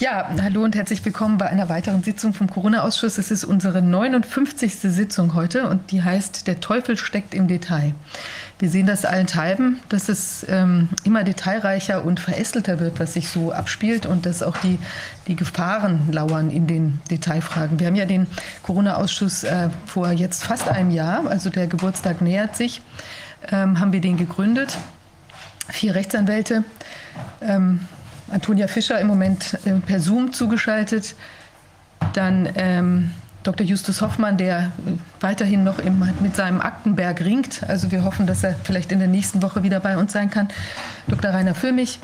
Ja, hallo und herzlich willkommen bei einer weiteren Sitzung vom Corona-Ausschuss. Es ist unsere 59. Sitzung heute und die heißt Der Teufel steckt im Detail. Wir sehen das allenthalben, dass es ähm, immer detailreicher und verästelter wird, was sich so abspielt und dass auch die, die Gefahren lauern in den Detailfragen. Wir haben ja den Corona-Ausschuss äh, vor jetzt fast einem Jahr, also der Geburtstag nähert sich, ähm, haben wir den gegründet. Vier Rechtsanwälte. Ähm, Antonia Fischer im Moment äh, per Zoom zugeschaltet. Dann ähm, Dr. Justus Hoffmann, der äh, weiterhin noch im, mit seinem Aktenberg ringt. Also wir hoffen, dass er vielleicht in der nächsten Woche wieder bei uns sein kann. Dr. Rainer Füllmich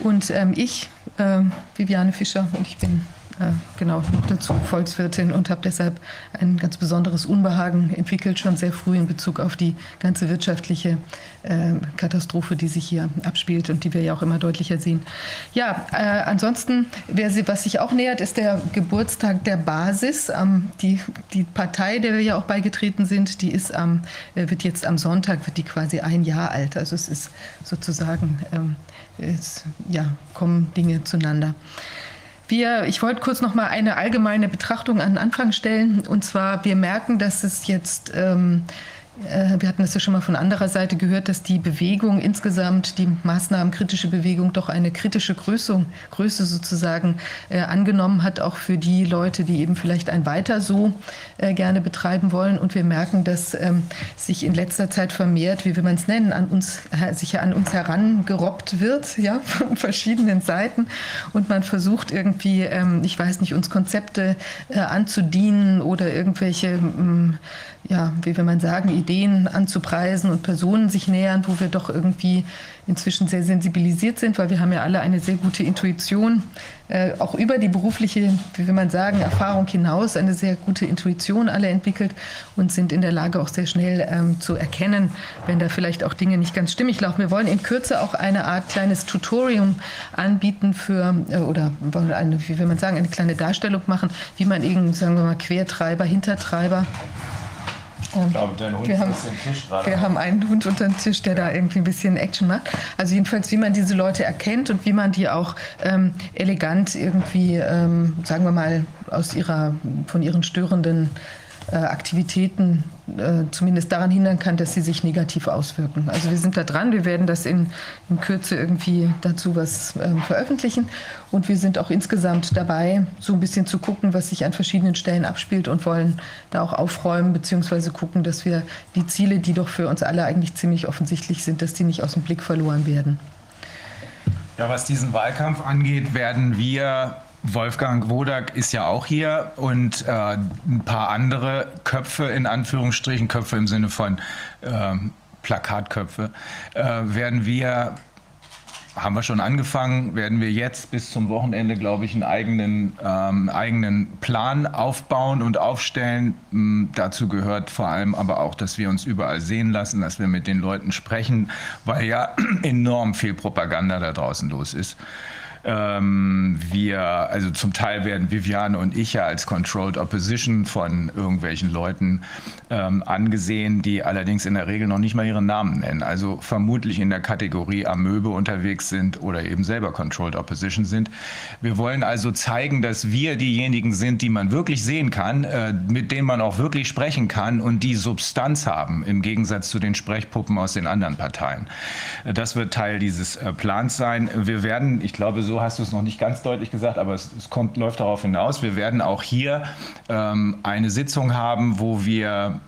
und ähm, ich, äh, Viviane Fischer, und ich bin äh, genau dazu Volkswirtin und habe deshalb ein ganz besonderes Unbehagen entwickelt, schon sehr früh in Bezug auf die ganze wirtschaftliche äh, Katastrophe, die sich hier abspielt und die wir ja auch immer deutlicher sehen. Ja, äh, ansonsten, wer was sich auch nähert, ist der Geburtstag der Basis. Ähm, die, die Partei, der wir ja auch beigetreten sind, die ist am, äh, wird jetzt am Sonntag, wird die quasi ein Jahr alt. Also es ist sozusagen, ähm, es, ja, kommen Dinge zueinander. Wir, ich wollte kurz noch mal eine allgemeine Betrachtung an den Anfang stellen. Und zwar, wir merken, dass es jetzt ähm, äh, wir hatten das ja schon mal von anderer Seite gehört, dass die Bewegung insgesamt, die maßnahmenkritische Bewegung, doch eine kritische Größe, Größe sozusagen äh, angenommen hat, auch für die Leute, die eben vielleicht ein Weiter so äh, gerne betreiben wollen. Und wir merken, dass ähm, sich in letzter Zeit vermehrt, wie will man es nennen, an uns, äh, sich an uns herangerobbt wird, ja, von verschiedenen Seiten. Und man versucht irgendwie, ähm, ich weiß nicht, uns Konzepte äh, anzudienen oder irgendwelche, ähm, ja, wie will man sagen, Ideen anzupreisen und Personen sich nähern, wo wir doch irgendwie inzwischen sehr sensibilisiert sind, weil wir haben ja alle eine sehr gute Intuition, äh, auch über die berufliche, wie will man sagen, Erfahrung hinaus, eine sehr gute Intuition alle entwickelt und sind in der Lage auch sehr schnell ähm, zu erkennen, wenn da vielleicht auch Dinge nicht ganz stimmig laufen. Wir wollen in Kürze auch eine Art kleines Tutorium anbieten für, äh, oder eine, wie will man sagen, eine kleine Darstellung machen, wie man eben, sagen wir mal, Quertreiber, Hintertreiber ich glaube, dein Hund wir haben, ist den Tisch gerade. Wir haben einen Hund unter dem Tisch, der da irgendwie ein bisschen Action macht. Also jedenfalls, wie man diese Leute erkennt und wie man die auch ähm, elegant irgendwie, ähm, sagen wir mal, aus ihrer, von ihren störenden äh, Aktivitäten äh, zumindest daran hindern kann, dass sie sich negativ auswirken. Also wir sind da dran, wir werden das in, in Kürze irgendwie dazu was äh, veröffentlichen und wir sind auch insgesamt dabei, so ein bisschen zu gucken, was sich an verschiedenen Stellen abspielt und wollen da auch aufräumen bzw. gucken, dass wir die Ziele, die doch für uns alle eigentlich ziemlich offensichtlich sind, dass die nicht aus dem Blick verloren werden. Ja, was diesen Wahlkampf angeht, werden wir Wolfgang Wodak ist ja auch hier und äh, ein paar andere Köpfe in Anführungsstrichen, Köpfe im Sinne von äh, Plakatköpfe, äh, werden wir haben wir schon angefangen, werden wir jetzt bis zum Wochenende, glaube ich, einen eigenen, ähm, eigenen Plan aufbauen und aufstellen. Ähm, dazu gehört vor allem aber auch, dass wir uns überall sehen lassen, dass wir mit den Leuten sprechen, weil ja enorm viel Propaganda da draußen los ist. Ähm, wir, also zum Teil werden Viviane und ich ja als Controlled Opposition von irgendwelchen Leuten ähm, angesehen, die allerdings in der Regel noch nicht mal ihren Namen nennen. Also vermutlich in der Kategorie Amöbe unterwegs sind oder eben selber Controlled Opposition sind. Wir wollen also zeigen, dass wir diejenigen sind, die man wirklich sehen kann, äh, mit denen man auch wirklich sprechen kann und die Substanz haben, im Gegensatz zu den Sprechpuppen aus den anderen Parteien. Das wird Teil dieses äh, Plans sein. Wir werden, ich glaube, so so hast du es noch nicht ganz deutlich gesagt, aber es, es kommt, läuft darauf hinaus. Wir werden auch hier ähm, eine Sitzung haben, wo wir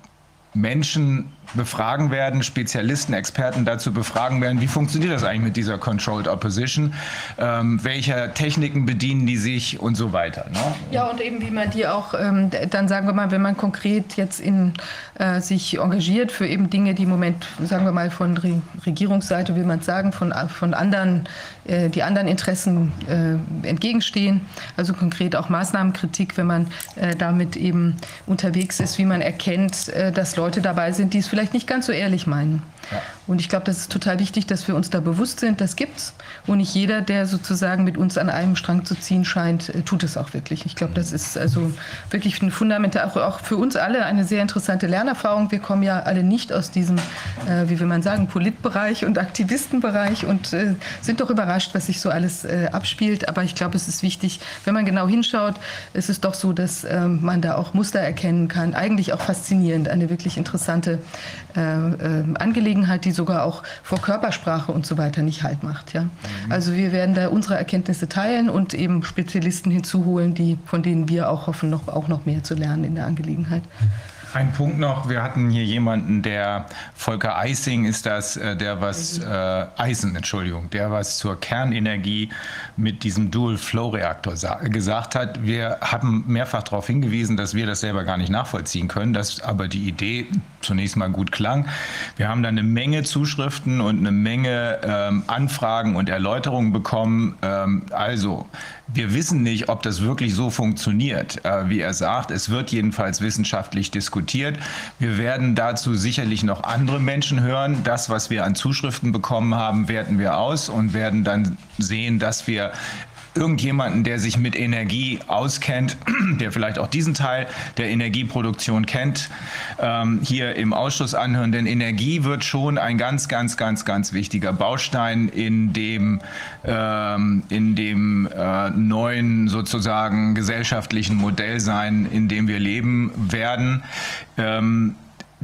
Menschen befragen werden, Spezialisten, Experten dazu befragen werden, wie funktioniert das eigentlich mit dieser Controlled Opposition, ähm, welche Techniken bedienen die sich und so weiter. Ne? Ja, und eben wie man die auch, ähm, dann sagen wir mal, wenn man konkret jetzt in, äh, sich engagiert für eben Dinge, die im Moment, sagen wir mal, von Re Regierungsseite, will man sagen, von, von anderen, die anderen Interessen äh, entgegenstehen, also konkret auch Maßnahmenkritik, wenn man äh, damit eben unterwegs ist, wie man erkennt, äh, dass Leute dabei sind, die es vielleicht nicht ganz so ehrlich meinen. Und ich glaube, das ist total wichtig, dass wir uns da bewusst sind, das gibt's. Und nicht jeder, der sozusagen mit uns an einem Strang zu ziehen scheint, äh, tut es auch wirklich. Ich glaube, das ist also wirklich ein fundamental, auch für uns alle eine sehr interessante Lernerfahrung. Wir kommen ja alle nicht aus diesem, äh, wie will man sagen, Politbereich und Aktivistenbereich und äh, sind doch überrascht, was sich so alles äh, abspielt. Aber ich glaube, es ist wichtig, wenn man genau hinschaut, ist es doch so, dass ähm, man da auch Muster erkennen kann. Eigentlich auch faszinierend, eine wirklich interessante äh, äh, Angelegenheit, die sogar auch vor Körpersprache und so weiter nicht halt macht. Ja? Mhm. Also wir werden da unsere Erkenntnisse teilen und eben Spezialisten hinzuholen, die, von denen wir auch hoffen, noch, auch noch mehr zu lernen in der Angelegenheit. Ein Punkt noch, wir hatten hier jemanden, der Volker Eising ist das, äh, der was äh, Eisen, Entschuldigung, der was zur Kernenergie mit diesem Dual Flow Reaktor gesagt hat. Wir haben mehrfach darauf hingewiesen, dass wir das selber gar nicht nachvollziehen können, dass aber die Idee zunächst mal gut klang. Wir haben dann eine Menge Zuschriften und eine Menge ähm, Anfragen und Erläuterungen bekommen. Ähm, also wir wissen nicht, ob das wirklich so funktioniert, äh, wie er sagt. Es wird jedenfalls wissenschaftlich diskutiert. Wir werden dazu sicherlich noch andere Menschen hören. Das, was wir an Zuschriften bekommen haben, werten wir aus und werden dann sehen, dass wir irgendjemanden, der sich mit Energie auskennt, der vielleicht auch diesen Teil der Energieproduktion kennt, ähm, hier im Ausschuss anhören. Denn Energie wird schon ein ganz, ganz, ganz, ganz wichtiger Baustein in dem, ähm, in dem äh, neuen sozusagen gesellschaftlichen Modell sein, in dem wir leben werden. Ähm,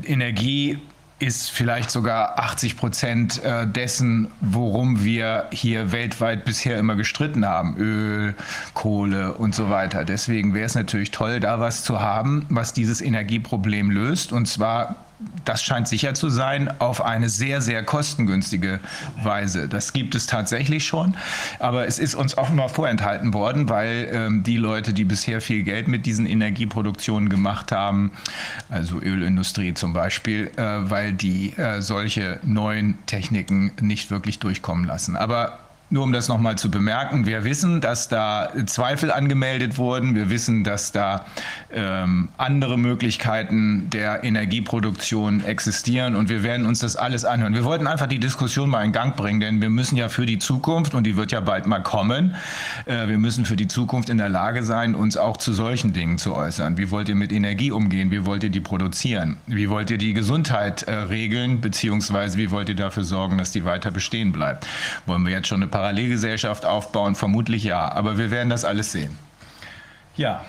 Energie ist vielleicht sogar 80 Prozent äh, dessen, worum wir hier weltweit bisher immer gestritten haben. Öl, Kohle und so weiter. Deswegen wäre es natürlich toll, da was zu haben, was dieses Energieproblem löst. Und zwar das scheint sicher zu sein, auf eine sehr, sehr kostengünstige Weise. Das gibt es tatsächlich schon, aber es ist uns offenbar vorenthalten worden, weil ähm, die Leute, die bisher viel Geld mit diesen Energieproduktionen gemacht haben, also Ölindustrie zum Beispiel, äh, weil die äh, solche neuen Techniken nicht wirklich durchkommen lassen. Aber nur um das nochmal zu bemerken, wir wissen, dass da Zweifel angemeldet wurden. Wir wissen, dass da ähm, andere Möglichkeiten der Energieproduktion existieren und wir werden uns das alles anhören. Wir wollten einfach die Diskussion mal in Gang bringen, denn wir müssen ja für die Zukunft, und die wird ja bald mal kommen, äh, wir müssen für die Zukunft in der Lage sein, uns auch zu solchen Dingen zu äußern. Wie wollt ihr mit Energie umgehen? Wie wollt ihr die produzieren? Wie wollt ihr die Gesundheit äh, regeln? Beziehungsweise wie wollt ihr dafür sorgen, dass die weiter bestehen bleibt? Wollen wir jetzt schon eine Parallelgesellschaft aufbauen? Vermutlich ja, aber wir werden das alles sehen. Ja.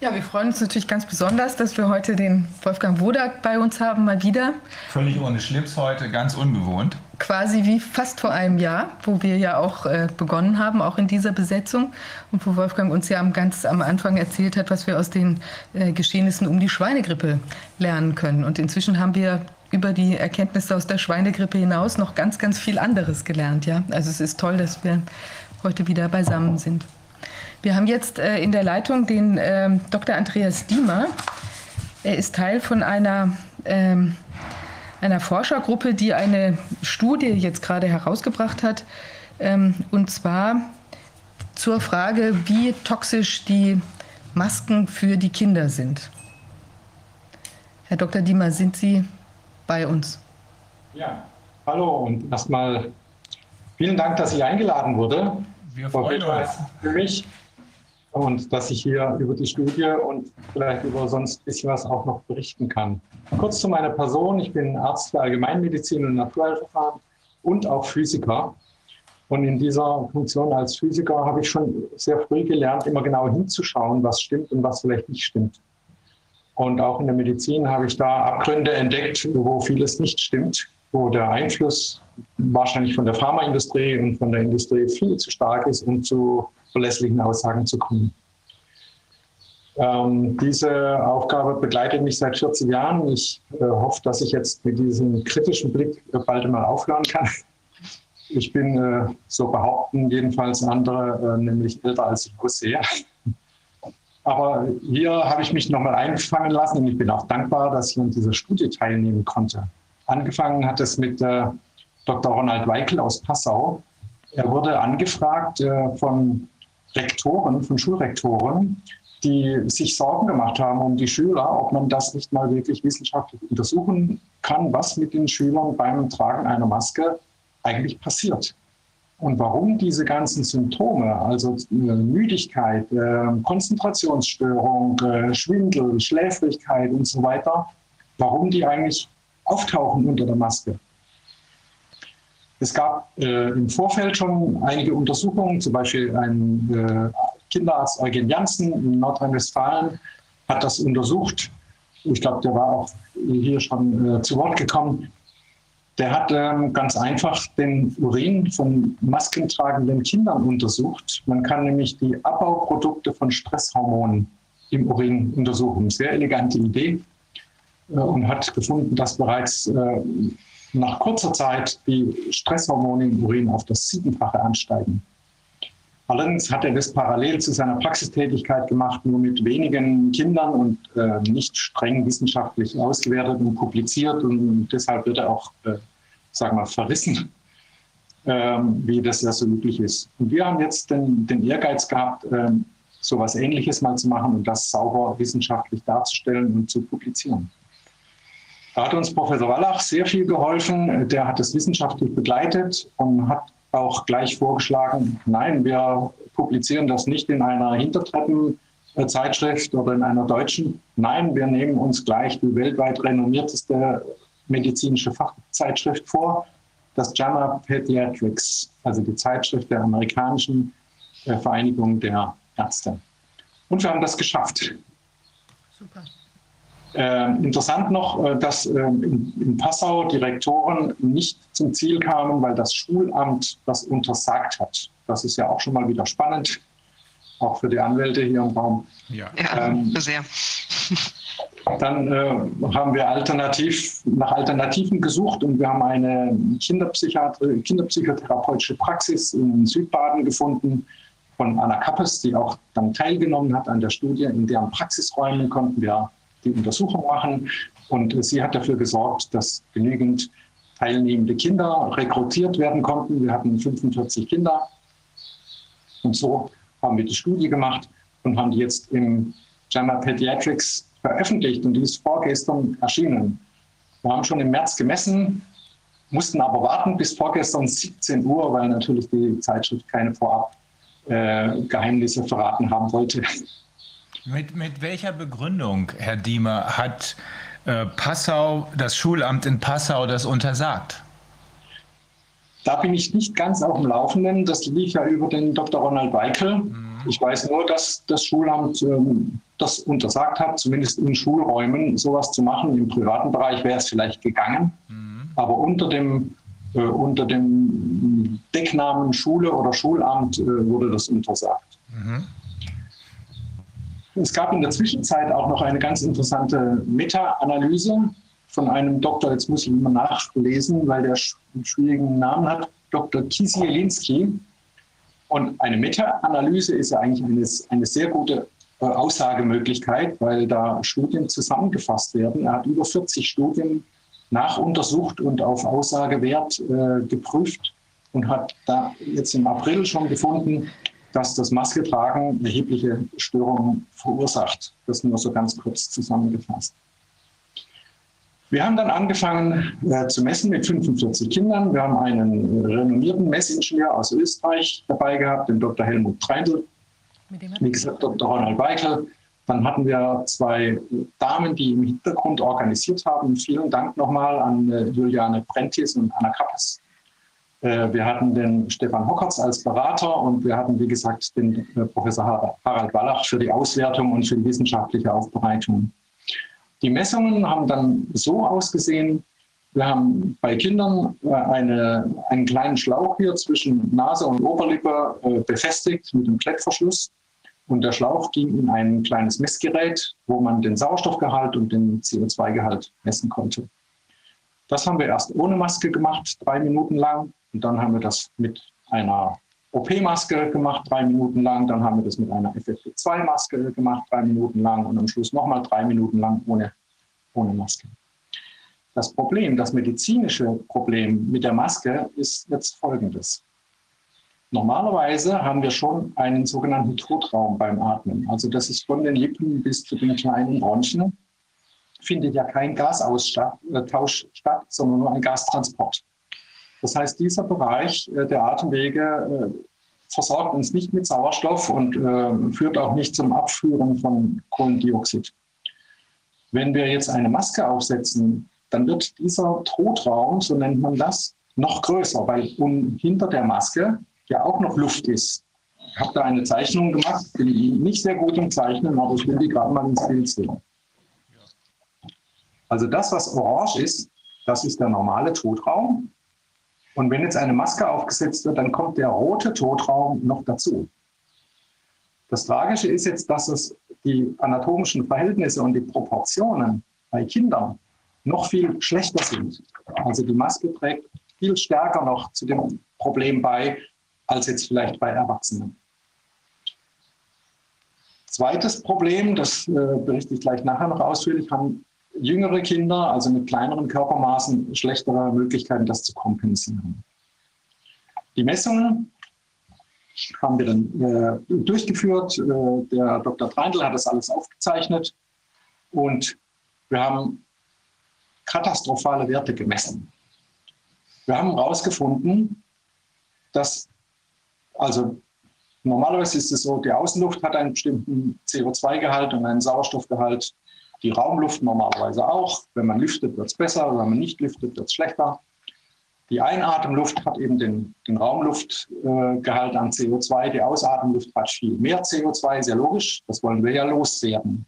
Ja, wir freuen uns natürlich ganz besonders, dass wir heute den Wolfgang Wodak bei uns haben, mal wieder. Völlig ohne Schlips heute, ganz ungewohnt. Quasi wie fast vor einem Jahr, wo wir ja auch äh, begonnen haben, auch in dieser Besetzung. Und wo Wolfgang uns ja ganz am Anfang erzählt hat, was wir aus den äh, Geschehnissen um die Schweinegrippe lernen können. Und inzwischen haben wir über die Erkenntnisse aus der Schweinegrippe hinaus noch ganz, ganz viel anderes gelernt. Ja? Also es ist toll, dass wir heute wieder beisammen sind. Wir haben jetzt äh, in der Leitung den äh, Dr. Andreas Diemer. Er ist Teil von einer, ähm, einer Forschergruppe, die eine Studie jetzt gerade herausgebracht hat. Ähm, und zwar zur Frage, wie toxisch die Masken für die Kinder sind. Herr Dr. Diemer, sind Sie bei uns. Ja, hallo und erstmal vielen Dank, dass ich eingeladen wurde. Wir freuen uns. Für mich und dass ich hier über die Studie und vielleicht über sonst ein bisschen was auch noch berichten kann. Kurz zu meiner Person. Ich bin Arzt für Allgemeinmedizin und Naturheilverfahren und auch Physiker. Und in dieser Funktion als Physiker habe ich schon sehr früh gelernt, immer genau hinzuschauen, was stimmt und was vielleicht nicht stimmt. Und auch in der Medizin habe ich da Abgründe entdeckt, wo vieles nicht stimmt, wo der Einfluss wahrscheinlich von der Pharmaindustrie und von der Industrie viel zu stark ist, um zu verlässlichen Aussagen zu kommen. Ähm, diese Aufgabe begleitet mich seit 40 Jahren. Ich äh, hoffe, dass ich jetzt mit diesem kritischen Blick bald einmal aufhören kann. Ich bin, äh, so behaupten jedenfalls andere, äh, nämlich älter als ich aussehe. Aber hier habe ich mich nochmal einfangen lassen und ich bin auch dankbar, dass ich an dieser Studie teilnehmen konnte. Angefangen hat es mit äh, Dr. Ronald Weikel aus Passau. Er wurde angefragt äh, von Rektoren, von Schulrektoren, die sich Sorgen gemacht haben um die Schüler, ob man das nicht mal wirklich wissenschaftlich untersuchen kann, was mit den Schülern beim Tragen einer Maske eigentlich passiert. Und warum diese ganzen Symptome, also äh, Müdigkeit, äh, Konzentrationsstörung, äh, Schwindel, Schläfrigkeit und so weiter, warum die eigentlich auftauchen unter der Maske. Es gab äh, im Vorfeld schon einige Untersuchungen, zum Beispiel ein äh, Kinderarzt Eugen Janssen in Nordrhein-Westfalen hat das untersucht. Ich glaube, der war auch hier schon äh, zu Wort gekommen. Der hat ähm, ganz einfach den Urin von maskentragenden Kindern untersucht. Man kann nämlich die Abbauprodukte von Stresshormonen im Urin untersuchen. Sehr elegante Idee äh, und hat gefunden, dass bereits äh, nach kurzer Zeit die Stresshormone im Urin auf das Siebenfache ansteigen. Allerdings hat er das parallel zu seiner Praxistätigkeit gemacht, nur mit wenigen Kindern und äh, nicht streng wissenschaftlich ausgewertet und publiziert. Und deshalb wird er auch, äh, sagen wir, verrissen, äh, wie das ja so üblich ist. Und wir haben jetzt den, den Ehrgeiz gehabt, äh, so etwas Ähnliches mal zu machen und das sauber wissenschaftlich darzustellen und zu publizieren. Da hat uns Professor Wallach sehr viel geholfen. Der hat es wissenschaftlich begleitet und hat auch gleich vorgeschlagen, nein, wir publizieren das nicht in einer Hintertreppenzeitschrift oder in einer deutschen. Nein, wir nehmen uns gleich die weltweit renommierteste medizinische Fachzeitschrift vor, das JAMA Pediatrics, also die Zeitschrift der amerikanischen äh, Vereinigung der Ärzte. Und wir haben das geschafft. Super. Äh, interessant noch, äh, dass äh, in, in, Passau Direktoren nicht zum Ziel kamen, weil das Schulamt das untersagt hat. Das ist ja auch schon mal wieder spannend, auch für die Anwälte hier im Raum. Ja, ja ähm, sehr. Dann äh, haben wir alternativ, nach Alternativen gesucht und wir haben eine kinderpsychotherapeutische Praxis in Südbaden gefunden von Anna Kappes, die auch dann teilgenommen hat an der Studie. In deren Praxisräumen konnten wir die Untersuchung machen. Und sie hat dafür gesorgt, dass genügend teilnehmende Kinder rekrutiert werden konnten. Wir hatten 45 Kinder. Und so haben wir die Studie gemacht und haben die jetzt im JAMA Pediatrics veröffentlicht und die ist vorgestern erschienen. Wir haben schon im März gemessen, mussten aber warten bis vorgestern 17 Uhr, weil natürlich die Zeitschrift keine vorab äh, verraten haben wollte. Mit, mit welcher Begründung, Herr Diemer, hat äh, Passau, das Schulamt in Passau das untersagt? Da bin ich nicht ganz auf dem Laufenden. Das lief ja über den Dr. Ronald Weikel. Mhm. Ich weiß nur, dass das Schulamt ähm, das untersagt hat, zumindest in Schulräumen sowas zu machen. Im privaten Bereich wäre es vielleicht gegangen. Mhm. Aber unter dem, äh, unter dem Decknamen Schule oder Schulamt äh, wurde das untersagt. Mhm. Es gab in der Zwischenzeit auch noch eine ganz interessante Meta-Analyse von einem Doktor, jetzt muss ich mal nachlesen, weil der einen schwierigen Namen hat, Dr. Kisielinski. Und eine Meta-Analyse ist ja eigentlich eine, eine sehr gute äh, Aussagemöglichkeit, weil da Studien zusammengefasst werden. Er hat über 40 Studien nachuntersucht und auf Aussagewert äh, geprüft und hat da jetzt im April schon gefunden, dass das Masketragen erhebliche Störungen verursacht. Das nur so ganz kurz zusammengefasst. Wir haben dann angefangen äh, zu messen mit 45 Kindern. Wir haben einen renommierten Messingenieur aus Österreich dabei gehabt, den Dr. Helmut Treindl. Wie gesagt, Dr. Ronald Weichel. Dann hatten wir zwei Damen, die im Hintergrund organisiert haben. Vielen Dank nochmal an äh, Juliane Brentis und Anna Kappes, äh, wir hatten den Stefan Hockertz als Berater und wir hatten, wie gesagt, den äh, Professor Harald Wallach für die Auswertung und für die wissenschaftliche Aufbereitung. Die Messungen haben dann so ausgesehen, wir haben bei Kindern äh, eine, einen kleinen Schlauch hier zwischen Nase und Oberlippe befestigt mit einem Klettverschluss. Und der Schlauch ging in ein kleines Messgerät, wo man den Sauerstoffgehalt und den CO2-Gehalt messen konnte. Das haben wir erst ohne Maske gemacht, drei Minuten lang. Und dann haben wir das mit einer OP-Maske gemacht, drei Minuten lang. Dann haben wir das mit einer FFP2-Maske gemacht, drei Minuten lang. Und am Schluss nochmal drei Minuten lang ohne, ohne Maske. Das Problem, das medizinische Problem mit der Maske ist jetzt folgendes. Normalerweise haben wir schon einen sogenannten Totraum beim Atmen. Also das ist von den Lippen bis zu den kleinen Bronchien. Findet ja kein Gasaustausch statt, sondern nur ein Gastransport. Das heißt, dieser Bereich äh, der Atemwege äh, versorgt uns nicht mit Sauerstoff und äh, führt auch nicht zum Abführen von Kohlendioxid. Wenn wir jetzt eine Maske aufsetzen, dann wird dieser Totraum, so nennt man das, noch größer, weil hinter der Maske ja auch noch Luft ist. Ich habe da eine Zeichnung gemacht, bin nicht sehr gut im Zeichnen, aber ich will die gerade mal ins Bild sehen. Also das, was orange ist, das ist der normale Totraum. Und wenn jetzt eine Maske aufgesetzt wird, dann kommt der rote Totraum noch dazu. Das Tragische ist jetzt, dass es die anatomischen Verhältnisse und die Proportionen bei Kindern noch viel schlechter sind. Also die Maske trägt viel stärker noch zu dem Problem bei, als jetzt vielleicht bei Erwachsenen. Zweites Problem, das äh, berichte ich gleich nachher noch ausführlich, haben jüngere Kinder, also mit kleineren Körpermaßen, schlechtere Möglichkeiten, das zu kompensieren. Die Messungen haben wir dann äh, durchgeführt. Äh, der Dr. Treindl hat das alles aufgezeichnet und wir haben katastrophale Werte gemessen. Wir haben herausgefunden, dass, also normalerweise ist es so, die Außenluft hat einen bestimmten CO2-Gehalt und einen Sauerstoffgehalt, die Raumluft normalerweise auch. Wenn man lüftet, wird es besser, wenn man nicht lüftet, wird es schlechter. Die Einatemluft hat eben den, den Raumluftgehalt an CO2, die Ausatemluft hat viel mehr CO2, sehr logisch, das wollen wir ja loswerden.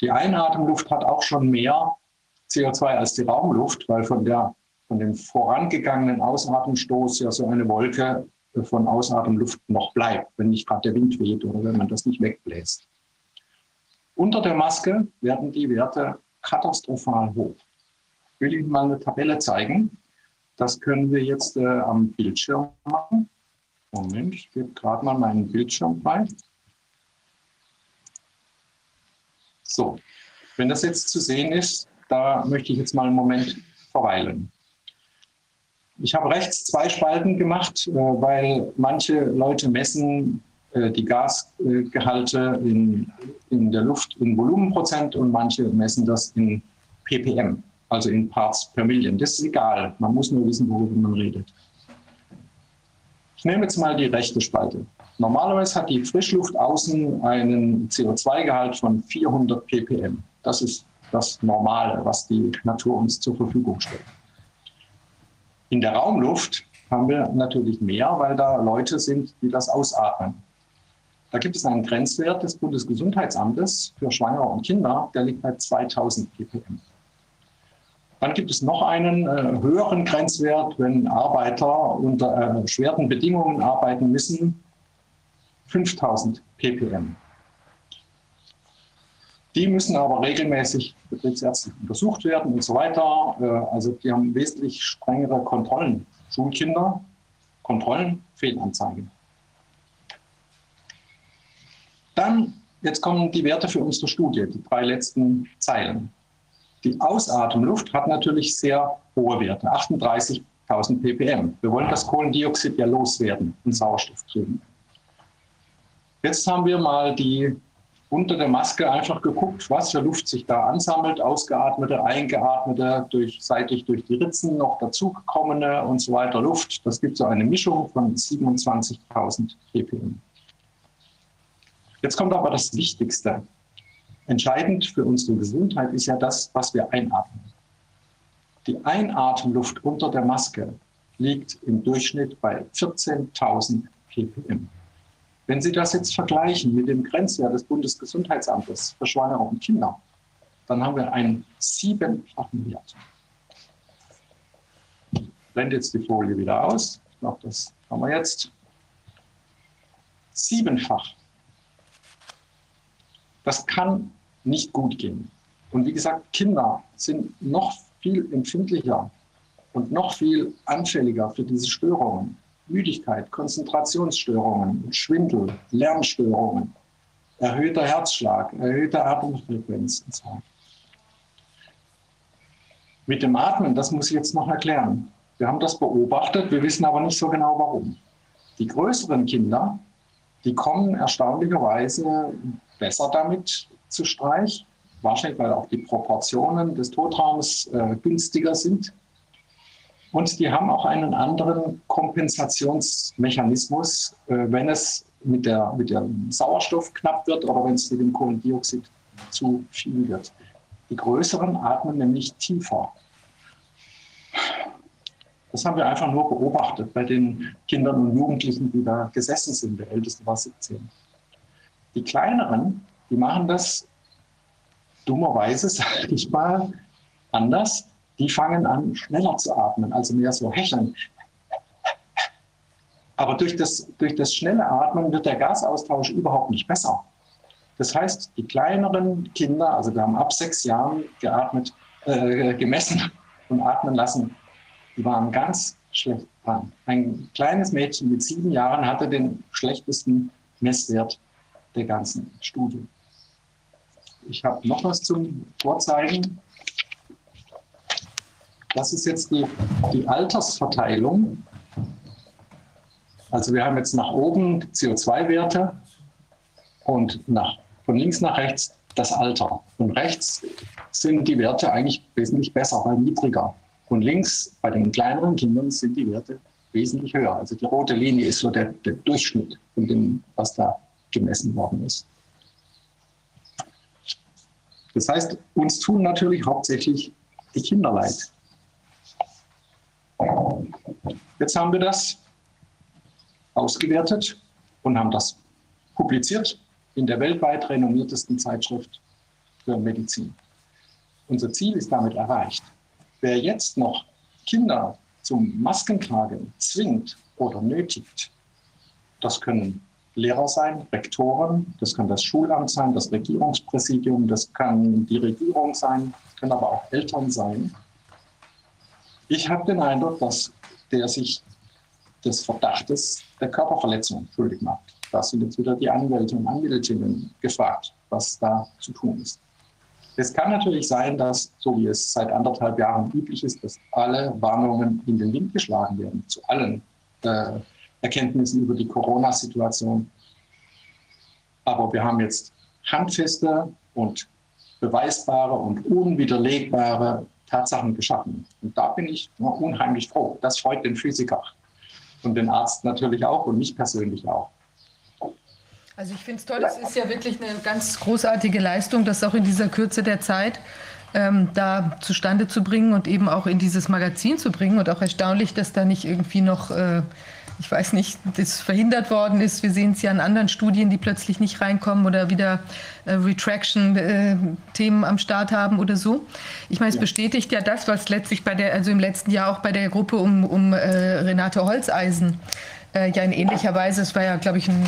Die Einatemluft hat auch schon mehr CO2 als die Raumluft, weil von, der, von dem vorangegangenen Ausatemstoß ja so eine Wolke von Ausatemluft noch bleibt, wenn nicht gerade der Wind weht oder wenn man das nicht wegbläst. Unter der Maske werden die Werte katastrophal hoch. Ich will Ihnen mal eine Tabelle zeigen. Das können wir jetzt äh, am Bildschirm machen. Moment, ich gebe gerade mal meinen Bildschirm frei. So, wenn das jetzt zu sehen ist, da möchte ich jetzt mal einen Moment verweilen. Ich habe rechts zwei Spalten gemacht, äh, weil manche Leute messen die Gasgehalte in, in der Luft in Volumenprozent und manche messen das in ppm also in Parts per Million. Das ist egal, man muss nur wissen, worüber man redet. Ich nehme jetzt mal die rechte Spalte. Normalerweise hat die Frischluft außen einen CO2-Gehalt von 400 ppm. Das ist das Normale, was die Natur uns zur Verfügung stellt. In der Raumluft haben wir natürlich mehr, weil da Leute sind, die das ausatmen. Da gibt es einen Grenzwert des Bundesgesundheitsamtes für Schwangere und Kinder, der liegt bei 2000 ppm. Dann gibt es noch einen äh, höheren Grenzwert, wenn Arbeiter unter äh, schweren Bedingungen arbeiten müssen, 5000 ppm. Die müssen aber regelmäßig betriebsärztlich untersucht werden und so weiter. Äh, also die haben wesentlich strengere Kontrollen. Schulkinder, Kontrollen, Fehlanzeigen. Dann, jetzt kommen die Werte für unsere Studie, die drei letzten Zeilen. Die Ausatemluft hat natürlich sehr hohe Werte, 38.000 ppm. Wir wollen das Kohlendioxid ja loswerden und Sauerstoff kriegen. Jetzt haben wir mal die unter der Maske einfach geguckt, was für Luft sich da ansammelt, ausgeatmete, eingeatmete, durch, seitlich durch die Ritzen noch dazugekommene und so weiter Luft. Das gibt so eine Mischung von 27.000 ppm. Jetzt kommt aber das Wichtigste. Entscheidend für unsere Gesundheit ist ja das, was wir einatmen. Die Einatemluft unter der Maske liegt im Durchschnitt bei 14.000 ppm. Wenn Sie das jetzt vergleichen mit dem Grenzwert des Bundesgesundheitsamtes für Schwangere und Kinder, dann haben wir einen siebenfachen Wert. Ich blende jetzt die Folie wieder aus. Ich glaube, das haben wir jetzt. Siebenfach. Das kann nicht gut gehen. Und wie gesagt, Kinder sind noch viel empfindlicher und noch viel anfälliger für diese Störungen. Müdigkeit, Konzentrationsstörungen, Schwindel, Lernstörungen, erhöhter Herzschlag, erhöhte Atemfrequenz und so. Mit dem Atmen, das muss ich jetzt noch erklären. Wir haben das beobachtet, wir wissen aber nicht so genau warum. Die größeren Kinder, die kommen erstaunlicherweise besser damit zu Streich, wahrscheinlich weil auch die Proportionen des Totraums äh, günstiger sind. Und die haben auch einen anderen Kompensationsmechanismus, äh, wenn es mit, der, mit dem Sauerstoff knapp wird oder wenn es mit dem Kohlendioxid zu viel wird. Die größeren atmen nämlich tiefer. Das haben wir einfach nur beobachtet bei den Kindern und Jugendlichen, die da gesessen sind. Der älteste war 17. Die kleineren, die machen das dummerweise, sage ich mal, anders. Die fangen an, schneller zu atmen, also mehr so hecheln. Aber durch das, durch das schnelle Atmen wird der Gasaustausch überhaupt nicht besser. Das heißt, die kleineren Kinder, also wir haben ab sechs Jahren geatmet, äh, gemessen und atmen lassen, die waren ganz schlecht dran. Ein kleines Mädchen mit sieben Jahren hatte den schlechtesten Messwert der ganzen Studie. Ich habe noch was zum Vorzeigen. Das ist jetzt die, die Altersverteilung. Also wir haben jetzt nach oben CO2-Werte und nach, von links nach rechts das Alter. Und rechts sind die Werte eigentlich wesentlich besser, weil niedriger. Und links bei den kleineren Kindern sind die Werte wesentlich höher. Also die rote Linie ist so der, der Durchschnitt von dem, was da gemessen worden ist. Das heißt, uns tun natürlich hauptsächlich die Kinder leid. Jetzt haben wir das ausgewertet und haben das publiziert in der weltweit renommiertesten Zeitschrift für Medizin. Unser Ziel ist damit erreicht. Wer jetzt noch Kinder zum Maskentragen zwingt oder nötigt, das können Lehrer sein, Rektoren, das kann das Schulamt sein, das Regierungspräsidium, das kann die Regierung sein, das können aber auch Eltern sein. Ich habe den Eindruck, dass der sich des Verdachtes der Körperverletzung schuldig macht. Da sind jetzt wieder die Anwälte und Anwältinnen gefragt, was da zu tun ist. Es kann natürlich sein, dass, so wie es seit anderthalb Jahren üblich ist, dass alle Warnungen in den Wind geschlagen werden, zu allen äh, Erkenntnissen über die Corona-Situation. Aber wir haben jetzt handfeste und beweisbare und unwiderlegbare Tatsachen geschaffen. Und da bin ich unheimlich froh. Das freut den Physiker und den Arzt natürlich auch und mich persönlich auch. Also ich finde es toll, es ist ja wirklich eine ganz großartige Leistung, das auch in dieser Kürze der Zeit ähm, da zustande zu bringen und eben auch in dieses Magazin zu bringen. Und auch erstaunlich, dass da nicht irgendwie noch, äh, ich weiß nicht, das verhindert worden ist. Wir sehen es ja in anderen Studien, die plötzlich nicht reinkommen oder wieder äh, Retraction-Themen äh, am Start haben oder so. Ich meine, es ja. bestätigt ja das, was letztlich bei der, also im letzten Jahr auch bei der Gruppe um, um äh, Renate Holzeisen äh, ja in ähnlicher Weise. Es war ja, glaube ich, ein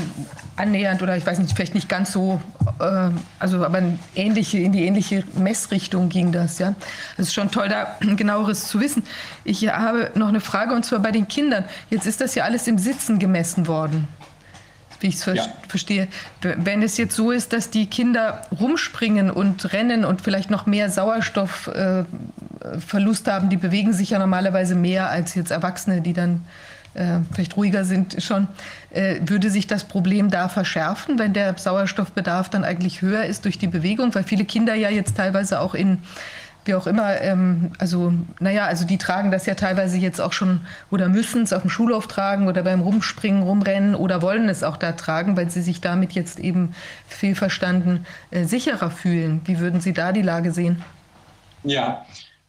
annähernd oder ich weiß nicht, vielleicht nicht ganz so, äh, also aber in, ähnliche, in die ähnliche Messrichtung ging das. Ja, es ist schon toll, da genaueres zu wissen. Ich habe noch eine Frage und zwar bei den Kindern. Jetzt ist das ja alles im Sitzen gemessen worden wie ich es ver ja. verstehe. Wenn es jetzt so ist, dass die Kinder rumspringen und rennen und vielleicht noch mehr Sauerstoffverlust äh, haben, die bewegen sich ja normalerweise mehr als jetzt Erwachsene, die dann äh, vielleicht ruhiger sind schon, äh, würde sich das Problem da verschärfen, wenn der Sauerstoffbedarf dann eigentlich höher ist durch die Bewegung, weil viele Kinder ja jetzt teilweise auch in wie auch immer, ähm, also naja, also die tragen das ja teilweise jetzt auch schon oder müssen es auf dem Schulhof tragen oder beim Rumspringen, Rumrennen oder wollen es auch da tragen, weil sie sich damit jetzt eben fehlverstanden äh, sicherer fühlen. Wie würden Sie da die Lage sehen? Ja,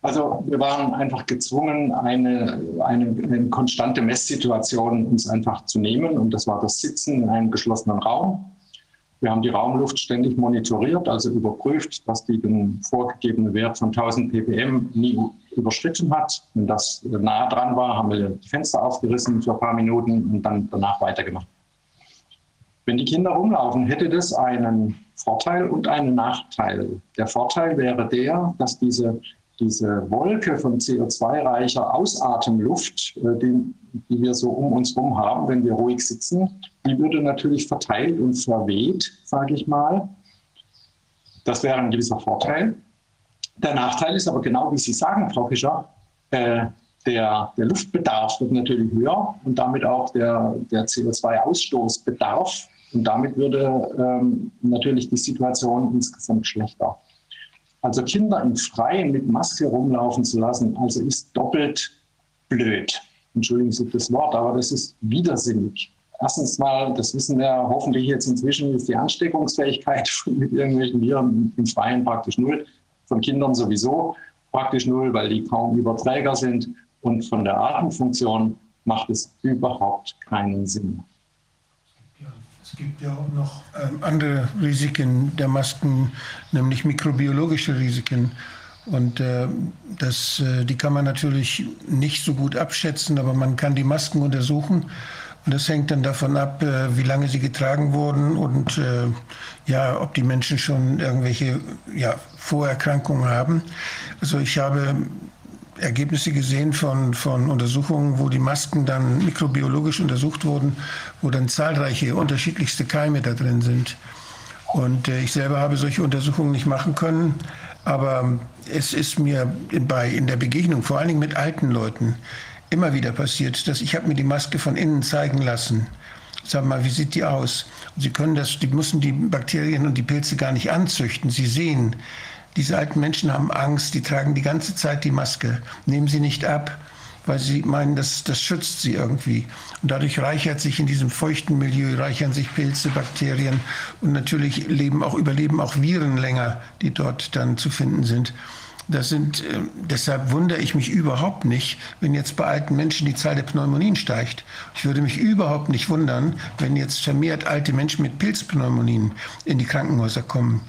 also wir waren einfach gezwungen, eine, eine, eine, konstante Messsituation uns einfach zu nehmen. Und das war das Sitzen in einem geschlossenen Raum. Wir haben die Raumluft ständig monitoriert, also überprüft, dass die den vorgegebenen Wert von 1000 ppm nie überschritten hat. Wenn das nah dran war, haben wir die Fenster aufgerissen für ein paar Minuten und dann danach weitergemacht. Wenn die Kinder rumlaufen, hätte das einen Vorteil und einen Nachteil. Der Vorteil wäre der, dass diese diese Wolke von CO2-reicher Ausatemluft, äh, die, die wir so um uns herum haben, wenn wir ruhig sitzen, die würde natürlich verteilt und verweht, sage ich mal. Das wäre ein gewisser Vorteil. Der Nachteil ist aber genau, wie Sie sagen, Frau Fischer, äh, der, der Luftbedarf wird natürlich höher und damit auch der, der CO2-Ausstoßbedarf. Und damit würde ähm, natürlich die Situation insgesamt schlechter. Also Kinder im Freien mit Maske rumlaufen zu lassen, also ist doppelt blöd. Entschuldigen Sie das Wort, aber das ist widersinnig. Erstens mal, das wissen wir hoffentlich jetzt inzwischen, ist die Ansteckungsfähigkeit mit irgendwelchen Viren im Freien praktisch null. Von Kindern sowieso praktisch null, weil die kaum Überträger sind. Und von der Atemfunktion macht es überhaupt keinen Sinn. Gibt ja auch noch ähm, andere Risiken der Masken, nämlich mikrobiologische Risiken. Und äh, das, äh, die kann man natürlich nicht so gut abschätzen, aber man kann die Masken untersuchen. Und das hängt dann davon ab, äh, wie lange sie getragen wurden und äh, ja, ob die Menschen schon irgendwelche ja, Vorerkrankungen haben. Also ich habe Ergebnisse gesehen von, von Untersuchungen, wo die Masken dann mikrobiologisch untersucht wurden, wo dann zahlreiche unterschiedlichste Keime da drin sind. Und äh, ich selber habe solche Untersuchungen nicht machen können, aber es ist mir bei, in der Begegnung, vor allen Dingen mit alten Leuten, immer wieder passiert, dass ich habe mir die Maske von innen zeigen lassen. Sag mal, wie sieht die aus? Und Sie können das, die müssen die Bakterien und die Pilze gar nicht anzüchten. Sie sehen, diese alten Menschen haben Angst, die tragen die ganze Zeit die Maske, nehmen sie nicht ab, weil sie meinen, das, das schützt sie irgendwie. Und dadurch reichert sich in diesem feuchten Milieu, reichern sich Pilze, Bakterien und natürlich leben auch, überleben auch Viren länger, die dort dann zu finden sind. Das sind, äh, deshalb wundere ich mich überhaupt nicht, wenn jetzt bei alten Menschen die Zahl der Pneumonien steigt. Ich würde mich überhaupt nicht wundern, wenn jetzt vermehrt alte Menschen mit Pilzpneumonien in die Krankenhäuser kommen.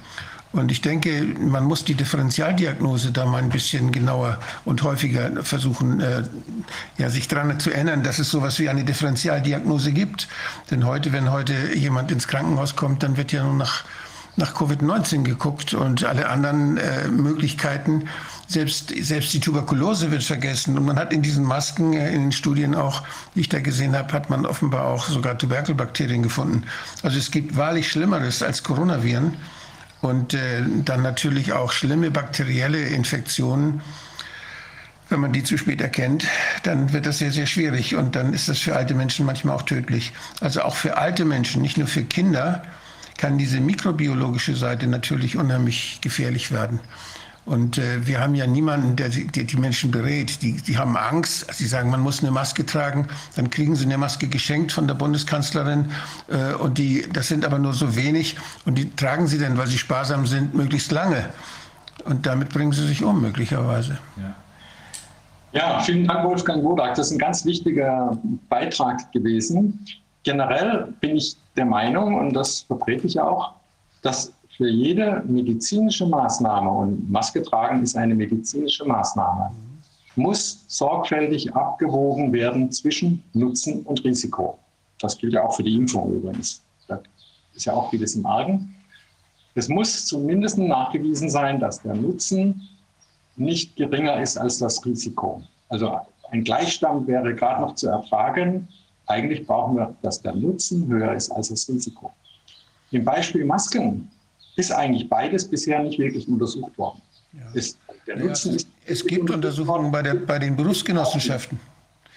Und ich denke, man muss die Differentialdiagnose da mal ein bisschen genauer und häufiger versuchen, äh, ja, sich daran zu erinnern, dass es sowas wie eine Differentialdiagnose gibt. Denn heute, wenn heute jemand ins Krankenhaus kommt, dann wird ja nur nach, nach Covid-19 geguckt und alle anderen äh, Möglichkeiten. Selbst, selbst die Tuberkulose wird vergessen. Und man hat in diesen Masken, äh, in den Studien auch, die ich da gesehen habe, hat man offenbar auch sogar Tuberkelbakterien gefunden. Also es gibt wahrlich Schlimmeres als Coronaviren und äh, dann natürlich auch schlimme bakterielle Infektionen. Wenn man die zu spät erkennt, dann wird das sehr, sehr schwierig und dann ist das für alte Menschen manchmal auch tödlich. Also auch für alte Menschen, nicht nur für Kinder, kann diese mikrobiologische Seite natürlich unheimlich gefährlich werden. Und äh, wir haben ja niemanden, der die, die Menschen berät. Die, die haben Angst. Sie sagen, man muss eine Maske tragen. Dann kriegen sie eine Maske geschenkt von der Bundeskanzlerin. Äh, und die, das sind aber nur so wenig. Und die tragen sie dann, weil sie sparsam sind, möglichst lange. Und damit bringen sie sich um, möglicherweise. Ja. Ja, vielen Dank, Wolfgang Wodak. Das ist ein ganz wichtiger Beitrag gewesen. Generell bin ich der Meinung, und das vertrete ich auch, dass für jede medizinische Maßnahme, und Maske tragen ist eine medizinische Maßnahme, muss sorgfältig abgewogen werden zwischen Nutzen und Risiko. Das gilt ja auch für die Impfung übrigens. Da ist ja auch vieles im Argen. Es muss zumindest nachgewiesen sein, dass der Nutzen nicht geringer ist als das Risiko. Also ein Gleichstand wäre gerade noch zu erfragen. Eigentlich brauchen wir, dass der Nutzen höher ist als das Risiko. Im Beispiel Masken ist eigentlich beides bisher nicht wirklich untersucht worden. Ja. Ist, der Nutzen ja, ist es gibt Untersuchungen bei, der, bei den Berufsgenossenschaften.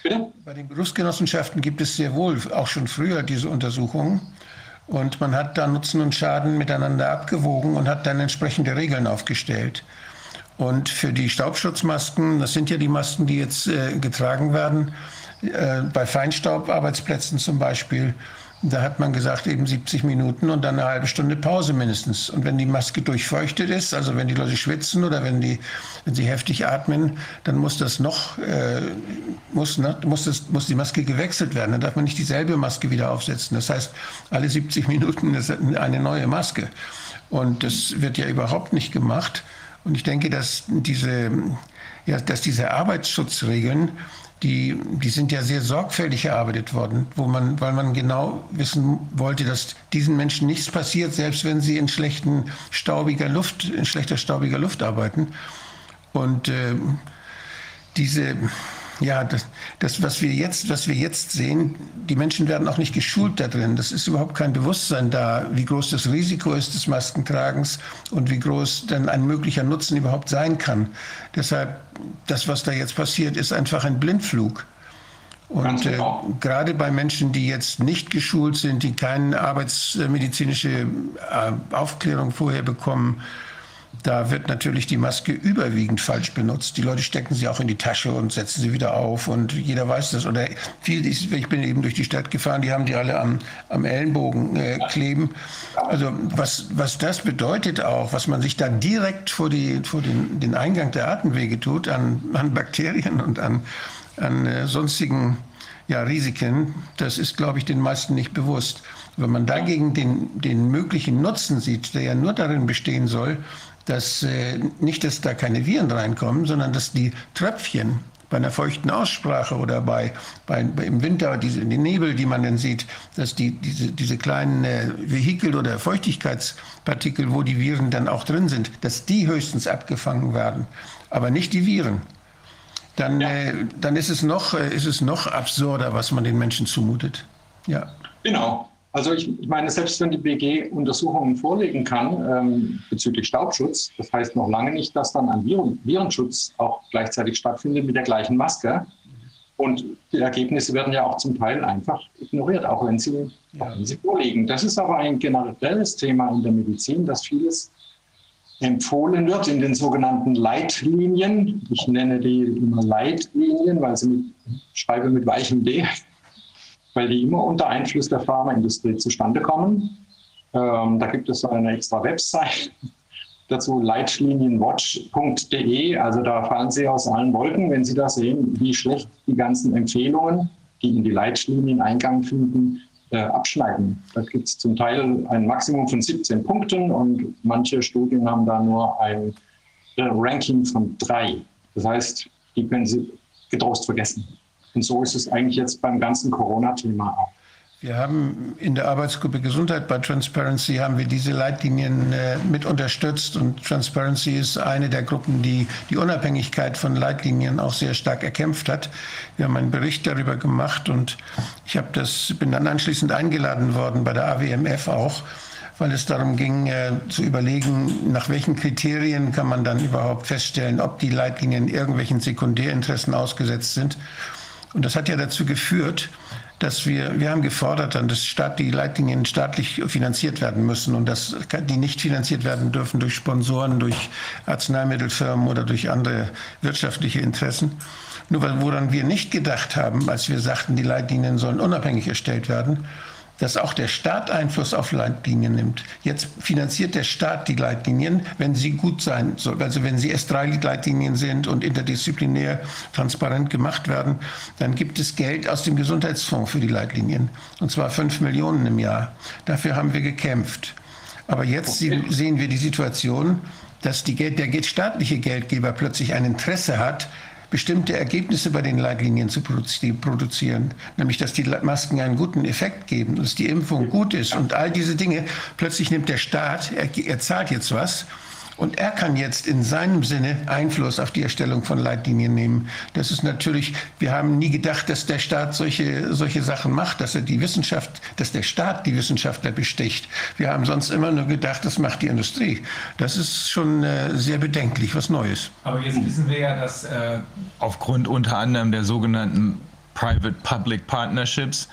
Bitte? Bei den Berufsgenossenschaften gibt es sehr wohl auch schon früher diese Untersuchungen. Und man hat da Nutzen und Schaden miteinander abgewogen und hat dann entsprechende Regeln aufgestellt. Und für die Staubschutzmasken, das sind ja die Masken, die jetzt äh, getragen werden, äh, bei Feinstaubarbeitsplätzen zum Beispiel, da hat man gesagt, eben 70 Minuten und dann eine halbe Stunde Pause mindestens. Und wenn die Maske durchfeuchtet ist, also wenn die Leute schwitzen oder wenn, die, wenn sie heftig atmen, dann muss das noch, äh, muss, ne, muss, das, muss die Maske gewechselt werden. Dann darf man nicht dieselbe Maske wieder aufsetzen. Das heißt, alle 70 Minuten ist eine neue Maske. Und das wird ja überhaupt nicht gemacht. Und ich denke, dass diese, ja, dass diese Arbeitsschutzregeln die, die sind ja sehr sorgfältig erarbeitet worden, wo man, weil man genau wissen wollte, dass diesen Menschen nichts passiert, selbst wenn sie in schlechten staubiger Luft, in schlechter staubiger Luft arbeiten. Und äh, diese, ja, das, das, was, wir jetzt, was wir jetzt sehen, die Menschen werden auch nicht geschult da drin. Das ist überhaupt kein Bewusstsein da, wie groß das Risiko ist des Maskentragens und wie groß dann ein möglicher Nutzen überhaupt sein kann. Deshalb, das, was da jetzt passiert, ist einfach ein Blindflug. Und äh, genau. gerade bei Menschen, die jetzt nicht geschult sind, die keine arbeitsmedizinische äh, Aufklärung vorher bekommen, da wird natürlich die Maske überwiegend falsch benutzt. Die Leute stecken sie auch in die Tasche und setzen sie wieder auf und jeder weiß das. Oder viel, ich bin eben durch die Stadt gefahren, die haben die alle am, am Ellenbogen äh, kleben. Also was, was das bedeutet auch, was man sich da direkt vor, die, vor den, den Eingang der Atemwege tut, an, an Bakterien und an, an äh, sonstigen ja, Risiken, das ist, glaube ich, den meisten nicht bewusst. Wenn man dagegen den, den möglichen Nutzen sieht, der ja nur darin bestehen soll, dass äh, nicht, dass da keine Viren reinkommen, sondern dass die Tröpfchen bei einer feuchten Aussprache oder bei, bei, im Winter diese die Nebel, die man dann sieht, dass die, diese, diese kleinen äh, Vehikel oder Feuchtigkeitspartikel, wo die Viren dann auch drin sind, dass die höchstens abgefangen werden, aber nicht die Viren. Dann, ja. äh, dann ist, es noch, äh, ist es noch absurder, was man den Menschen zumutet. Ja. Genau. Also ich, ich, meine, selbst wenn die BG Untersuchungen vorlegen kann ähm, bezüglich Staubschutz, das heißt noch lange nicht, dass dann ein Viren, Virenschutz auch gleichzeitig stattfindet mit der gleichen Maske. Und die Ergebnisse werden ja auch zum Teil einfach ignoriert, auch wenn sie, ja. auch wenn sie vorliegen. Das ist aber ein generelles Thema in der Medizin, dass vieles empfohlen wird in den sogenannten Leitlinien. Ich nenne die immer Leitlinien, weil sie mit, schreibe mit weichem D, weil die immer unter Einfluss der Pharmaindustrie zustande kommen. Ähm, da gibt es eine extra Website dazu, leitlinienwatch.de. Also da fallen Sie aus allen Wolken, wenn Sie da sehen, wie schlecht die ganzen Empfehlungen, die in die Leitlinien Eingang finden, äh, abschneiden. Da gibt es zum Teil ein Maximum von 17 Punkten und manche Studien haben da nur ein äh, Ranking von drei. Das heißt, die können Sie getrost vergessen. Und so ist es eigentlich jetzt beim ganzen Corona-Thema auch. Wir haben in der Arbeitsgruppe Gesundheit bei Transparency haben wir diese Leitlinien äh, mit unterstützt und Transparency ist eine der Gruppen, die die Unabhängigkeit von Leitlinien auch sehr stark erkämpft hat. Wir haben einen Bericht darüber gemacht und ich habe das bin dann anschließend eingeladen worden bei der AWMF auch, weil es darum ging äh, zu überlegen, nach welchen Kriterien kann man dann überhaupt feststellen, ob die Leitlinien irgendwelchen Sekundärinteressen ausgesetzt sind. Und das hat ja dazu geführt, dass wir, wir haben gefordert, dass Staat, die Leitlinien staatlich finanziert werden müssen und dass die nicht finanziert werden dürfen durch Sponsoren, durch Arzneimittelfirmen oder durch andere wirtschaftliche Interessen. Nur woran wir nicht gedacht haben, als wir sagten, die Leitlinien sollen unabhängig erstellt werden, dass auch der Staat Einfluss auf Leitlinien nimmt. Jetzt finanziert der Staat die Leitlinien, wenn sie gut sein sollen. Also wenn sie S3-Leitlinien sind und interdisziplinär transparent gemacht werden, dann gibt es Geld aus dem Gesundheitsfonds für die Leitlinien. Und zwar fünf Millionen im Jahr. Dafür haben wir gekämpft. Aber jetzt okay. sehen wir die Situation, dass die der staatliche Geldgeber plötzlich ein Interesse hat, bestimmte Ergebnisse bei den Leitlinien zu produzieren, nämlich dass die Masken einen guten Effekt geben, dass die Impfung gut ist und all diese Dinge. Plötzlich nimmt der Staat, er, er zahlt jetzt was und er kann jetzt in seinem Sinne Einfluss auf die Erstellung von Leitlinien nehmen. Das ist natürlich, wir haben nie gedacht, dass der Staat solche, solche Sachen macht, dass er die Wissenschaft, dass der Staat die Wissenschaftler besticht. Wir haben sonst immer nur gedacht, das macht die Industrie. Das ist schon äh, sehr bedenklich, was Neues. Aber jetzt wissen wir ja, dass äh, aufgrund unter anderem der sogenannten Private-Public Partnerships,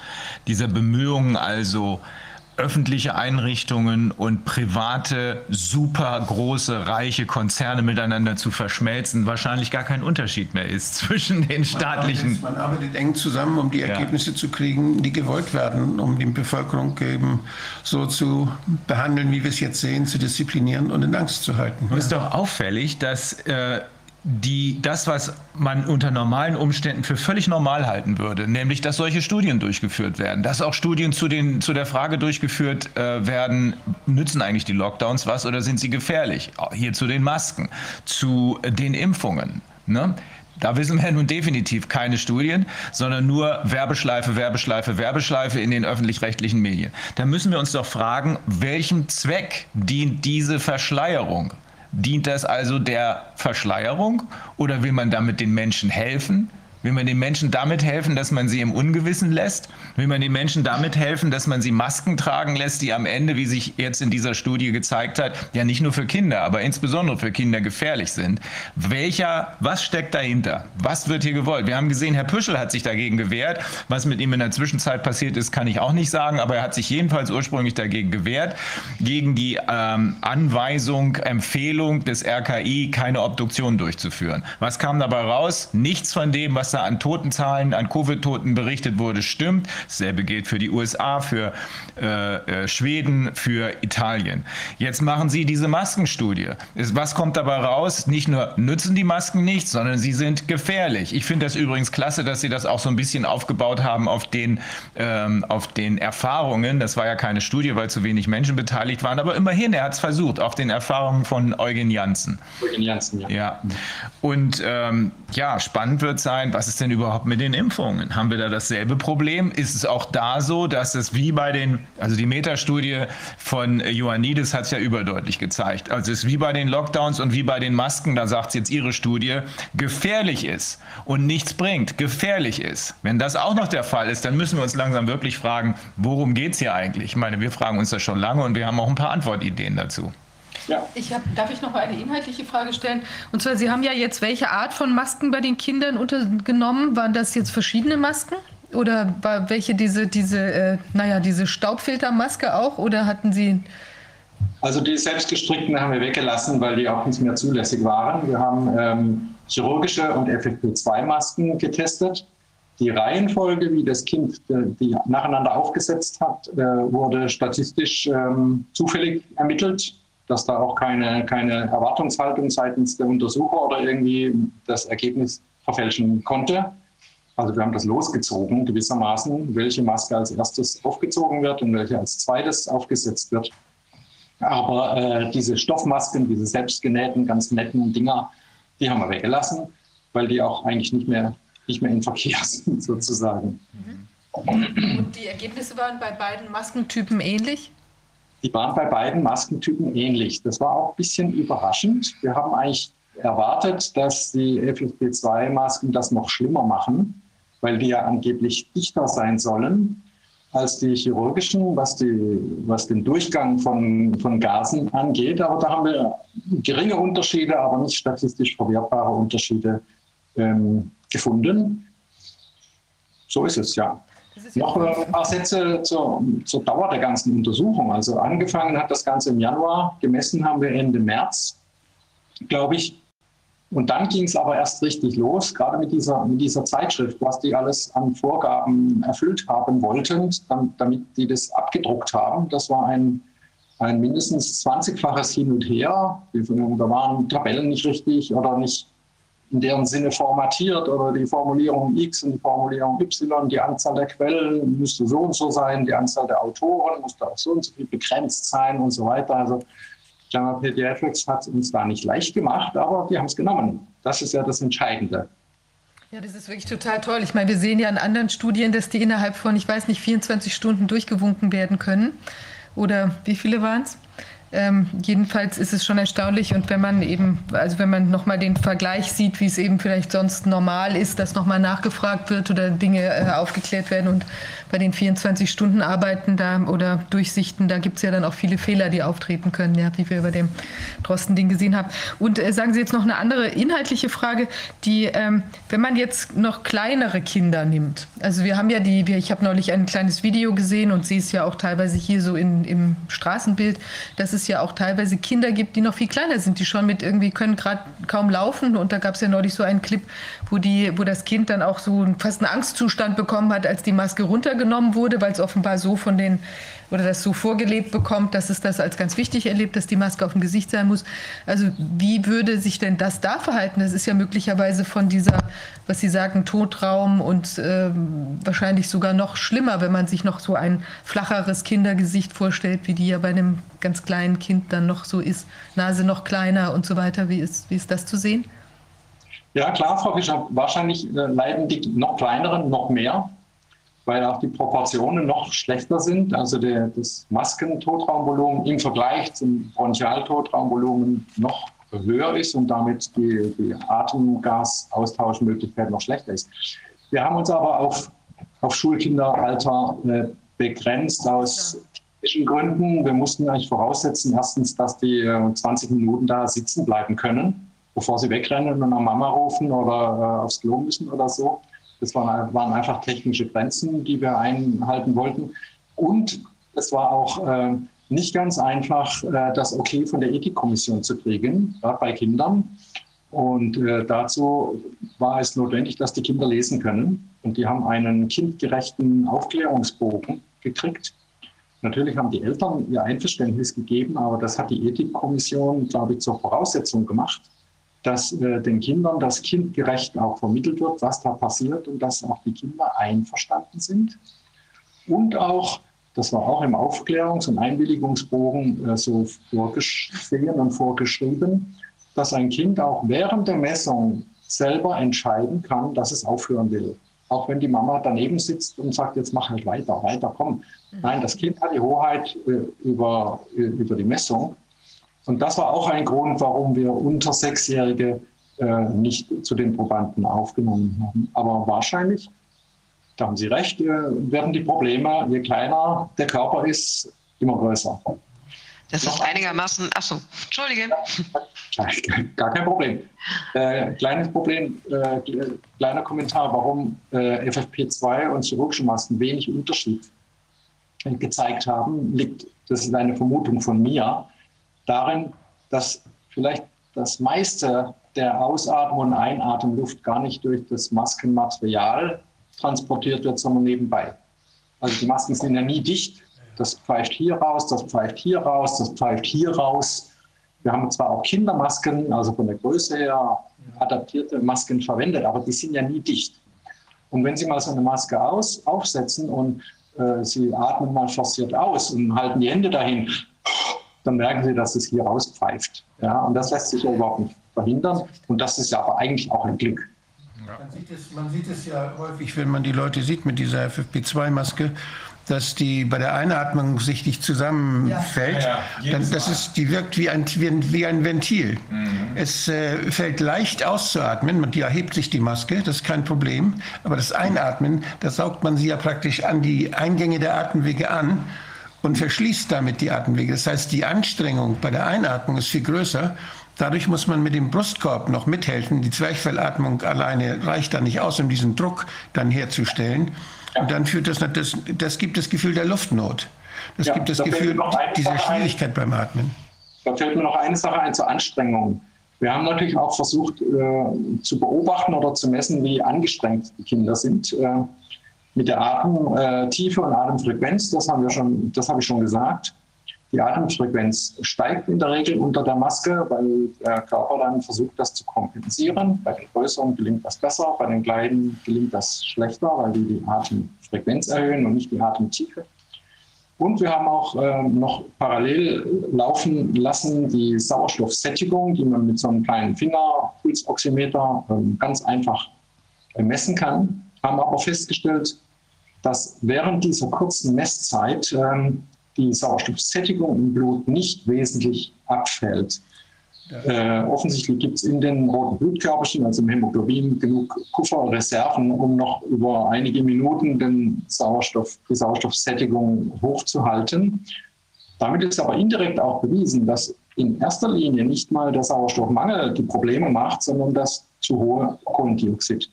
dieser Bemühungen also öffentliche Einrichtungen und private, super große, reiche Konzerne miteinander zu verschmelzen, wahrscheinlich gar kein Unterschied mehr ist zwischen den staatlichen. Man arbeitet, eng zusammen, um die Ergebnisse ja. zu kriegen, die gewollt werden, um die Bevölkerung eben so zu behandeln, wie wir es jetzt sehen, zu disziplinieren und in Angst zu halten. Es ist doch auffällig, dass äh, die das, was man unter normalen Umständen für völlig normal halten würde, nämlich dass solche Studien durchgeführt werden, dass auch Studien zu, den, zu der Frage durchgeführt äh, werden, nützen eigentlich die Lockdowns was oder sind sie gefährlich? Hier zu den Masken, zu den Impfungen. Ne? Da wissen wir nun definitiv keine Studien, sondern nur Werbeschleife, Werbeschleife, Werbeschleife in den öffentlich-rechtlichen Medien. Da müssen wir uns doch fragen, welchem Zweck dient diese Verschleierung? Dient das also der Verschleierung oder will man damit den Menschen helfen? Will man den Menschen damit helfen, dass man sie im Ungewissen lässt? Will man den Menschen damit helfen, dass man sie Masken tragen lässt, die am Ende, wie sich jetzt in dieser Studie gezeigt hat, ja nicht nur für Kinder, aber insbesondere für Kinder gefährlich sind? Welcher, was steckt dahinter? Was wird hier gewollt? Wir haben gesehen, Herr Püschel hat sich dagegen gewehrt. Was mit ihm in der Zwischenzeit passiert ist, kann ich auch nicht sagen, aber er hat sich jedenfalls ursprünglich dagegen gewehrt, gegen die ähm, Anweisung, Empfehlung des RKI, keine Obduktion durchzuführen. Was kam dabei raus? Nichts von dem, was da an Totenzahlen, an Covid-Toten berichtet wurde, stimmt. Dasselbe gilt für die USA, für äh, äh, Schweden, für Italien. Jetzt machen Sie diese Maskenstudie. Was kommt dabei raus? Nicht nur nützen die Masken nichts, sondern sie sind gefährlich. Ich finde das übrigens klasse, dass Sie das auch so ein bisschen aufgebaut haben auf den, ähm, auf den Erfahrungen. Das war ja keine Studie, weil zu wenig Menschen beteiligt waren, aber immerhin, er hat es versucht, auf den Erfahrungen von Eugen Janssen. Eugen Janssen, ja. ja. Und ähm, ja, spannend wird sein, was ist denn überhaupt mit den Impfungen? Haben wir da dasselbe Problem? Ist es auch da so, dass es wie bei den, also die Metastudie von Ioannidis hat es ja überdeutlich gezeigt, also es ist wie bei den Lockdowns und wie bei den Masken, da sagt es jetzt ihre Studie, gefährlich ist und nichts bringt, gefährlich ist. Wenn das auch noch der Fall ist, dann müssen wir uns langsam wirklich fragen, worum geht es hier eigentlich? Ich meine, wir fragen uns das schon lange und wir haben auch ein paar Antwortideen dazu. Ja. Ich hab, darf ich noch mal eine inhaltliche Frage stellen? Und zwar, Sie haben ja jetzt welche Art von Masken bei den Kindern untergenommen? Waren das jetzt verschiedene Masken? Oder war welche diese, diese, äh, naja, diese Staubfiltermaske auch? Oder hatten Sie. Also die selbstgestrickten haben wir weggelassen, weil die auch nicht mehr zulässig waren. Wir haben ähm, chirurgische und FFP2-Masken getestet. Die Reihenfolge, wie das Kind äh, die nacheinander aufgesetzt hat, äh, wurde statistisch ähm, zufällig ermittelt dass da auch keine, keine Erwartungshaltung seitens der Untersucher oder irgendwie das Ergebnis verfälschen konnte. Also wir haben das losgezogen gewissermaßen, welche Maske als erstes aufgezogen wird und welche als zweites aufgesetzt wird. Aber äh, diese Stoffmasken, diese selbstgenähten, ganz netten Dinger, die haben wir weggelassen, weil die auch eigentlich nicht mehr, nicht mehr in Verkehr sind sozusagen. Mhm. Und die Ergebnisse waren bei beiden Maskentypen ähnlich? Die waren bei beiden Maskentypen ähnlich. Das war auch ein bisschen überraschend. Wir haben eigentlich erwartet, dass die FFP2-Masken das noch schlimmer machen, weil die ja angeblich dichter sein sollen als die chirurgischen, was, die, was den Durchgang von, von Gasen angeht. Aber da haben wir geringe Unterschiede, aber nicht statistisch verwertbare Unterschiede ähm, gefunden. So ist es, ja. Noch ein paar Sätze zur, zur Dauer der ganzen Untersuchung. Also angefangen hat das Ganze im Januar, gemessen haben wir Ende März, glaube ich. Und dann ging es aber erst richtig los, gerade mit dieser, mit dieser Zeitschrift, was die alles an Vorgaben erfüllt haben wollten, damit die das abgedruckt haben. Das war ein, ein mindestens 20-faches Hin und Her. Da waren Tabellen nicht richtig oder nicht in deren Sinne formatiert oder die Formulierung X und die Formulierung Y, die Anzahl der Quellen müsste so und so sein, die Anzahl der Autoren musste auch so und so viel begrenzt sein und so weiter. Also JAMA Pediatrics hat es uns da nicht leicht gemacht, aber die haben es genommen. Das ist ja das Entscheidende. Ja, das ist wirklich total toll. Ich meine, wir sehen ja in anderen Studien, dass die innerhalb von, ich weiß nicht, 24 Stunden durchgewunken werden können. Oder wie viele waren es? Ähm, jedenfalls ist es schon erstaunlich und wenn man eben, also wenn man nochmal den Vergleich sieht, wie es eben vielleicht sonst normal ist, dass nochmal nachgefragt wird oder Dinge äh, aufgeklärt werden und bei den 24-Stunden-Arbeiten da oder Durchsichten, da gibt es ja dann auch viele Fehler, die auftreten können, ja, wie wir bei dem Drosten-Ding gesehen haben. Und äh, sagen Sie jetzt noch eine andere inhaltliche Frage, die, ähm, wenn man jetzt noch kleinere Kinder nimmt, also wir haben ja die, wir, ich habe neulich ein kleines Video gesehen und sehe es ja auch teilweise hier so in, im Straßenbild, dass es ja auch teilweise Kinder gibt, die noch viel kleiner sind, die schon mit irgendwie können gerade kaum laufen. Und da gab es ja neulich so einen Clip, wo, die, wo das Kind dann auch so fast einen Angstzustand bekommen hat, als die Maske runtergenommen wurde, weil es offenbar so von den oder das so vorgelebt bekommt, dass es das als ganz wichtig erlebt, dass die Maske auf dem Gesicht sein muss. Also wie würde sich denn das da verhalten? Das ist ja möglicherweise von dieser, was Sie sagen, Totraum und äh, wahrscheinlich sogar noch schlimmer, wenn man sich noch so ein flacheres Kindergesicht vorstellt, wie die ja bei einem ganz kleinen Kind dann noch so ist, Nase noch kleiner und so weiter. Wie ist, wie ist das zu sehen? Ja, klar, Frau Fischer, wahrscheinlich äh, leiden die noch kleineren noch mehr, weil auch die Proportionen noch schlechter sind. Also der, das Maskentotraumvolumen im Vergleich zum Bronchialtotraumvolumen noch höher ist und damit die, die Atemgasaustauschmöglichkeit noch schlechter ist. Wir haben uns aber auf, auf Schulkinderalter äh, begrenzt aus technischen Gründen. Wir mussten eigentlich voraussetzen, erstens, dass die äh, 20 Minuten da sitzen bleiben können, bevor sie wegrennen und nach Mama rufen oder äh, aufs Klo müssen oder so. Das waren, waren, einfach technische Grenzen, die wir einhalten wollten. Und es war auch äh, nicht ganz einfach, äh, das Okay von der Ethikkommission zu kriegen, gerade bei Kindern. Und äh, dazu war es notwendig, dass die Kinder lesen können. Und die haben einen kindgerechten Aufklärungsbogen gekriegt. Natürlich haben die Eltern ihr Einverständnis gegeben, aber das hat die Ethikkommission, glaube ich, zur Voraussetzung gemacht, dass äh, den Kindern das kindgerecht auch vermittelt wird, was da passiert und dass auch die Kinder einverstanden sind. Und auch, das war auch im Aufklärungs- und Einwilligungsbogen äh, so vorgesehen und vorgeschrieben, dass ein Kind auch während der Messung selber entscheiden kann, dass es aufhören will. Auch wenn die Mama daneben sitzt und sagt, jetzt mach halt weiter, weiter, komm. Mhm. Nein, das Kind hat die Hoheit äh, über, äh, über die Messung. Und das war auch ein Grund, warum wir unter Sechsjährige äh, nicht zu den Probanden aufgenommen haben. Aber wahrscheinlich, da haben Sie recht, äh, werden die Probleme, je kleiner der Körper ist, immer größer. Das ist einigermaßen, achso, Entschuldige. Gar kein Problem. Äh, kleines Problem, äh, kleiner Kommentar, warum äh, FFP2 und chirurgische Masken wenig Unterschied gezeigt haben, liegt, das ist eine Vermutung von mir, darin, dass vielleicht das meiste der Ausatmen- und Einatemluft gar nicht durch das Maskenmaterial transportiert wird, sondern nebenbei. Also die Masken sind ja nie dicht das pfeift hier raus, das pfeift hier raus, das pfeift hier raus. Wir haben zwar auch Kindermasken, also von der Größe her adaptierte Masken verwendet, aber die sind ja nie dicht. Und wenn Sie mal so eine Maske aus, aufsetzen und äh, Sie atmen mal forciert aus und halten die Hände dahin, dann merken Sie, dass es hier rauspfeift. Ja, und das lässt sich ja überhaupt nicht verhindern. Und das ist ja aber eigentlich auch ein Glück. Man sieht, es, man sieht es ja häufig, wenn man die Leute sieht mit dieser FFP2-Maske dass die bei der Einatmung sich nicht zusammenfällt, ja. Ja, dann, das ist, die wirkt wie ein, wie ein Ventil. Mhm. Es äh, fällt leicht auszuatmen, man, die erhebt sich die Maske, das ist kein Problem, aber das Einatmen, da saugt man sie ja praktisch an die Eingänge der Atemwege an und verschließt damit die Atemwege. Das heißt, die Anstrengung bei der Einatmung ist viel größer. Dadurch muss man mit dem Brustkorb noch mithelfen. Die Zwerchfellatmung alleine reicht da nicht aus, um diesen Druck dann herzustellen. Und dann führt das, das, das gibt das Gefühl der Luftnot. Das ja, gibt das da Gefühl dieser Schwierigkeit beim Atmen. Da fällt mir noch eine Sache ein zur Anstrengung. Wir haben natürlich auch versucht äh, zu beobachten oder zu messen, wie angestrengt die Kinder sind. Äh, mit der Atemtiefe und Atemfrequenz, das haben wir schon, das habe ich schon gesagt. Die Atemfrequenz steigt in der Regel unter der Maske, weil der Körper dann versucht, das zu kompensieren. Bei den größeren gelingt das besser, bei den kleinen gelingt das schlechter, weil die die Atemfrequenz erhöhen und nicht die Atemtiefe. Und wir haben auch äh, noch parallel laufen lassen die Sauerstoffsättigung, die man mit so einem kleinen Fingerpulsoximeter äh, ganz einfach äh, messen kann. Haben aber festgestellt, dass während dieser kurzen Messzeit ähm, die Sauerstoffsättigung im Blut nicht wesentlich abfällt. Äh, offensichtlich gibt es in den roten Blutkörperchen, also im Hämoglobin, genug Pufferreserven, um noch über einige Minuten den Sauerstoff, die Sauerstoffsättigung hochzuhalten. Damit ist aber indirekt auch bewiesen, dass in erster Linie nicht mal der Sauerstoffmangel die Probleme macht, sondern das zu hohe Kohlendioxid.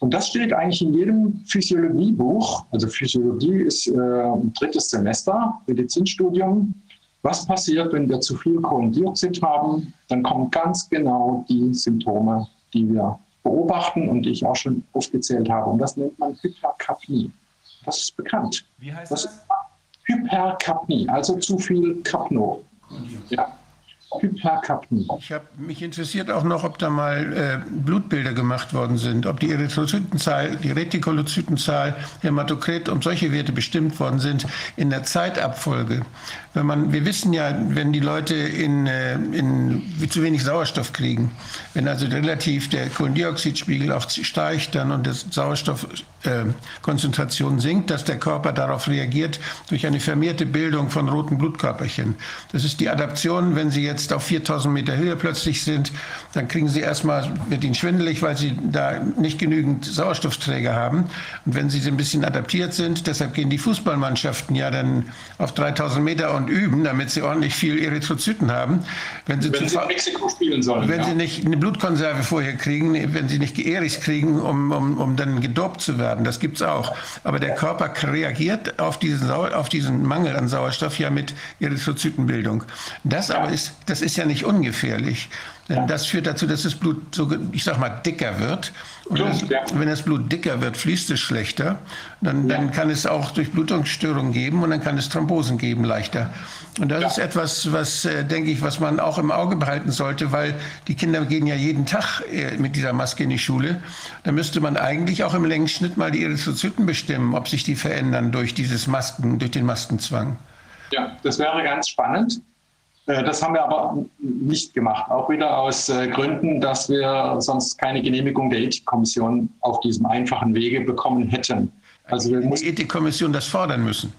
Und das steht eigentlich in jedem Physiologiebuch. Also Physiologie ist äh, drittes Semester, Medizinstudium. Was passiert, wenn wir zu viel Kohlendioxid haben? Dann kommen ganz genau die Symptome, die wir beobachten und die ich auch schon aufgezählt habe. Und das nennt man Hyperkapnie. Das ist bekannt. Wie heißt das? das? Hyperkapnie, also zu viel Kapno. Ja. Hyperkapnie. Ich habe mich interessiert auch noch, ob da mal äh, Blutbilder gemacht worden sind, ob die Erythrozytenzahl, die Retikulozytenzahl, Hämatokrit und solche Werte bestimmt worden sind in der Zeitabfolge. Wenn man, wir wissen ja, wenn die Leute in, äh, in zu wenig Sauerstoff kriegen, wenn also relativ der Kohlendioxidspiegel auch steigt dann und das Sauerstoffkonzentration äh, sinkt, dass der Körper darauf reagiert durch eine vermehrte Bildung von roten Blutkörperchen. Das ist die Adaption, wenn Sie jetzt auf 4000 Meter Höhe plötzlich sind, dann kriegen Sie erstmal, wird Ihnen schwindelig, weil Sie da nicht genügend Sauerstoffträger haben. Und wenn Sie ein bisschen adaptiert sind, deshalb gehen die Fußballmannschaften ja dann auf 3000 Meter und üben, damit sie ordentlich viel Erythrozyten haben. Wenn sie, wenn sie in Mexiko spielen sollen. Wenn ja. sie nicht eine Blutkonserve vorher kriegen, wenn sie nicht Geerichs kriegen, um, um, um dann gedopt zu werden, das gibt es auch. Aber der Körper reagiert auf diesen, auf diesen Mangel an Sauerstoff ja mit Erythrozytenbildung. Das aber ist, das ist ja nicht ungefährlich. Denn das führt dazu, dass das Blut, so, ich sag mal, dicker wird. Und das, wenn das Blut dicker wird, fließt es schlechter. Dann, dann kann es auch Durchblutungsstörungen geben und dann kann es Thrombosen geben leichter. Und das ja. ist etwas, was, äh, denke ich, was man auch im Auge behalten sollte, weil die Kinder gehen ja jeden Tag äh, mit dieser Maske in die Schule. Da müsste man eigentlich auch im Längsschnitt mal die Erythrozyten bestimmen, ob sich die verändern durch dieses Masken, durch den Maskenzwang. Ja, das wäre ganz spannend. Äh, das haben wir aber nicht gemacht, auch wieder aus äh, Gründen, dass wir sonst keine Genehmigung der Ethikkommission auf diesem einfachen Wege bekommen hätten. Also wir die Ethikkommission das fordern müssen.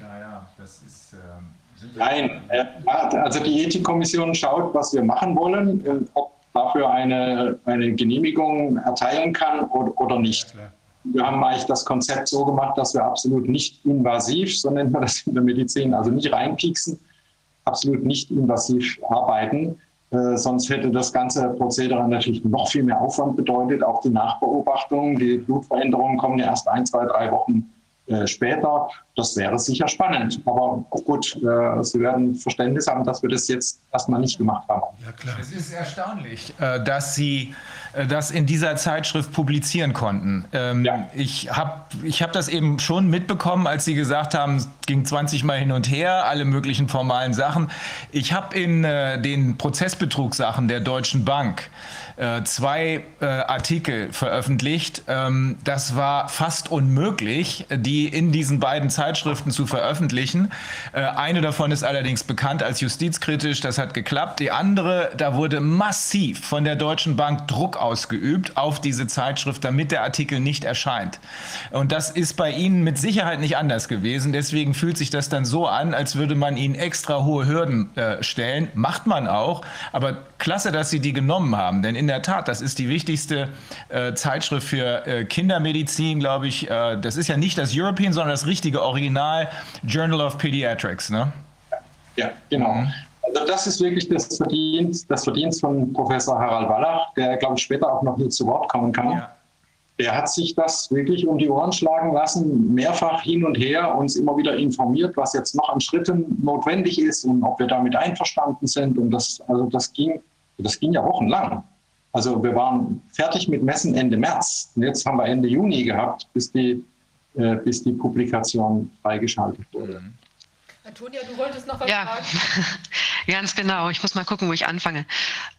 Ja, ja, das ist. Ähm, Nein, äh, also die Ethikkommission schaut, was wir machen wollen, ob dafür eine, eine Genehmigung erteilen kann oder, oder nicht. Ja, wir haben eigentlich das Konzept so gemacht, dass wir absolut nicht invasiv, so nennt man das in der Medizin, also nicht reinpieksen, absolut nicht invasiv arbeiten. Äh, sonst hätte das ganze Prozedere natürlich noch viel mehr Aufwand bedeutet. Auch die Nachbeobachtung, die Blutveränderungen kommen ja erst ein, zwei, drei Wochen äh, später. Das wäre sicher spannend. Aber gut, äh, Sie werden Verständnis haben, dass wir das jetzt erstmal nicht gemacht haben. Ja, klar. Es ist erstaunlich, äh, dass Sie das in dieser Zeitschrift publizieren konnten. Ähm, ja. Ich habe ich hab das eben schon mitbekommen, als Sie gesagt haben, es ging 20 Mal hin und her, alle möglichen formalen Sachen. Ich habe in äh, den Prozessbetrugssachen der Deutschen Bank äh, zwei äh, Artikel veröffentlicht. Ähm, das war fast unmöglich, die in diesen beiden Zeitschriften zu veröffentlichen. Äh, eine davon ist allerdings bekannt als justizkritisch, das hat geklappt. Die andere, da wurde massiv von der Deutschen Bank Druck ausgeübt auf diese Zeitschrift, damit der Artikel nicht erscheint. Und das ist bei Ihnen mit Sicherheit nicht anders gewesen. Deswegen fühlt sich das dann so an, als würde man Ihnen extra hohe Hürden äh, stellen. Macht man auch. Aber klasse, dass Sie die genommen haben. Denn in der Tat, das ist die wichtigste äh, Zeitschrift für äh, Kindermedizin, glaube ich. Äh, das ist ja nicht das European, sondern das richtige Original Journal of Pediatrics. Ne? Ja, genau. Mhm. Also das ist wirklich das Verdienst, das Verdienst von Professor Harald Wallach, der, glaube ich, später auch noch hier zu Wort kommen kann. Ja. Der hat sich das wirklich um die Ohren schlagen lassen, mehrfach hin und her, uns immer wieder informiert, was jetzt noch an Schritten notwendig ist und ob wir damit einverstanden sind. Und das, also das ging, das ging ja wochenlang. Also wir waren fertig mit Messen Ende März. Und jetzt haben wir Ende Juni gehabt, bis die, äh, bis die Publikation freigeschaltet wurde. Mhm. Antonia, du wolltest noch was ja. fragen? Ganz genau. Ich muss mal gucken, wo ich anfange.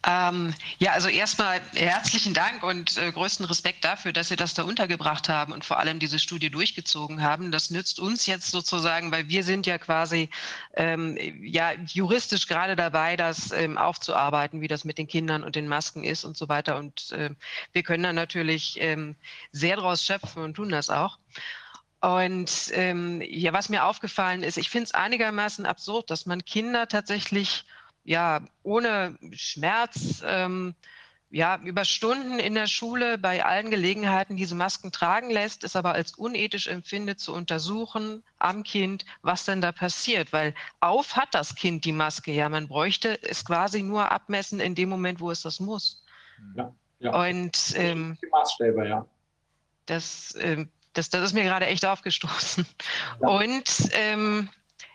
Ähm, ja, also erstmal herzlichen Dank und äh, größten Respekt dafür, dass Sie das da untergebracht haben und vor allem diese Studie durchgezogen haben. Das nützt uns jetzt sozusagen, weil wir sind ja quasi ähm, ja juristisch gerade dabei, das ähm, aufzuarbeiten, wie das mit den Kindern und den Masken ist und so weiter. Und äh, wir können da natürlich ähm, sehr daraus schöpfen und tun das auch. Und ähm, ja, was mir aufgefallen ist, ich finde es einigermaßen absurd, dass man Kinder tatsächlich ja ohne Schmerz ähm, ja über Stunden in der Schule bei allen Gelegenheiten diese Masken tragen lässt, es aber als unethisch empfindet, zu untersuchen am Kind, was denn da passiert. Weil auf hat das Kind die Maske ja. Man bräuchte es quasi nur abmessen in dem Moment, wo es das muss. Ja, ja. Und ähm, die Maßstäbe, ja. Das ähm, das, das ist mir gerade echt aufgestoßen. Ja. Und ähm,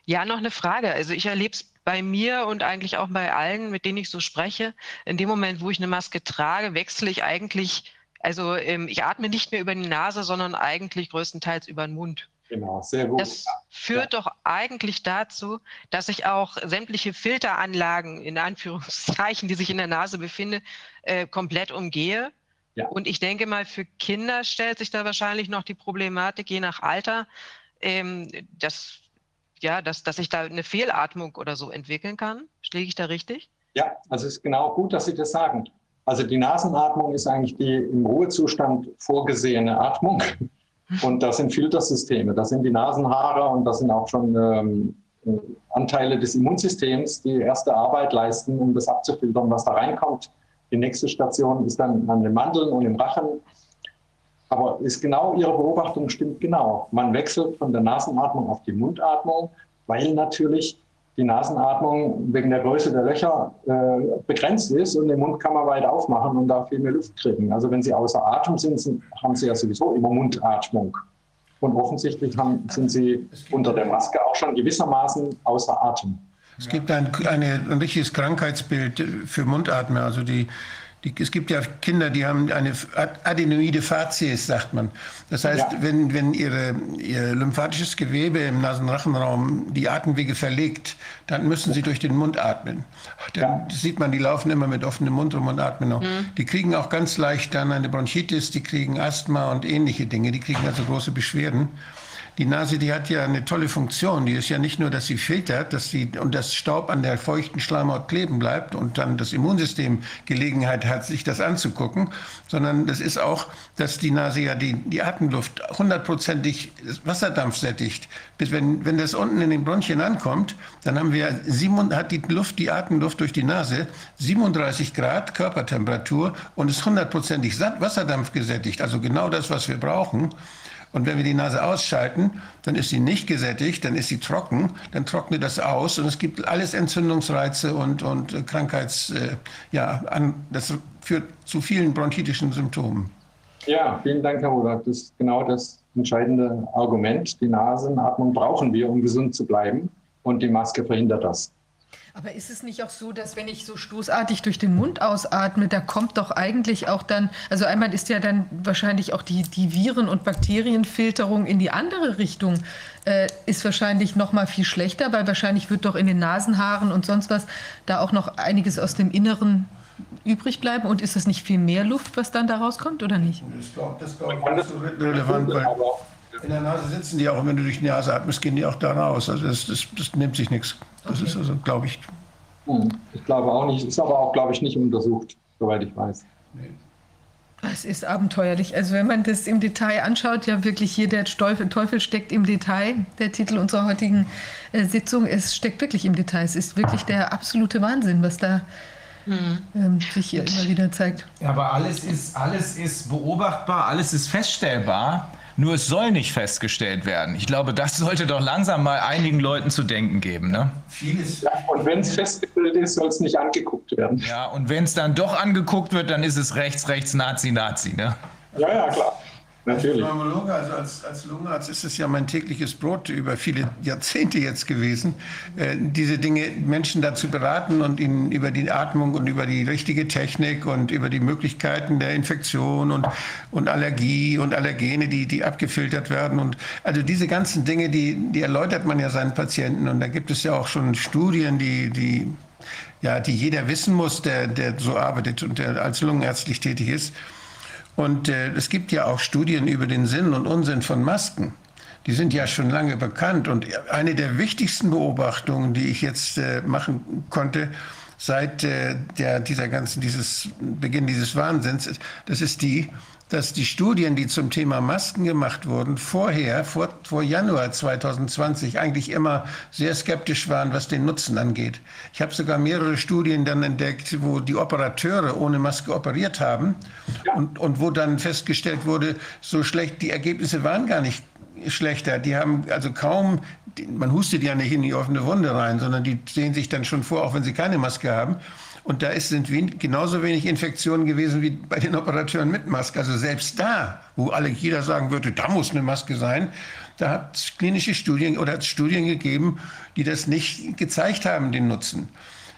ja, noch eine Frage. Also ich erlebe es bei mir und eigentlich auch bei allen, mit denen ich so spreche. In dem Moment, wo ich eine Maske trage, wechsle ich eigentlich, also ähm, ich atme nicht mehr über die Nase, sondern eigentlich größtenteils über den Mund. Genau, sehr gut. Das führt ja. doch eigentlich dazu, dass ich auch sämtliche Filteranlagen, in Anführungszeichen, die sich in der Nase befinden, äh, komplett umgehe ja. Und ich denke mal, für Kinder stellt sich da wahrscheinlich noch die Problematik, je nach Alter, ähm, dass ja, dass, dass ich da eine Fehlatmung oder so entwickeln kann. Schläge ich da richtig? Ja, also es ist genau gut, dass Sie das sagen. Also die Nasenatmung ist eigentlich die im Ruhezustand vorgesehene Atmung. Und das sind Filtersysteme, das sind die Nasenhaare und das sind auch schon ähm, Anteile des Immunsystems, die erste Arbeit leisten, um das abzufiltern, was da reinkommt. Die nächste Station ist dann an den Mandeln und im Rachen. Aber ist genau Ihre Beobachtung stimmt genau. Man wechselt von der Nasenatmung auf die Mundatmung, weil natürlich die Nasenatmung wegen der Größe der Löcher äh, begrenzt ist und den Mund kann man weit aufmachen und da viel mehr Luft kriegen. Also wenn Sie außer Atem sind, haben Sie ja sowieso immer Mundatmung. Und offensichtlich haben, sind Sie unter der Maske auch schon gewissermaßen außer Atem. Es gibt ein, eine, ein richtiges Krankheitsbild für Mundatmer. Also die, die, es gibt ja Kinder, die haben eine Adenoide Facies, sagt man. Das heißt, ja. wenn, wenn ihre, ihr lymphatisches Gewebe im Nasenrachenraum die Atemwege verlegt, dann müssen sie durch den Mund atmen. Dann ja. sieht man, die laufen immer mit offenem Mund rum und atmen noch. Mhm. Die kriegen auch ganz leicht dann eine Bronchitis, die kriegen Asthma und ähnliche Dinge. Die kriegen also große Beschwerden die Nase, die hat ja eine tolle Funktion. Die ist ja nicht nur, dass sie filtert, dass sie und das Staub an der feuchten Schleimhaut kleben bleibt und dann das Immunsystem Gelegenheit hat, sich das anzugucken, sondern das ist auch, dass die Nase ja die, die Atemluft hundertprozentig Wasserdampf sättigt. Bis wenn, wenn das unten in den Bronchien ankommt, dann haben wir sieben, hat die Luft, die Atemluft durch die Nase 37 Grad Körpertemperatur und ist hundertprozentig Wasserdampf gesättigt. Also genau das, was wir brauchen. Und wenn wir die Nase ausschalten, dann ist sie nicht gesättigt, dann ist sie trocken, dann trocknet das aus und es gibt alles Entzündungsreize und, und Krankheits, äh, ja, an, das führt zu vielen bronchitischen Symptomen. Ja, vielen Dank, Herr Rodak. Das ist genau das entscheidende Argument. Die Nasenatmung brauchen wir, um gesund zu bleiben und die Maske verhindert das. Aber ist es nicht auch so, dass wenn ich so stoßartig durch den Mund ausatme, da kommt doch eigentlich auch dann, also einmal ist ja dann wahrscheinlich auch die, die Viren- und Bakterienfilterung in die andere Richtung, äh, ist wahrscheinlich noch mal viel schlechter, weil wahrscheinlich wird doch in den Nasenhaaren und sonst was da auch noch einiges aus dem Inneren übrig bleiben. Und ist das nicht viel mehr Luft, was dann da rauskommt oder nicht? Das glaube das glaub ich nicht so relevant, weil in der Nase sitzen die auch, und wenn du durch die Nase atmest, gehen die auch da raus. Also das, das, das nimmt sich nichts. Das okay. ist also, glaube ich. Hm, ich glaube auch nicht. Ist aber auch, glaube ich, nicht untersucht, soweit ich weiß. Nee. Es ist abenteuerlich. Also wenn man das im Detail anschaut, ja wirklich hier der Teufel, Teufel steckt im Detail. Der Titel unserer heutigen äh, Sitzung, es steckt wirklich im Detail. Es ist wirklich der absolute Wahnsinn, was da mhm. ähm, sich hier immer wieder zeigt. Aber alles ist, alles ist beobachtbar, alles ist feststellbar. Nur es soll nicht festgestellt werden. Ich glaube, das sollte doch langsam mal einigen Leuten zu denken geben. Ne? Vieles. Ja, und wenn es festgestellt ist, soll es nicht angeguckt werden. Ja, und wenn es dann doch angeguckt wird, dann ist es rechts, rechts, Nazi, Nazi. Ne? Ja, ja, klar. Natürlich. Als Neurologe, also als, als Lungenarzt ist es ja mein tägliches Brot über viele Jahrzehnte jetzt gewesen, äh, diese Dinge Menschen dazu beraten und ihnen über die Atmung und über die richtige Technik und über die Möglichkeiten der Infektion und, und Allergie und Allergene, die, die abgefiltert werden. Und also diese ganzen Dinge, die, die erläutert man ja seinen Patienten. Und da gibt es ja auch schon Studien, die, die, ja, die jeder wissen muss, der, der so arbeitet und der als lungenärztlich tätig ist. Und äh, es gibt ja auch Studien über den Sinn und Unsinn von Masken. Die sind ja schon lange bekannt. Und eine der wichtigsten Beobachtungen, die ich jetzt äh, machen konnte, seit äh, der, dieser ganzen, dieses Beginn dieses Wahnsinns, das ist die, dass die Studien, die zum Thema Masken gemacht wurden, vorher, vor, vor Januar 2020, eigentlich immer sehr skeptisch waren, was den Nutzen angeht. Ich habe sogar mehrere Studien dann entdeckt, wo die Operateure ohne Maske operiert haben ja. und, und wo dann festgestellt wurde, so schlecht, die Ergebnisse waren gar nicht schlechter. Die haben also kaum, man hustet ja nicht in die offene Wunde rein, sondern die sehen sich dann schon vor, auch wenn sie keine Maske haben. Und da ist, sind wen, genauso wenig Infektionen gewesen wie bei den Operateuren mit Maske. Also selbst da, wo alle jeder sagen würde, da muss eine Maske sein, da hat es klinische Studien oder hat Studien gegeben, die das nicht gezeigt haben, den Nutzen.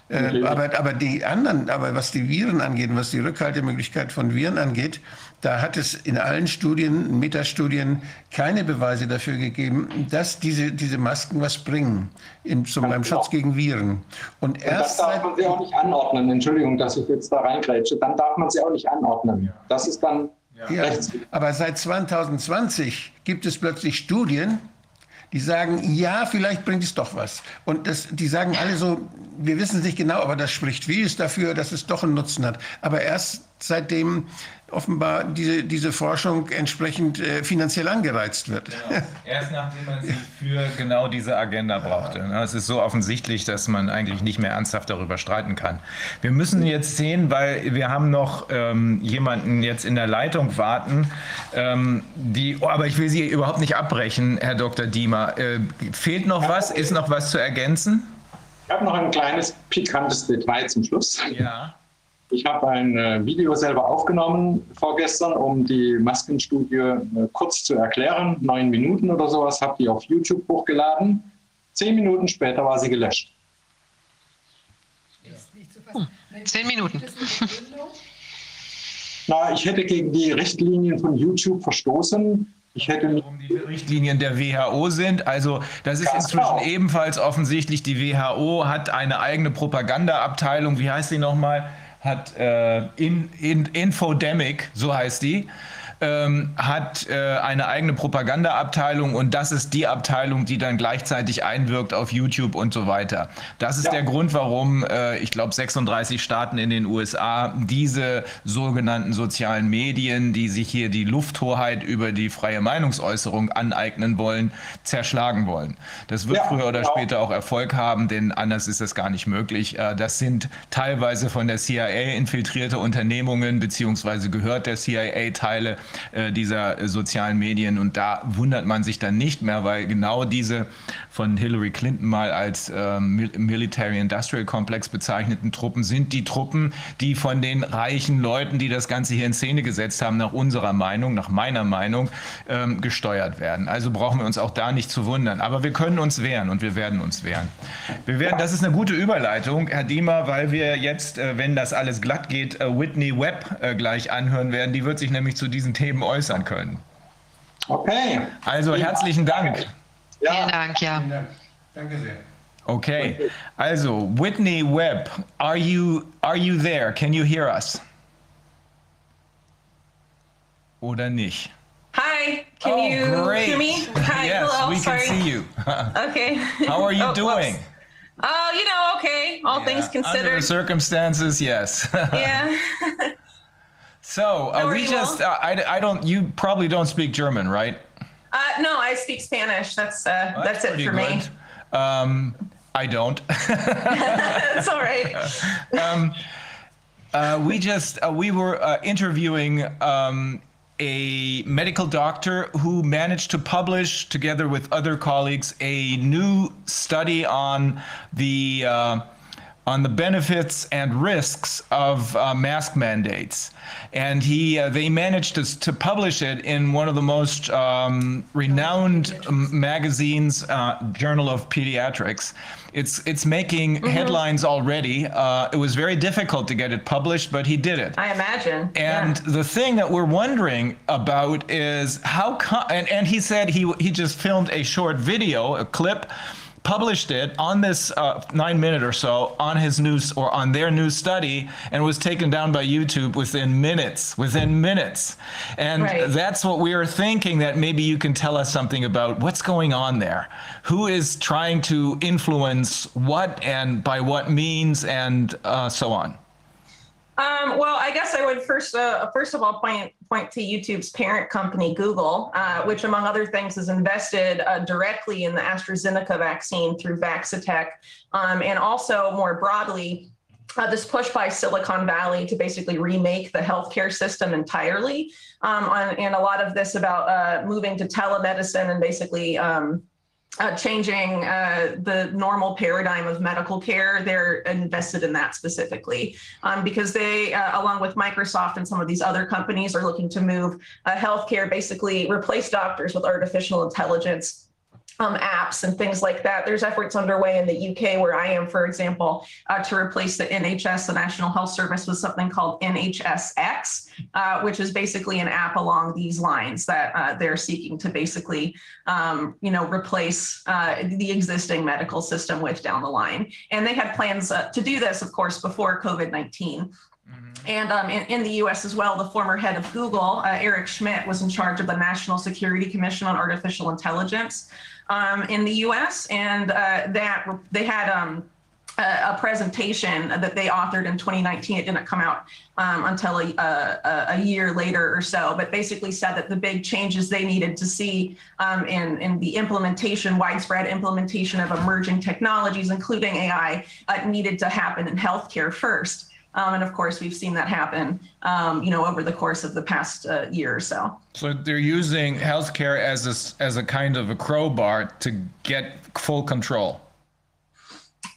Äh, aber, aber die anderen, aber was die Viren angeht, was die Rückhaltemöglichkeit von Viren angeht, da hat es in allen Studien, Metastudien, keine Beweise dafür gegeben, dass diese, diese Masken was bringen in, zum, beim Schutz gegen Viren. Und, erst das darf man sie auch nicht anordnen. Entschuldigung, dass ich jetzt da reingrätsche. Dann darf man sie auch nicht anordnen. Das ist dann ja. ja aber seit 2020 gibt es plötzlich Studien, die sagen, ja, vielleicht bringt es doch was. Und das, die sagen alle so, wir wissen es nicht genau, aber das spricht vieles dafür, dass es doch einen Nutzen hat. Aber erst seitdem offenbar diese, diese Forschung entsprechend äh, finanziell angereizt wird. Genau. Erst nachdem man sie für genau diese Agenda brauchte. Ne? Es ist so offensichtlich, dass man eigentlich nicht mehr ernsthaft darüber streiten kann. Wir müssen jetzt sehen, weil wir haben noch ähm, jemanden jetzt in der Leitung warten, ähm, die, oh, aber ich will Sie überhaupt nicht abbrechen, Herr Dr. Diemer. Äh, fehlt noch was? Ist noch was zu ergänzen? Ich habe noch ein kleines pikantes Detail zum Schluss. Ja. Ich habe ein äh, Video selber aufgenommen vorgestern, um die Maskenstudie äh, kurz zu erklären. Neun Minuten oder sowas, habe die auf YouTube hochgeladen. Zehn Minuten später war sie gelöscht. Hm, zehn Minuten. Na, ich hätte gegen die Richtlinien von YouTube verstoßen. Ich hätte nicht die Richtlinien der WHO sind. Also das ist inzwischen genau. ebenfalls offensichtlich. Die WHO hat eine eigene Propagandaabteilung. Wie heißt sie nochmal? Hat äh, in, in, Infodemic, so heißt die, ähm, hat äh, eine eigene Propagandaabteilung und das ist die Abteilung, die dann gleichzeitig einwirkt auf YouTube und so weiter. Das ist ja. der Grund, warum äh, ich glaube 36 Staaten in den USA diese sogenannten sozialen Medien, die sich hier die Lufthoheit über die freie Meinungsäußerung aneignen wollen, zerschlagen wollen. Das wird ja, früher oder genau. später auch Erfolg haben, denn anders ist das gar nicht möglich. Äh, das sind teilweise von der CIA infiltrierte Unternehmungen beziehungsweise gehört der CIA Teile äh, dieser äh, sozialen Medien. Und da wundert man sich dann nicht mehr, weil genau diese von Hillary Clinton mal als äh, Military Industrial Complex bezeichneten Truppen sind die Truppen, die von den reichen Leuten, die das Ganze hier in Szene gesetzt haben, nach unserer Meinung, nach meiner Meinung, ähm, gesteuert werden. Also brauchen wir uns auch da nicht zu wundern. Aber wir können uns wehren und wir werden uns wehren. Wir werden, das ist eine gute Überleitung, Herr Diemer, weil wir jetzt, äh, wenn das alles glatt geht, Whitney Webb gleich anhören werden. Die wird sich nämlich zu diesen Themen äußern können. Okay. Also herzlichen Dank. Ja. Vielen Dank, ja. Danke sehr. Okay. Also Whitney Webb, are you are you there? Can you hear us? Oder nicht? Hi, can oh, you great. hear me? Hi, yes, hello, we sorry. can see you. okay. How are you oh, doing? Oh, you know, okay. All yeah. things considered. Under the circumstances, yes. yeah. So uh, we just, uh, I, I don't, you probably don't speak German, right? Uh, no, I speak Spanish. That's uh, well, that's, that's it for good. me. Um, I don't. That's all right. um, uh, we just uh, we were uh, interviewing um, a medical doctor who managed to publish, together with other colleagues, a new study on the uh, on the benefits and risks of uh, mask mandates. And he, uh, they managed to, to publish it in one of the most um, renowned magazines, uh, Journal of Pediatrics. It's, it's making mm-hmm. headlines already. Uh, it was very difficult to get it published, but he did it. I imagine. And yeah. the thing that we're wondering about is how, co- and, and he said he, he just filmed a short video, a clip published it on this uh, nine minute or so on his news or on their new study and was taken down by YouTube within minutes, within minutes. And right. that's what we are thinking that maybe you can tell us something about what's going on there. Who is trying to influence what and by what means and uh, so on. Um, well, I guess I would first, uh, first of all, point point to YouTube's parent company, Google, uh, which, among other things, has invested uh, directly in the AstraZeneca vaccine through Vaxitech, um, and also more broadly. Uh, this push by Silicon Valley to basically remake the healthcare system entirely, um, on, and a lot of this about uh, moving to telemedicine and basically um, uh, changing uh, the normal paradigm of medical care. They're invested in that specifically um, because they, uh, along with Microsoft and some of these other companies, are looking to move uh, healthcare, basically replace doctors with artificial intelligence um, apps and things like that. There's efforts underway in the UK, where I am, for example, uh, to replace the NHS, the National Health Service, with something called NHSX, uh, which is basically an app along these lines that uh, they're seeking to basically, um, you know, replace uh, the existing medical system with down the line. And they had plans uh, to do this, of course, before COVID 19. And um, in, in, the US as well, the former head of Google, uh, Eric Schmidt, was in charge of the National Security Commission on Artificial Intelligence. Um, in the U.S. and uh, that they had. Um, a, presentation that they authored in 2019. It didn't come out um, until a, a, a, year later or so, but basically said that the big changes they needed to see um, in, in the implementation, widespread implementation of emerging technologies, including AI, uh, needed to happen in healthcare first. Um, and of course, we've seen that happen, um, you know, over the course of the past uh, year or so. So they're using healthcare as a, as a kind of a crowbar to get full control.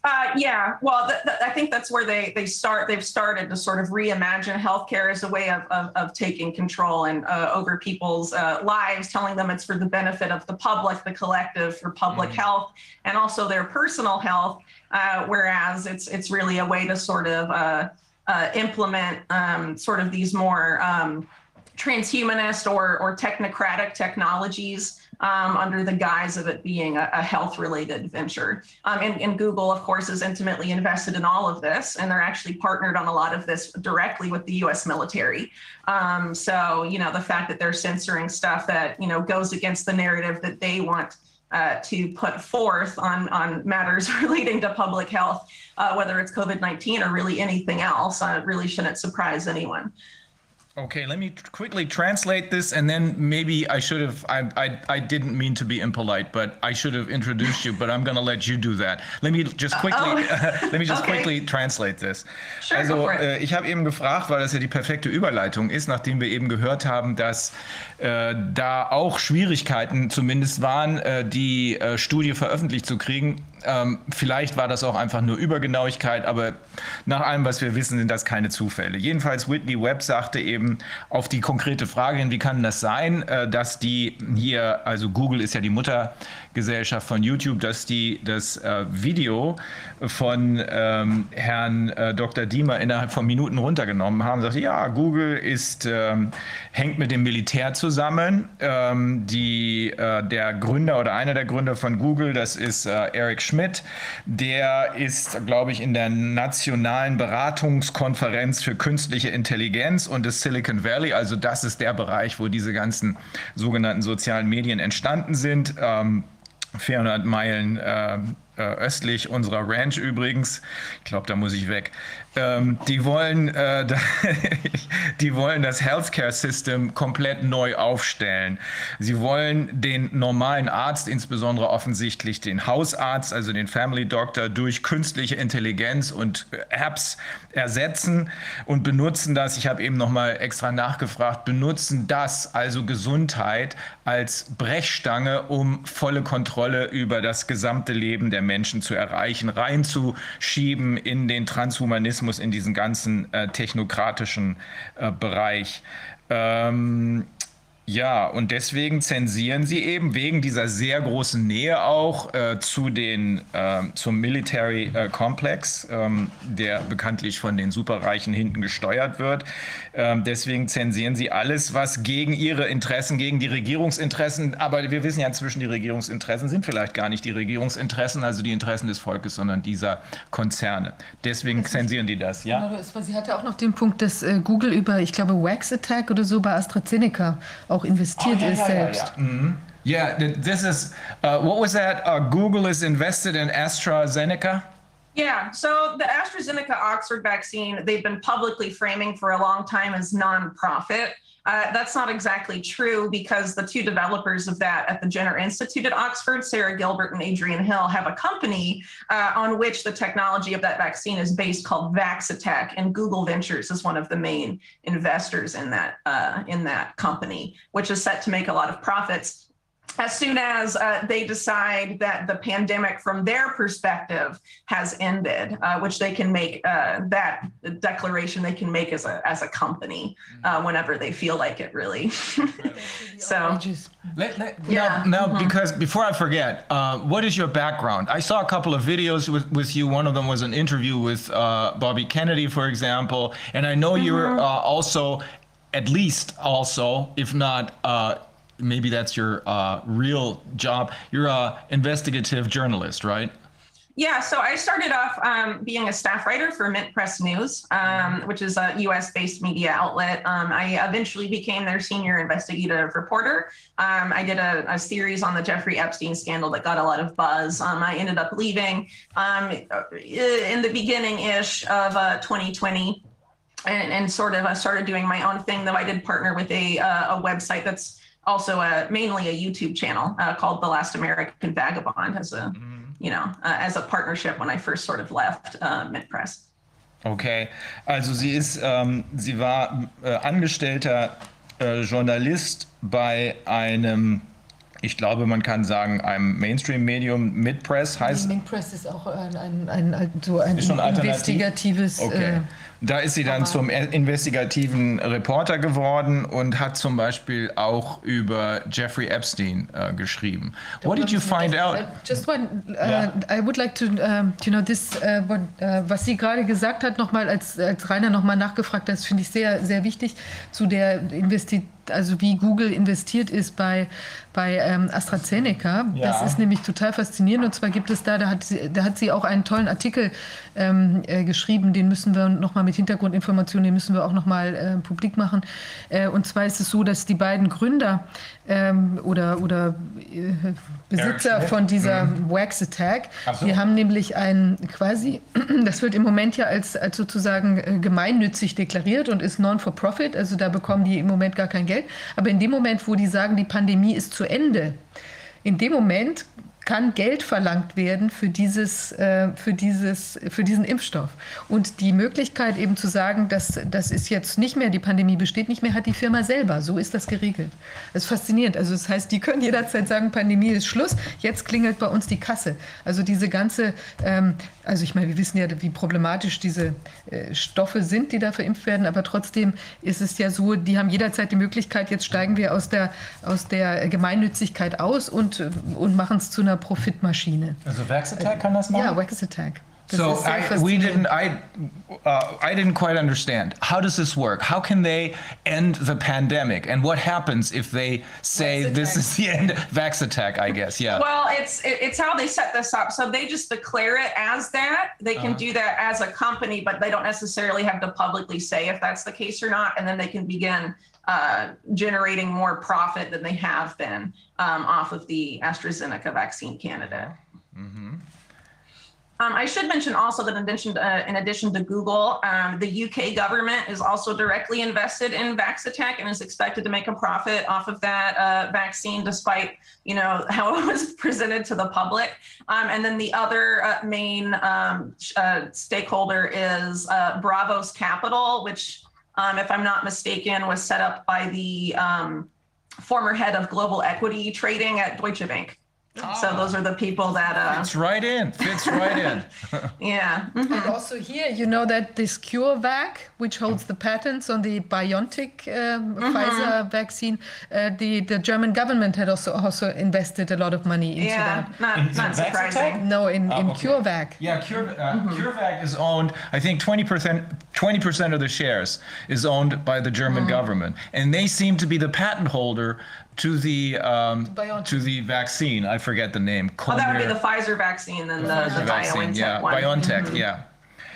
Uh, yeah, well, th- th- I think that's where they they start. They've started to sort of reimagine healthcare as a way of of, of taking control and uh, over people's uh, lives, telling them it's for the benefit of the public, the collective, for public mm-hmm. health, and also their personal health. Uh, whereas it's it's really a way to sort of uh, implement um, sort of these more um, transhumanist or or technocratic technologies um, under the guise of it being a, a health related venture. Um, and, and, Google, of course, is intimately invested in all of this, and they're actually partnered on a lot of this directly with the US military. Um, so, you know, the fact that they're censoring stuff that, you know, goes against the narrative that they want. Uh, to put forth on, on matters relating to public health, uh, whether it's COVID 19 or really anything else, uh, really shouldn't surprise anyone. Okay, let me quickly translate this, and then maybe I should have. I, I, I didn't mean to be impolite, but I should have introduced you. But I'm going to let you do that. Let me just uh, quickly. Oh. let me just okay. quickly translate this. Sure, also, äh, ich habe eben gefragt, weil das ja die perfekte Überleitung ist, nachdem wir eben gehört haben, dass äh, da auch Schwierigkeiten zumindest waren, äh, die äh, Studie veröffentlicht zu kriegen. Ähm, vielleicht war das auch einfach nur Übergenauigkeit, aber nach allem, was wir wissen, sind das keine Zufälle. Jedenfalls Whitney Webb sagte eben auf die konkrete Frage hin, wie kann das sein, äh, dass die hier, also Google ist ja die Muttergesellschaft von YouTube, dass die das äh, Video von ähm, Herrn äh, Dr. Diemer innerhalb von Minuten runtergenommen haben. Sagte, ja, Google ist, ähm, hängt mit dem Militär zusammen. Ähm, die, äh, der Gründer oder einer der Gründer von Google, das ist äh, Eric Schmidt, der ist, glaube ich, in der Nationalen Beratungskonferenz für künstliche Intelligenz und des Silicon Valley. Also das ist der Bereich, wo diese ganzen sogenannten sozialen Medien entstanden sind. 400 ähm, Meilen äh, äh, östlich unserer Ranch übrigens. Ich glaube, da muss ich weg. Ähm, die, wollen, äh, die wollen das Healthcare System komplett neu aufstellen. Sie wollen den normalen Arzt, insbesondere offensichtlich den Hausarzt, also den Family Doctor, durch künstliche Intelligenz und Apps ersetzen und benutzen das, ich habe eben noch mal extra nachgefragt, benutzen das, also Gesundheit, als Brechstange, um volle Kontrolle über das gesamte Leben der Menschen zu erreichen, reinzuschieben in den Transhumanismus Journalismus in diesen ganzen äh, technokratischen äh, Bereich. Ähm, ja, und deswegen zensieren sie eben wegen dieser sehr großen Nähe auch äh, zu den, äh, zum Military äh, Complex, ähm, der bekanntlich von den Superreichen hinten gesteuert wird. Ähm, deswegen zensieren sie alles, was gegen ihre Interessen, gegen die Regierungsinteressen, aber wir wissen ja inzwischen, die Regierungsinteressen sind vielleicht gar nicht die Regierungsinteressen, also die Interessen des Volkes, sondern dieser Konzerne. Deswegen zensieren die das, ja? Genau, sie hatte auch noch den Punkt, dass äh, Google über, ich glaube, Wax Attack oder so bei AstraZeneca auch investiert oh, ja, ist ja, selbst. Ja, mhm. Yeah, this is uh, what was that? Uh, Google is invested in AstraZeneca. Yeah, so the AstraZeneca Oxford vaccine, they've been publicly framing for a long time as nonprofit. Uh, that's not exactly true because the two developers of that at the Jenner Institute at Oxford, Sarah Gilbert and Adrian Hill, have a company uh, on which the technology of that vaccine is based called Vaxatech, and Google Ventures is one of the main investors in that uh, in that company, which is set to make a lot of profits as soon as uh, they decide that the pandemic, from their perspective, has ended, uh, which they can make uh, that declaration they can make as a as a company uh, whenever they feel like it, really. so, let, let, yeah. Now, now mm-hmm. because before I forget, uh, what is your background? I saw a couple of videos with, with you. One of them was an interview with uh, Bobby Kennedy, for example, and I know mm-hmm. you're also at least also, if not maybe that's your uh, real job. You're a investigative journalist, right? Yeah, so I started off um, being a staff writer for Mint Press News, um, which is a US based media outlet. Um, I eventually became their senior investigative reporter. Um, I did a, a, series on the Jeffrey Epstein scandal that got a lot of buzz. Um, I ended up leaving um, in the beginning ish of uh, 2020. And, and, sort of uh, started doing my own thing, though I did partner with a, uh, a website that's also a, mainly a YouTube channel uh, called The Last American Vagabond as a mm-hmm you know, uh, as a partnership when I first sort of left uh, MintPress. Okay, also sie ist, ähm, sie war äh, angestellter äh, Journalist bei einem ich glaube, man kann sagen, einem Mainstream-Medium, Midpress heißt. Midpress ist auch ein, ein, ein, so ein investigatives. Okay. Da ist sie dann zum investigativen Reporter geworden und hat zum Beispiel auch über Jeffrey Epstein uh, geschrieben. What did you find out? Just one, uh, yeah. I would like to, uh, you know, this, uh, what, uh, was sie gerade gesagt hat, nochmal, als, als Rainer nochmal nachgefragt hat, das finde ich sehr, sehr wichtig zu der Investition also wie Google investiert ist bei, bei ähm, AstraZeneca. Ja. Das ist nämlich total faszinierend. Und zwar gibt es da, da hat sie, da hat sie auch einen tollen Artikel ähm, äh, geschrieben, den müssen wir nochmal mit Hintergrundinformationen, den müssen wir auch nochmal äh, publik machen. Äh, und zwar ist es so, dass die beiden Gründer ähm, oder, oder äh, Besitzer von dieser mhm. Wax Attack, so. die haben nämlich ein quasi, das wird im Moment ja als, als sozusagen äh, gemeinnützig deklariert und ist non-for-profit, also da bekommen die im Moment gar kein Geld. Aber in dem Moment, wo die sagen, die Pandemie ist zu Ende, in dem Moment kann Geld verlangt werden für, dieses, äh, für, dieses, für diesen Impfstoff. Und die Möglichkeit eben zu sagen, dass das ist jetzt nicht mehr, die Pandemie besteht nicht mehr, hat die Firma selber. So ist das geregelt. Das ist faszinierend. Also das heißt, die können jederzeit sagen, Pandemie ist Schluss, jetzt klingelt bei uns die Kasse. Also diese ganze, ähm, also ich meine, wir wissen ja, wie problematisch diese äh, Stoffe sind, die da verimpft werden, aber trotzdem ist es ja so, die haben jederzeit die Möglichkeit, jetzt steigen wir aus der, aus der Gemeinnützigkeit aus und, und machen es zu einer Profitmaschine. Also Wax Attack kann das machen? Ja, Wax Attack. so I, we didn't. I uh, I didn't quite understand. How does this work? How can they end the pandemic? And what happens if they say this is the end? Vax attack, I guess. Yeah. Well, it's it's how they set this up. So they just declare it as that. They can uh-huh. do that as a company, but they don't necessarily have to publicly say if that's the case or not. And then they can begin uh, generating more profit than they have been um, off of the AstraZeneca vaccine candidate. Mm-hmm. Um, I should mention also that in addition to, uh, in addition to Google, um, the UK government is also directly invested in Vaxitech and is expected to make a profit off of that uh, vaccine, despite you know how it was presented to the public. Um, and then the other uh, main um, uh, stakeholder is uh, Bravos Capital, which, um, if I'm not mistaken, was set up by the um, former head of global equity trading at Deutsche Bank. So those are the people that uh, fits right in. Fits right in. yeah. Mm-hmm. And also here, you know that this CureVac, which holds the patents on the BioNTech um, mm-hmm. Pfizer vaccine, uh, the the German government had also also invested a lot of money into yeah, that. Not, in, not surprising. No, in, oh, in okay. CureVac. Yeah, Cure, uh, mm-hmm. CureVac is owned. I think twenty percent twenty percent of the shares is owned by the German mm-hmm. government, and they seem to be the patent holder to the um, to the vaccine. I forget the name. Oh, that would be the Pfizer vaccine and the, the, the vaccine, BioNTech yeah, one. BioNTech, mm-hmm. yeah.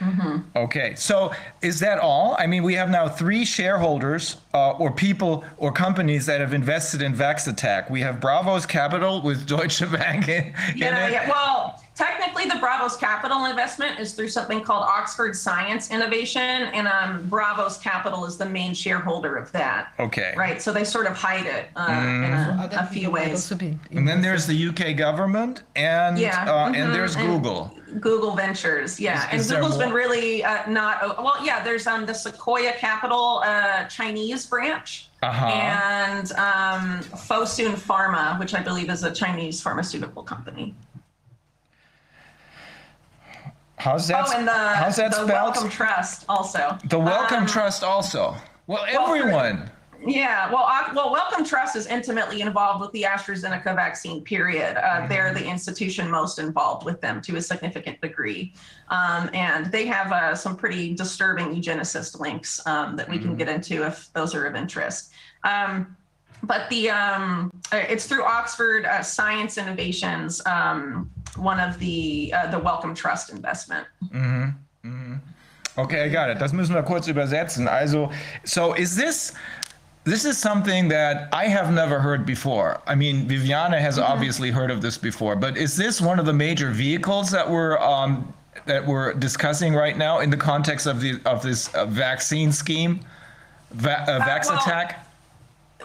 Mm-hmm. Okay, so is that all? I mean, we have now three shareholders uh, or people or companies that have invested in Vaxattack. We have Bravos Capital with Deutsche Bank. In, yeah, in yeah. Well, technically, the Bravos Capital investment is through something called Oxford Science Innovation, and um, Bravos Capital is the main shareholder of that. Okay. Right. So they sort of hide it uh, mm. in a, a few ways. And then there's the UK government, and yeah. Uh, mm-hmm. and there's Google. Google Ventures, yeah, is, is and Google's been really uh, not well. Yeah, there's um the Sequoia Capital uh, Chinese branch, uh-huh. and um, Fosun Pharma, which I believe is a Chinese pharmaceutical company. How's that? Oh, and the, how's that the spelled? Wellcome Trust also. The Welcome um, Trust also. Well, everyone. Well, yeah, well, uh, well, Wellcome Trust is intimately involved with the AstraZeneca vaccine. Period. Uh, mm-hmm. They're the institution most involved with them to a significant degree, um, and they have uh, some pretty disturbing eugenicist links um, that we mm-hmm. can get into if those are of interest. Um, but the um, uh, it's through Oxford uh, Science Innovations, um, one of the uh, the Wellcome Trust investment. Okay, I got it. Das müssen wir kurz übersetzen. Also, so is this this is something that I have never heard before. I mean, Viviana has obviously heard of this before, but is this one of the major vehicles that we're um, that we're discussing right now in the context of the of this uh, vaccine scheme, Va- uh, Vax well, attack?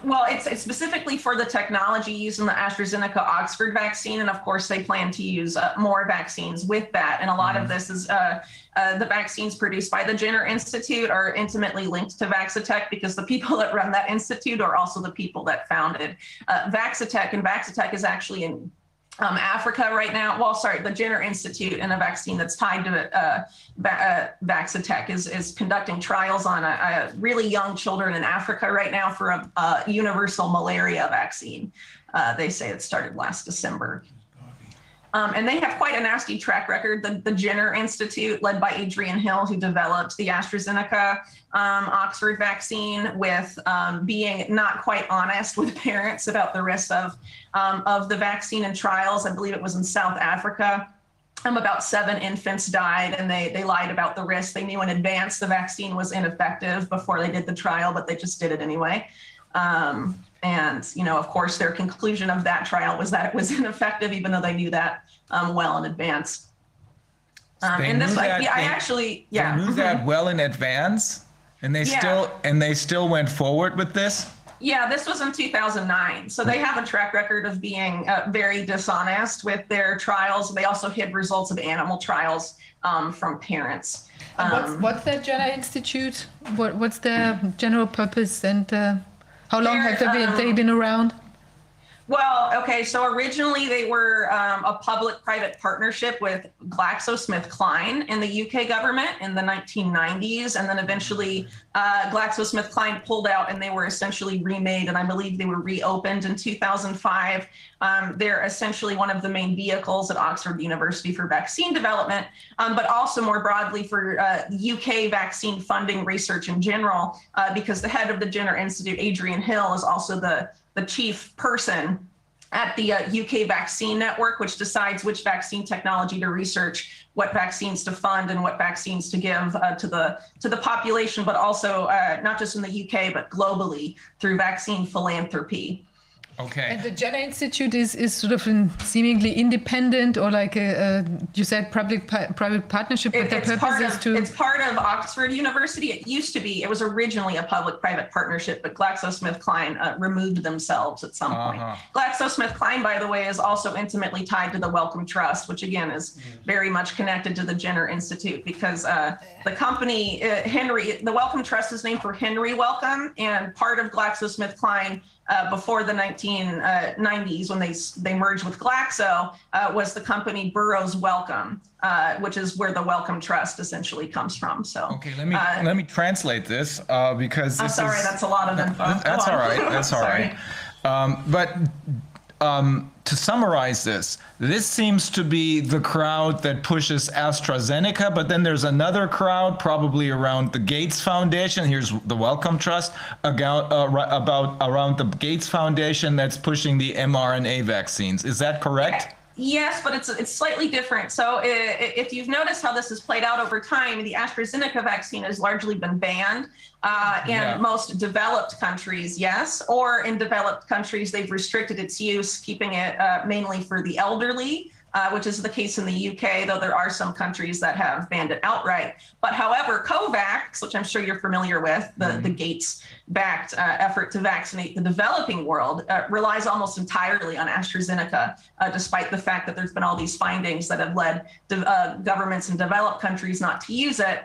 Well, it's, it's specifically for the technology used in the AstraZeneca Oxford vaccine. And of course, they plan to use uh, more vaccines with that. And a lot of this is uh, uh, the vaccines produced by the Jenner Institute are intimately linked to Vaxitech because the people that run that institute are also the people that founded uh, Vaxitech. And Vaxitech is actually in um, Africa right now. Well, sorry, the Jenner Institute and a vaccine that's tied to uh, Va- uh, is, is conducting trials on a, a really young children in Africa right now for a, a universal malaria vaccine. Uh, they say it started last December. Um, and they have quite a nasty track record. The, the Jenner Institute, led by Adrian Hill, who developed the AstraZeneca um, Oxford vaccine, with um, being not quite honest with parents about the risks of, um, of the vaccine and trials. I believe it was in South Africa. Um, about seven infants died, and they they lied about the risk. They knew in advance the vaccine was ineffective before they did the trial, but they just did it anyway. Um, and you know, of course, their conclusion of that trial was that it was ineffective, even though they knew that um, well in advance. Um, and this, knew I, that- yeah, I they- actually, They yeah, knew mhm. that well in advance, and they Yeah. still and they still went forward with this. Yeah, this was in 2009. So they have a track record of being uh, very dishonest with their trials. They also hid results of animal trials um, from parents. And what's, Um, what's that Jenner Institute? What, what's the general purpose and uh, how long have they been, they um, been around? Well, okay, so originally they were um, a public private partnership with GlaxoSmithKline in the UK government in the 1990s. And then eventually uh, GlaxoSmithKline pulled out and they were essentially remade. And I believe they were reopened in 2005. Um, they're essentially one of the main vehicles at Oxford University for vaccine development, um, but also more broadly for uh, UK vaccine funding research in general, uh, because the head of the Jenner Institute, Adrian Hill, is also the, the chief person at the uh, UK Vaccine Network, which decides which vaccine technology to research, what vaccines to fund, and what vaccines to give uh, to the to the population, but also uh, not just in the UK but globally through vaccine philanthropy. Okay. And the Jenner Institute is, is sort of an seemingly independent or like a, a you said public pi- private partnership, but It- their it's purpose part is of to. it's part of Oxford University. It used to be. It was originally a public-private partnership, but GlaxoSmithKline uh, removed themselves at some point. Uh-huh. GlaxoSmithKline, by the way, is also intimately tied to the Wellcome Trust, which again is very much connected to the Jenner Institute because uh, the company uh, Henry, the Wellcome Trust is named for Henry Wellcome, and part of GlaxoSmithKline. Uh, before the 1990s, when they they merged with Glaxo, uh, was the company Burroughs Wellcome, uh, which is where the Wellcome Trust essentially comes from. So, Okay, let me uh, let me translate this uh, because I'm this sorry, is, that's a lot of info. That's all right. That's all right. Um, but um, to summarize this, this seems to be the crowd that pushes AstraZeneca, but then there's another crowd, probably around the Gates Foundation. Here's the Wellcome Trust about, uh, about around the Gates Foundation that's pushing the mRNA vaccines. Is that correct? Yes, but it's it's slightly different. So if you've noticed how this has played out over time, the AstraZeneca vaccine has largely been banned uh, in Yeah. most developed countries, yes, or in developed countries they've restricted its use, keeping it uh, mainly for the elderly. Uh, which is the case in the UK, though there are some countries that have banned it outright. But however, COVAX, which I'm sure you're familiar with, the, the Gates backed uh, effort to vaccinate the developing world, uh, relies almost entirely on AstraZeneca, uh, despite the fact that there's been all these findings that have led de- uh, governments in developed countries not to use it.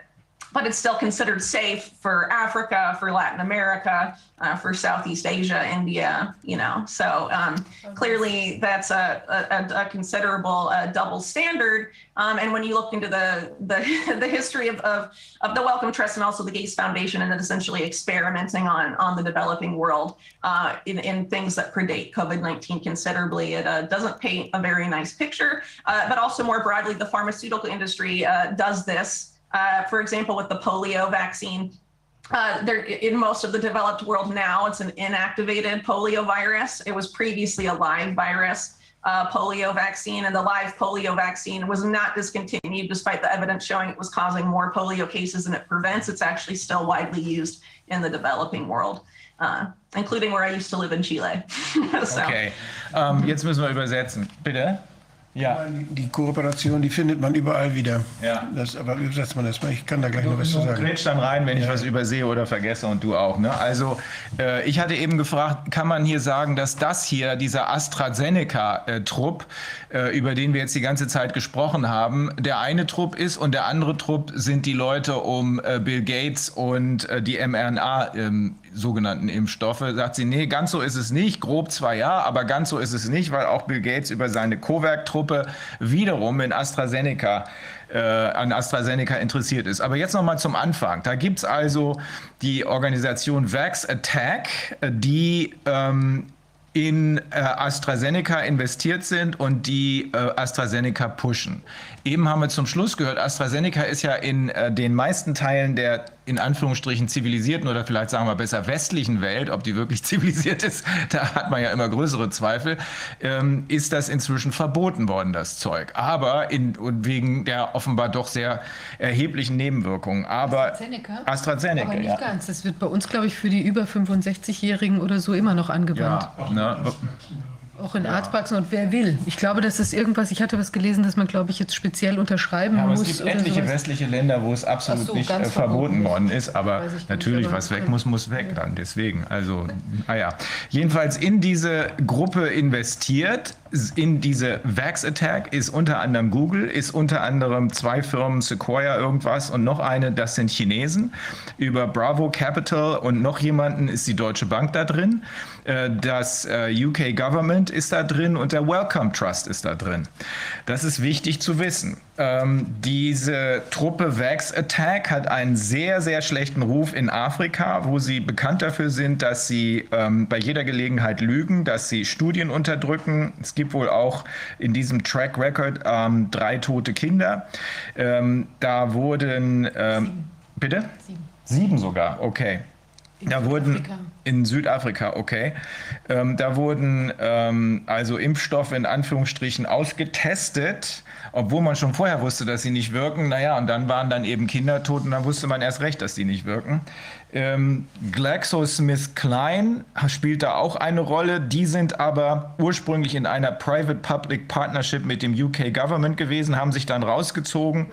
But it's still considered safe for Africa, for Latin America, uh, for Southeast Asia, India, you know. So um, clearly that's a, a, a considerable uh, double standard. Um, and when you look into the the, the history of, of, of the Wellcome Trust and also the Gates Foundation and essentially experimenting on, on the developing world uh, in, in things that predate COVID-19 considerably, it uh, doesn't paint a very nice picture. Uh, but also more broadly, the pharmaceutical industry uh, does this. Uh, for example, with the polio vaccine, Uh, in most of the developed world now, it's an inactivated polio virus. It was previously a live virus uh, polio vaccine, and the live polio vaccine was not discontinued despite the evidence showing it was causing more polio cases than it prevents. It's actually still widely used in the developing world, uh, including where I used to live in Chile. so. Okay, um, jetzt müssen wir übersetzen. Bitte. Ja. Die Kooperation, die findet man überall wieder. Ja. Das, aber übersetzt man das mal. Ich kann da gleich noch was zu sagen. Grätsch dann rein, wenn ja. ich was übersehe oder vergesse und du auch. Ne? Also äh, ich hatte eben gefragt, kann man hier sagen, dass das hier, dieser AstraZeneca-Trupp, äh, über den wir jetzt die ganze Zeit gesprochen haben, der eine Trupp ist und der andere Trupp sind die Leute um äh, Bill Gates und äh, die mRNA ähm, sogenannten Impfstoffe. Sagt sie, nee, ganz so ist es nicht. Grob zwar ja, aber ganz so ist es nicht, weil auch Bill Gates über seine COVAX-Truppe wiederum in AstraZeneca äh, an AstraZeneca interessiert ist. Aber jetzt nochmal zum Anfang. Da gibt es also die Organisation Vax Attack, die ähm, in äh, AstraZeneca investiert sind und die äh, AstraZeneca pushen. Eben haben wir zum Schluss gehört, AstraZeneca ist ja in äh, den meisten Teilen der in Anführungsstrichen zivilisierten oder vielleicht sagen wir besser westlichen Welt, ob die wirklich zivilisiert ist, da hat man ja immer größere Zweifel, ähm, ist das inzwischen verboten worden, das Zeug. Aber in, wegen der offenbar doch sehr erheblichen Nebenwirkungen. Aber AstraZeneca? AstraZeneca, Aber nicht ja. ganz. Das wird bei uns, glaube ich, für die über 65-Jährigen oder so immer noch angewandt. Ja, ne? Auch in Arztpraxen und wer will. Ich glaube, das ist irgendwas, ich hatte was gelesen, dass man, glaube ich, jetzt speziell unterschreiben Ja, aber muss. es gibt etliche sowas. westliche Länder, wo es absolut so, nicht äh, verboten worden ist. Aber Weiß ich nicht, natürlich, aber- was weg muss, muss weg dann. Deswegen, also, ah ja. Jedenfalls in diese Gruppe investiert, in diese Vax Attack ist unter anderem Google, ist unter anderem zwei Firmen, Sequoia irgendwas und noch eine, das sind Chinesen. Über Bravo Capital und noch jemanden ist die Deutsche Bank da drin. Äh, Das äh, UK Government ist da drin und der Wellcome Trust ist da drin. Das ist wichtig zu wissen. Ähm, diese Truppe Vax Attack hat einen sehr, sehr schlechten Ruf in Afrika, wo sie bekannt dafür sind, dass sie ähm, bei jeder Gelegenheit lügen, dass sie Studien unterdrücken. Es gibt wohl auch in diesem Track Record ähm, drei tote Kinder. Ähm, da wurden, ähm, bitte? Sieben. Sieben sogar, okay. Da wurden Südafrika. in Südafrika, okay. Ähm, da wurden ähm, also Impfstoffe in Anführungsstrichen ausgetestet, obwohl man schon vorher wusste, dass sie nicht wirken. Naja, und dann waren dann eben Kinder tot und dann wusste man erst recht, dass sie nicht wirken. Ähm, GlaxoSmithKline spielt da auch eine Rolle. Die sind aber ursprünglich in einer Private-Public Partnership mit dem UK Government gewesen, haben sich dann rausgezogen.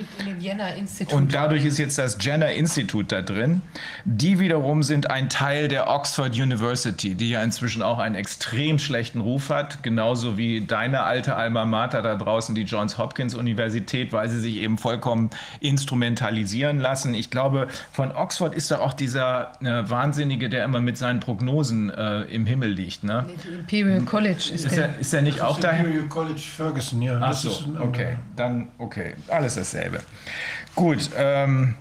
Und dadurch ist jetzt das Jenner Institute da drin. Die wiederum sind ein Teil der Oxford University, die ja inzwischen auch einen extrem schlechten Ruf hat, genauso wie deine alte Alma Mater da draußen, die Johns Hopkins Universität, weil sie sich eben vollkommen instrumentalisieren lassen. Ich glaube, von Oxford ist da auch dieser äh, Wahnsinnige, der immer mit seinen Prognosen äh, im Himmel liegt. Ne? Imperial College ist, Ist der. er, ist er nicht auch daher? Imperial College Ferguson, ja. Ach das so, ist ein- okay. Dann, okay. Alles dasselbe. Gut, ähm,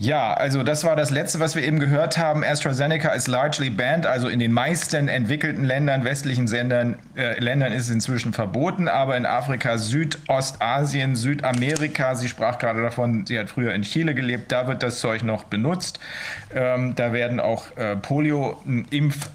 ja, also das war das Letzte, was wir eben gehört haben. AstraZeneca ist largely banned, also in den meisten entwickelten Ländern, westlichen Ländern, äh, Ländern ist es inzwischen verboten, aber in Afrika, Südostasien, Südamerika, sie sprach gerade davon, sie hat früher in Chile gelebt, da wird das Zeug noch benutzt. Ähm, da werden auch äh, Polio-Impf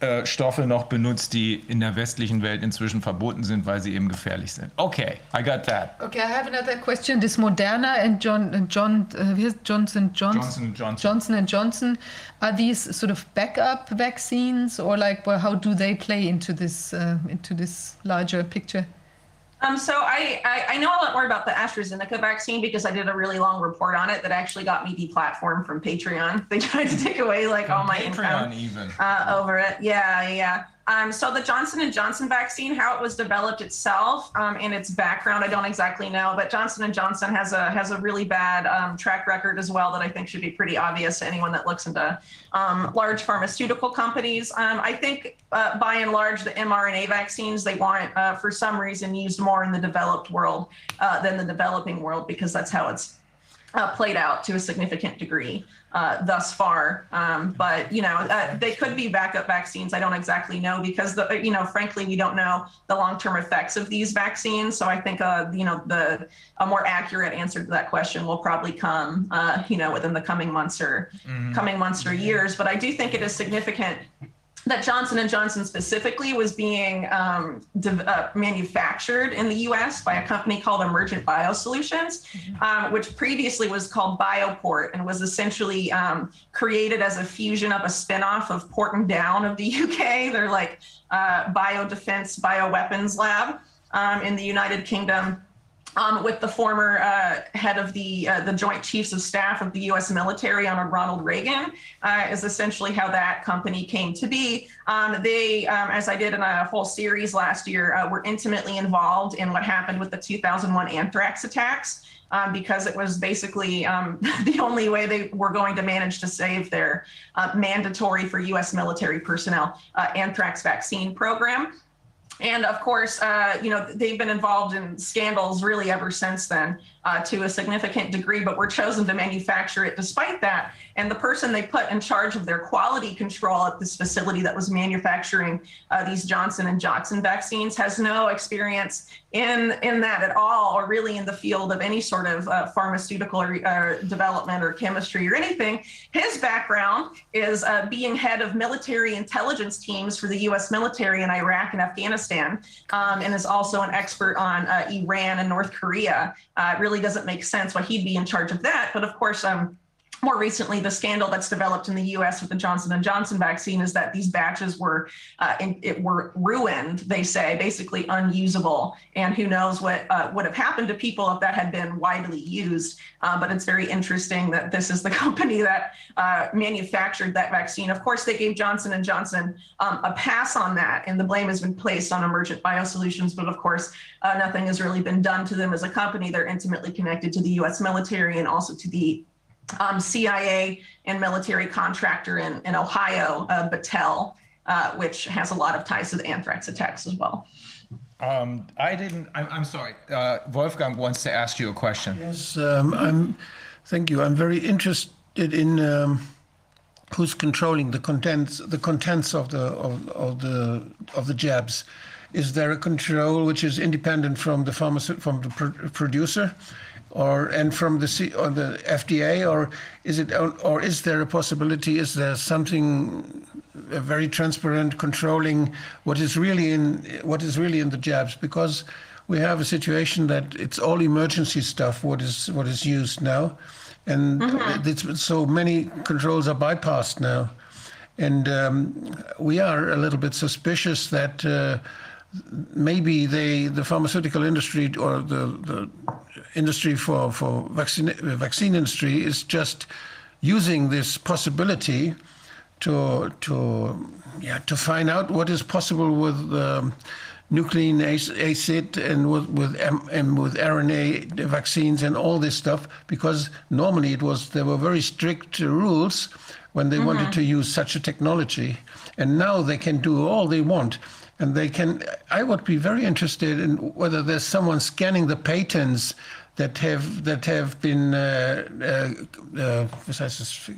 äh, Stoffe noch benutzt, die in der westlichen Welt inzwischen verboten sind, weil sie eben gefährlich sind. Okay, I got that. Okay, I have another question. This Moderna and John, uh, John, uh, heißt Johnson Johnson? Johnson Johnson. Johnson and Johnson. Are these sort of backup vaccines, or like, well, how do they play into this uh, into this larger picture? Um, so I, I, I know a lot more about the AstraZeneca vaccine because I did a really long report on it that actually got me deplatformed from Patreon. They tried to take away like all my income even. uh, over it. Yeah, yeah. Um, so the Johnson and Johnson vaccine, how it was developed itself um, and its background, I don't exactly know. But Johnson and Johnson has a has a really bad um, track record as well that I think should be pretty obvious to anyone that looks into um, large pharmaceutical companies. Um, I think uh, by and large the mRNA vaccines they want uh, for some reason used more in the developed world uh, than the developing world because that's how it's uh, played out to a significant degree uh, thus far. Um, but you know, uh, they could be backup vaccines. I don't exactly know because the you know, frankly, we don't know the long-term effects of these vaccines. So I think uh, you know the a more accurate answer to that question will probably come uh, you know within the coming months or coming months or years. But I do think it is significant that Johnson and Johnson specifically was being um, uh, manufactured in the U.S. by a company called Emergent Biosolutions, um, which previously was called Bioport and was essentially um, created as a fusion of a spinoff of Port and Down of the UK. They're like uh, biodefense, bioweapons lab um, in the United Kingdom um, with the former uh, head of the uh, the Joint Chiefs of Staff of the U.S. military, Honor Ronald Reagan, uh, is essentially how that company came to be. Um, they, um, as I did in a whole series last year, uh, were intimately involved in what happened with the 2001 anthrax attacks. Um, because it was basically um, the only way they were going to manage to save their uh, mandatory for U.S. military personnel uh, anthrax vaccine program. And of course, uh, you know, they've been involved in scandals really ever since then uh, to a significant degree, but were chosen to manufacture it despite that. And the person they put in charge of their quality control at this facility that was manufacturing uh, these Johnson and Johnson vaccines has no experience in in that at all, or really in the field of any sort of uh, pharmaceutical or, uh, development or chemistry or anything. His background is uh, being head of military intelligence teams for the U.S. military in Iraq and Afghanistan, um, and is also an expert on uh, Iran and North Korea. It really doesn't make sense why he'd be in charge of that, but of course, um, more recently, the scandal that's developed in the U.S. with the Johnson and Johnson vaccine is that these batches were uh, in, it were ruined. They say basically unusable, and who knows what uh, would have happened to people if that had been widely used. Uh, but it's very interesting that this is the company that uh, manufactured that vaccine. Of course, they gave Johnson and Johnson um, a pass on that, and the blame has been placed on Emergent Biosolutions. But of course, uh, nothing has really been done to them as a company. They're intimately connected to the U.S. military and also to the um, CIA and military contractor in, in Ohio, uh, Battelle, uh, which has a lot of ties to the anthrax attacks as well. Um, I didn't, I'm, I'm sorry. Uh, Wolfgang wants to ask you a question. Yes, um, I'm. Thank you. I'm very interested in um, who's controlling the contents, the contents of the of, of the of the jabs. Is there a control which is independent from the pharmaceutical from the pr- producer, or and from the C, or the FDA, or is it or is there a possibility? Is there something very transparent controlling what is really in what is really in the jabs? Because we have a situation that it's all emergency stuff. What is what is used now, and it's, so many controls are bypassed now, and um, we are a little bit suspicious that. Uh, maybe they, the pharmaceutical industry or the, the industry for, for vaccine, vaccine industry is just using this possibility to, to, yeah, to find out what is possible with um, nucleic acid and with, with, M- and with RNA vaccines and all this stuff, because normally it was, there were very strict rules when they wanted to use such a technology. And now they can do all they want and they can i would be very interested in whether there's someone scanning the patents that have that have been uh, uh, uh, was heißt das?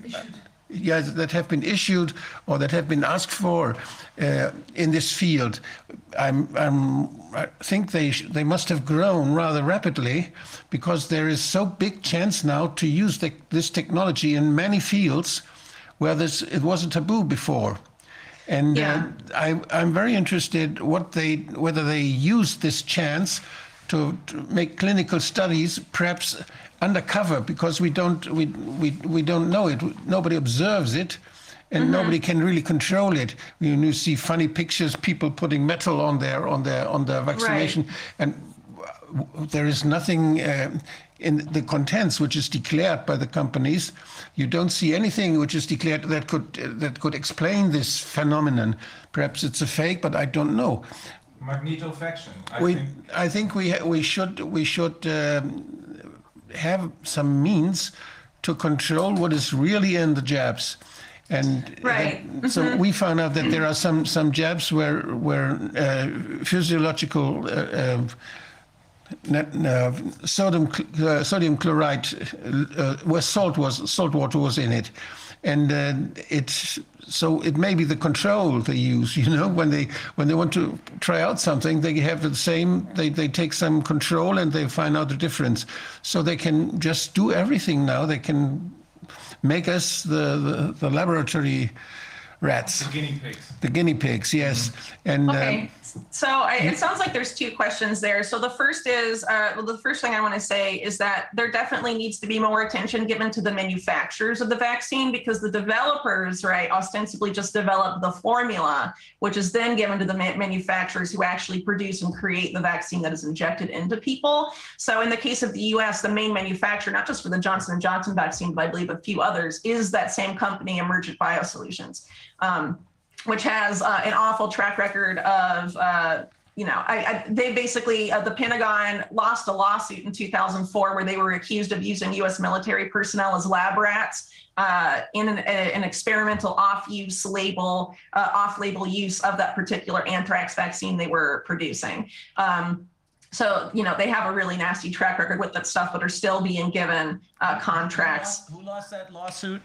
yeah, that have been issued or that have been asked for uh, in this field. I'm, I'm, I think they sh- they must have grown rather rapidly because there is so big chance now to use the, this technology in many fields where this it was a taboo before. And Yeah. uh, I, I'm very interested what they whether they use this chance to, to make clinical studies, perhaps undercover, because we don't we, we, we don't know it. Nobody observes it, and nobody can really control it. You, you see funny pictures, people putting metal on their on their on their vaccination, and there is nothing uh, in the contents which is declared by the companies. You don't see anything which is declared that could that could explain this phenomenon. Perhaps it's a fake, but I don't know. Magnetofaction. I We, think I think we we should we should um, have some means to control what is really in the jabs. And Right. that- so we found out that there are some some jabs where where uh, physiological uh, uh, uh, sodium uh, sodium chloride, uh, where salt was salt water was in it, and uh, it so it may be the control they use. You know, when they when they want to try out something, they have the same. They they take some control and they find out the difference. So they can just do everything now. They can make us the the, the laboratory rats. The guinea pigs. The guinea pigs, yes. And Okay, um, so I, it sounds like there's two questions there. So the first is, uh, well, the first thing I want to say is that there definitely needs to be more attention given to the manufacturers of the vaccine because the developers, right, ostensibly just develop the formula, which is then given to the ma- manufacturers who actually produce and create the vaccine that is injected into people. So in the case of the U.S., the main manufacturer, not just for the Johnson and Johnson vaccine, but I believe a few others, is that same company, Emergent Biosolutions. Um, which has uh, an awful track record of, uh, you know, I, I, they basically, uh, the Pentagon lost a lawsuit in 2004 where they were accused of using U.S. military personnel as lab rats uh, in an, a, an experimental off-use label, uh, off-label use of that particular anthrax vaccine they were producing. Um, so, you know, they have a really nasty track record with that stuff, but are still being given uh, contracts. Who lost that lawsuit?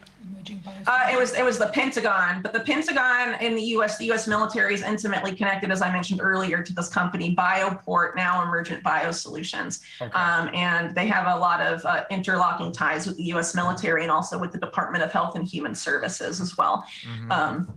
Uh, it was it was the Pentagon, but the Pentagon in the U.S. the U.S. military is intimately connected, as I mentioned earlier, to this company Bioport, now Emergent Biosolutions, um, and they have a lot of uh, interlocking ties with the U.S. military and also with the Department of Health and Human Services as well. Um,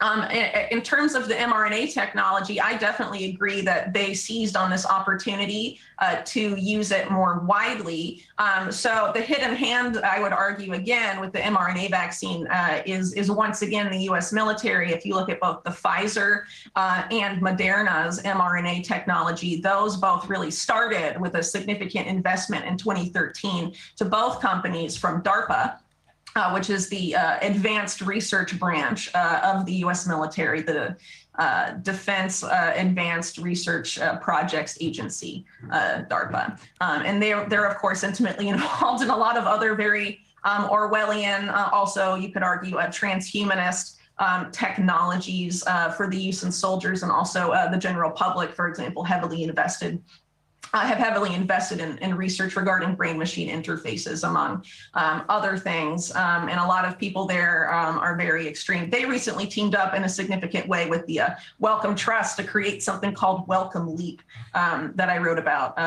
um, in, terms of the mRNA technology, I definitely agree that they seized on this opportunity uh, to use it more widely. Um, so the hidden hand, I would argue again, with the mRNA vaccine uh, is is once again the U.S. military. If you look at both the Pfizer uh, and Moderna's mRNA technology, those both really started with a significant investment in 2013 to both companies from DARPA uh, which is the uh, advanced research branch uh, of the U.S. military, the uh, Defense uh, Advanced Research uh, Projects Agency, DARPA. Um, and they're, they're, of course, intimately involved in a lot of other very um, Orwellian, also, you could argue, transhumanist. Um, technologies for the use in soldiers and also the general public, for example, heavily invested uh, have heavily invested in, in, research regarding brain machine interfaces, among um, other things. Um, and a lot of people there um, are very extreme. They recently teamed up in a significant way with the uh, Trust to create something called Wellcome Leap um, that I wrote about.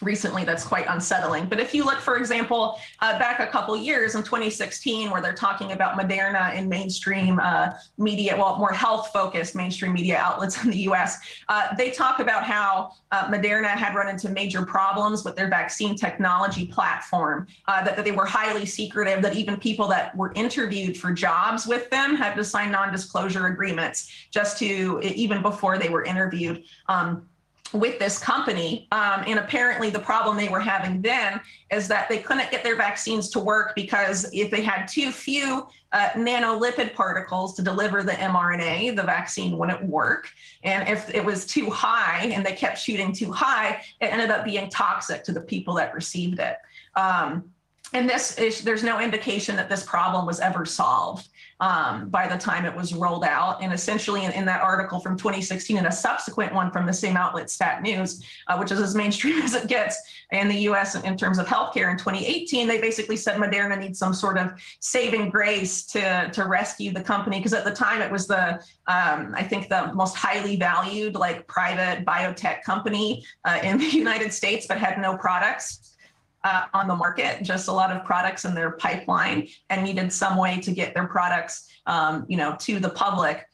Recently that's quite unsettling. But if you look, for example, uh, back a couple years in 2016, where they're talking about Moderna in mainstream uh, media, well, more health focused mainstream media outlets in the US, uh, they talk about how uh, Moderna had run into major problems with their vaccine technology platform, uh, that, that, they were highly secretive, that even people that were interviewed for jobs with them had to sign non disclosure agreements just to, even before they were interviewed. Um, with this company. Um, and apparently, the problem they were having then is that they couldn't get their vaccines to work because if they had too few uh, nanolipid particles to deliver the mRNA, the vaccine wouldn't work. And if it was too high and they kept shooting too high, it ended up being toxic to the people that received it. Um, and this is, there's no indication that this problem was ever solved um, by the time it was rolled out. And essentially, in, in, that article from 2016 and a subsequent one from the same outlet, Stat News, uh, which is as mainstream as it gets in the US in, in terms of healthcare in 2018, they basically said Moderna needs some sort of saving grace to, to rescue the company. Because at the time, it was the, um, I think, the most highly valued, like private biotech company uh, in the United States, but had no products uh, on the market, just a lot of products in their pipeline, and needed some way to get their products, um, you know, to the public.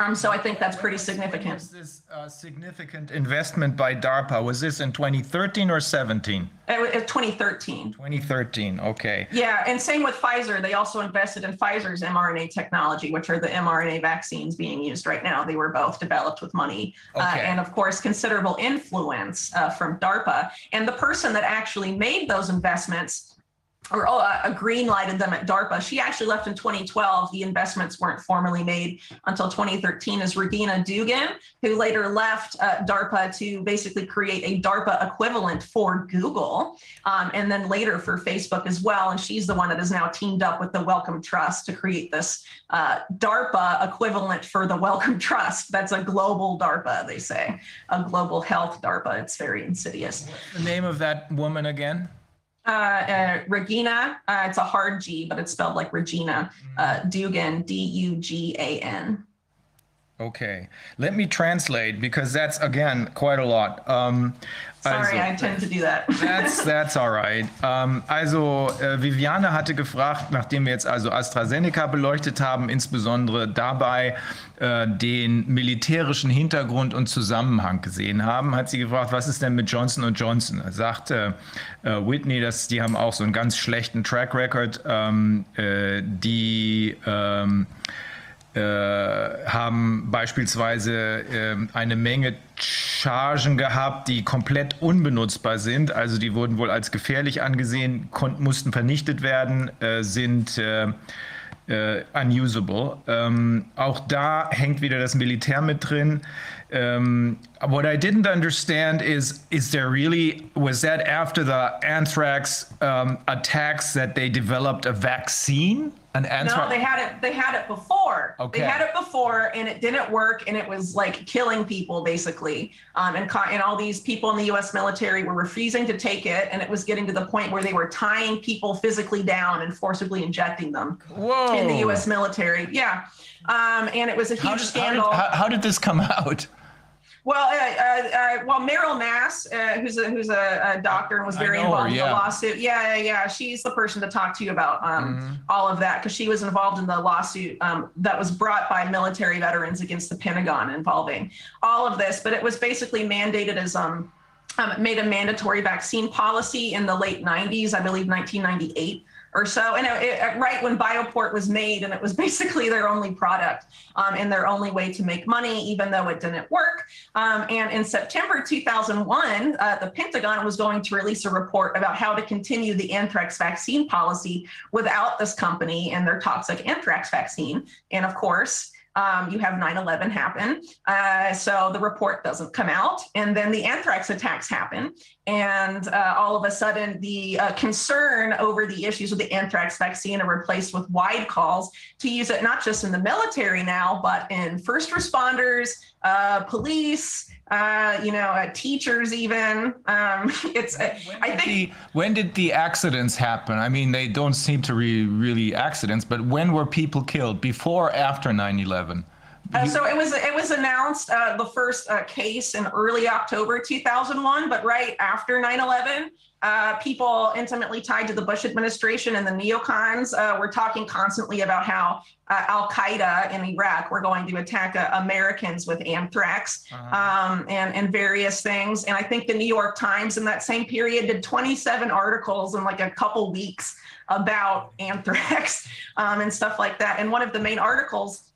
Um, so I think that's pretty significant. Was this uh, significant investment by DARPA? Was this in 2013 or 17? It was 2013. 2013. Okay. Yeah, and same with Pfizer. They also invested in Pfizer's mRNA technology, which are the mRNA vaccines being used right now. They were both developed with money, uh, okay. uh, and of course, considerable influence uh, from DARPA. And the person that actually made those investments or uh, green lighted them at DARPA. She actually left in 2012. The investments weren't formally made until 2013 Is Regina Dugan, who later left uh, DARPA to basically create a DARPA equivalent for Google um, and then later for Facebook as well. And she's the one that has now teamed up with the Wellcome Trust to create this uh, DARPA equivalent for the Wellcome Trust. That's a global DARPA, they say, a global health DARPA. It's very insidious. The name of that woman again? Uh, uh, Regina. Uh, it's a hard G, but it's spelled like Regina. Uh, Dugan, D U G A N. Okay, let me translate because that's again quite a lot. Um, Sorry, also, I tend to do that. that's, that's alright. Ähm, also äh, Viviane hatte gefragt, nachdem wir jetzt also AstraZeneca beleuchtet haben, insbesondere dabei äh, den militärischen Hintergrund und Zusammenhang gesehen haben, hat sie gefragt, was ist denn mit Johnson Johnson? Er sagte äh, Whitney, dass die haben auch so einen ganz schlechten Track Record, ähm, äh, die ähm, äh, haben beispielsweise äh, eine Menge Chargen gehabt, die komplett unbenutzbar sind. Also die wurden wohl als gefährlich angesehen, konnten, mussten vernichtet werden, äh, sind äh, äh, unusable. Ähm, auch da hängt wieder das Militär mit drin. Um, what I didn't understand is is there really was that after the anthrax um, attacks that they developed a vaccine? An? No, they had it. They had it before. Okay. They had it before, and it didn't work, and it was like killing people basically. Um, and and all these people in the U.S. military were refusing to take it, and it was getting to the point where they were tying people physically down and forcibly injecting them Whoa. in the U.S. military. Yeah. Um, and it was a huge how did, scandal. How did, how, how did this come out? Well, uh, uh, uh, well, Meryl Mass, uh, who's a who's a, a, doctor and was very involved her, yeah. in the lawsuit. Yeah, yeah, yeah, she's the person to talk to you about um, mm-hmm. all of that because she was involved in the lawsuit um, that was brought by military veterans against the Pentagon involving all of this. But it was basically mandated as um, um made a mandatory vaccine policy in the late 90s, I believe 1998 or so. And it, it, right when Bioport was made, and it was basically their only product um, and their only way to make money, even though it didn't work. Um, and in September 2001, uh, the Pentagon was going to release a report about how to continue the anthrax vaccine policy without this company and their toxic anthrax vaccine. And of course, um, you have 9-11 happen. Uh, so the report doesn't come out. And then the anthrax attacks happen. And uh, all of a sudden, the uh, concern over the issues with the anthrax vaccine are replaced with wide calls to use it not just in the military now, but in first responders, uh, police, uh, you know, uh, teachers even. Um, it's, uh, I think. The, when did the accidents happen? I mean, they don't seem to be really accidents, but when were people killed? Before after 9 11? Uh, so it was it was announced uh, the first uh, case in early October 2001, but right after 9/11, uh, people intimately tied to the Bush administration and the neocons uh, were talking constantly about how uh, Al Qaeda in Iraq were going to attack Americans with anthrax uh-huh. um, and and various things. And I think the New York Times in that same period did 27 articles in like a couple weeks about anthrax um, and stuff like that. And one of the main articles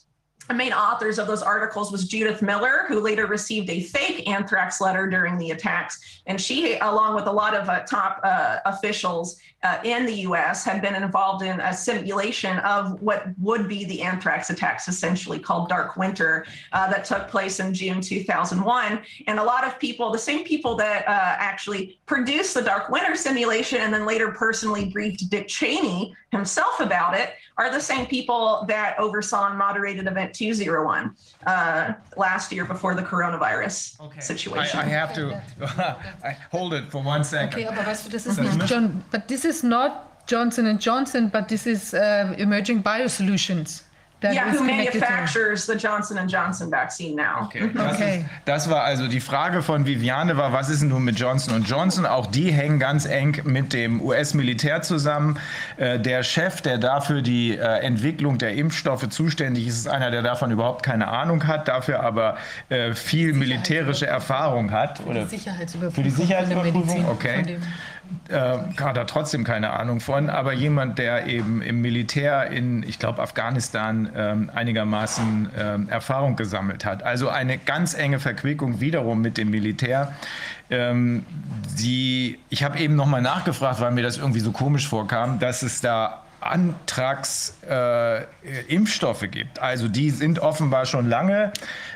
the main authors of those articles was Judith Miller, who later received a fake anthrax letter during the attacks. And she, along with a lot of uh, top uh, officials uh, in the US, had been involved in a simulation of what would be the anthrax attacks, essentially called Dark Winter, uh, that took place in June 2001. And a lot of people, the same people that uh, actually produced the Dark Winter simulation and then later personally briefed Dick Cheney himself about it, are the same people that oversaw and moderated Event 201 uh, last year before the coronavirus okay. situation. I, I have to I hold it for one second. Okay, aber weißt du, das ist nicht John, but this is not Johnson and Johnson, but this is uh, Emerging Biosolutions. yeah, who manufactures the Johnson Johnson vaccine now. Okay. Das, okay. Ist, das, war also die Frage von Viviane war, was ist denn nun mit Johnson Johnson? Auch die hängen ganz eng mit dem US-Militär zusammen. Äh, der Chef, der dafür die äh, Entwicklung der Impfstoffe zuständig ist, ist einer, der davon überhaupt keine Ahnung hat, dafür aber äh, viel militärische Erfahrung hat. Für die Sicherheitsüberprüfung. Für die Sicherheitsüberprüfung, okay. Äh, hat er trotzdem keine Ahnung von, aber jemand, der eben im Militär in, ich glaube, Afghanistan ähm, einigermaßen ähm, Erfahrung gesammelt hat. Also eine ganz enge Verquickung wiederum mit dem Militär. Ähm, die, ich habe eben nochmal nachgefragt, weil mir das irgendwie so komisch vorkam, dass es da Antragsimpfstoffe äh, gibt. Also die sind offenbar schon lange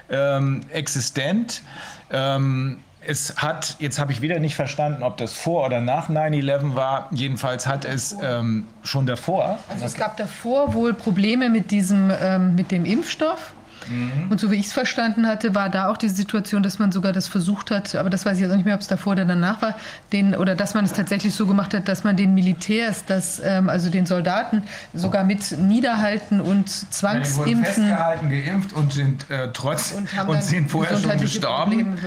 ähm, existent. Ähm, es hat, jetzt habe ich wieder nicht verstanden, ob das vor oder nach 9-11 war. Jedenfalls hat es ähm, schon davor. Also es gab davor wohl Probleme mit diesem, ähm, mit dem Impfstoff. Mhm. Und so wie ich es verstanden hatte, war da auch die Situation, dass man sogar das versucht hat, aber das weiß ich jetzt auch nicht mehr, ob es davor oder danach war, den, oder dass man es tatsächlich so gemacht hat, dass man den Militärs, das, ähm, also den Soldaten, sogar mit niederhalten und zwangsimpfen. Ja, festgehalten, geimpft und sind äh, trotz und, und sind vorher schon gestorben.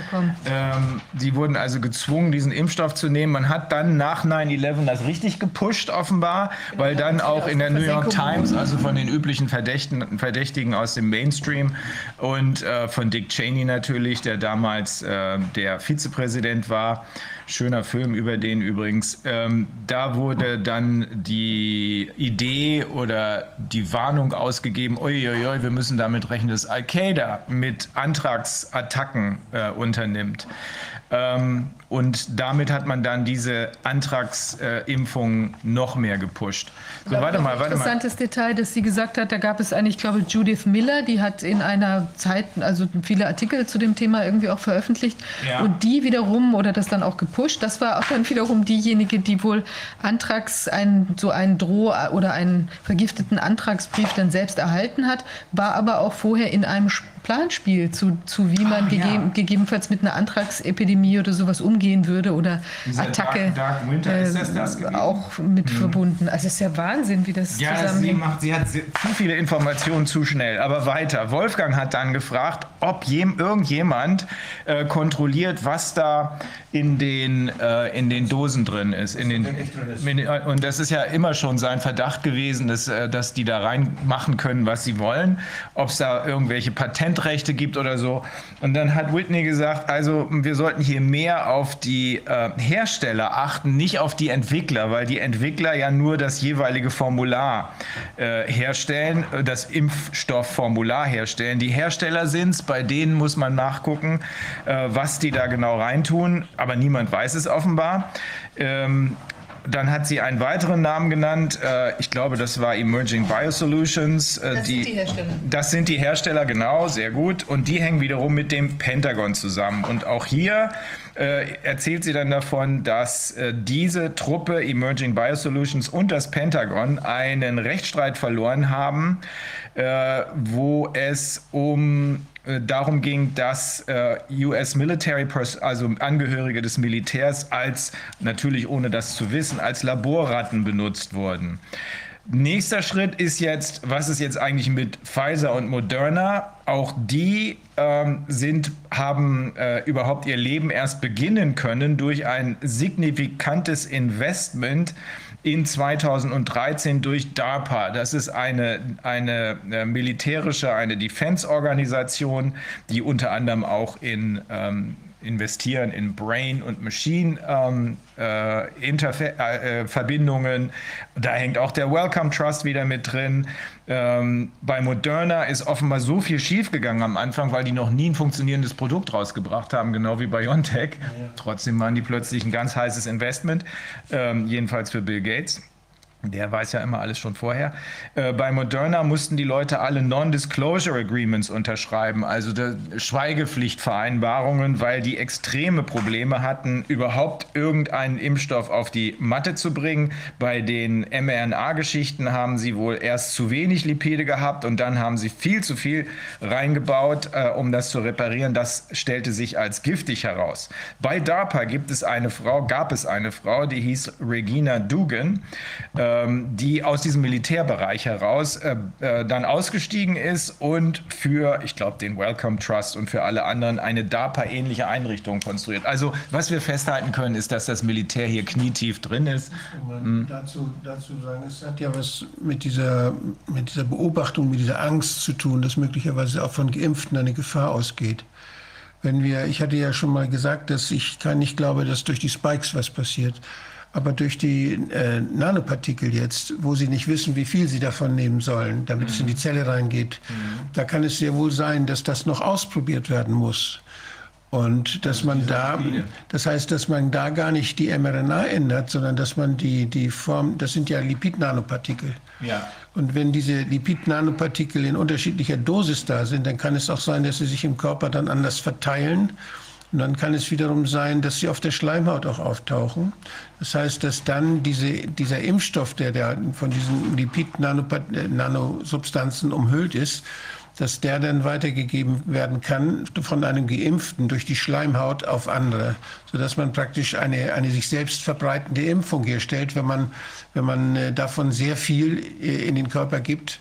Ähm, die wurden also gezwungen, diesen Impfstoff zu nehmen. Man hat dann nach 9-11 das richtig gepusht, offenbar, genau, weil dann auch in der New York Times, also von den üblichen Verdächtigen aus dem Mainstream, und äh, von Dick Cheney natürlich, der damals äh, der Vizepräsident war. Schöner Film über den übrigens. Ähm, da wurde dann die Idee oder die Warnung ausgegeben, uiuiui, wir müssen damit rechnen, dass Al-Qaida mit Antragsattacken äh, unternimmt. Ähm, und damit hat man dann diese Antragsimpfung noch mehr gepusht. So, warte mal, warte interessantes mal. Detail, dass sie gesagt hat, da gab es eine, ich glaube, Judith Miller, die hat in einer Zeit, also viele Artikel zu dem Thema irgendwie auch veröffentlicht. Ja. Und die wiederum, oder das dann auch gepusht, das war auch dann wiederum diejenige, die wohl Antrags, einen, so einen Droh- oder einen vergifteten Antragsbrief dann selbst erhalten hat, war aber auch vorher in einem Planspiel zu, zu wie man ah, gegeben, ja. gegebenenfalls mit einer Antragsepidemie oder sowas umgehen würde oder Diese Attacke Dark, Dark Winter, äh, das das auch mit hm. verbunden. Also es ist ja Wahnsinn, wie das ja, zusammenhängt. Sie, macht, sie hat zu viele Informationen zu schnell. Aber weiter. Wolfgang hat dann gefragt, ob jem, irgendjemand äh, kontrolliert, was da in den, äh, in den Dosen drin ist. In den, und das ist ja immer schon sein Verdacht gewesen, dass, äh, dass die da reinmachen können, was sie wollen. Ob es da irgendwelche Patentrechte gibt oder so. Und dann hat Whitney gesagt, also wir sollten hier mehr auf die äh, Hersteller achten, nicht auf die Entwickler, weil die Entwickler ja nur das jeweilige Formular äh, herstellen, äh, das Impfstoffformular herstellen. Die Hersteller sind es, bei denen muss man nachgucken, äh, was die da genau reintun aber niemand weiß es offenbar. Ähm, dann hat sie einen weiteren Namen genannt. Äh, ich glaube, das war Emerging Biosolutions. Äh, das die, sind die Hersteller. Das sind die Hersteller, genau, sehr gut. Und die hängen wiederum mit dem Pentagon zusammen. Und auch hier äh, erzählt sie dann davon, dass diese Truppe Emerging Biosolutions und das Pentagon einen Rechtsstreit verloren haben, äh, wo es um äh, darum ging, dass äh, US Military, also Angehörige des Militärs, als natürlich ohne das zu wissen, als Laborratten benutzt wurden. Nächster Schritt ist jetzt, was ist jetzt eigentlich mit Pfizer und Moderna? Auch die ähm, sind, haben äh, überhaupt ihr Leben erst beginnen können durch ein signifikantes Investment in 2013 durch DARPA. Das ist eine, eine äh, militärische, eine Defense-Organisation, die unter anderem auch in ähm, investieren in Brain- und Machine-Verbindungen. Ähm, äh, äh, da hängt auch der Wellcome Trust wieder mit drin. Ähm, bei Moderna ist offenbar so viel schiefgegangen am Anfang, weil die noch nie ein funktionierendes Produkt rausgebracht haben, genau wie BioNTech. Ja. Trotzdem waren die plötzlich ein ganz heißes Investment, ähm, jedenfalls für Bill Gates. Der weiß ja immer alles schon vorher. Äh, bei Moderna mussten die Leute alle Non-Disclosure Agreements unterschreiben, also Schweigepflichtvereinbarungen, weil die extreme Probleme hatten, überhaupt irgendeinen Impfstoff auf die Matte zu bringen. Bei den mRNA-Geschichten haben sie wohl erst zu wenig Lipide gehabt und dann haben sie viel zu viel reingebaut, äh, um das zu reparieren. Das stellte sich als giftig heraus. Bei DARPA gibt es eine Frau, gab es eine Frau, die hieß Regina Dugan. Äh, die aus diesem Militärbereich heraus äh, äh, dann ausgestiegen ist und für, ich glaube, den Welcome Trust und für alle anderen eine DARPA-ähnliche Einrichtung konstruiert. Also was wir festhalten können, ist, dass das Militär hier knietief drin ist. Mhm. Dazu, dazu sagen, es hat ja was mit dieser, mit dieser Beobachtung, mit dieser Angst zu tun, dass möglicherweise auch von Geimpften eine Gefahr ausgeht. Wenn wir, ich hatte ja schon mal gesagt, dass ich kann nicht glaube, dass durch die Spikes was passiert. Aber durch die äh, Nanopartikel jetzt, wo sie nicht wissen, wie viel sie davon nehmen sollen, damit mhm. es in die Zelle reingeht, mhm. da kann es sehr wohl sein, dass das noch ausprobiert werden muss. Und dass man da, das heißt, dass man da gar nicht die mRNA ändert, sondern dass man die, die Form, das sind ja Lipid-Nanopartikel. Ja. Und wenn diese Lipid-Nanopartikel in unterschiedlicher Dosis da sind, dann kann es auch sein, dass sie sich im Körper dann anders verteilen. Und dann kann es wiederum sein, dass sie auf der Schleimhaut auch auftauchen. Das heißt, dass dann diese, dieser Impfstoff, der, der von diesen Lipid-Nanosubstanzen umhüllt ist, dass der dann weitergegeben werden kann von einem Geimpften durch die Schleimhaut auf andere, sodass man praktisch eine, eine sich selbst verbreitende Impfung herstellt, wenn man, wenn man äh, davon sehr viel äh, in den Körper gibt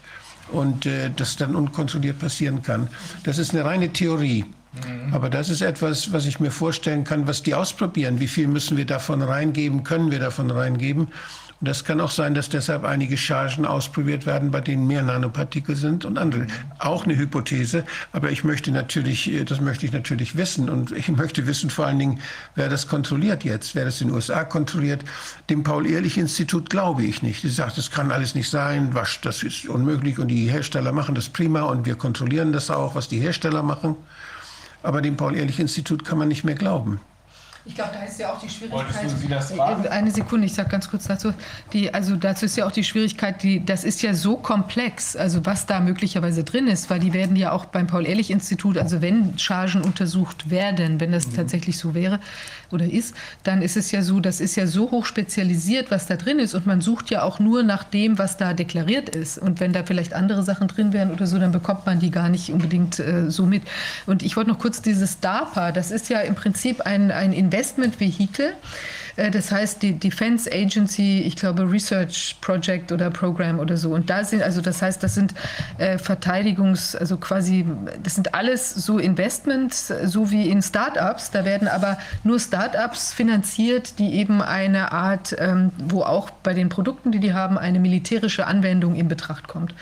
und äh, das dann unkontrolliert passieren kann. Das ist eine reine Theorie. Mhm. Aber das ist etwas, was ich mir vorstellen kann, was die ausprobieren. Wie viel müssen wir davon reingeben, können wir davon reingeben? Und das kann auch sein, dass deshalb einige Chargen ausprobiert werden, bei denen mehr Nanopartikel sind und andere. Auch eine Hypothese. Aber ich möchte natürlich, äh, das möchte ich natürlich wissen. Und ich möchte wissen vor allen Dingen, wer das kontrolliert jetzt, wer das in den USA kontrolliert. Dem Paul-Ehrlich-Institut glaube ich nicht. Die sagt, das kann alles nicht sein, was, das ist unmöglich und die Hersteller machen das prima und wir kontrollieren das auch, was die Hersteller machen. Aber dem Paul-Ehrlich-Institut kann man nicht mehr glauben. Ich glaube, da ist ja auch die Schwierigkeit. Äh, eine Sekunde, ich sage ganz kurz dazu. Die, also dazu ist ja auch die Schwierigkeit, die, das ist ja so komplex, also was da möglicherweise drin ist, weil die werden ja auch beim Paul-Ehrlich-Institut, also wenn Chargen untersucht werden, wenn das mhm. tatsächlich so wäre oder ist, dann ist es ja so, das ist ja so hoch spezialisiert, was da drin ist und man sucht ja auch nur nach dem, was da deklariert ist. Und wenn da vielleicht andere Sachen drin wären oder so, dann bekommt man die gar nicht unbedingt äh, so mit. Und ich wollte noch kurz dieses DARPA, das ist ja im Prinzip ein, ein Investment Investmentvehikel. Äh, das heißt, die Defense Agency, ich glaube Research Project oder Program oder so. Und da sind, also das heißt, das sind äh, Verteidigungs-, also quasi, das sind alles so Investments, so wie in Startups. Da werden aber nur Startups finanziert, die eben eine Art, ähm, wo auch bei den Produkten, die die haben, eine militärische Anwendung in Betracht kommt.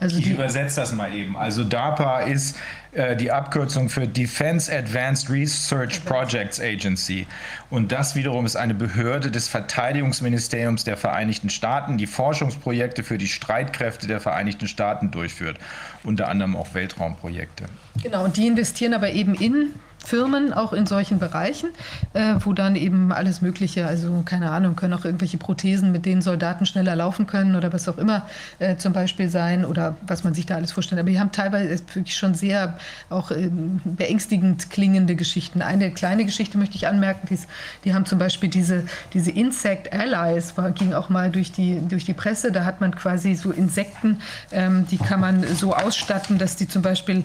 Also ich übersetze das mal eben. Also DARPA ist äh, die Abkürzung für Defense Advanced Research Projects Agency. Und das wiederum ist eine Behörde des Verteidigungsministeriums der Vereinigten Staaten, die Forschungsprojekte für die Streitkräfte der Vereinigten Staaten durchführt, unter anderem auch Weltraumprojekte. Genau, und die investieren aber eben in Firmen auch in solchen Bereichen, äh, wo dann eben alles Mögliche, also keine Ahnung, können auch irgendwelche Prothesen, mit denen Soldaten schneller laufen können oder was auch immer äh, zum Beispiel sein oder was man sich da alles vorstellt. Aber die haben teilweise wirklich schon sehr auch äh, beängstigend klingende Geschichten. Eine kleine Geschichte möchte ich anmerken, die, ist, die haben zum Beispiel diese, diese Insect Allies, war, ging auch mal durch die, durch die Presse, da hat man quasi so Insekten, ähm, die kann man so ausstatten, dass die zum Beispiel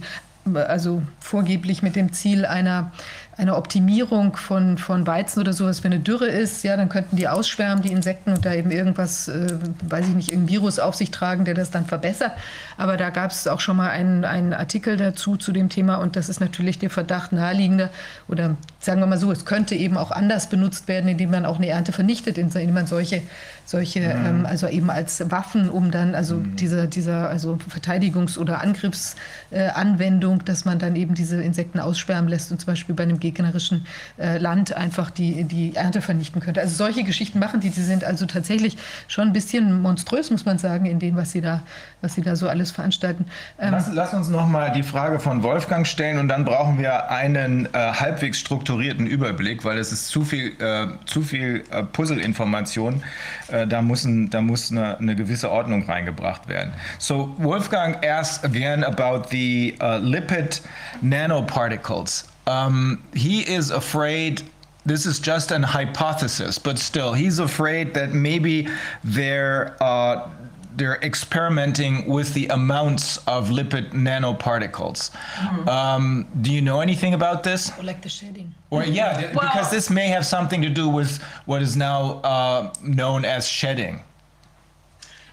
also vorgeblich mit dem Ziel einer eine Optimierung von, von Weizen oder sowas, wenn eine Dürre ist, ja, dann könnten die ausschwärmen, die Insekten, und da eben irgendwas, äh, weiß ich nicht, irgendein Virus auf sich tragen, der das dann verbessert. Aber da gab es auch schon mal einen, einen Artikel dazu, zu dem Thema, und das ist natürlich der Verdacht naheliegender, oder sagen wir mal so, es könnte eben auch anders benutzt werden, indem man auch eine Ernte vernichtet, indem man solche, solche mhm. ähm, also eben als Waffen, um dann, also mhm. diese, dieser also Verteidigungs- oder Angriffsanwendung, äh, dass man dann eben diese Insekten ausschwärmen lässt und zum Beispiel bei einem gegnerischen äh, Land einfach die, die Ernte vernichten könnte. Also solche Geschichten machen die, die sind also tatsächlich schon ein bisschen monströs, muss man sagen, in dem, was sie da, was sie da so alles veranstalten. Ähm lass, lass, uns noch mal die Frage von Wolfgang stellen und dann brauchen wir einen äh, halbwegs strukturierten Überblick, weil es ist zu viel, äh, zu viel äh, Puzzle-Information. Äh, da, muss, ein, da muss eine, eine, gewisse Ordnung reingebracht werden. So Wolfgang asked again about the uh, lipid nanoparticles. Um, he is afraid this is just an hypothesis, but still, he's afraid that maybe they're uh, they're experimenting with the amounts of lipid nanoparticles. Mm-hmm. Um, do you know anything about this? Or like the shedding. Or yeah, well, because this may have something to do with what is now uh, known as shedding.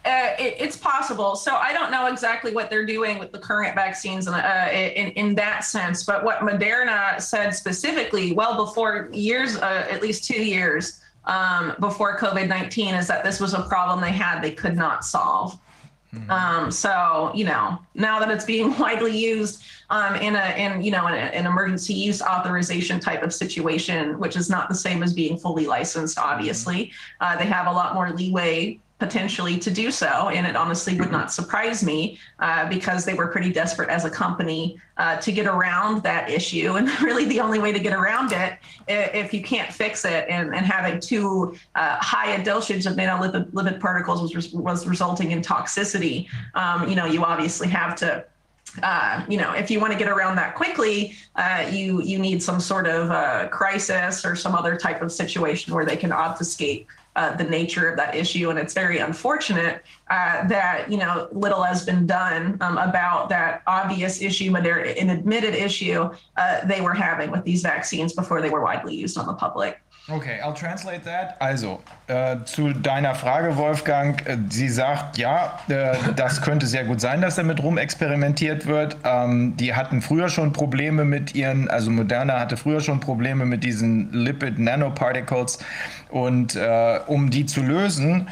Uh, it, it's possible. So I don't know exactly what they're doing with the current vaccines in, uh, in, in that sense. But what Moderna said specifically, well before years, uh, at least two years um, before COVID 19, is that this was a problem they had they could not solve. Um, so you know now that it's being widely used um, in a in you know in a, an emergency use authorization type of situation, which is not the same as being fully licensed. Obviously, uh, they have a lot more leeway potentially to do so. And it honestly would not surprise me uh, because they were pretty desperate as a company uh, to get around that issue. And really, the only way to get around it, if you can't fix it, and, and having too uh, high a dosage of nanolipid lipid particles was, was resulting in toxicity, um, you know, you obviously have to uh, you know, if you want to get around that quickly, uh, you you need some sort of uh, crisis or some other type of situation where they can obfuscate uh, the nature of that issue. And it's very unfortunate uh, that, you know, little has been done um, about that obvious issue, but an admitted issue uh, they were having with these vaccines before they were widely used on the public. Okay, I'll translate that. Also, äh, zu deiner Frage, Wolfgang, äh, sie sagt, ja, äh, das könnte sehr gut sein, dass damit rumexperimentiert wird. Ähm, die hatten früher schon Probleme mit ihren, also Moderna hatte früher schon Probleme mit diesen Lipid Nanoparticles. Und äh, um die zu lösen,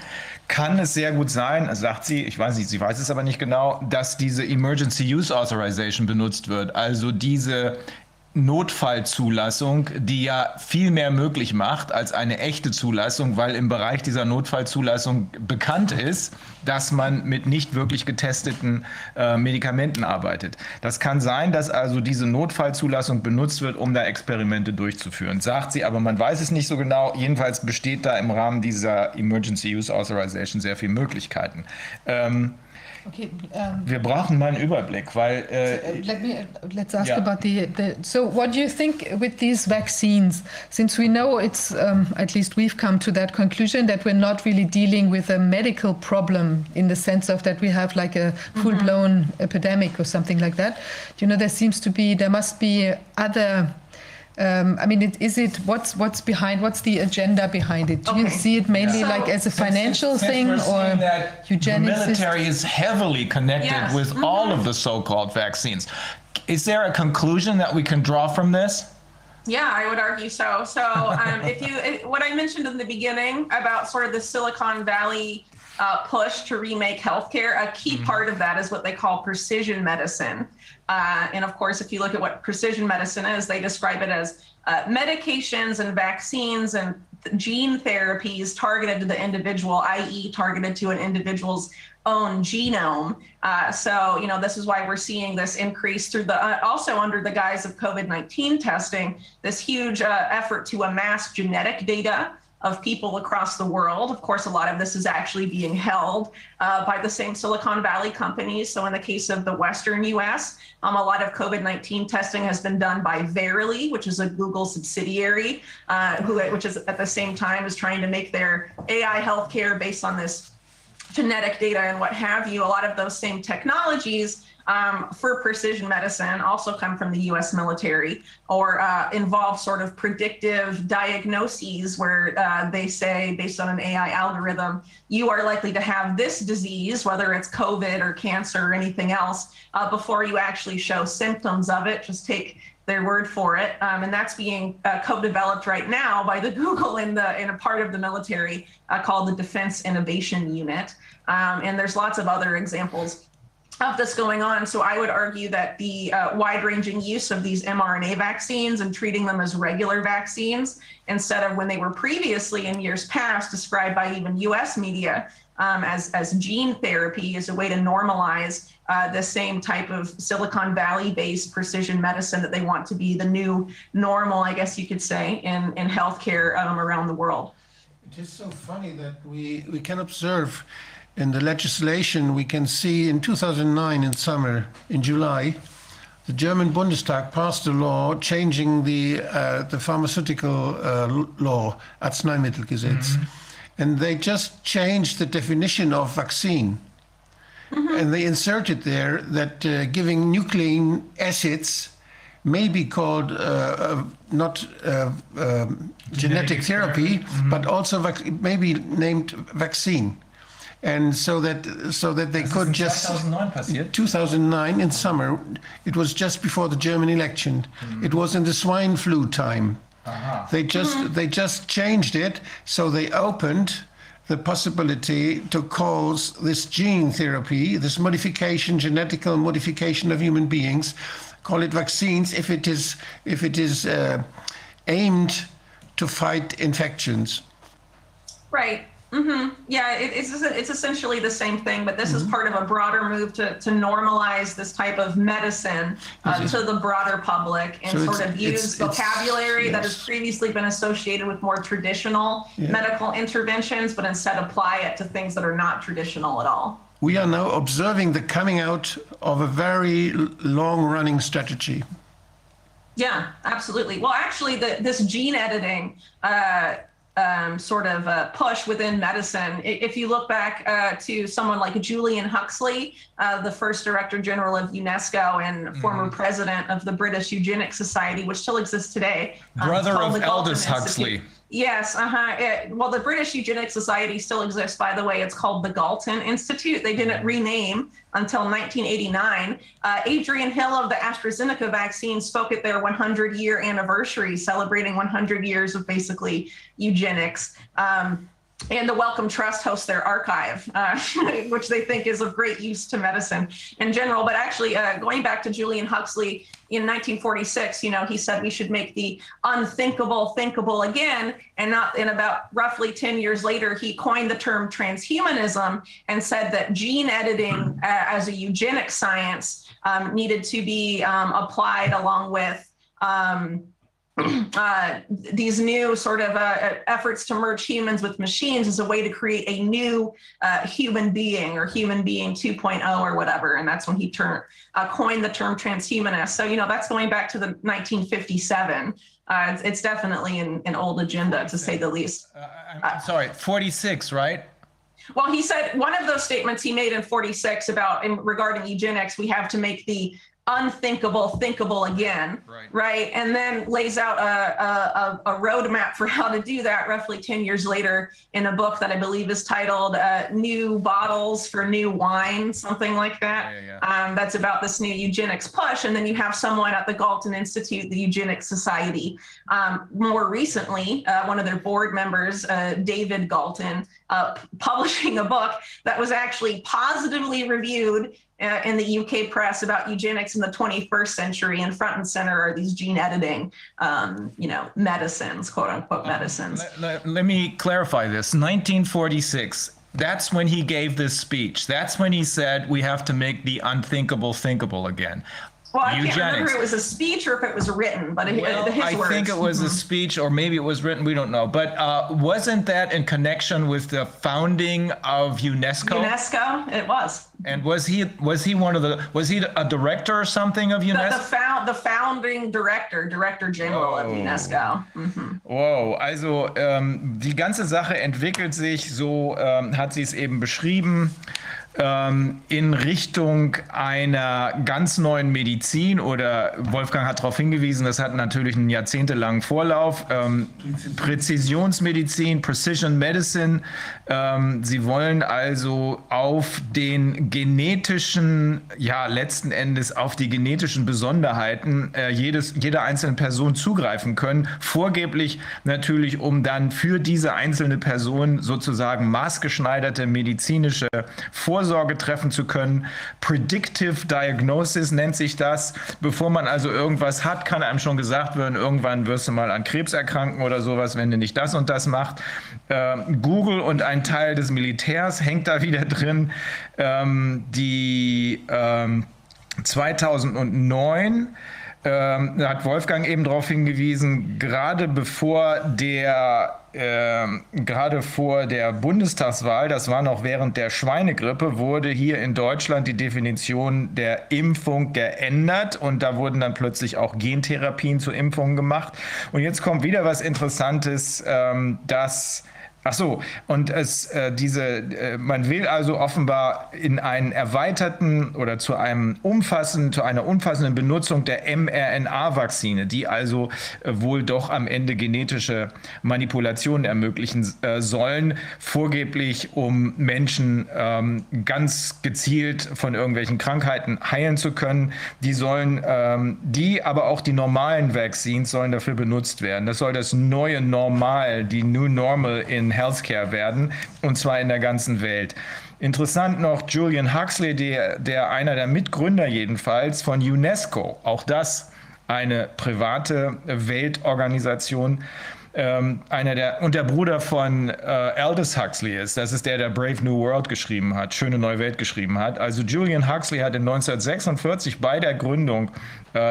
kann es sehr gut sein, sagt sie, ich weiß nicht, sie weiß es aber nicht genau, dass diese Emergency Use Authorization benutzt wird. Also diese Notfallzulassung, die ja viel mehr möglich macht als eine echte Zulassung, weil im Bereich dieser Notfallzulassung bekannt ist, dass man mit nicht wirklich getesteten äh, Medikamenten arbeitet. Das kann sein, dass also diese Notfallzulassung benutzt wird, um da Experimente durchzuführen. Sagt sie, aber man weiß es nicht so genau. Jedenfalls besteht da im Rahmen dieser Emergency Use Authorization sehr viel Möglichkeiten. Ähm, Okay, um, Wir brauchen mal einen Überblick, weil. Uh, let me let's ask yeah. about the, the. So, what do you think with these vaccines? Since we know it's um, at least we've come to that conclusion that we're not really dealing with a medical problem in the sense of that we have like a full-blown mm -hmm. epidemic or something like that. You know, there seems to be there must be other um, I mean, it, is it what's what's behind? What's the agenda behind it? Do okay. you see it mainly yeah. like as a financial since, thing since or eugenics? The military is heavily connected yes. with mm-hmm. all of the so-called vaccines. Is there a conclusion that we can draw from this? Yeah, I would argue so. So, um, if you if, what I mentioned in the beginning about sort of the Silicon Valley uh, push to remake healthcare, a key mm-hmm. part of that is what they call precision medicine. Uh, and of course, if you look at what precision medicine is, they describe it as uh, medications and vaccines and gene therapies targeted to the individual, i.e., targeted to an individual's own genome. Uh, so, you know, this is why we're seeing this increase through the uh, also under the guise of COVID 19 testing, this huge uh, effort to amass genetic data of people across the world. Of course, a lot of this is actually being held uh, by the same Silicon Valley companies. So, in the case of the Western US, um, a lot of COVID 19 testing has been done by Verily, which is a Google subsidiary, uh, who, which is at the same time is trying to make their AI healthcare based on this genetic data and what have you. A lot of those same technologies um, for precision medicine also come from the US military or uh, involve sort of predictive diagnoses where uh, they say, based on an AI algorithm, you are likely to have this disease, whether it's COVID or cancer or anything else, uh, before you actually show symptoms of it. Just take their word for it, um, and that's being uh, co-developed right now by the Google in the in a part of the military uh, called the Defense Innovation Unit. Um, and there's lots of other examples of this going on. So I would argue that the uh, wide ranging use of these mRNA vaccines and treating them as regular vaccines instead of when they were previously in years past described by even US media um, as, as gene therapy is a way to normalize uh, the same type of Silicon Valley based precision medicine that they want to be the new normal, I guess you could say, in, in healthcare um, around the world. It is so funny that we, we can observe in the legislation, we can see in 2009 in summer, in July, the German Bundestag passed a law changing the, uh, the pharmaceutical uh, law, Arzneimittelgesetz. Mm-hmm. And they just changed the definition of vaccine. Mm-hmm. And they inserted there that uh, giving nucleic acids may be called uh, uh, not uh, um, genetic, genetic, therapy, mm-hmm. but also vac- may be named vaccine and so that so that they das could just 2009 passiert 2009 in summer it was just before the German election mm. it was in the swine flu time Aha. they just mm. they just changed it so they opened the possibility to cause this gene therapy, this modification, genetical modification of human beings, call it vaccines if it is if it is uh, aimed to fight infections. Right. Mm-hmm. Yeah, it, it's it's essentially the same thing, but this mm-hmm. is part of a broader move to, to normalize this type of medicine uh, to the broader public and so sort of use it's, vocabulary it's, yes. that has previously been associated with more traditional yeah. medical interventions, but instead apply it to things that are not traditional at all. We are now observing the coming out of a very long running strategy. Yeah, absolutely. Well, actually, the, this gene editing. Uh, um, sort of uh, push within medicine. If you look back uh, to someone like Julian Huxley, uh, the first director general of UNESCO and mm-hmm. former president of the British Eugenics Society, which still exists today, um, brother of Aldous Huxley. Yes, uh-huh. well, the British Eugenics Society still exists, by the way. It's called the Galton Institute. They didn't mm-hmm. rename until 1989. Uh, Adrian Hill of the AstraZeneca vaccine spoke at their 100 year anniversary, celebrating 100 years of basically eugenics. Um, and the Wellcome Trust hosts their archive, uh, which they think is of great use to medicine in general. But actually, uh, going back to Julian Huxley in 1946, you know, he said we should make the unthinkable thinkable again. And not in about roughly 10 years later, he coined the term transhumanism and said that gene editing uh, as a eugenic science um, needed to be um, applied along with. Um, uh, these new sort of uh, efforts to merge humans with machines as a way to create a new uh, human being or human being 2.0 or whatever. And that's when he turned, uh, coined the term transhumanist. So, you know, that's going back to the 1957. Uh, it's, it's, definitely an, an, old agenda, to say the least. Uh, I'm sorry, 46, right? Well, he said one of those statements he made in 46 about in regarding eugenics, we have to make the unthinkable thinkable again right, right? and then lays out a, a, a, roadmap for how to do that roughly 10 years later in a book that i believe is titled uh, new bottles for new wine something like that yeah, yeah. Um, that's about this new eugenics push and then you have someone at the galton institute the eugenics society um, more recently uh, one of their board members uh, david galton uh, publishing a book that was actually positively reviewed uh, in the UK press about eugenics in the 21st century, and front and center are these gene editing, um, you know, medicines, quote unquote medicines. let, let, let me clarify this. 1946 that's when he gave this speech. That's when he said we have to make the unthinkable thinkable again. Well, I Eugenics. can't remember if it was a speech or if it was written, but well, his I words. think it was mm-hmm. a speech, or maybe it was written. We don't know. But uh, wasn't that in connection with the founding of UNESCO? UNESCO, it was. And was he was he one of the was he a director or something of UNESCO? The, the, found, the founding director, Director General oh. of UNESCO. Mhm. Wow, also ähm, die ganze Sache entwickelt sich, so ähm, hat sie es eben beschrieben. Ähm, in Richtung einer ganz neuen Medizin oder Wolfgang hat darauf hingewiesen, das hat natürlich einen jahrzehntelangen Vorlauf. Ähm, Präzisionsmedizin, Precision Medicine. Ähm, sie wollen also auf den genetischen, ja, letzten Endes auf die genetischen Besonderheiten äh, jedes, jeder einzelnen Person zugreifen können. Vorgeblich natürlich, um dann für diese einzelne Person sozusagen maßgeschneiderte medizinische Vorsorge Vorsorge treffen zu können. Predictive Diagnosis nennt sich das. Bevor man also irgendwas hat, kann einem schon gesagt werden, irgendwann wirst du mal an Krebs erkranken oder sowas, wenn du nicht das und das machst. Ähm, Google und ein Teil des Militärs hängt da wieder drin. Ähm, die ähm, 2009 ähm, da hat Wolfgang eben darauf hingewiesen, gerade bevor der äh, gerade vor der Bundestagswahl, das war noch während der Schweinegrippe, wurde hier in Deutschland die Definition der Impfung geändert und da wurden dann plötzlich auch Gentherapien zu Impfungen gemacht. Und jetzt kommt wieder was Interessantes, ähm, dass Ach so, und es, äh, diese, äh, man will also offenbar in einen erweiterten oder zu einem umfassenden, zu einer umfassenden Benutzung der mRNA-Vakzine, die also äh, wohl doch am Ende genetische Manipulationen ermöglichen äh, sollen, vorgeblich um Menschen ähm, ganz gezielt von irgendwelchen Krankheiten heilen zu können. Die sollen, ähm, die, aber auch die normalen Vaccines sollen dafür benutzt werden. Das soll das neue Normal, die New Normal in Healthcare werden, und zwar in der ganzen Welt. Interessant noch Julian Huxley, der, der einer der Mitgründer jedenfalls von UNESCO, auch das eine private Weltorganisation, ähm, einer der und der Bruder von äh, Aldous Huxley ist. Das ist der, der Brave New World geschrieben hat, Schöne Neue Welt geschrieben hat. Also Julian Huxley hat in 1946 bei der Gründung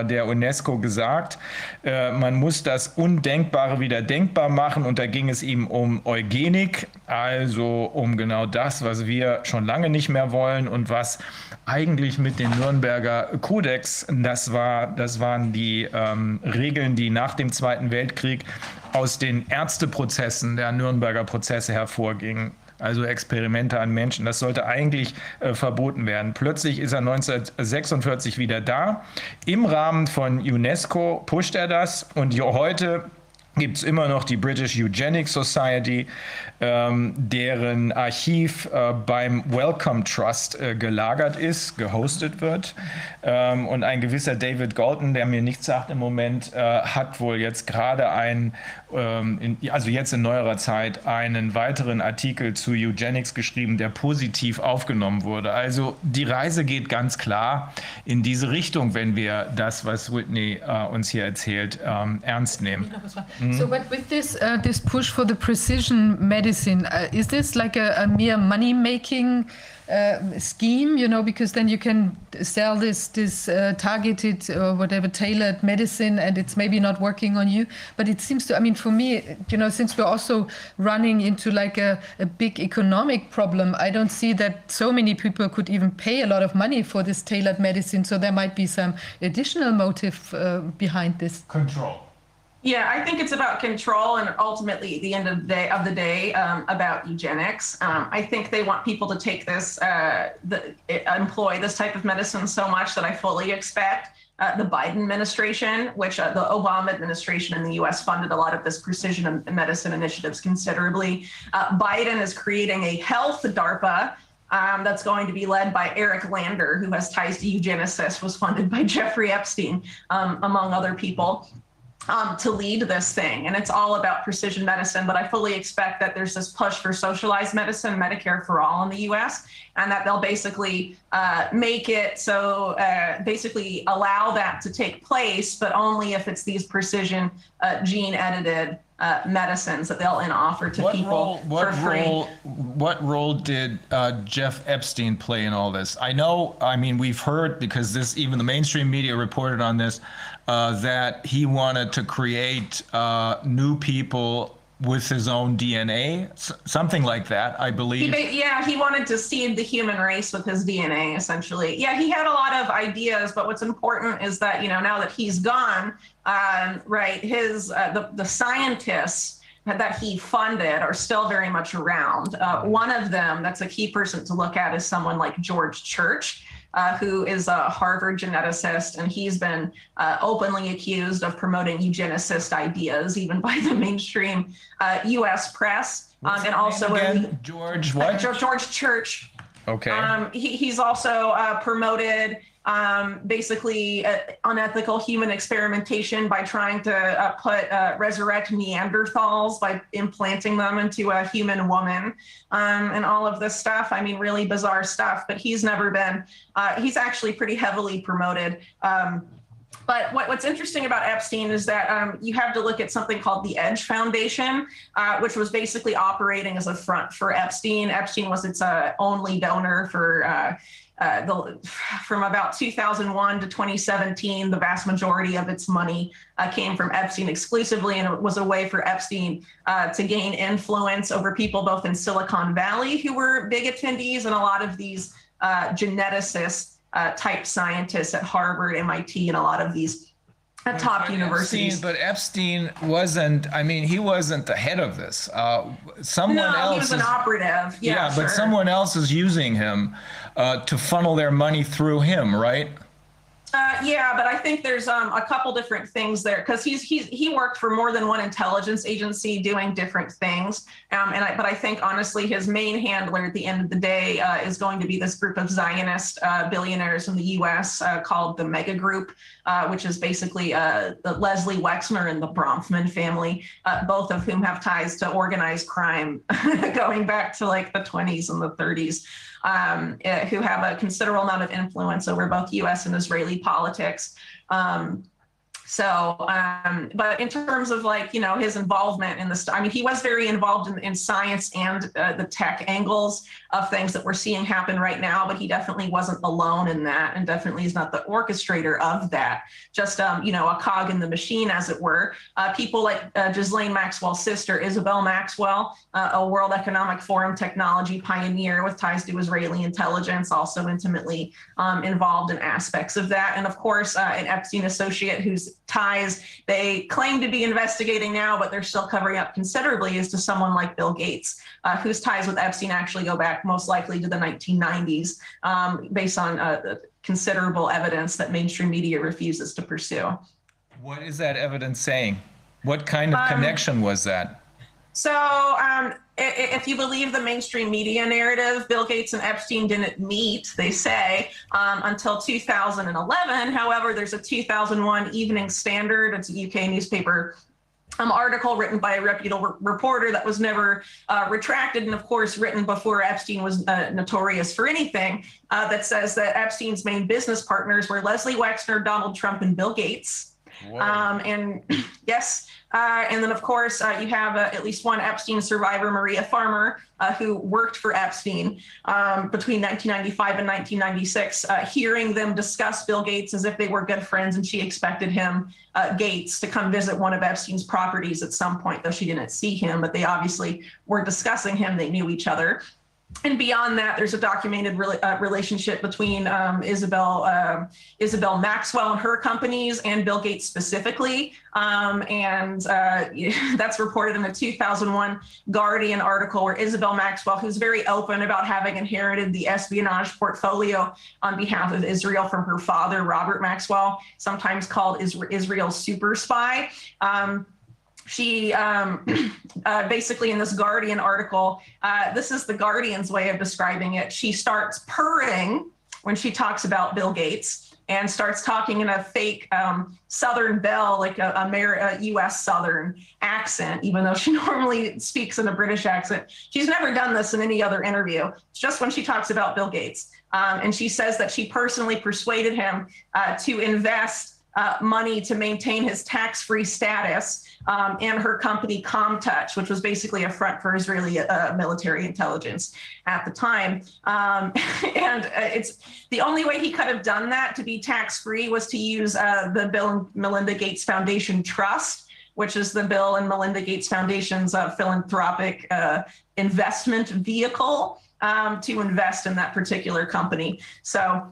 der UNESCO gesagt, äh, man muss das Undenkbare wieder denkbar machen und da ging es ihm um Eugenik, also um genau das, was wir schon lange nicht mehr wollen und was eigentlich mit dem Nürnberger Kodex, das war, das waren die ähm, Regeln, die nach dem Zweiten Weltkrieg aus den Ärzteprozessen der Nürnberger Prozesse hervorgingen. Also Experimente an Menschen. Das sollte eigentlich äh, verboten werden. Plötzlich ist er 1946 wieder da. Im Rahmen von UNESCO pusht er das und heute gibt es immer noch die British Eugenics Society, ähm, deren Archiv äh, beim Wellcome Trust äh, gelagert ist, gehostet wird. Ähm, und ein gewisser David Galton, der mir nichts sagt im Moment, äh, hat wohl jetzt gerade ein, in, also jetzt in neuerer Zeit, einen weiteren Artikel zu Eugenics geschrieben, der positiv aufgenommen wurde. Also die Reise geht ganz klar in diese Richtung, wenn wir das, was Whitney äh, uns hier erzählt, ähm, ernst nehmen. Mm. So, but with this, uh, this push for the precision medicine, uh, is this like a, a mere money making uh, scheme? You know, because then you can sell this this uh, targeted or whatever tailored medicine, and it's maybe not working on you. But it seems to. I mean, for me, you know, since we're also running into like a, a big economic problem, I don't see that so many people could even pay a lot of money for this tailored medicine. So there might be some additional motive uh, behind this. Control. Yeah, I think it's about control and ultimately at the end of the day of the day um, about eugenics. Um, I think they want people to take this, uh, the, employ this type of medicine so much that I fully expect uh, the Biden administration, which uh, the Obama administration in the US funded a lot of this precision medicine initiatives considerably. Uh, Biden is creating a health DARPA um, that's going to be led by Eric Lander, who has ties to eugenicists, was funded by Jeffrey Epstein, um, among other people um, to lead this thing. And it's all about precision medicine. But I fully expect that there's this push for socialized medicine, Medicare for all in the US, and that they'll basically uh, make it so uh, basically allow that to take place, but only if it's these precision uh, gene edited. Uh, medicines that they'll in offer to what people role, what for free. Role, what role did uh, Jeff Epstein play in all this? I know, I mean, we've heard because this even the mainstream media reported on this uh, that he wanted to create uh, new people with his own DNA, something like that, I believe. He, yeah, he wanted to seed the human race with his DNA, essentially. Yeah, he had a lot of ideas, but what's important is that you know now that he's gone, um, right? His uh, the the scientists that he funded are still very much around. Uh, one of them, that's a key person to look at, is someone like George Church uh, who is a Harvard geneticist, and he's been uh, openly accused of promoting eugenicist ideas, even by the mainstream uh, U.S. press. Um, and also? George what? George Church. Okay. Um, he, he's also uh, promoted um, basically uh, unethical human experimentation by trying to uh, put uh, resurrect Neanderthals by implanting them into a human woman um, and all of this stuff. I mean, really bizarre stuff. But he's never been. Uh, he's actually pretty heavily promoted. Um, but what, what's interesting about Epstein is that um, you have to look at something called the Edge Foundation, uh, which was basically operating as a front for Epstein. Epstein was its uh, only donor for uh, uh, the, from about 2001 to 2017, the vast majority of its money uh, came from Epstein exclusively, and it was a way for Epstein uh, to gain influence over people both in Silicon Valley who were big attendees and a lot of these uh, geneticist uh, type scientists at Harvard, MIT, and a lot of these at top but universities. Epstein, but Epstein wasn't. I mean, he wasn't the head of this. Uh, someone no, else he was is, an operative. Yeah, yeah sure. but someone else is using him uh, to funnel their money through him, right? Uh, yeah, but I think there's um, a couple different things there because he's he's he worked for more than one intelligence agency doing different things. Um, and I, but I think honestly, his main handler at the end of the day uh, is going to be this group of Zionist uh, billionaires in the U.S. Uh, called the Mega Group, uh, which is basically uh, the Leslie Wexner and the Bronfman family, both of whom have ties to organized crime going back to like the 20s and the 30s um, eh, who have a considerable amount of influence over both US and Israeli politics. Um, so, um, but in terms of like, you know, his involvement in this, I mean, he was very involved in, in science and uh, the tech angles of things that we're seeing happen right now, but he definitely wasn't alone in that and definitely is not the orchestrator of that. Just, um, you know, a cog in the machine, as it were. Uh, people like uh, Ghislaine Maxwell's sister, Isabel Maxwell, uh, a World Economic Forum technology pioneer with ties to Israeli intelligence, also intimately um, involved in aspects of that. And of course, uh, an Epstein associate who's ties they claim to be investigating now, but they're still covering up considerably, is to someone like Bill Gates, uh, whose ties with Epstein actually go back most likely to the 1990s, um, based on uh, considerable evidence that mainstream media refuses to pursue. What is that evidence saying? What kind of um, connection was that? So, um, if you believe the mainstream media narrative, Bill Gates and Epstein didn't meet, they say, um, until 2011. However, there's a 2001 Evening Standard, it's a UK newspaper um, article written by a reputable reporter that was never uh, retracted, and of course, written before Epstein was uh, notorious for anything, uh, that says that Epstein's main business partners were Leslie Wexner, Donald Trump, and Bill Gates. Um, and yes, uh, and then, of course, uh, you have uh, at least one Epstein survivor, Maria Farmer, uh, who worked for Epstein um, between 1995 and 1996, uh, hearing them discuss Bill Gates as if they were good friends. And she expected him, uh, Gates, to come visit one of Epstein's properties at some point, though she didn't see him, but they obviously were discussing him. They knew each other and beyond that, there's a documented re- uh, relationship between um, Isabel uh, Isabel Maxwell and her companies and Bill Gates specifically, um, and uh, that's reported in a 2001 Guardian article where Isabel Maxwell, who's very open about having inherited the espionage portfolio on behalf of Israel from her father Robert Maxwell, sometimes called Israel's super spy. Um, she um, uh, basically in this Guardian article, uh, this is the Guardian's way of describing it. She starts purring when she talks about Bill Gates and starts talking in a fake um, Southern belle, like a, a, a, U.S. Southern accent, even though she normally speaks in a British accent. She's never done this in any other interview. It's just when she talks about Bill Gates. Um, and she says that she personally persuaded him uh, to invest uh, money to maintain his tax-free status um, and her company ComTouch, which was basically a front for Israeli uh, military intelligence at the time. Um, and uh, it's the only way he could have done that to be tax-free was to use uh, the Bill and Melinda Gates Foundation Trust, which is the Bill and Melinda Gates Foundation's uh, philanthropic uh, investment vehicle um, to invest in that particular company. So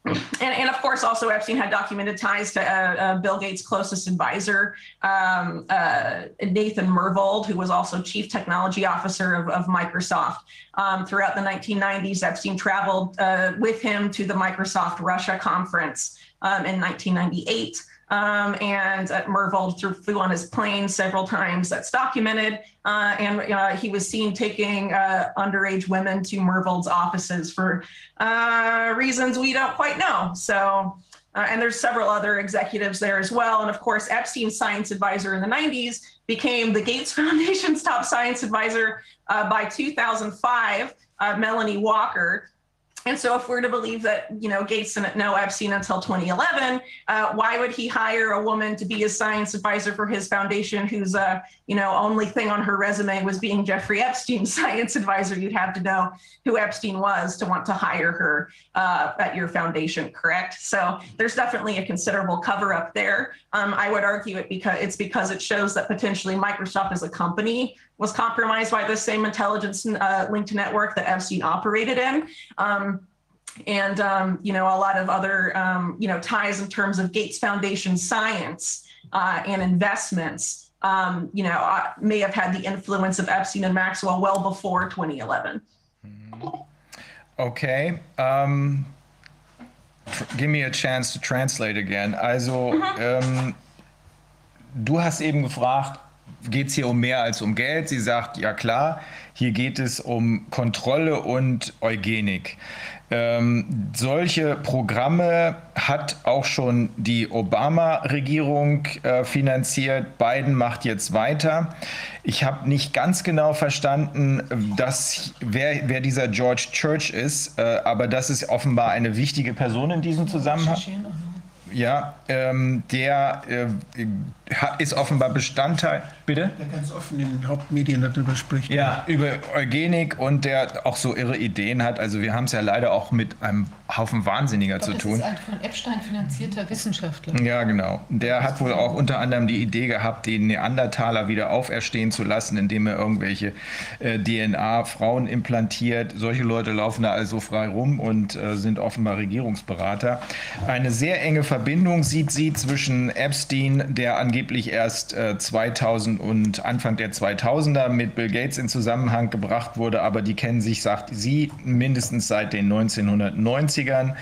and, and, of course, also Epstein had documented ties to uh, uh, Bill Gates' closest advisor, um, uh, Nathan Myhrvold, who was also chief technology officer of, of Microsoft. Um, throughout the 1990s, Epstein traveled uh, with him to the Microsoft Russia conference um, in 1998. Um, and uh, Myhrvold threw, flew on his plane several times. That's documented. Uh, and uh, he was seen taking uh, underage women to Myhrvold's offices for uh, reasons we don't quite know. So, uh, and there's several other executives there as well. And of course, Epstein's science advisor in the 90s became the Gates Foundation's top science advisor by 2005, Melanie Walker. And so, if we're to believe that you know Gates didn't know Epstein until 2011, uh, why would he hire a woman to be a science advisor for his foundation, whose uh, you know only thing on her resume was being Jeffrey Epstein's science advisor? You'd have to know who Epstein was to want to hire her uh, at your foundation, correct? So there's definitely a considerable cover up there. Um, I would argue it because it's because it shows that potentially Microsoft as a company was compromised by the same intelligence uh, linked network that Epstein operated in. Um, and um, you know a lot of other um, you know ties in terms of Gates Foundation science uh, and investments. Um, you know uh, may have had the influence of Epstein and Maxwell well before 2011. Okay. Um, give me a chance to translate again. Also, mhm. du hast eben gefragt, geht es hier um mehr als um Geld? Sie sagt, ja klar, hier geht es um Kontrolle und Eugenik. Ähm, solche Programme hat auch schon die Obama-Regierung äh, finanziert. Biden macht jetzt weiter. Ich habe nicht ganz genau verstanden, dass, wer, wer dieser George Church ist, äh, aber das ist offenbar eine wichtige Person in diesem Zusammenhang. Ja, ähm, der äh, ist offenbar Bestandteil. Bitte? Der ganz offen in den Hauptmedien darüber spricht. Ja, über Eugenik und der auch so irre Ideen hat. Also wir haben es ja leider auch mit einem Haufen Wahnsinniger zu tun. Das ist ein von Epstein finanzierter Wissenschaftler. Ja, genau. Der hat wohl auch unter anderem die Idee gehabt, den Neandertaler wieder auferstehen zu lassen, indem er irgendwelche äh, DNA Frauen implantiert. Solche Leute laufen da also frei rum und äh, sind offenbar Regierungsberater. Eine sehr enge Verbindung sieht sie zwischen Epstein, der angeblich erst äh, 2000 und Anfang der 2000er mit Bill Gates in Zusammenhang gebracht wurde, aber die kennen sich, sagt sie, mindestens seit den 1990ern.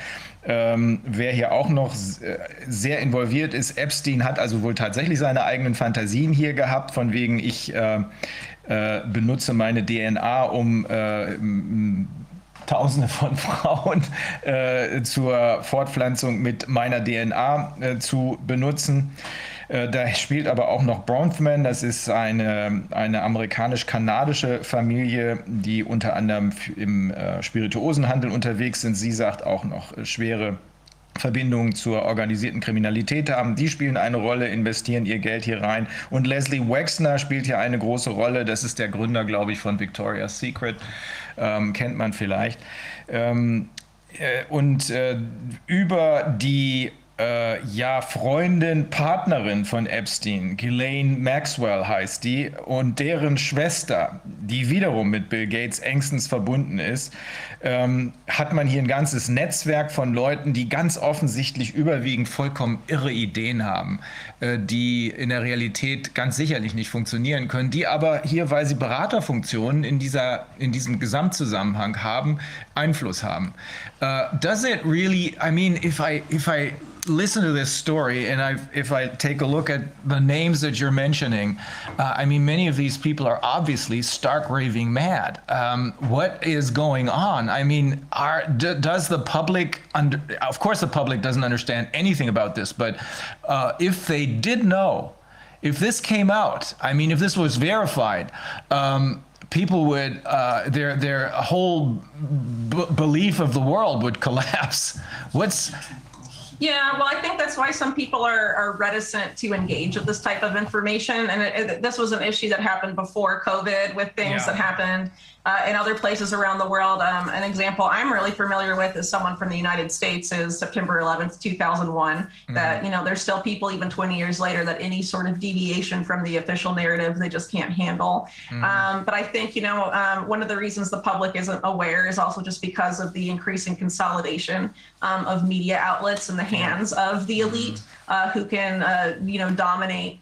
Ähm, wer hier auch noch äh, sehr involviert ist, Epstein hat also wohl tatsächlich seine eigenen Fantasien hier gehabt, von wegen ich äh, äh, benutze meine DNA, um äh, Tausende von Frauen äh, zur Fortpflanzung mit meiner DNA äh, zu benutzen. Äh, da spielt aber auch noch Bronfman, das ist eine, eine amerikanisch-kanadische Familie, die unter anderem im äh, Spirituosenhandel unterwegs sind. Sie sagt auch noch äh, schwere Verbindungen zur organisierten Kriminalität haben. Die spielen eine Rolle, investieren ihr Geld hier rein. Und Leslie Wexner spielt hier eine große Rolle. Das ist der Gründer, glaube ich, von Victoria's Secret. Ähm, kennt man vielleicht. Ähm, äh, und äh, über die äh, ja, Freundin, Partnerin von Epstein, Ghislaine Maxwell heißt die, und deren Schwester, die wiederum mit Bill Gates engstens verbunden ist, ähm, hat man hier ein ganzes Netzwerk von Leuten, die ganz offensichtlich überwiegend vollkommen irre Ideen haben, äh, die in der Realität ganz sicherlich nicht funktionieren können, die aber hier, weil sie Beraterfunktionen in, dieser, in diesem Gesamtzusammenhang haben, Einfluss haben. Uh, does it really, I mean, if I, if I listen to this story, and I, if I take a look at the names that you're mentioning, uh, I mean, many of these people are obviously stark raving mad. Um, what is going on? I mean, are, d- does the public, under, of course, the public doesn't understand anything about this, but uh, if they did know, if this came out, I mean, if this was verified, um, people would uh, their their whole b- belief of the world would collapse. What's yeah, well, I think that's why some people are, are reticent to engage with this type of information. And it, it, this was an issue that happened before COVID with things yeah. that happened uh, in other places around the world. Um, an example I'm really familiar with is someone from the United States is September 11th, 2001. Mm-hmm. That, you know, there's still people even 20 years later that any sort of deviation from the official narrative they just can't handle. Mm-hmm. Um, but I think, you know, um, one of the reasons the public isn't aware is also just because of the increasing consolidation um, of media outlets in the hands of the elite mm-hmm. uh, who can, uh, you know, dominate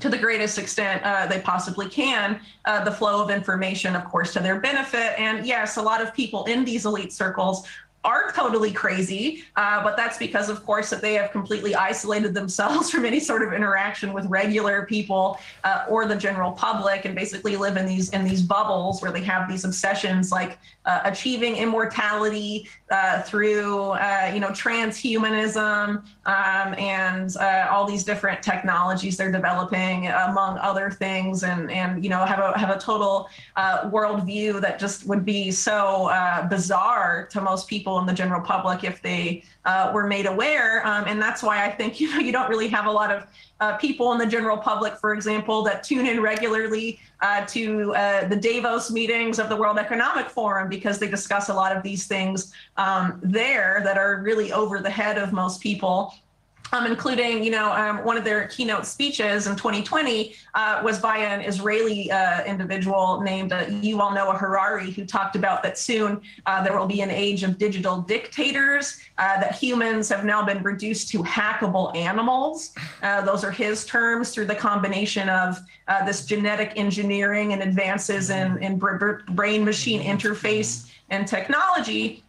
to the greatest extent uh, they possibly can, uh, the flow of information, of course, to their benefit. And yes, a lot of people in these elite circles are totally crazy, uh, but that's because, of course, that they have completely isolated themselves from any sort of interaction with regular people uh, or the general public, and basically live in these in these bubbles where they have these obsessions like uh, achieving immortality uh, through, uh, you know, transhumanism um, and uh, all these different technologies they're developing, among other things, and and you know have a have a total worldview that just would be so bizarre to most people in the general public if they uh, were made aware. Um, and that's why I think you know you don't really have a lot of uh, people in the general public, for example, that tune in regularly uh, to uh, the Davos meetings of the World Economic Forum because they discuss a lot of these things um, there that are really over the head of most people um, including, you know, um, one of their keynote speeches in 2020 uh, was by an Israeli uh, individual named uh, Yuval Noah Harari, who talked about that soon uh, there will be an age of digital dictators, uh, that humans have now been reduced to hackable animals. Uh, those are his terms through the combination of this genetic engineering and advances in, in brain machine interface and technology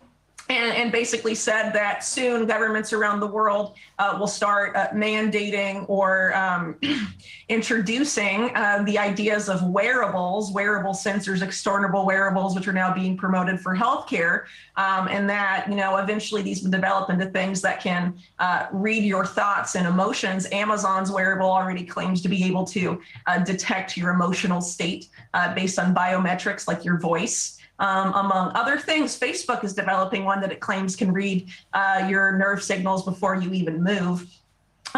and, and basically said that soon governments around the world uh, will start uh, mandating or um, introducing uh, the ideas of wearables, wearable sensors, external wearables, which are now being promoted for healthcare, um, and that you know eventually these will develop into things that can uh, read your thoughts and emotions. Amazon's wearable already claims to be able to uh, detect your emotional state uh, based on biometrics like your voice. Um, among other things, Facebook is developing one that it claims can read uh, your nerve signals before you even move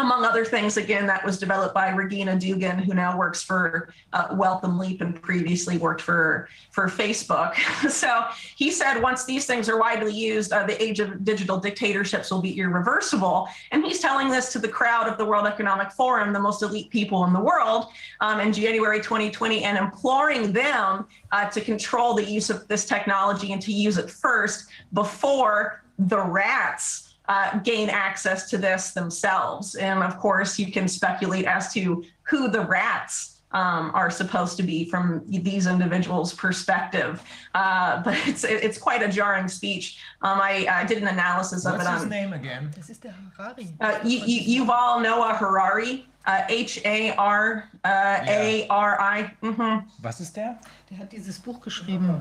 among other things, again, that was developed by Regina Dugan, who now works for uh, Welcome Leap and previously worked for, for Facebook. so he said once these things are widely used, uh, the age of digital dictatorships will be irreversible. And he's telling this to the crowd of the World Economic Forum, the most elite people in the world, um, in January 2020, and imploring them uh, to control the use of this technology and to use it first before the rats uh, gain access to this themselves. And of course, you can speculate as to who the rats um, are supposed to be from these individuals' perspective. Uh, but it's it's quite a jarring speech. Um, I, I, did an analysis of What's it on. What's his name again? Das ist der Harari. Uh, Yuval Noah Harari. Uh, H A R uh, A R I. Mhm. Was ist der? Der hat dieses Buch geschrieben.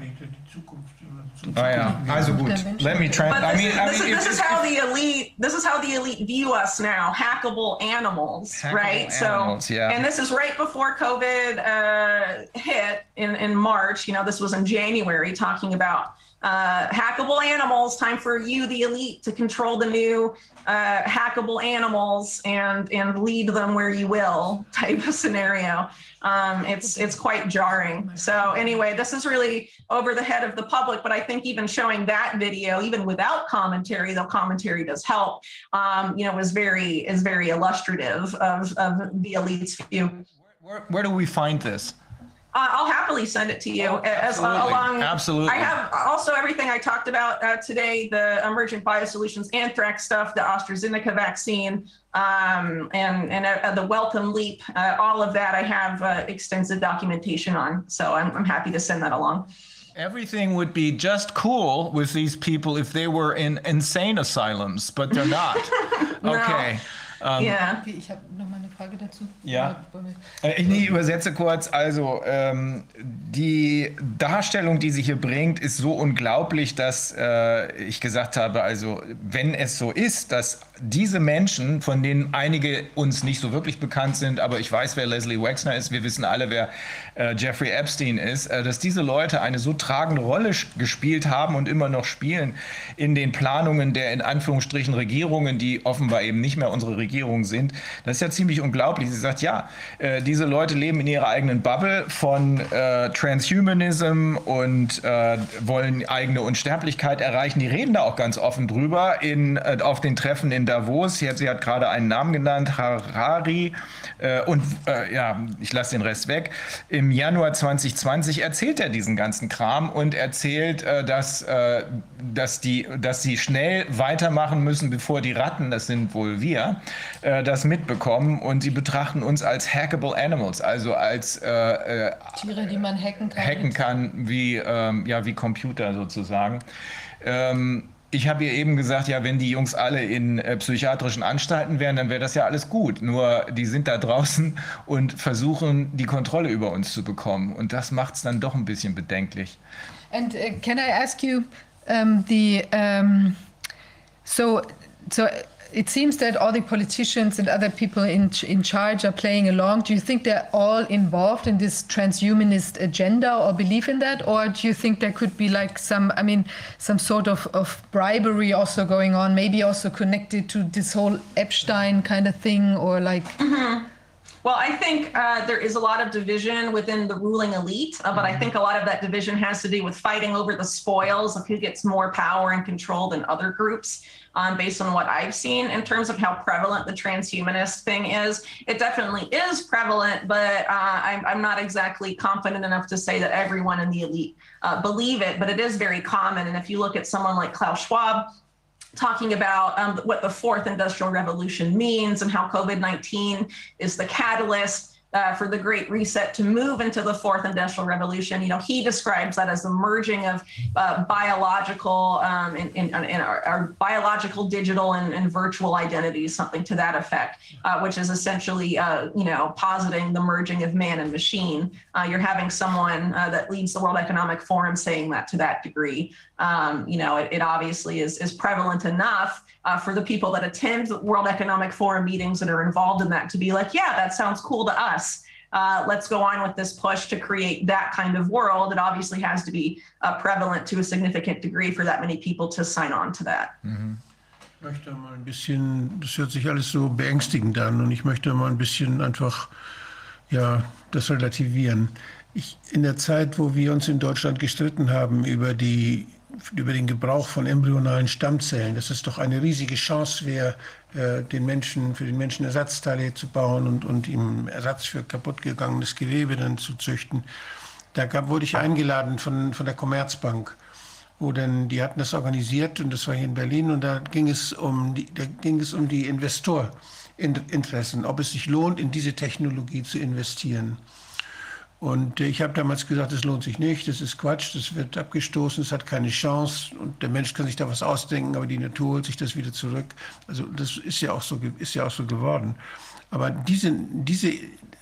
Oh ja, also gut. Let me try. I this, mean, is, I this, mean, is, this is how the elite. This is how the elite view us now. Hackable animals, Hackable right? animals, so, yeah. and this is right before COVID uh, hit in in March. You know, this was in January, talking about uh, hackable animals. Time for you, the elite, to control the new uh, hackable animals and and lead them where you will type of scenario. Um, it's it's quite jarring. So anyway, this is really over the head of the public. But I think even showing that video, even without commentary, though commentary does help, um, you know, is very is very illustrative of of the elite's view. where, where do we find this? Uh, I'll happily send it to you as absolutely. along. Absolutely. I have also everything I talked about uh, today: the emergent biosolutions, anthrax stuff, the AstraZeneca vaccine, um, and and uh, the Welcome Leap. Uh, all of that I have uh, extensive documentation on, so I'm, I'm happy to send that along. Everything would be just cool with these people if they were in insane asylums, but they're not. Okay. Um, yeah. Okay, ich habe noch mal eine Frage dazu. Ja. Äh, Ich übersetze kurz. Also ähm, die Darstellung, die sie hier bringt, ist so unglaublich, dass äh, ich gesagt habe, also wenn es so ist, dass diese Menschen, von denen einige uns nicht so wirklich bekannt sind, aber ich weiß, wer Leslie Wexner ist, wir wissen alle, wer äh, Jeffrey Epstein ist, äh, dass diese Leute eine so tragende Rolle gespielt haben und immer noch spielen in den Planungen der in Anführungsstrichen Regierungen, die offenbar eben nicht mehr unsere Regierung sind. Das ist ja ziemlich unglaublich. Sie sagt, ja, äh, diese Leute leben in ihrer eigenen Bubble von äh, Transhumanism und äh, wollen eigene Unsterblichkeit erreichen. Die reden da auch ganz offen drüber in, auf den Treffen in Davos. Sie hat, gerade einen Namen genannt, Harari. Und ja, ich lasse den Rest weg. Im Januar 2020 erzählt er diesen ganzen Kram und erzählt, äh, dass, äh, dass, die, dass sie schnell weitermachen müssen, bevor die Ratten, das sind wohl wir, äh, das mitbekommen. Und sie betrachten uns als hackable animals, also als äh, äh, Tiere, die man hacken kann. hacken kann wie, ähm, ja, wie Computer sozusagen. Ähm, ich habe ihr eben gesagt, ja, wenn die Jungs alle in äh, psychiatrischen Anstalten wären, dann wäre das ja alles gut. Nur die sind da draußen und versuchen, die Kontrolle über uns zu bekommen. Und das macht es dann doch ein bisschen bedenklich. And uh, can I ask you um, the um, so so it seems that all the politicians and other people in in charge are playing along. Do you think they're all involved in this transhumanist agenda or believe in that, or do you think there could be like some I mean some sort of of bribery also going on, maybe also connected to this whole Epstein kind of thing, or like mm-hmm. Well, I think uh, there is a lot of division within the ruling elite, uh, but I think a lot of that division has to do with fighting over the spoils of who gets more power and control than other groups. Um, based on what I've seen in terms of how prevalent the transhumanist thing is, it definitely is prevalent, but uh, I'm, I'm not exactly confident enough to say that everyone in the elite uh, believe it, but it is very common. And if you look at someone like Klaus Schwab, talking about um, what the fourth industrial revolution means and how COVID 19 is the catalyst. Uh, for the Great Reset to move into the fourth industrial revolution. You know, he describes that as the merging of uh, biological um, and, and, and our, our, biological, digital, and, and, virtual identities, something to that effect, uh, which is essentially, uh, you know, positing the merging of man and machine. Uh, you're having someone uh, that leads the World Economic Forum saying that to that degree. Um, you know, it, it, obviously is, is prevalent enough uh, for the people that attend World Economic Forum meetings and are involved in that to be like, yeah, that sounds cool to us. Uh, let's go on with this push to create that kind of world. It obviously has to be uh, prevalent to a significant degree for that many people to sign on to that. Mhm. Ich möchte mal ein bisschen, das hört sich alles so beängstigend an und ich möchte mal ein bisschen einfach, ja, das relativieren. Ich, in der Zeit, wo wir uns in Deutschland gestritten haben über die über den Gebrauch von embryonalen Stammzellen, dass es doch eine riesige Chance wäre, äh, den Menschen, für den Menschen Ersatzteile zu bauen und, und ihm Ersatz für kaputtgegangenes Gewebe dann zu züchten. Da gab, wurde ich eingeladen von, von der Commerzbank, wo dann, die hatten das organisiert und das war hier in Berlin und da ging es um die, da ging es um die Investorinteressen, ob es sich lohnt, in diese Technologie zu investieren. Und ich habe damals gesagt, es lohnt sich nicht, das ist Quatsch, das wird abgestoßen, es hat keine Chance und der Mensch kann sich da was ausdenken, aber die Natur holt sich das wieder zurück. Also das ist ja auch so, ist ja auch so geworden. Aber diese, diese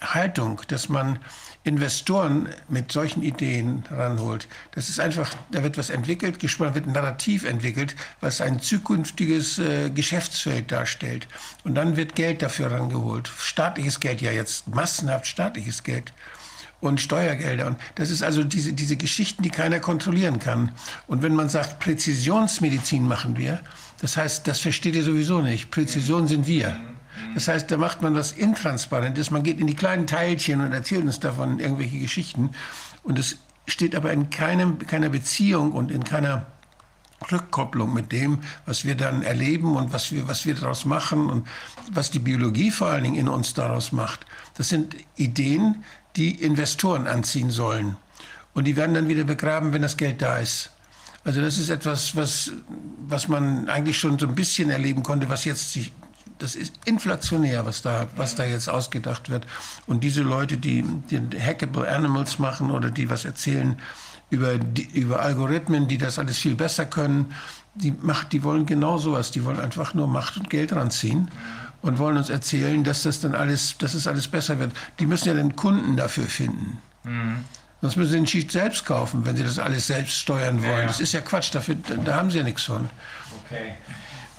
Haltung, dass man Investoren mit solchen Ideen ranholt, das ist einfach, da wird was entwickelt, gespannt wird ein Narrativ entwickelt, was ein zukünftiges äh, Geschäftsfeld darstellt. Und dann wird Geld dafür rangeholt. Staatliches Geld, ja jetzt massenhaft staatliches Geld und Steuergelder. Und das ist also diese, diese Geschichten, die keiner kontrollieren kann. Und wenn man sagt, Präzisionsmedizin machen wir, das heißt, das versteht ihr sowieso nicht. Präzision sind wir. Das heißt, da macht man was Intransparentes. Man geht in die kleinen Teilchen und erzählt uns davon irgendwelche Geschichten. Und es steht aber in keinem, keiner Beziehung und in keiner Rückkopplung mit dem, was wir dann erleben und was wir, was wir daraus machen und was die Biologie vor allen Dingen in uns daraus macht. Das sind Ideen, die Investoren anziehen sollen. Und die werden dann wieder begraben, wenn das Geld da ist. Also das ist etwas, was, was man eigentlich schon so ein bisschen erleben konnte, was jetzt sich, das ist inflationär, was da, was da jetzt ausgedacht wird. Und diese Leute, die, die Hackable Animals machen oder die was erzählen über, über Algorithmen, die das alles viel besser können, die, macht, die wollen genau sowas. Die wollen einfach nur Macht und Geld ranziehen und wollen uns erzählen, dass das dann alles, dass es alles besser wird. Die müssen ja den Kunden dafür finden. Mhm. Sonst müssen sie den Cheat selbst kaufen, wenn sie das alles selbst steuern wollen. Ja. Das ist ja Quatsch, dafür, da haben sie ja nichts von. Okay.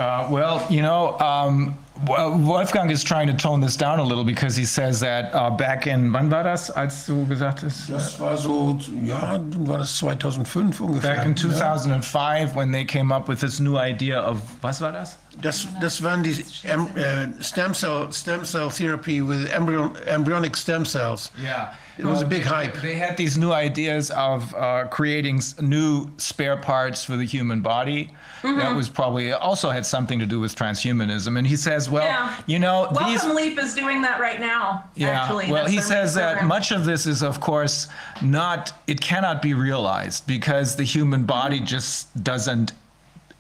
Uh, well, you know, um, Wolfgang is trying to tone this down a little because he says that uh, back in, wann war das, als du gesagt hast? Das war so, ja, war das 2005 ungefähr. Back in 2005 ja. when they came up with this new idea of, was war das? Das, das waren die um, uh, stem, cell, stem cell therapy with embryo, embryonic stem cells. Yeah. It was a big hype. They had these new ideas of uh, creating new spare parts for the human body. Mm-hmm. That was probably also had something to do with transhumanism. And he says, well, yeah. you know, Welcome these, Leap is doing that right now. Yeah. Actually. Well, That's he says that much of this is, of course, not. It cannot be realized because the human body mm-hmm. just doesn't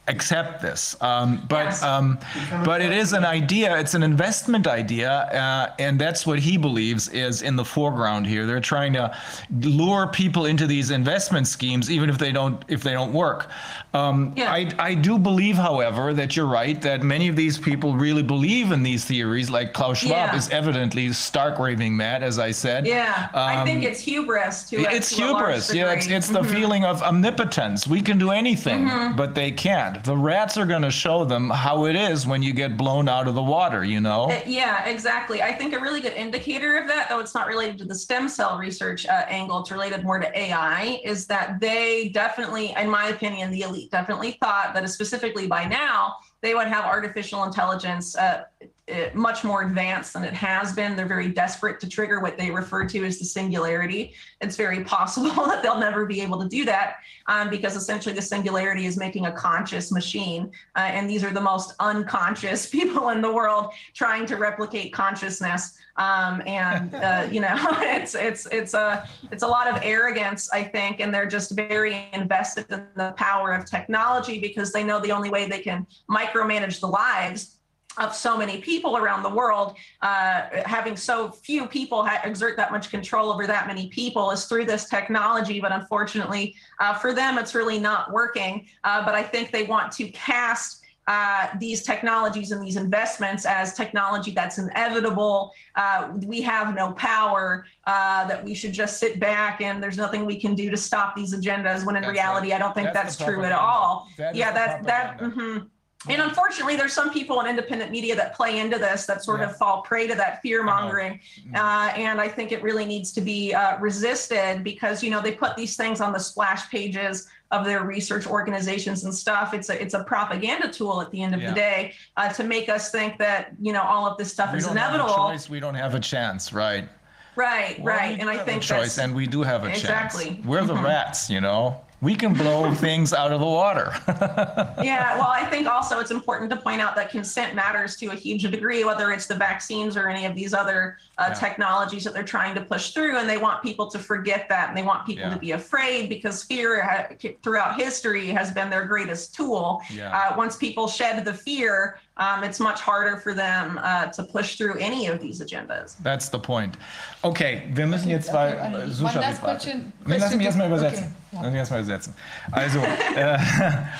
accept this. Um, but yes. um, but it is an idea. It's an investment idea, uh, and that's what he believes is in the foreground here. They're trying to lure people into these investment schemes, even if they don't if they don't work. Um, yeah. I, I do believe, however, that you're right, that many of these people really believe in these theories, like Klaus Schwab yeah. is evidently stark raving mad, as I said. Yeah, um, I think it's hubris, too. It's hubris. Yeah, it's, it's the mm-hmm. feeling of omnipotence. We can do anything, mm-hmm. but they can't. The rats are going to show them how it is when you get blown out of the water, you know? Uh, yeah, exactly. I think a really good indicator of that, though it's not related to the stem cell research uh, angle, it's related more to AI, is that they definitely, in my opinion, the elite definitely thought that specifically by now they would have artificial intelligence uh, uh, much more advanced than it has been. They're very desperate to trigger what they refer to as the singularity. It's very possible that they'll never be able to do that um, because essentially the singularity is making a conscious machine. Uh, and these are the most unconscious people in the world trying to replicate consciousness. Um, and uh, you know, it's it's it's a it's a lot of arrogance, I think, and they're just very invested in the power of technology because they know the only way they can micromanage the lives of so many people around the world, uh, having so few people ha- exert that much control over that many people is through this technology. But unfortunately, uh, for them, it's really not working. Uh, but I think they want to cast uh, these technologies and these investments as technology that's inevitable. Uh, we have no power, uh, that we should just sit back and there's nothing we can do to stop these agendas, when in That's reality, I don't think That's that's true at all. That Yeah, that, that, propaganda. And unfortunately, there's some people in independent media that play into this, that sort Yeah. of fall prey to that fear mongering. Uh, and I think it really needs to be uh, resisted because, you know, they put these things on the splash pages of their research organizations and stuff. It's a, it's a propaganda tool at the end of Yeah. the day uh, to make us think that, you know, all of this stuff We is don't have a inevitable. choice. We don't have a chance, right? Right, Well, right. And I think choice, and we do have a chance. Exactly. chance. We're the Mhm. rats, you know. We can blow things out of the water. yeah, well, I think also it's important to point out that consent matters to a huge degree, whether it's the vaccines or any of these other uh, Yeah. technologies that they're trying to push through. And they want people to forget that and they want people Yeah. to be afraid because fear ha- throughout history has been their greatest tool. Yeah. Uh, once people shed the fear, um, it's much harder for them uh, to push through any of these agendas. That's the point. Okay, wir müssen jetzt, weil Okay, äh, one Susha last wird question- Nee, lass mich question erstmal übersetzen. okay, ja. Lass mich erstmal übersetzen. Also, äh,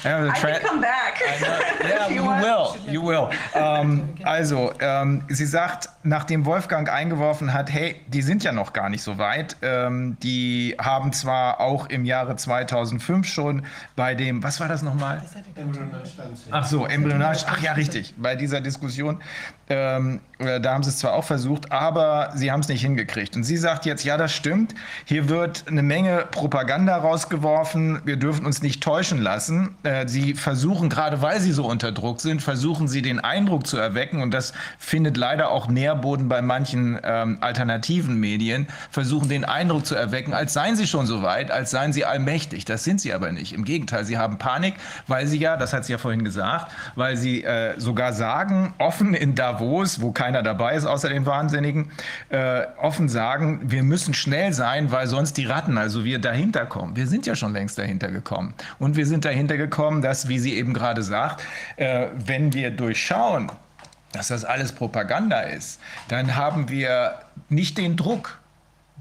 ja, I can come back. Ja, if you you will, you will. Ähm, also, ähm, sie sagt, nachdem Wolfgang eingeworfen hat, hey, die sind ja noch gar nicht so weit. Ähm, die haben zwar auch im Jahre 2005 schon bei dem, was war das nochmal? Ach so, embryonarisch. Ach ja, richtig. Bei dieser Diskussion, ähm, äh, da haben sie es zwar auch versucht, aber sie haben es nicht hingekriegt. Und sie sagt jetzt, ja, das stimmt. Hier wird eine Menge Propaganda rausgeworfen. Wir dürfen uns nicht täuschen lassen. Äh, sie versuchen, gerade weil sie so unter Druck sind, versuchen sie den Eindruck zu erwecken. Und das findet leider auch Nährboden bei manchen ähm, alternativen Medien, versuchen den Eindruck zu erwecken, als seien sie schon so weit, als seien sie allmächtig. Das sind sie aber nicht. Im Gegenteil, sie haben Panik, weil sie ja, das hat sie ja vorhin gesagt, weil sie äh, sogar sagen, offen in Davos, wo keiner dabei ist, außer den Wahnsinnigen, äh, offen sagen, wir müssen schnell sein, weil sonst die Ratten, also wir dahinter kommen. Wir sind ja schon längst dahinter gekommen. Und wir sind dahinter gekommen, dass, wie sie eben gerade sagt, äh, wenn wir durchschauen, dass das alles Propaganda ist, dann haben wir nicht den Druck,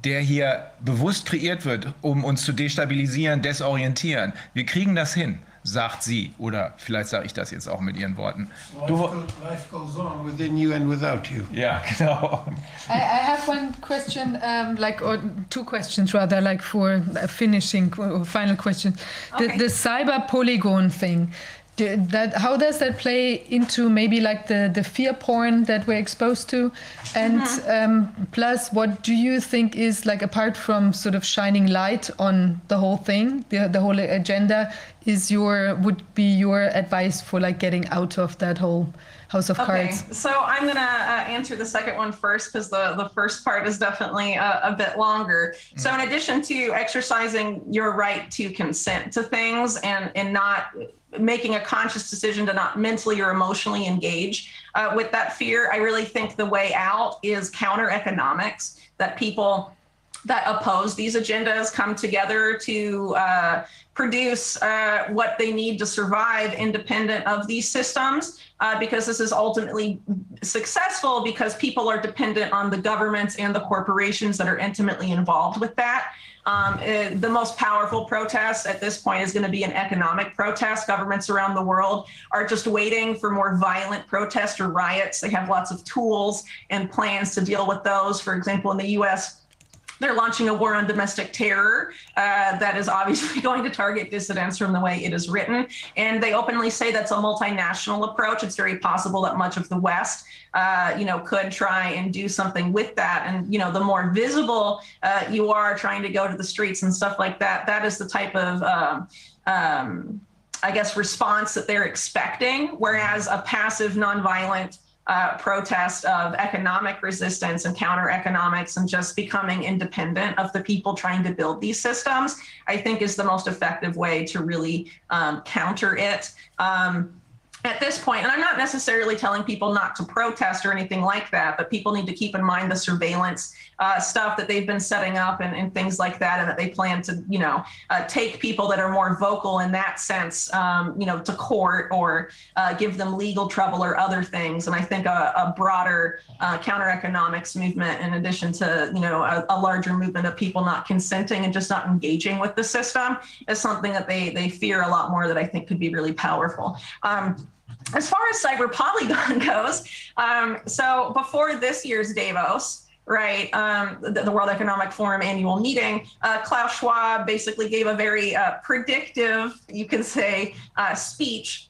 der hier bewusst kreiert wird, um uns zu destabilisieren, desorientieren. Wir kriegen das hin, sagt sie. Oder vielleicht sage ich das jetzt auch mit ihren Worten. Life, Du, go- life goes on within you and without you. ja, genau. I, I have one question, um, like, or two questions rather, like for finishing or final question. The, Okay. the cyber polygon thing. That how does that play into maybe like the, the fear porn that we're exposed to, and um, plus what do you think is like apart from sort of shining light on the whole thing, the the whole agenda, is your would be your advice for like getting out of that whole house of cards? Okay, cards? so I'm gonna uh, answer the second one first because the, the first part is definitely a, a bit longer. So in addition to exercising your right to consent to things and, and not making a conscious decision to not mentally or emotionally engage uh, with that fear, I really think the way out is counter economics that people that oppose these agendas come together to uh, produce uh, what they need to survive independent of these systems uh, because this is ultimately successful because people are dependent on the governments and the corporations that are intimately involved with that. Um, eh, the most powerful protest at this point is going to be an economic protest. Governments around the world are just waiting for more violent protests or riots. They have lots of tools and plans to deal with those. For example, in the US, they're launching a war on domestic terror uh, that is obviously going to target dissidents from the way it is written. And they openly say that's a multinational approach. It's very possible that much of the West, uh, you know, could try and do something with that. And, you know, the more visible uh, you are trying to go to the streets and stuff like that, that is the type of, um, um, I guess, response that they're expecting. Whereas a passive, nonviolent, uh, protest of economic resistance and counter economics and just becoming independent of the people trying to build these systems, I think is the most effective way to really um, counter it. Um, at this point, and I'm not necessarily telling people not to protest or anything like that, but people need to keep in mind the surveillance uh, stuff that they've been setting up and, and, things like that, and that they plan to, you know, uh, take people that are more vocal in that sense, um, you know, to court or uh, give them legal trouble or other things. And I think a, a broader uh, counter economics movement, in addition to, you know, a, a, larger movement of people not consenting and just not engaging with the system, is something that they they fear a lot more that I think could be really powerful. Um, as far as cyber polygon goes, um, so before this year's Davos, right, um, the, the, World Economic Forum annual meeting, uh, Klaus Schwab basically gave a very uh, predictive, you can say, uh, speech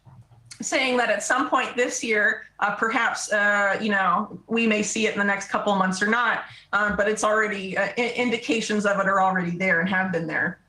saying that at some point this year, uh, perhaps, uh, you know, we may see it in the next couple of months or not, um, but it's already, uh, indications of it are already there and have been there.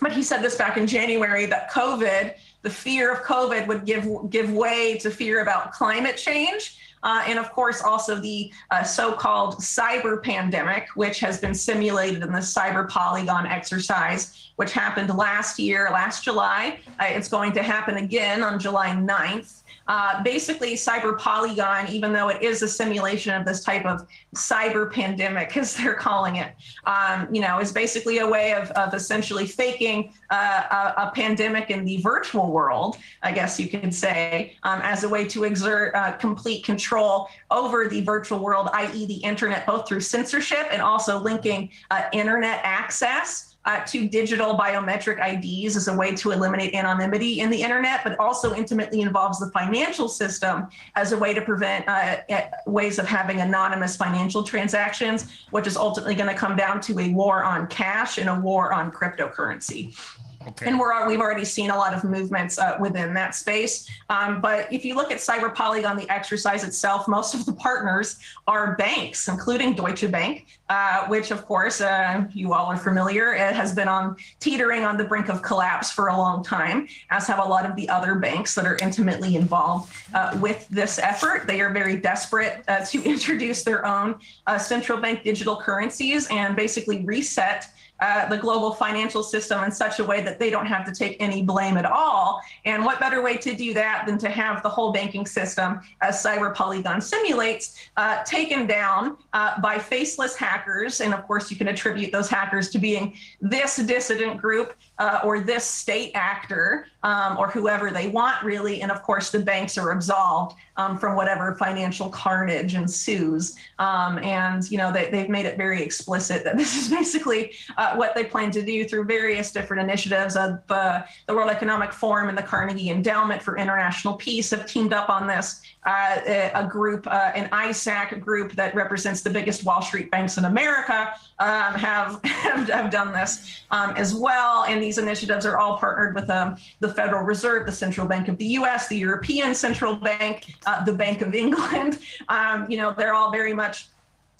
But he said this back in January that COVID the fear of COVID would give give way to fear about climate change. Uh, and of course, also the uh, so called cyber pandemic, which has been simulated in the cyber polygon exercise, which happened last year, last July. Uh, it's going to happen again on July 9th. Uh, basically, Cyber Polygon, even though it is a simulation of this type of cyber pandemic, as they're calling it, um, you know, is basically a way of, of essentially faking uh, a, a, pandemic in the virtual world, I guess you could say, um, as a way to exert uh, complete control over the virtual world, i.e., the internet, both through censorship and also linking uh, internet access uh, to digital biometric IDs as a way to eliminate anonymity in the internet, but also intimately involves the financial system as a way to prevent uh, ways of having anonymous financial transactions, which is ultimately going to come down to a war on cash and a war on cryptocurrency. Okay. And we're, we've already seen a lot of movements uh, within that space. Um, but if you look at Cyber Polygon, the exercise itself, most of the partners are banks, including Deutsche Bank, uh, which of course uh, you all are familiar. It has been on teetering on the brink of collapse for a long time, as have a lot of the other banks that are intimately involved uh, with this effort. They are very desperate uh, to introduce their own uh, central bank digital currencies and basically reset uh, the global financial system in such a way that they don't have to take any blame at all. And what better way to do that than to have the whole banking system, as Cyber Polygon simulates, uh, taken down uh, by faceless hackers. And of course, you can attribute those hackers to being this dissident group uh, or this state actor um, or whoever they want, really. And of course, the banks are absolved um, from whatever financial carnage ensues. Um, and, you know, they, have made it very explicit that this is basically uh, what they plan to do through various different initiatives. Uh, the, the World Economic Forum and the Carnegie Endowment for International Peace have teamed up on this. Uh, a group, uh, an ISAC group that represents the biggest Wall Street banks in America, um, have, have, have done this um, as well. And these initiatives are all partnered with um, the Federal Reserve, the Central Bank of the U.S., the European Central Bank, uh, the Bank of England. Um, you know, they're all very much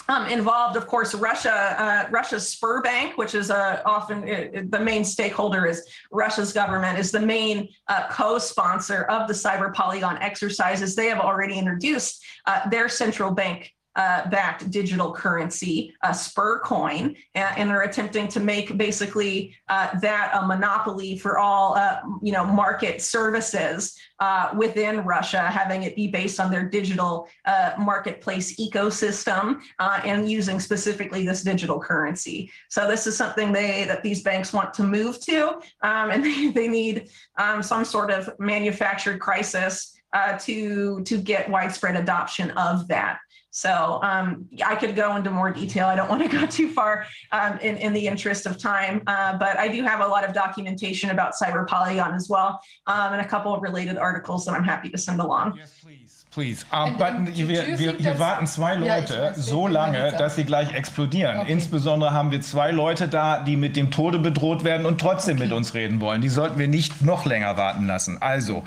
um, involved, of course, Russia, uh, Russia's Sberbank, which is uh, often uh, the main stakeholder is Russia's government, is the main uh, co-sponsor of the cyber polygon exercises. They have already introduced uh, their central bank uh, backed digital currency, uh, Sbercoin, and, and, are attempting to make basically uh, that a monopoly for all, uh, you know, market services uh, within Russia, having it be based on their digital uh, marketplace ecosystem and using specifically this digital currency. So this is something they that these banks want to move to, um, and they, they need um, some sort of manufactured crisis to to get widespread adoption of that. So um, I could go into more detail. I don't want to go too far um, in, in the interest of time, uh, but I do have a lot of documentation about Cyber Polygon as well, um, and a couple of related articles that I'm happy to send along. Yes, please. Please. Aber ah, wir, wir, hier warten zwei Leute ja, so lange, dass sie gleich explodieren. Okay. Insbesondere haben wir zwei Leute da, die mit dem Tode bedroht werden und trotzdem okay. mit uns reden wollen. Die sollten wir nicht noch länger warten lassen. Also,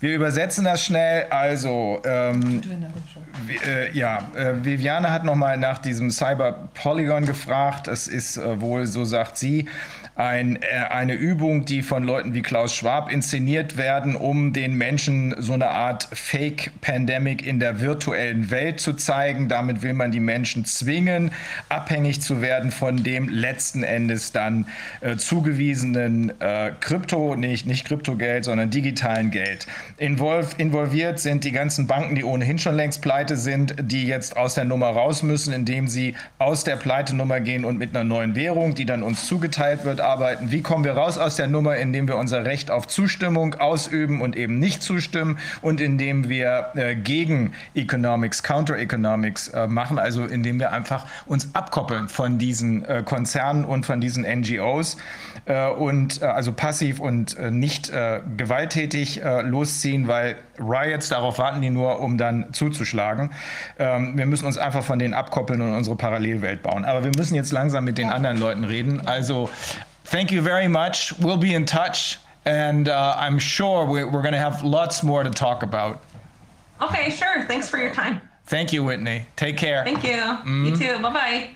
wir übersetzen das schnell. Also, ähm, äh, ja, äh, Viviane hat nochmal nach diesem Cyber Polygon gefragt. Es ist äh, wohl, so sagt sie, ein, äh, eine Übung, die von Leuten wie Klaus Schwab inszeniert werden, um den Menschen so eine Art Fake-Pandemic in der virtuellen Welt zu zeigen. Damit will man die Menschen zwingen, abhängig zu werden von dem letzten Endes dann äh, zugewiesenen äh, Krypto, nicht, nicht Kryptogeld, sondern digitalen Geld. Involv, involviert sind die ganzen Banken, die ohnehin schon längst pleite sind, die jetzt aus der Nummer raus müssen, indem sie aus der Pleitenummer gehen und mit einer neuen Währung, die dann uns zugeteilt wird, arbeiten. Wie kommen wir raus aus der Nummer, indem wir unser Recht auf Zustimmung ausüben und eben nicht zustimmen und indem wir äh, gegen Economics, Counter Economics äh, machen, also indem wir einfach uns abkoppeln von diesen äh, Konzernen und von diesen NGOs äh, und äh, also passiv und äh, nicht gewalttätig losziehen, weil Riots, darauf warten die nur, um dann zuzuschlagen. Ähm, wir müssen uns einfach von denen abkoppeln und unsere Parallelwelt bauen. Aber wir müssen jetzt langsam mit den anderen Leuten reden. Also thank you very much. We'll be in touch, and uh, I'm sure we're, we're going to have lots more to talk about. Okay, sure. Thanks for your time. Thank you, Whitney. Take care. Thank you. Mm. You too. Bye bye.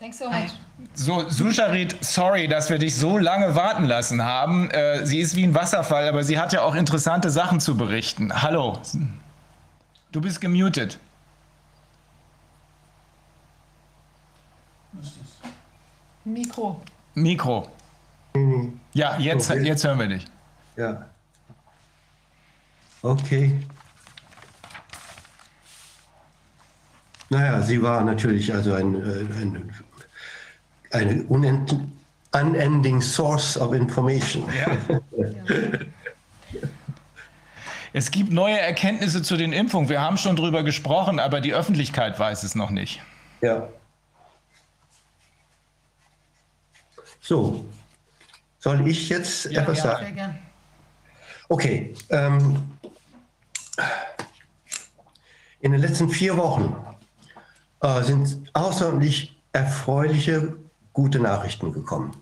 Thanks so much. So, Susharit, sorry, dass wir dich so lange warten lassen haben. Äh, sie ist wie ein Wasserfall, aber sie hat ja auch interessante Sachen zu berichten. Hallo. Du bist gemutet. Mikro. Mikro. Ja, jetzt, okay. jetzt hören wir dich. Ja. Okay. Naja, sie war natürlich also ein, äh, ein, eine unending source of information. Ja. Es gibt neue Erkenntnisse zu den Impfungen. Wir haben schon darüber gesprochen, aber die Öffentlichkeit weiß es noch nicht. Ja. So, soll ich jetzt ja, etwas ja, sagen? Sehr gern. Okay. Ähm, in den letzten vier Wochen äh, sind außerordentlich erfreuliche, gute Nachrichten gekommen.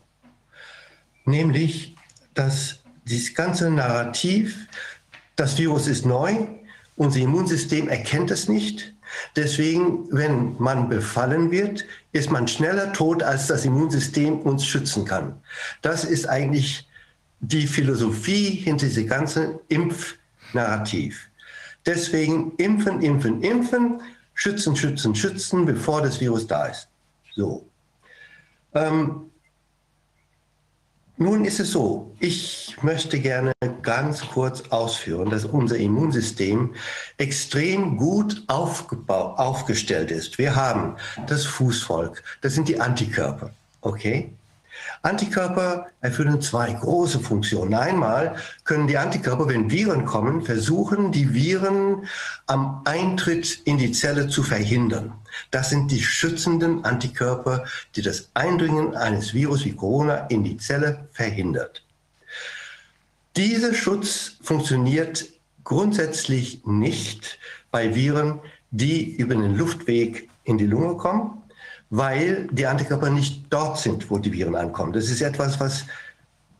Nämlich, dass dieses ganze Narrativ, das Virus ist neu, unser Immunsystem erkennt es nicht. Deswegen, wenn man befallen wird, ist man schneller tot, als das Immunsystem uns schützen kann. Das ist eigentlich die Philosophie hinter diesem ganzen Impfnarrativ. Deswegen impfen, impfen, impfen schützen, schützen, schützen, bevor das Virus da ist. So. Ähm, nun ist es so, ich möchte gerne ganz kurz ausführen, dass unser Immunsystem extrem gut aufgestellt ist. Wir haben das Fußvolk, das sind die Antikörper, okay? Antikörper erfüllen zwei große Funktionen. Einmal können die Antikörper, wenn Viren kommen, versuchen, die Viren am Eintritt in die Zelle zu verhindern. Das sind die schützenden Antikörper, die das Eindringen eines Virus wie Corona in die Zelle verhindert. Dieser Schutz funktioniert grundsätzlich nicht bei Viren, die über den Luftweg in die Lunge kommen weil die Antikörper nicht dort sind, wo die Viren ankommen. Das ist etwas, was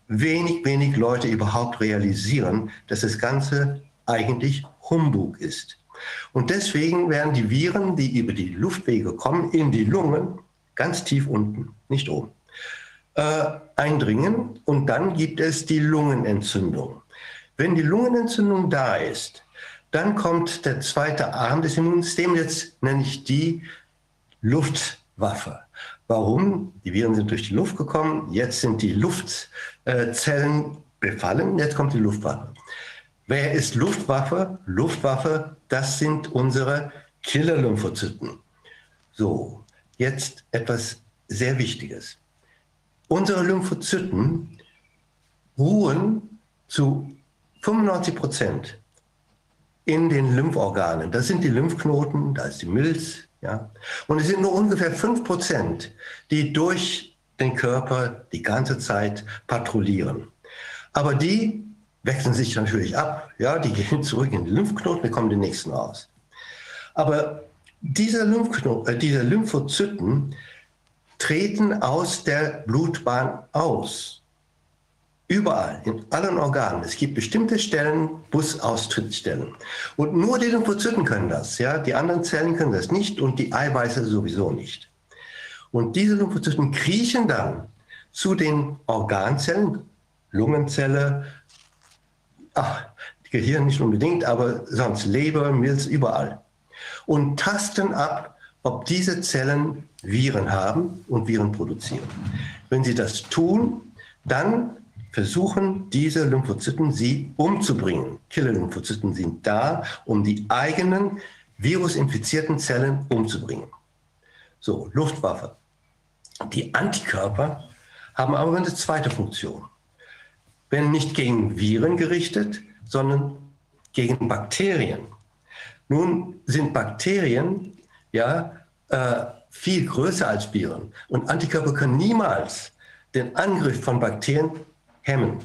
wenig, wenig Leute überhaupt realisieren, dass das Ganze eigentlich Humbug ist. Und deswegen werden die Viren, die über die Luftwege kommen, in die Lungen, ganz tief unten, nicht oben, äh, eindringen. Und dann gibt es die Lungenentzündung. Wenn die Lungenentzündung da ist, dann kommt der zweite Arm des Immunsystems, jetzt nenne ich die Luft. Waffe. Warum? Die Viren sind durch die Luft gekommen, jetzt sind die Luftzellen befallen, jetzt kommt die Luftwaffe. Wer ist Luftwaffe? Luftwaffe, das sind unsere Killer-Lymphozyten. So, jetzt etwas sehr Wichtiges. Unsere Lymphozyten ruhen zu 95 Prozent in den Lymphorganen. Das sind die Lymphknoten, da ist die Milz, ja? Und es sind nur ungefähr 5 Prozent, die durch den Körper die ganze Zeit patrouillieren. Aber die wechseln sich natürlich ab. Ja? Die gehen zurück in den Lymphknoten, bekommen den nächsten aus. Aber diese, Lymphknoten, äh, diese Lymphozyten treten aus der Blutbahn aus. Überall, in allen Organen. Es gibt bestimmte Stellen, Busaustrittsstellen. Und nur die Lymphozyten können das. Ja? Die anderen Zellen können das nicht und die Eiweiße sowieso nicht. Und diese Lymphozyten kriechen dann zu den Organzellen, Lungenzelle, ach, Gehirn nicht unbedingt, aber sonst Leber, Milz, überall. Und tasten ab, ob diese Zellen Viren haben und Viren produzieren. Wenn sie das tun, dann versuchen diese Lymphozyten sie umzubringen. Killer-Lymphozyten sind da, um die eigenen virusinfizierten Zellen umzubringen. So, Luftwaffe. Die Antikörper haben aber eine zweite Funktion. Wenn nicht gegen Viren gerichtet, sondern gegen Bakterien. Nun sind Bakterien ja äh, viel größer als Viren und Antikörper können niemals den Angriff von Bakterien hemmen.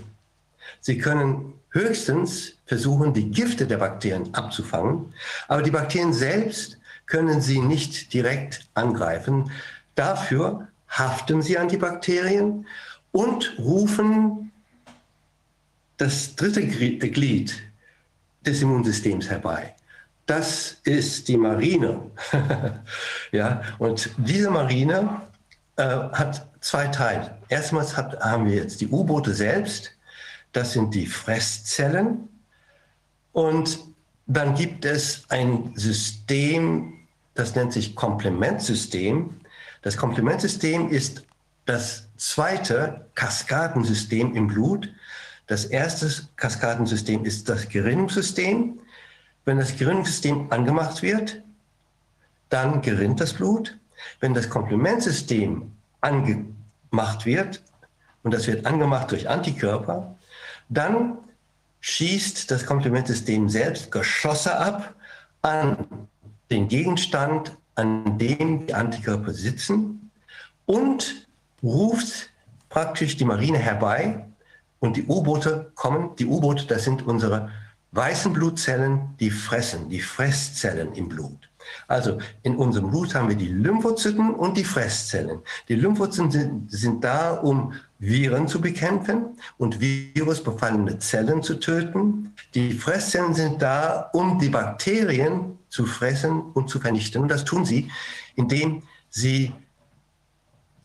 Sie können höchstens versuchen, die Gifte der Bakterien abzufangen, aber die Bakterien selbst können sie nicht direkt angreifen. Dafür haften sie an die Bakterien und rufen das dritte Glied des Immunsystems herbei. Das ist die Marine. ja, und diese Marine äh, hat zwei Teile. Erstmals hat, haben wir jetzt die U-Boote selbst. Das sind die Fresszellen. Und dann gibt es ein System, das nennt sich Komplementsystem. Das Komplementsystem ist das zweite Kaskadensystem im Blut. Das erste Kaskadensystem ist das Gerinnungssystem. Wenn das Gerinnungssystem angemacht wird, dann gerinnt das Blut. Wenn das Komplementsystem angemacht wird, und das wird angemacht durch Antikörper, dann schießt das Komplementsystem selbst Geschosse ab an den Gegenstand, an dem die Antikörper sitzen und ruft praktisch die Marine herbei und die U-Boote kommen. Die U-Boote, das sind unsere weißen Blutzellen, die fressen, die Fresszellen im Blut. Also in unserem Blut haben wir die Lymphozyten und die Fresszellen. Die Lymphozyten sind, sind da, um Viren zu bekämpfen und virusbefallene Zellen zu töten. Die Fresszellen sind da, um die Bakterien zu fressen und zu vernichten. Und das tun sie, indem sie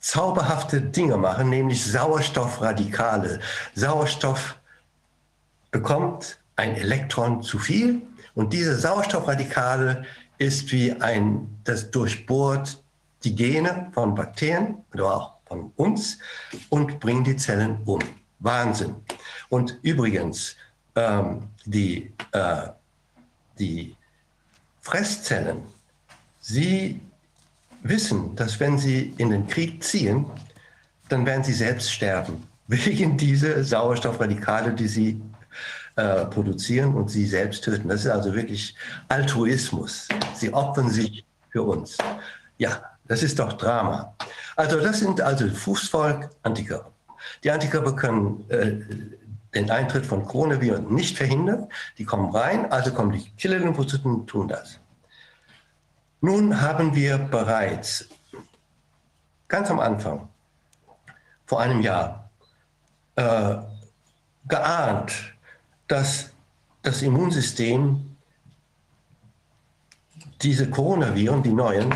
zauberhafte Dinge machen, nämlich Sauerstoffradikale. Sauerstoff bekommt ein Elektron zu viel und diese Sauerstoffradikale ist wie ein, das durchbohrt die Gene von Bakterien oder auch von uns und bringt die Zellen um. Wahnsinn. Und übrigens, ähm, die, äh, die Fresszellen, sie wissen, dass wenn sie in den Krieg ziehen, dann werden sie selbst sterben. Wegen dieser Sauerstoffradikale, die sie äh, produzieren und sie selbst töten. Das ist also wirklich Altruismus. Sie opfern sich für uns. Ja, das ist doch Drama. Also das sind also Fußvolk Antikörper. Die Antikörper können äh, den Eintritt von Coronaviren nicht verhindern. Die kommen rein, also kommen die Killer-Lymphozyten und tun das. Nun haben wir bereits ganz am Anfang, vor einem Jahr, äh, geahnt, dass das Immunsystem diese Coronaviren, die neuen,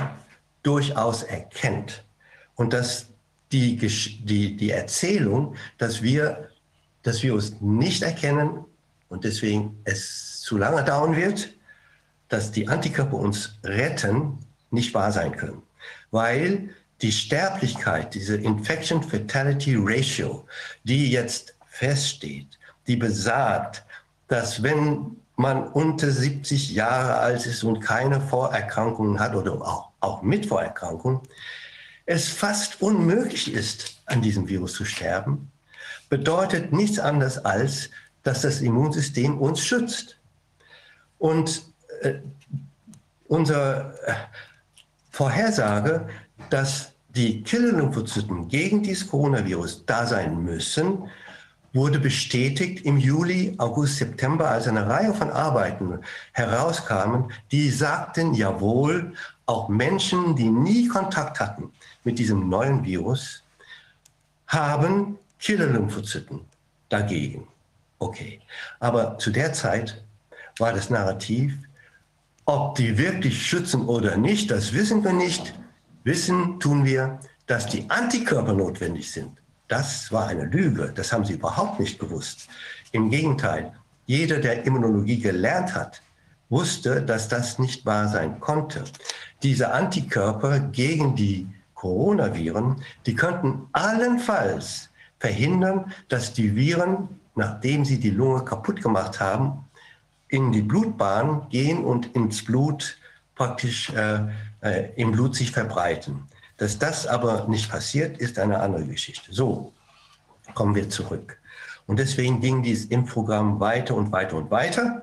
durchaus erkennt. Und dass die, die, die Erzählung, dass wir das Virus nicht erkennen und deswegen es zu lange dauern wird, dass die Antikörper uns retten, nicht wahr sein können. Weil die Sterblichkeit, diese Infection Fatality Ratio, die jetzt feststeht, die besagt, dass wenn man unter 70 Jahre alt ist und keine Vorerkrankungen hat oder auch, auch mit Vorerkrankungen, es fast unmöglich ist, an diesem Virus zu sterben, bedeutet nichts anderes als, dass das Immunsystem uns schützt. Und äh, unsere äh, Vorhersage, dass die Killer-Lymphozyten gegen dieses Coronavirus da sein müssen, wurde bestätigt im Juli, August, September, als eine Reihe von Arbeiten herauskamen, die sagten, jawohl, auch Menschen, die nie Kontakt hatten mit diesem neuen Virus, haben Killer-Lymphozyten dagegen. Okay, aber zu der Zeit war das Narrativ, ob die wirklich schützen oder nicht, das wissen wir nicht. Wissen tun wir, dass die Antikörper notwendig sind Das war eine Lüge. Das haben sie überhaupt nicht gewusst. Im Gegenteil, jeder, der Immunologie gelernt hat, wusste, dass das nicht wahr sein konnte. Diese Antikörper gegen die Coronaviren, die könnten allenfalls verhindern, dass die Viren, nachdem sie die Lunge kaputt gemacht haben, in die Blutbahn gehen und ins Blut praktisch äh, äh, im Blut sich verbreiten. Dass das aber nicht passiert, ist eine andere Geschichte. So, kommen wir zurück. Und deswegen ging dieses Impfprogramm weiter und weiter und weiter.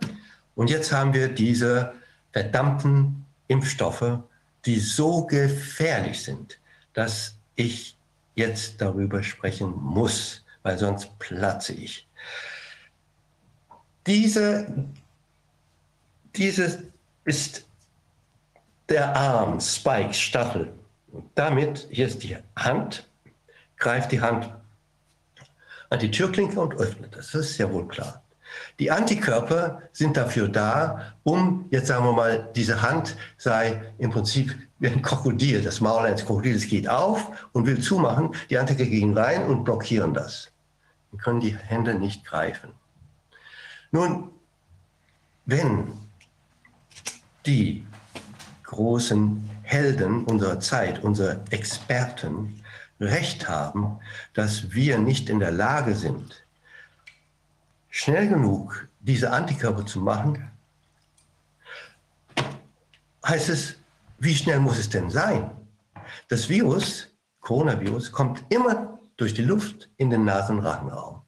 Und jetzt haben wir diese verdammten Impfstoffe, die so gefährlich sind, dass ich jetzt darüber sprechen muss, weil sonst platze ich. Diese, diese ist der Arm, Spike, Stachel. Und damit, hier ist die Hand, greift die Hand an die Türklinke und öffnet das. Das ist ja wohl klar. Die Antikörper sind dafür da, um, jetzt sagen wir mal, diese Hand sei im Prinzip wie ein Krokodil. Das Maul eines Krokodils geht auf und will zumachen. Die Antikörper gehen rein und blockieren das. Dann können die Hände nicht greifen. Nun, wenn die großen Helden unserer Zeit, unsere Experten, recht haben, dass wir nicht in der Lage sind, schnell genug diese Antikörper zu machen, heißt es, wie schnell muss es denn sein? Das Virus, Coronavirus, kommt immer durch die Luft in den Nasenrachenraum.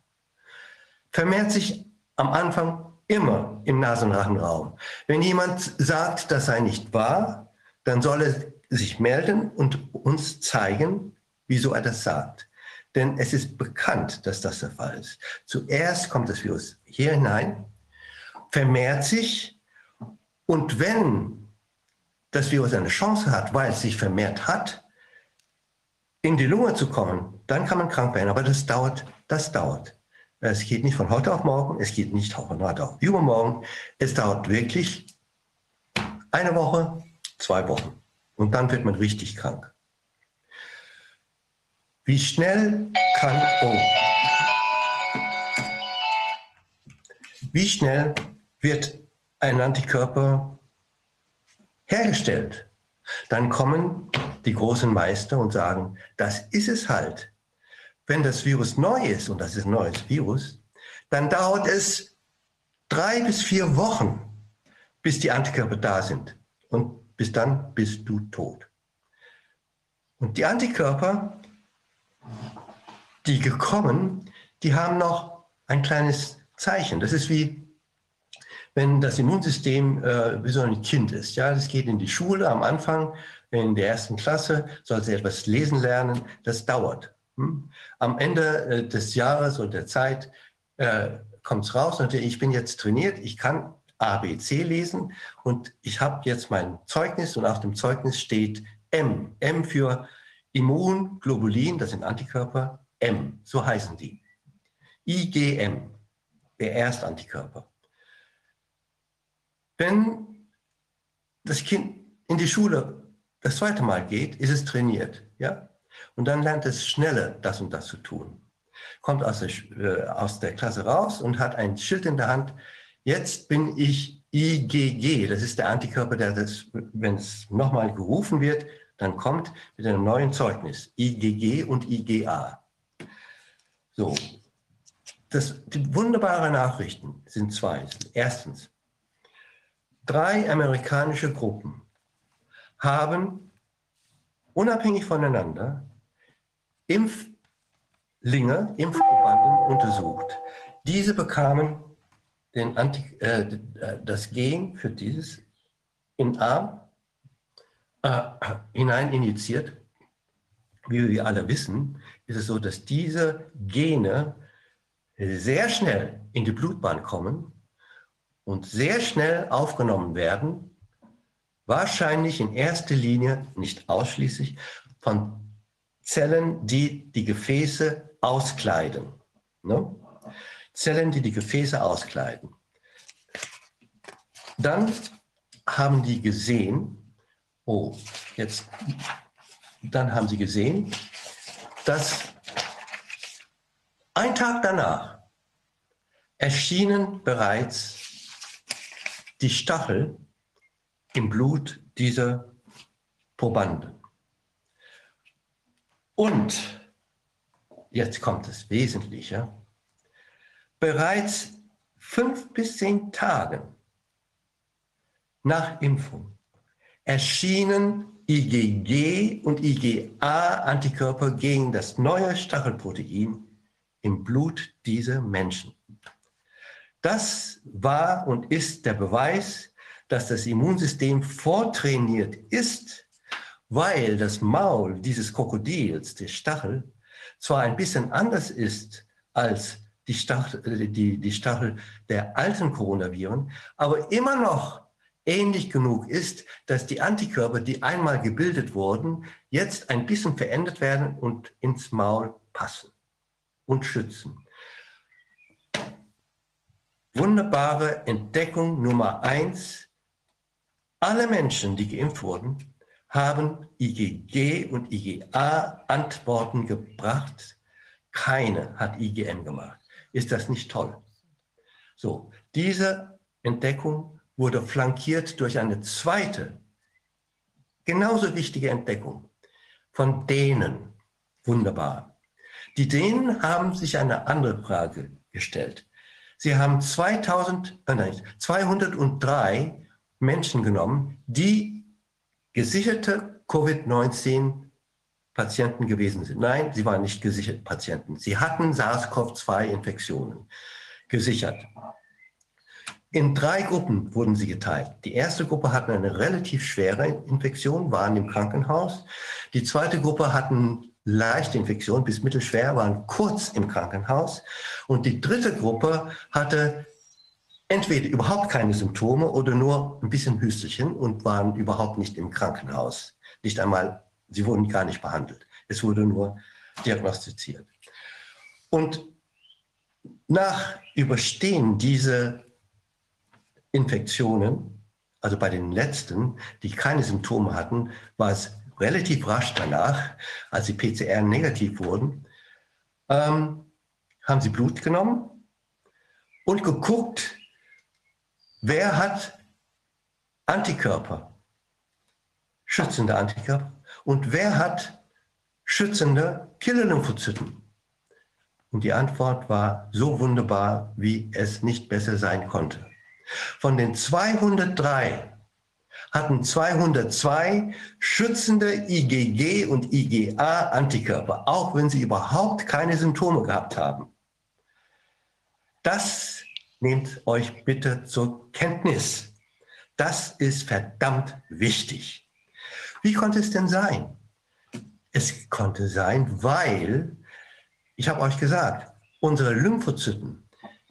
Vermehrt sich am Anfang immer im Nasenrachenraum. Wenn jemand sagt, das sei nicht wahr, dann soll er sich melden und uns zeigen, wieso er das sagt. Denn es ist bekannt, dass das der Fall ist. Zuerst kommt das Virus hier hinein, vermehrt sich und wenn das Virus eine Chance hat, weil es sich vermehrt hat, in die Lunge zu kommen, dann kann man krank werden. Aber das dauert, das dauert. Es geht nicht von heute auf morgen, es geht nicht von heute auf übermorgen. Es dauert wirklich eine Woche, zwei Wochen. Und dann wird man richtig krank. Wie schnell kann, oh, wie schnell wird ein Antikörper hergestellt? Dann kommen die großen Meister und sagen, das ist es halt. Wenn das Virus neu ist, und das ist ein neues Virus, dann dauert es drei bis vier Wochen, bis die Antikörper da sind. Und bis dann bist du tot. Und die Antikörper die gekommen, die haben noch ein kleines Zeichen. Das ist wie, wenn das Immunsystem äh, wie so ein Kind ist. Ja, das geht in die Schule am Anfang, in der ersten Klasse, soll sie etwas lesen lernen. Das dauert. Hm? Am Ende äh, des Jahres und der Zeit äh, kommt es raus und ich bin jetzt trainiert, ich kann A, B, C lesen und ich habe jetzt mein Zeugnis und auf dem Zeugnis steht M. M für Immunglobulin, das sind Antikörper, M, so heißen die. IgM, der Erstantikörper. Wenn das Kind in die Schule das zweite Mal geht, ist es trainiert, ja? Und dann lernt es schneller, das und das zu tun. Kommt aus der, äh, aus der Klasse raus und hat ein Schild in der Hand. Jetzt bin ich IgG, das ist der Antikörper, der wenn es nochmal gerufen wird, dann kommt mit einem neuen Zeugnis IgG und IgA. So, das, die wunderbare Nachrichten sind zwei. Erstens, drei amerikanische Gruppen haben unabhängig voneinander Impflinge, Impfprobanden untersucht. Diese bekamen den Anti, äh, das Gen für dieses in Arm äh, hinein injiziert. Wie wir alle wissen, ist es so, dass diese Gene sehr schnell in die Blutbahn kommen und sehr schnell aufgenommen werden, wahrscheinlich in erster Linie, nicht ausschließlich, von Zellen, die die Gefäße auskleiden. Ne? Zellen, die die Gefäße auskleiden. Dann haben die gesehen, Oh, jetzt, dann haben Sie gesehen, dass Ein Tag danach erschienen bereits die Stachel im Blut dieser Probanden. Und jetzt kommt das Wesentliche. Bereits fünf bis zehn Tagen nach Impfung erschienen IgG und IgA-Antikörper gegen das neue Stachelprotein im Blut dieser Menschen. Das war und ist der Beweis, dass das Immunsystem vortrainiert ist, weil das Maul dieses Krokodils, der Stachel, zwar ein bisschen anders ist als die Stachel, die, die Stachel der alten Coronaviren, aber immer noch ähnlich genug ist, dass die Antikörper, die einmal gebildet wurden, jetzt ein bisschen verändert werden und ins Maul passen und schützen. Wunderbare Entdeckung Nummer eins. Alle Menschen, die geimpft wurden, haben IgG und IgA Antworten gebracht. Keine hat IgM gemacht. Ist das nicht toll? So, diese Entdeckung wurde flankiert durch eine zweite, genauso wichtige Entdeckung von Dänen. Wunderbar. Die Dänen haben sich eine andere Frage gestellt. Sie haben 2000, äh nein, 203 Menschen genommen, die gesicherte Covid-19-Patienten gewesen sind. Nein, sie waren nicht gesicherte Patienten. Sie hatten SARS-CoV-2-Infektionen gesichert. In drei Gruppen wurden sie geteilt. Die erste Gruppe hatte eine relativ schwere Infektion, waren im Krankenhaus. Die zweite Gruppe hatten leichte Infektion bis mittelschwer, waren kurz im Krankenhaus. Und die dritte Gruppe hatte entweder überhaupt keine Symptome oder nur ein bisschen Hüstelchen und waren überhaupt nicht im Krankenhaus. Nicht einmal, sie wurden gar nicht behandelt. Es wurde nur diagnostiziert. Und nach Überstehen dieser Infektionen, also bei den letzten, die keine Symptome hatten, war es relativ rasch danach, als die PCR negativ wurden, ähm, haben sie Blut genommen und geguckt, wer hat Antikörper, schützende Antikörper und wer hat schützende Killerlymphozyten. Und die Antwort war so wunderbar, wie es nicht besser sein konnte. Von den 203 hatten 202 schützende IgG und IgA-Antikörper, auch wenn sie überhaupt keine Symptome gehabt haben. Das nehmt euch bitte zur Kenntnis. Das ist verdammt wichtig. Wie konnte es denn sein? Es konnte sein, weil, ich habe euch gesagt, unsere Lymphozyten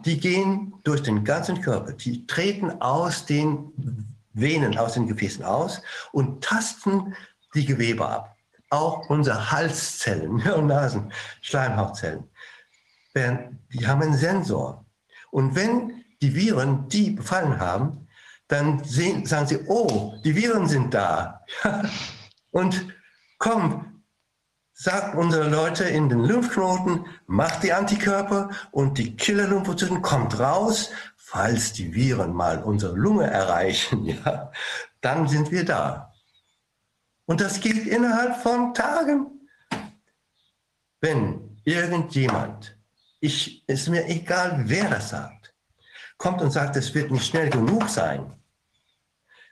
die gehen durch den ganzen Körper, die treten aus den Venen, aus den Gefäßen aus und tasten die Gewebe ab. Auch unsere Halszellen, und Nasen, Schleimhautzellen, die haben einen Sensor. Und wenn die Viren die befallen haben, dann sehen, sagen sie, oh, die Viren sind da. und komm, sagt unsere Leute in den Lymphknoten, macht die Antikörper und die Killer-Lymphozyten kommt raus, falls die Viren mal unsere Lunge erreichen, ja, dann sind wir da. Und das geht innerhalb von Tagen. Wenn irgendjemand, ich, ist mir egal, wer das sagt, kommt und sagt, es wird nicht schnell genug sein,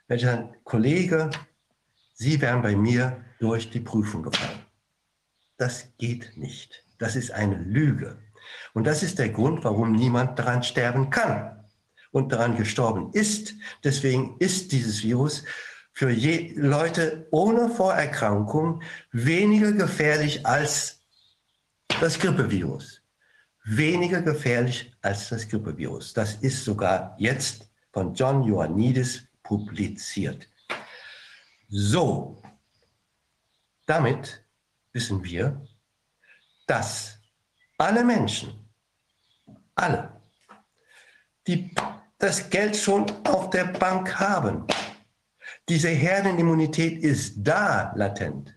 welcher Kollege, Sie wären bei mir durch die Prüfung gefallen. Das geht nicht. Das ist eine Lüge. Und das ist der Grund, warum niemand daran sterben kann und daran gestorben ist. Deswegen ist dieses Virus für Leute ohne Vorerkrankung weniger gefährlich als das Grippevirus. Weniger gefährlich als das Grippevirus. Das ist sogar jetzt von John Ioannidis publiziert. So, damit wissen wir, dass alle Menschen, alle, die das Geld schon auf der Bank haben, diese Herdenimmunität ist da latent.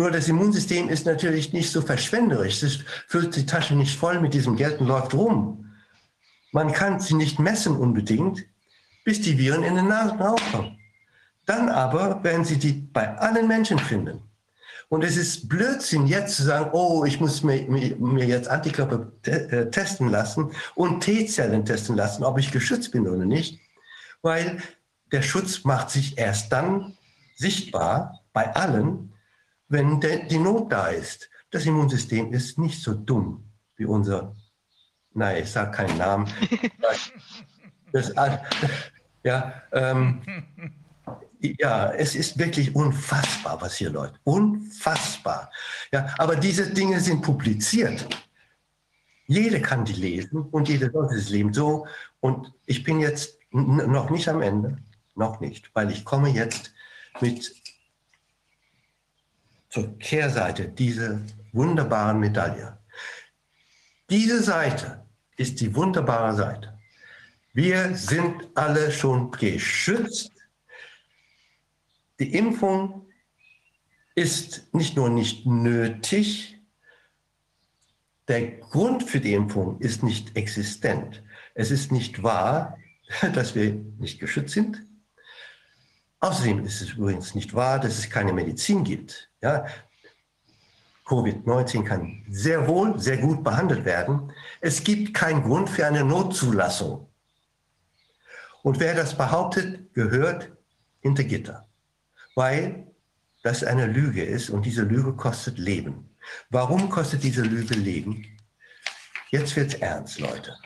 Nur das Immunsystem ist natürlich nicht so verschwenderisch. Es füllt die Tasche nicht voll mit diesem Geld und läuft rum. Man kann sie nicht messen unbedingt, bis die Viren in den Nasenraum kommen. Dann aber werden sie die bei allen Menschen finden. Und es ist Blödsinn, jetzt zu sagen, oh, ich muss mir, mir jetzt Antikörper te äh, testen lassen und T-Zellen testen lassen, ob ich geschützt bin oder nicht. Weil der Schutz macht sich erst dann sichtbar bei allen, wenn die Not da ist. Das Immunsystem ist nicht so dumm wie unser, nein, ich sage keinen Namen. Das, ja, ähm, ja, es ist wirklich unfassbar, was hier läuft. Unfassbar. Ja, aber diese Dinge sind publiziert. Jeder kann die lesen und jeder sollte es leben. So, und ich bin jetzt noch nicht am Ende, noch nicht, weil ich komme jetzt mit zur Kehrseite dieser wunderbaren Medaille. Diese Seite ist die wunderbare Seite. Wir sind alle schon geschützt die Impfung ist nicht nur nicht nötig, der Grund für die Impfung ist nicht existent. Es ist nicht wahr, dass wir nicht geschützt sind. Außerdem ist es übrigens nicht wahr, dass es keine Medizin gibt. Ja, Covid-19 kann sehr wohl, sehr gut behandelt werden. Es gibt keinen Grund für eine Notzulassung. Und wer das behauptet, gehört hinter Gitter weil das eine Lüge ist und diese Lüge kostet Leben. Warum kostet diese Lüge Leben? Jetzt wird es ernst, Leute.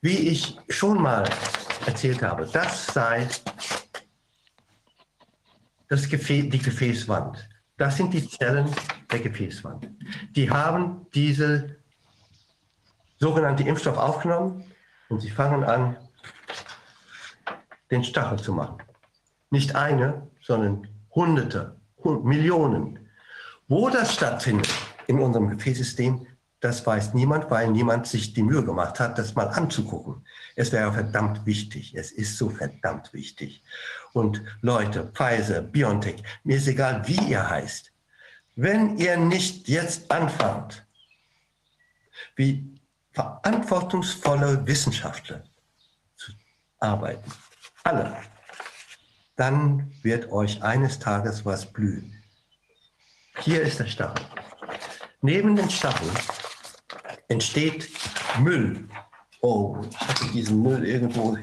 Wie ich schon mal erzählt habe, das sei das Gefäß, die Gefäßwand. Das sind die Zellen der Gefäßwand. Die haben diese sogenannte Impfstoff aufgenommen und sie fangen an, den Stachel zu machen. Nicht eine, sondern Hunderte, Millionen. Wo das stattfindet in unserem Gefäßsystem, das weiß niemand, weil niemand sich die Mühe gemacht hat, das mal anzugucken. Es wäre verdammt wichtig. Es ist so verdammt wichtig. Und Leute, Pfizer, BioNTech, mir ist egal, wie ihr heißt. Wenn ihr nicht jetzt anfangt, wie verantwortungsvolle Wissenschaftler zu arbeiten, alle, dann wird euch eines Tages was blühen. Hier ist der Stachel. Neben den Stacheln entsteht Müll. Oh, ich habe diesen Müll irgendwo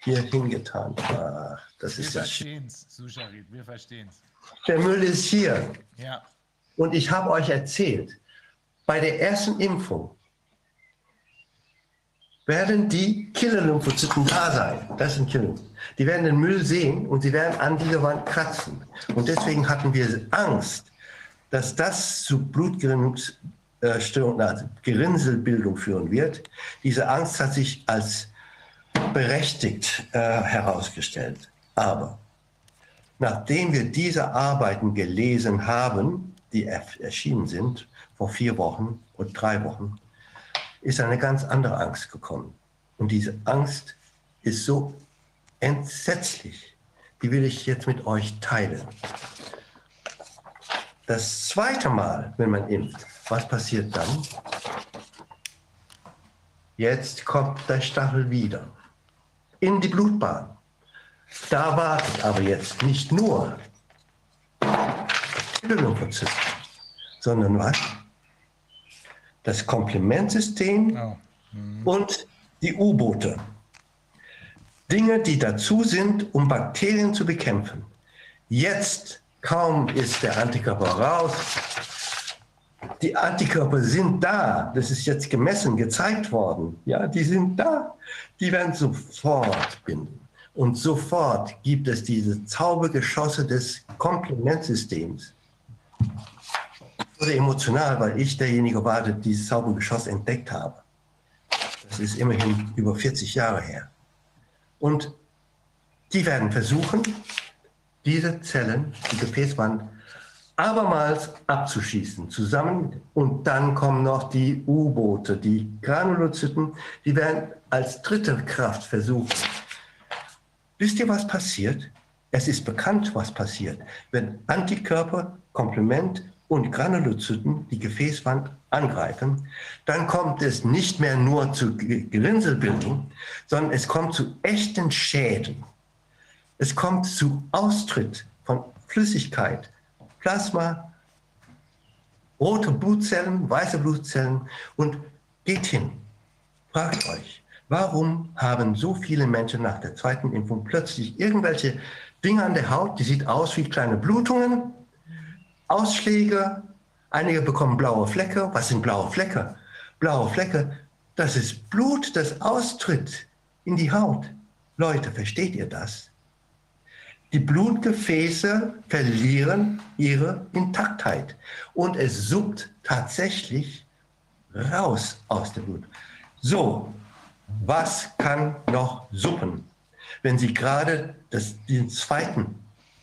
hier hingetan. Ach, das wir ist ja verstehen's, Susharit, wir verstehen es. Der Müll ist hier. Ja. Und ich habe euch erzählt, bei der ersten Impfung werden die Killerlymphozyten da sein. Das sind Killer. Die werden den Müll sehen und sie werden an dieser Wand kratzen. Und deswegen hatten wir Angst, dass das zu Blutgerinnungsstörung, also Gerinnselbildung führen wird. Diese Angst hat sich als berechtigt äh, herausgestellt. Aber nachdem wir diese Arbeiten gelesen haben, die erschienen sind vor vier Wochen und drei Wochen, ist eine ganz andere Angst gekommen. Und diese Angst ist so entsetzlich. Die will ich jetzt mit euch teilen. Das zweite Mal, wenn man impft, was passiert dann? Jetzt kommt der Stachel wieder in die Blutbahn. Da wartet aber jetzt nicht nur Lymphozyten, sondern was? das Komplementsystem oh. mhm. und die U-Boote. Dinge, die dazu sind, um Bakterien zu bekämpfen. Jetzt, kaum ist der Antikörper raus, die Antikörper sind da. Das ist jetzt gemessen, gezeigt worden. Ja, die sind da. Die werden sofort binden. Und sofort gibt es diese Zaubergeschosse des Komplementsystems wurde emotional, weil ich derjenige war, der dieses Zaubergeschoss entdeckt habe. Das ist immerhin über 40 Jahre her. Und die werden versuchen, diese Zellen, die Gefäßwand, abermals abzuschießen, zusammen. Und dann kommen noch die U-Boote, die Granulozyten, die werden als dritte Kraft versucht. Wisst ihr, was passiert? Es ist bekannt, was passiert, wenn Antikörper, Komplement und Granulozyten die Gefäßwand angreifen, dann kommt es nicht mehr nur zu Gerinnselbildung, sondern es kommt zu echten Schäden. Es kommt zu Austritt von Flüssigkeit, Plasma, rote Blutzellen, weiße Blutzellen und geht hin. Fragt euch, warum haben so viele Menschen nach der zweiten Impfung plötzlich irgendwelche Dinge an der Haut, die sieht aus wie kleine Blutungen, Ausschläge, einige bekommen blaue Flecke. Was sind blaue Flecke? Blaue Flecke, das ist Blut, das austritt in die Haut. Leute, versteht ihr das? Die Blutgefäße verlieren ihre Intaktheit und es suppt tatsächlich raus aus dem Blut. So, was kann noch suppen? Wenn Sie gerade das, den zweiten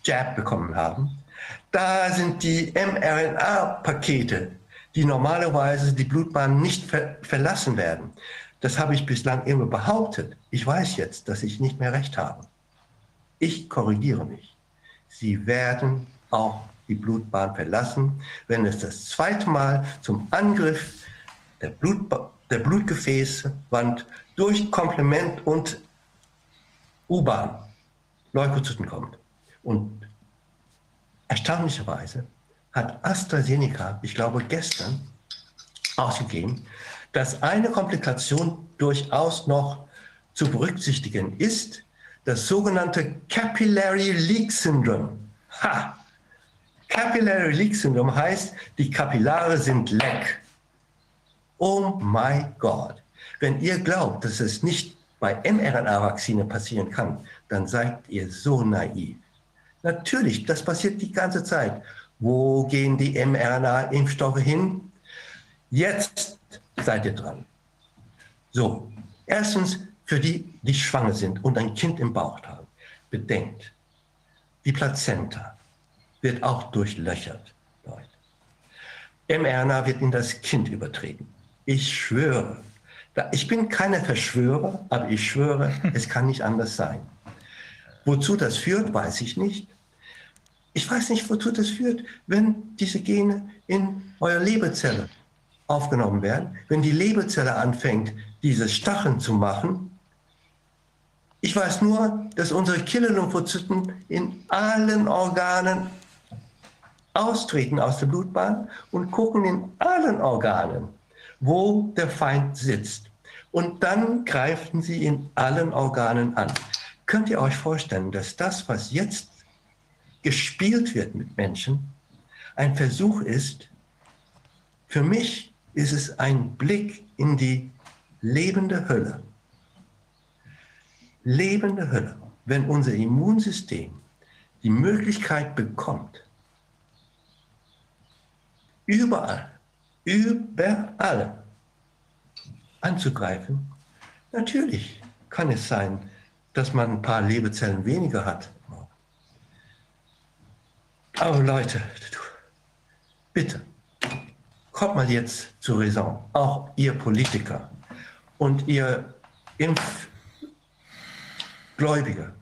Jab bekommen haben, da sind die mRNA-Pakete, die normalerweise die Blutbahn nicht ver verlassen werden. Das habe ich bislang immer behauptet. Ich weiß jetzt, dass ich nicht mehr recht habe. Ich korrigiere mich. Sie werden auch die Blutbahn verlassen, wenn es das zweite Mal zum Angriff der, Blutba der Blutgefäßwand durch Komplement und U-Bahn Leukozyten kommt. Und erstaunlicherweise hat AstraZeneca, ich glaube gestern, ausgegeben, dass eine Komplikation durchaus noch zu berücksichtigen ist, das sogenannte Capillary Leak Syndrome. Ha! Capillary Leak Syndrome heißt, die Kapillare sind leck. Oh mein Gott. Wenn ihr glaubt, dass es nicht bei mRNA-Vakzine passieren kann, dann seid ihr so naiv. Natürlich, das passiert die ganze Zeit. Wo gehen die mRNA-Impfstoffe hin? Jetzt seid ihr dran. So, erstens für die, die schwanger sind und ein Kind im Bauch haben. Bedenkt, die Plazenta wird auch durchlöchert. mRNA wird in das Kind übertreten. Ich schwöre, ich bin keine Verschwörer, aber ich schwöre, es kann nicht anders sein. Wozu das führt, weiß ich nicht. Ich weiß nicht, wozu das führt, wenn diese Gene in eurer Leberzelle aufgenommen werden, wenn die Leberzelle anfängt, diese Stacheln zu machen. Ich weiß nur, dass unsere Killer-Lymphozyten in allen Organen austreten aus der Blutbahn und gucken in allen Organen, wo der Feind sitzt. Und dann greifen sie in allen Organen an. Könnt ihr euch vorstellen, dass das, was jetzt gespielt wird mit Menschen, ein Versuch ist, für mich ist es ein Blick in die lebende Hölle. Lebende Hölle. Wenn unser Immunsystem die Möglichkeit bekommt, überall, überall anzugreifen, natürlich kann es sein, dass man ein paar Lebezellen weniger hat. Aber Leute, bitte, kommt mal jetzt zur Raison, auch ihr Politiker und ihr Impfgläubige.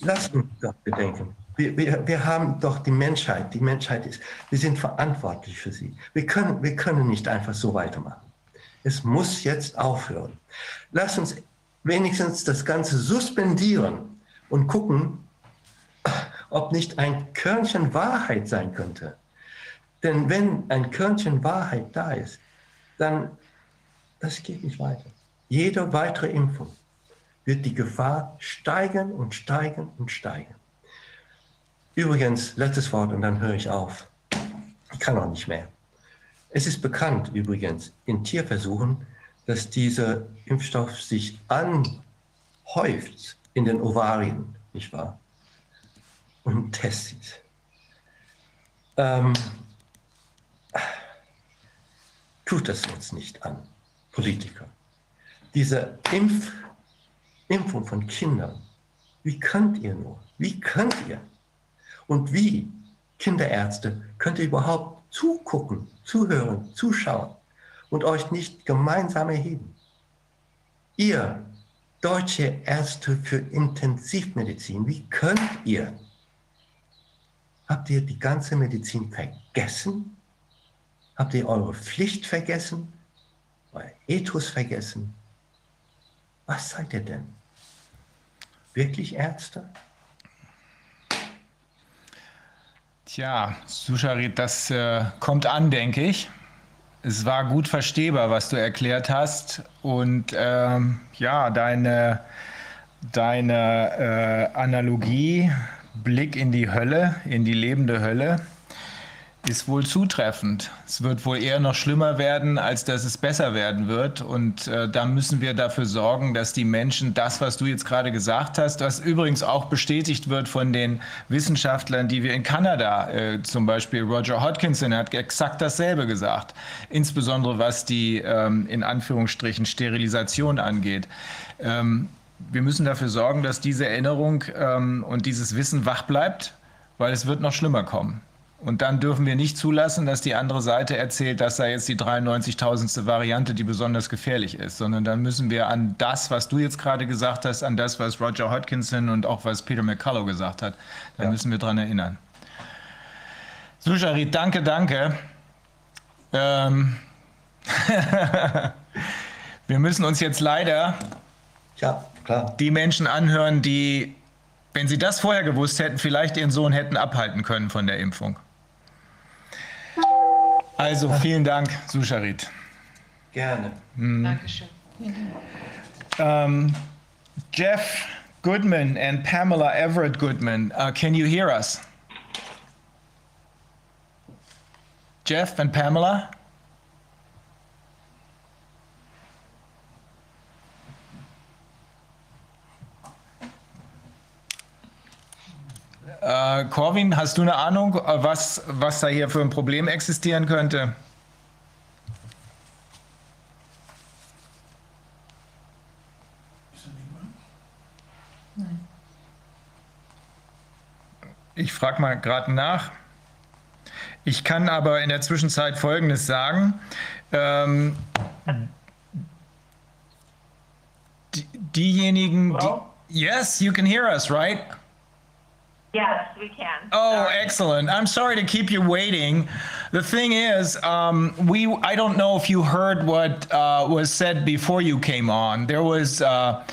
Lasst uns doch bedenken. Wir, wir, wir haben doch die Menschheit, die Menschheit ist, wir sind verantwortlich für sie. Wir können, wir können nicht einfach so weitermachen. Es muss jetzt aufhören. Lasst uns wenigstens das Ganze suspendieren und gucken, ob nicht ein Körnchen Wahrheit sein könnte. Denn wenn ein Körnchen Wahrheit da ist, dann das geht nicht weiter. Jede weitere Impfung wird die Gefahr steigen und steigen und steigen. Übrigens, letztes Wort und dann höre ich auf. Ich kann auch nicht mehr. Es ist bekannt übrigens in Tierversuchen, dass dieser Impfstoff sich anhäuft in den Ovarien, nicht wahr? Und testet. Ähm, tut das uns nicht an, Politiker. Diese Impf, Impfung von Kindern, wie könnt ihr nur? Wie könnt ihr? Und wie, Kinderärzte, könnt ihr überhaupt zugucken, zuhören, zuschauen? und euch nicht gemeinsam erheben. Ihr deutsche Ärzte für Intensivmedizin, wie könnt ihr? Habt ihr die ganze Medizin vergessen? Habt ihr eure Pflicht vergessen? Euer Ethos vergessen? Was seid ihr denn? Wirklich Ärzte? Tja, Susharit, das äh, kommt an, denke ich. Es war gut verstehbar, was du erklärt hast. Und ähm, ja, deine, deine äh, Analogie, Blick in die Hölle, in die lebende Hölle, ist wohl zutreffend. Es wird wohl eher noch schlimmer werden, als dass es besser werden wird. Und äh, da müssen wir dafür sorgen, dass die Menschen das, was du jetzt gerade gesagt hast, was übrigens auch bestätigt wird von den Wissenschaftlern, die wir in Kanada, äh, zum Beispiel Roger Hodkinson hat exakt dasselbe gesagt, insbesondere was die ähm, in Anführungsstrichen Sterilisation angeht. Ähm, wir müssen dafür sorgen, dass diese Erinnerung ähm, und dieses Wissen wach bleibt, weil es wird noch schlimmer kommen. Und dann dürfen wir nicht zulassen, dass die andere Seite erzählt, das sei jetzt die 93.000. Variante, die besonders gefährlich ist, sondern dann müssen wir an das, was du jetzt gerade gesagt hast, an das, was Roger Hodkinson und auch was Peter McCullough gesagt hat, da ja. müssen wir dran erinnern. Susharit, danke, danke. Ähm wir müssen uns jetzt leider ja, die Menschen anhören, die, wenn sie das vorher gewusst hätten, vielleicht ihren Sohn hätten abhalten können von der Impfung. Also vielen Dank, Susharit. Gerne. Hm. Dankeschön. Um, Jeff Goodman and Pamela Everett Goodman, uh, can you hear us? Jeff and Pamela? Äh, Corwin, hast du eine Ahnung, was, was da hier für ein Problem existieren könnte? Ich frage mal gerade nach. Ich kann aber in der Zwischenzeit Folgendes sagen. Ähm, die, diejenigen, die, yes, you can hear us, right? Yes, we can. Oh, sorry. excellent. I'm sorry to keep you waiting. The thing is, um, we I don't know if you heard what uh, was said before you came on. There was uh,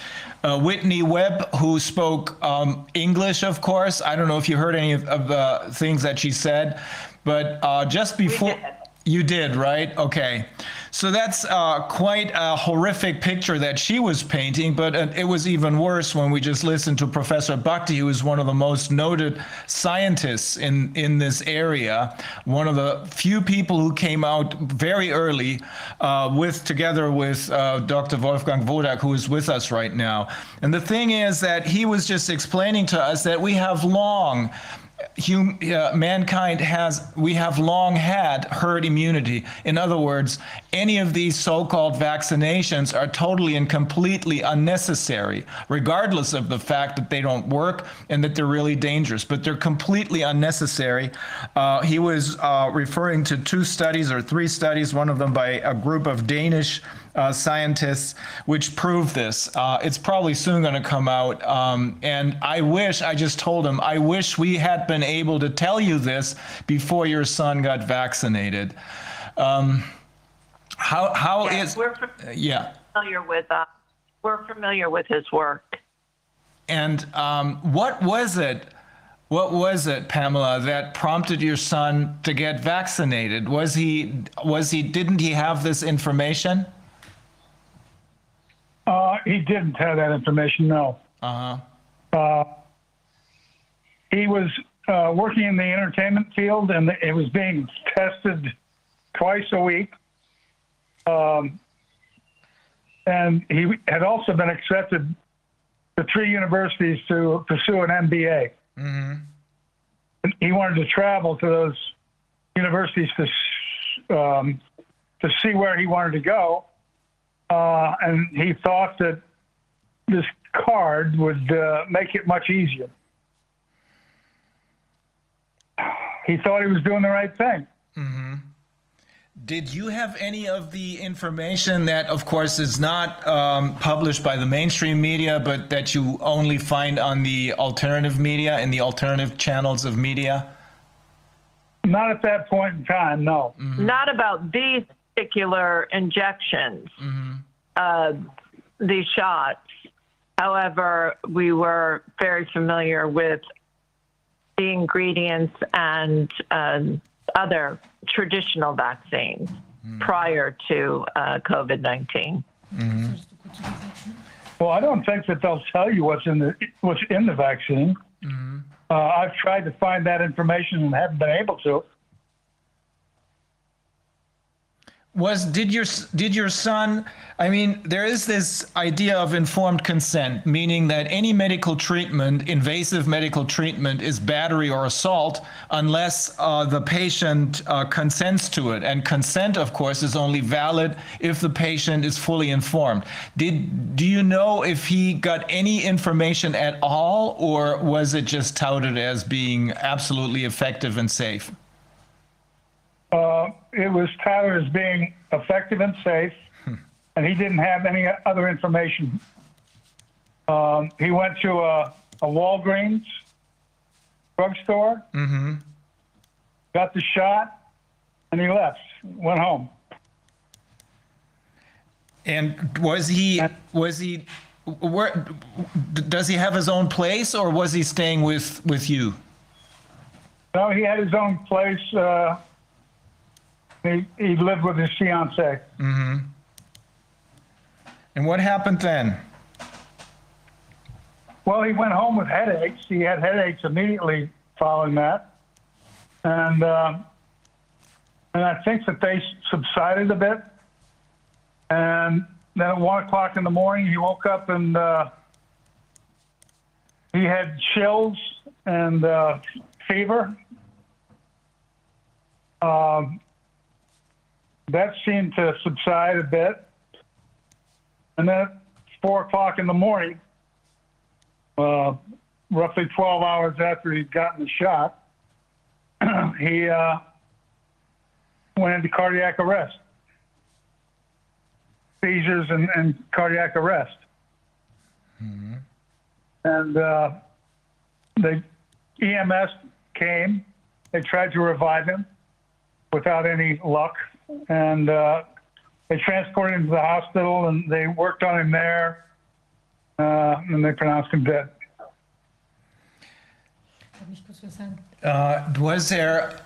uh, Whitney Webb who spoke um, English, of course. I don't know if you heard any of, of the things that she said, but uh, just before. You did, right? Okay. So that's uh, quite a horrific picture that she was painting, but uh, it was even worse when we just listened to Professor Bhakti, who is one of the most noted scientists in, in this area, one of the few people who came out very early uh, with, together with uh, Dr. Wolfgang Wodak, who is with us right now. And the thing is that he was just explaining to us that we have long hum, uh, mankind has, we have long had herd immunity. In other words, any of these so called vaccinations are totally and completely unnecessary, regardless of the fact that they don't work and that they're really dangerous, but they're completely unnecessary. Uh, he was uh, referring to two studies or three studies, one of them by a group of Danish uh, scientists which prove this. Uh, it's probably soon going to come out. Um, and I wish, I just told him, I wish we had been able to tell you this before your son got vaccinated. Um, how how yes, is, we're uh, yeah familiar with uh, we're familiar with his work. And um, what was it? What was it, Pamela, that prompted your son to get vaccinated? Was he was he didn't he have this information? Uh, he didn't have that information, no. Uh-huh. Uh, he was uh, working in the entertainment field and it was being tested twice a week. Um, and he had also been accepted to three universities to pursue an MBA. Mm-hmm. And he wanted to travel to those universities to um, to see where he wanted to go uh, and he thought that this card would uh, make it much easier. He thought he was doing the right thing. Mm-hmm. Did you have any of the information that, of course, is not um, published by the mainstream media, but that you only find on the alternative media and the alternative channels of media? Not at that point in time, no. Not about these particular injections, uh, these shots. However, we were very familiar with the ingredients and um, other traditional vaccines prior to uh, COVID 19. Well, I don't think that they'll tell you what's in the what's in the vaccine. Uh, I've tried to find that information and haven't been able to. Was did your did your son? I mean, there is this idea of informed consent, meaning that any medical treatment, invasive medical treatment, is battery or assault unless uh, the patient uh, consents to it. And consent, of course, is only valid if the patient is fully informed. Did do you know if he got any information at all, or was it just touted as being absolutely effective and safe? Uh, it was touted as being effective and safe, and he didn't have any other information. Um, he went to a, a Walgreens drugstore, got the shot, and he left, went home. And was he was he where does he have his own place or was he staying with with you? No, he had his own place. Uh, he, he lived with his fiance. Mm-hmm. And what happened then? Well, he went home with headaches. He had headaches immediately following that, and uh, and I think that they subsided a bit. And then at one o'clock in the morning, he woke up and uh, he had chills and uh, fever. Um, that seemed to subside a bit, and then at four o'clock in the morning uh, roughly 12 hours after he'd gotten the shot, he uh, went into cardiac arrest, seizures and, and cardiac arrest. And uh, the EMS came. They tried to revive him without any luck. And uh, they transported him to the hospital and they worked on him there. Uh, and they pronounced him dead. Uh, was there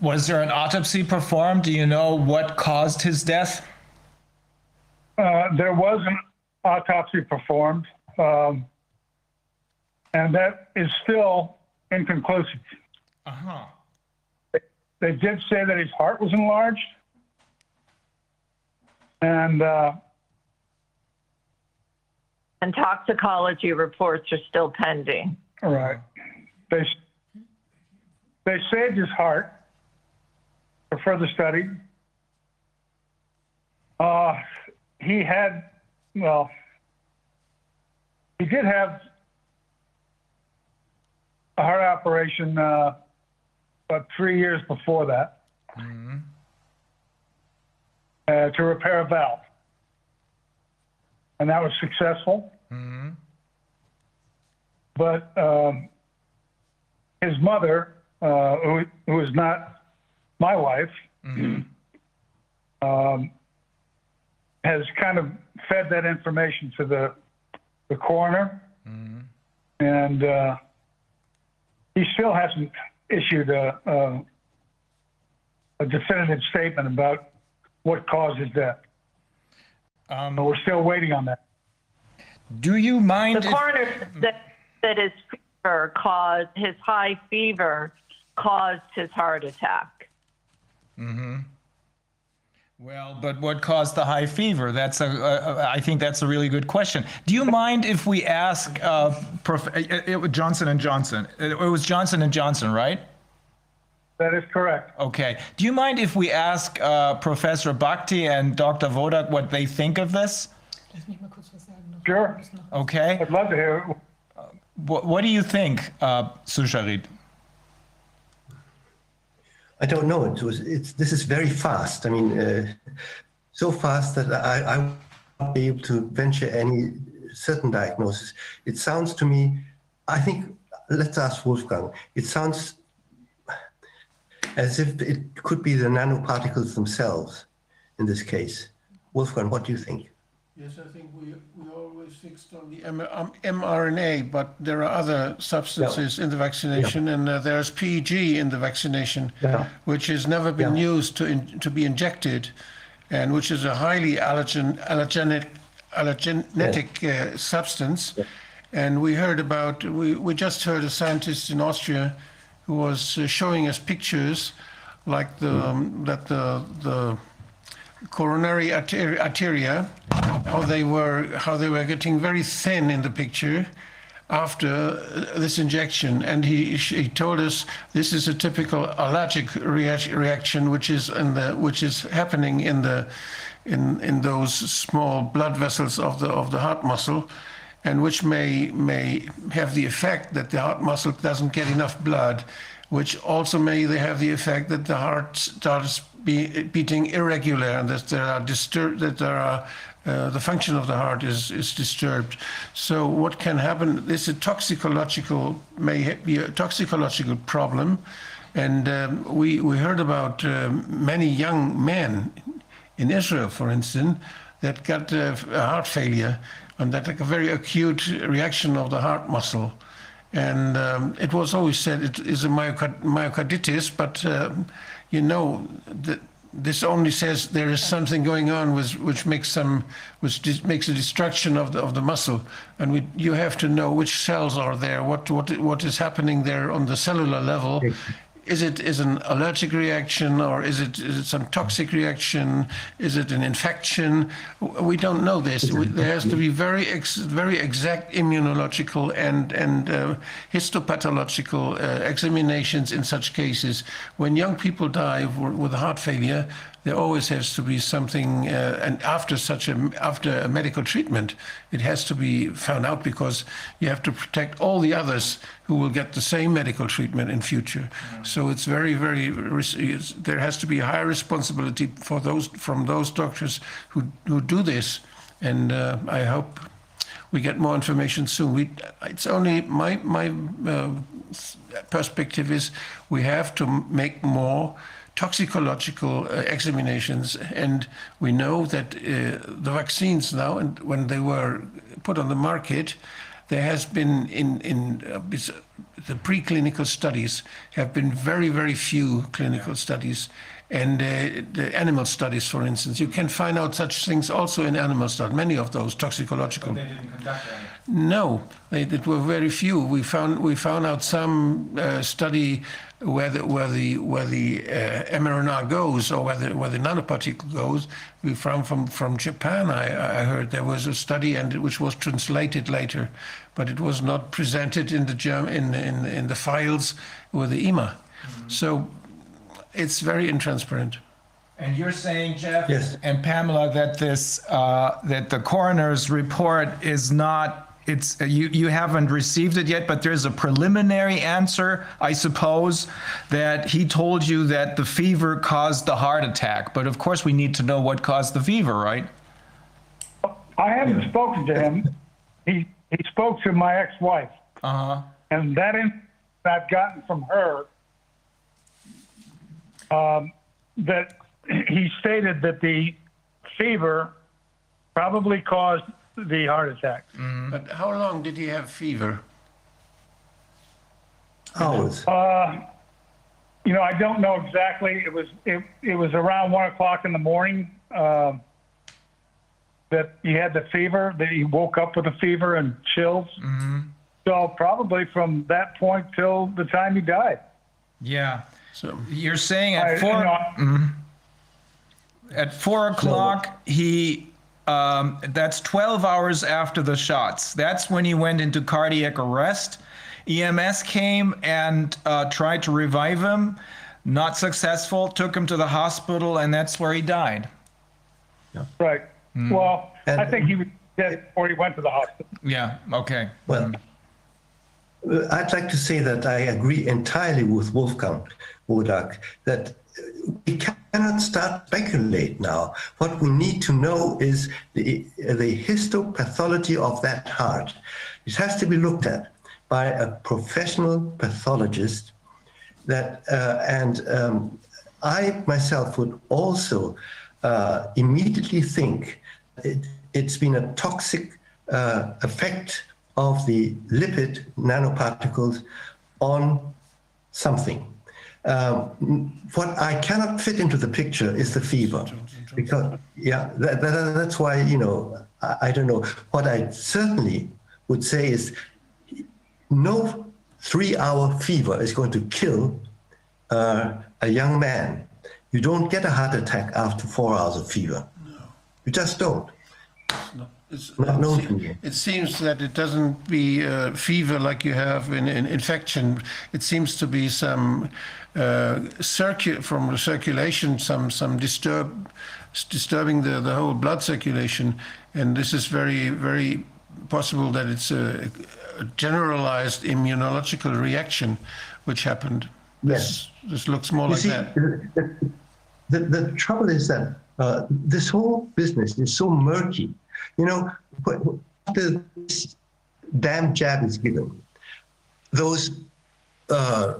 was there an autopsy performed? Do you know what caused his death? Uh, there was an autopsy performed, um, and that is still inconclusive. Uh huh. They did say that his heart was enlarged, and uh, And toxicology reports are still pending. right, they they saved his heart for further study. Uh, he had, well, he did have a heart operation uh, about three years before that uh, to repair a valve. And that was successful. But um, his mother, uh, who, who is not my wife, um, has kind of fed that information to the, the coroner. And uh, he still hasn't issued a, a, a definitive statement about what caused his death. Um, But we're still waiting on that. do you mind? The if- coroner said that, that his fever caused, his high fever caused his heart attack. Well, but what caused the high fever? That's a, a, I think that's a really good question. Do you mind if we ask uh, prof, it, it Johnson and Johnson? It, it was Johnson and Johnson, right? That is correct. Okay. Do you mind if we ask uh, Professor Bhakti and Dr. Vodak what they think of this? Sure. Okay. I'd love to hear. What, what do you think, uh, Susharit? I don't know. It was. It's. This is very fast. I mean, uh, so fast that I, I won't be able to venture any certain diagnosis. It sounds to me. I think. Let's ask Wolfgang. It sounds as if it could be the nanoparticles themselves in this case. Wolfgang, what do you think? Yes, I think we, we fixed on the M- um, mRNA, but there are other substances in the vaccination, and uh, there's PEG in the vaccination, Yeah. which has never been Yeah. used to in, to be injected, and which is a highly allergen, allergenic allergenetic uh, substance. And we heard about we, we just heard a scientist in Austria who was uh, showing us pictures like the um, that the the coronary arter- arteria, how they were how they were getting very thin in the picture after uh, this injection, and he he told us this is a typical allergic rea- reaction, which is in the which is happening in the in in those small blood vessels of the of the heart muscle. And which may may have the effect that the heart muscle doesn't get enough blood, which also may have the effect that the heart starts be, beating irregular and that there are disturb that there are uh, the function of the heart is is disturbed. So what can happen? This is a toxicological may be a toxicological problem, and um, we we heard about um, many young men in Israel, for instance, that got uh, a heart failure and that like a very acute reaction of the heart muscle. And um, it was always said it is a myocard- myocarditis, but um, you know that this only says there is something going on with, which makes some which makes a destruction of the of the muscle, and we, you have to know which cells are there, what what what is happening there on the cellular level. Is it is an allergic reaction or is it is it some toxic reaction? Is it an infection? We don't know this. There has to be very ex, very exact immunological and and uh, histopathological uh, examinations in such cases. When young people die with heart failure, there always has to be something, uh, and after such a after a medical treatment, it has to be found out because you have to protect all the others who will get the same medical treatment in future. So it's very, very. it's- There has to be a high responsibility for those from those doctors who who do this, and uh, I hope we get more information soon. We, it's only my my uh, perspective is we have to make more toxicological uh, examinations, and we know that uh, the vaccines now, and when they were put on the market, there has been in in uh, the preclinical studies have been very very few clinical studies. And uh, the animal studies, for instance, you can find out such things also in animal studies. Many of those toxicological. No, they, it were very few. We found we found out some uh, study where the where the where the uh, mRNA goes or where the where the nanoparticle goes. We found from from Japan. I, I heard there was a study and it- which was translated later, but it was not presented in the germ in in in the files with the EMA. So it's very intransparent. And you're saying, Jeff Yes. and Pamela, that this uh, that the coroner's report is not. It's you. You haven't received it yet, but there's a preliminary answer, I suppose, that he told you that the fever caused the heart attack. But of course, we need to know what caused the fever, right? I haven't spoken to him. He he spoke to my ex-wife, Uh huh. and that in, I've gotten from her um, that he stated that the fever probably caused the heart attack. But how long did he have fever? Hours. Uh, you know, I don't know exactly. It was it, it was around one o'clock in the morning um that he had the fever. That he woke up with a fever and chills. So probably from that point till the time he died. Yeah. So You're saying I, at you four. know, At four o'clock, he. Um, that's 12 hours after the shots. That's when he went into cardiac arrest. EMS came and uh, tried to revive him. Not successful. Took him to the hospital, and that's where he died. right. Well, I think he was dead before he went to the hospital. Yeah. Okay. Well, uh, I'd like to say that I agree entirely with Wolfgang. Wodak, that we cannot start speculate now. What we need to know is the, the histopathology of that heart. It has to be looked at by a professional pathologist that, uh, and um, I myself would also uh, immediately think it, has been a toxic uh, effect of the lipid nanoparticles on something. Um, what I cannot fit into the picture is the fever, because yeah, that, that, that's why you know I, I don't know. What I certainly would say is no three-hour fever is going to kill uh, a young man. You don't get a heart attack after four hours of fever. No. You just don't. No. It's, Not known to me. It seems that it doesn't be uh, fever like you have in, in, infection. It seems to be some uh, circu- from the circulation, some some disturb disturbing the, the whole blood circulation, and this is very very possible that it's a, a generalized immunological reaction which happened. Yes. This, this looks more you like see, that. The, the, the, trouble is that uh, this whole business is so murky. You know, after this damn jab is given, those uh,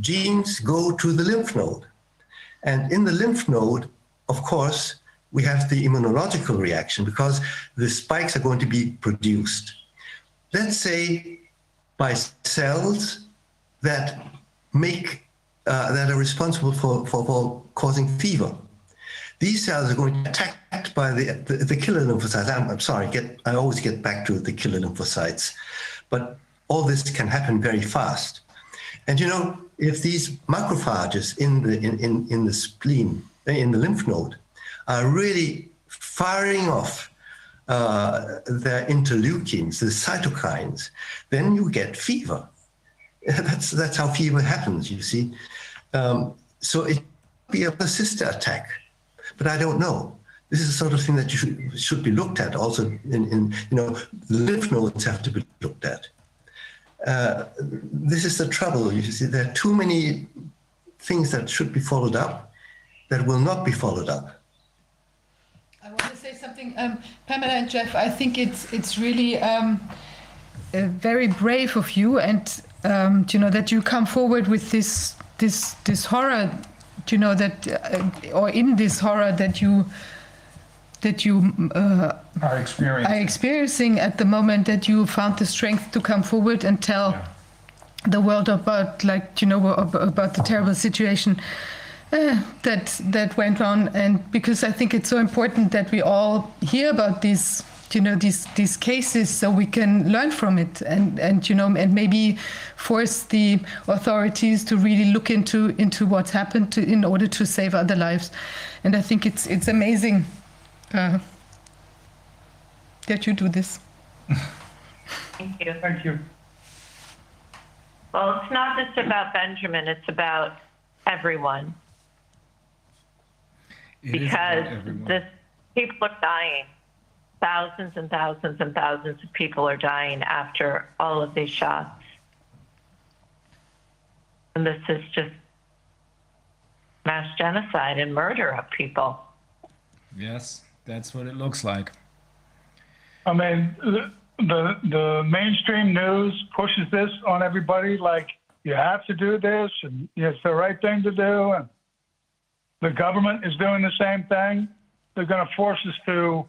genes go to the lymph node. And in the lymph node, of course, we have the immunological reaction because the spikes are going to be produced. Let's say by cells that make uh, that are responsible for, for, for, causing fever. These cells are going to attacked by the, the, the killer lymphocytes. I'm, I'm, sorry, get, I always get back to the killer lymphocytes. But all this can happen very fast. And you know, if these macrophages in the, in, in, in the spleen, in the lymph node, are really firing off uh, their interleukins, the cytokines, then you get fever. That's, that's how fever happens, you see. Um, so it be a persistent attack, but I don't know. This is the sort of thing that you should, should be looked at also in, in, you know, lymph nodes have to be looked at. Uh, this is the trouble. You see, there are too many things that should be followed up that will not be followed up. I want to say something, um, Pamela and Jeff. I think it's it's really um, uh, very brave of you, and um, you know that you come forward with this this this horror, you know that, uh, or in this horror that you that you uh, are experiencing. are experiencing at the moment that you found the strength to come forward and tell yeah. the world about like you know about the terrible situation uh, that that went on and because I think it's so important that we all hear about these you know these these cases so we can learn from it and and you know and maybe force the authorities to really look into into what's happened to, in order to save other lives and I think it's it's amazing uh, that you do this. Thank you. Thank you. Well, it's not just about Benjamin, it's about everyone. It because everyone. this people are dying. Thousands and thousands and thousands of people are dying after all of these shots. And this is just mass genocide and murder of people. Yes. That's what it looks like. I mean, the, the, the mainstream news pushes this on everybody like you have to do this and it's the right thing to do. And the government is doing the same thing. They're going to force us to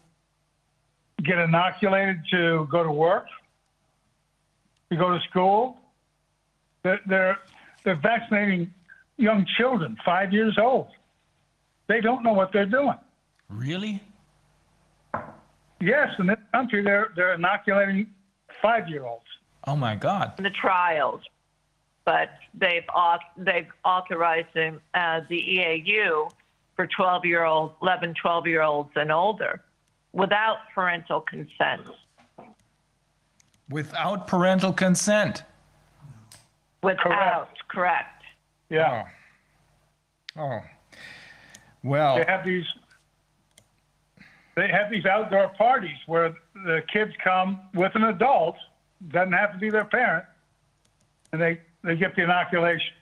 get inoculated to go to work, to go to school. They're, they're, they're vaccinating young children, five years old. They don't know what they're doing. Really? Yes, in this country, they're they're inoculating five year olds. Oh my God! The trials, but they've they've authorized them, uh, the EAU for 12 year olds, 11, 12 year olds and older, without parental consent. Without parental consent. Without, correct. correct. Yeah. Oh. oh. Well. They have these they have these outdoor parties where the kids come with an adult, doesn't have to be their parent, and they, they get the inoculation.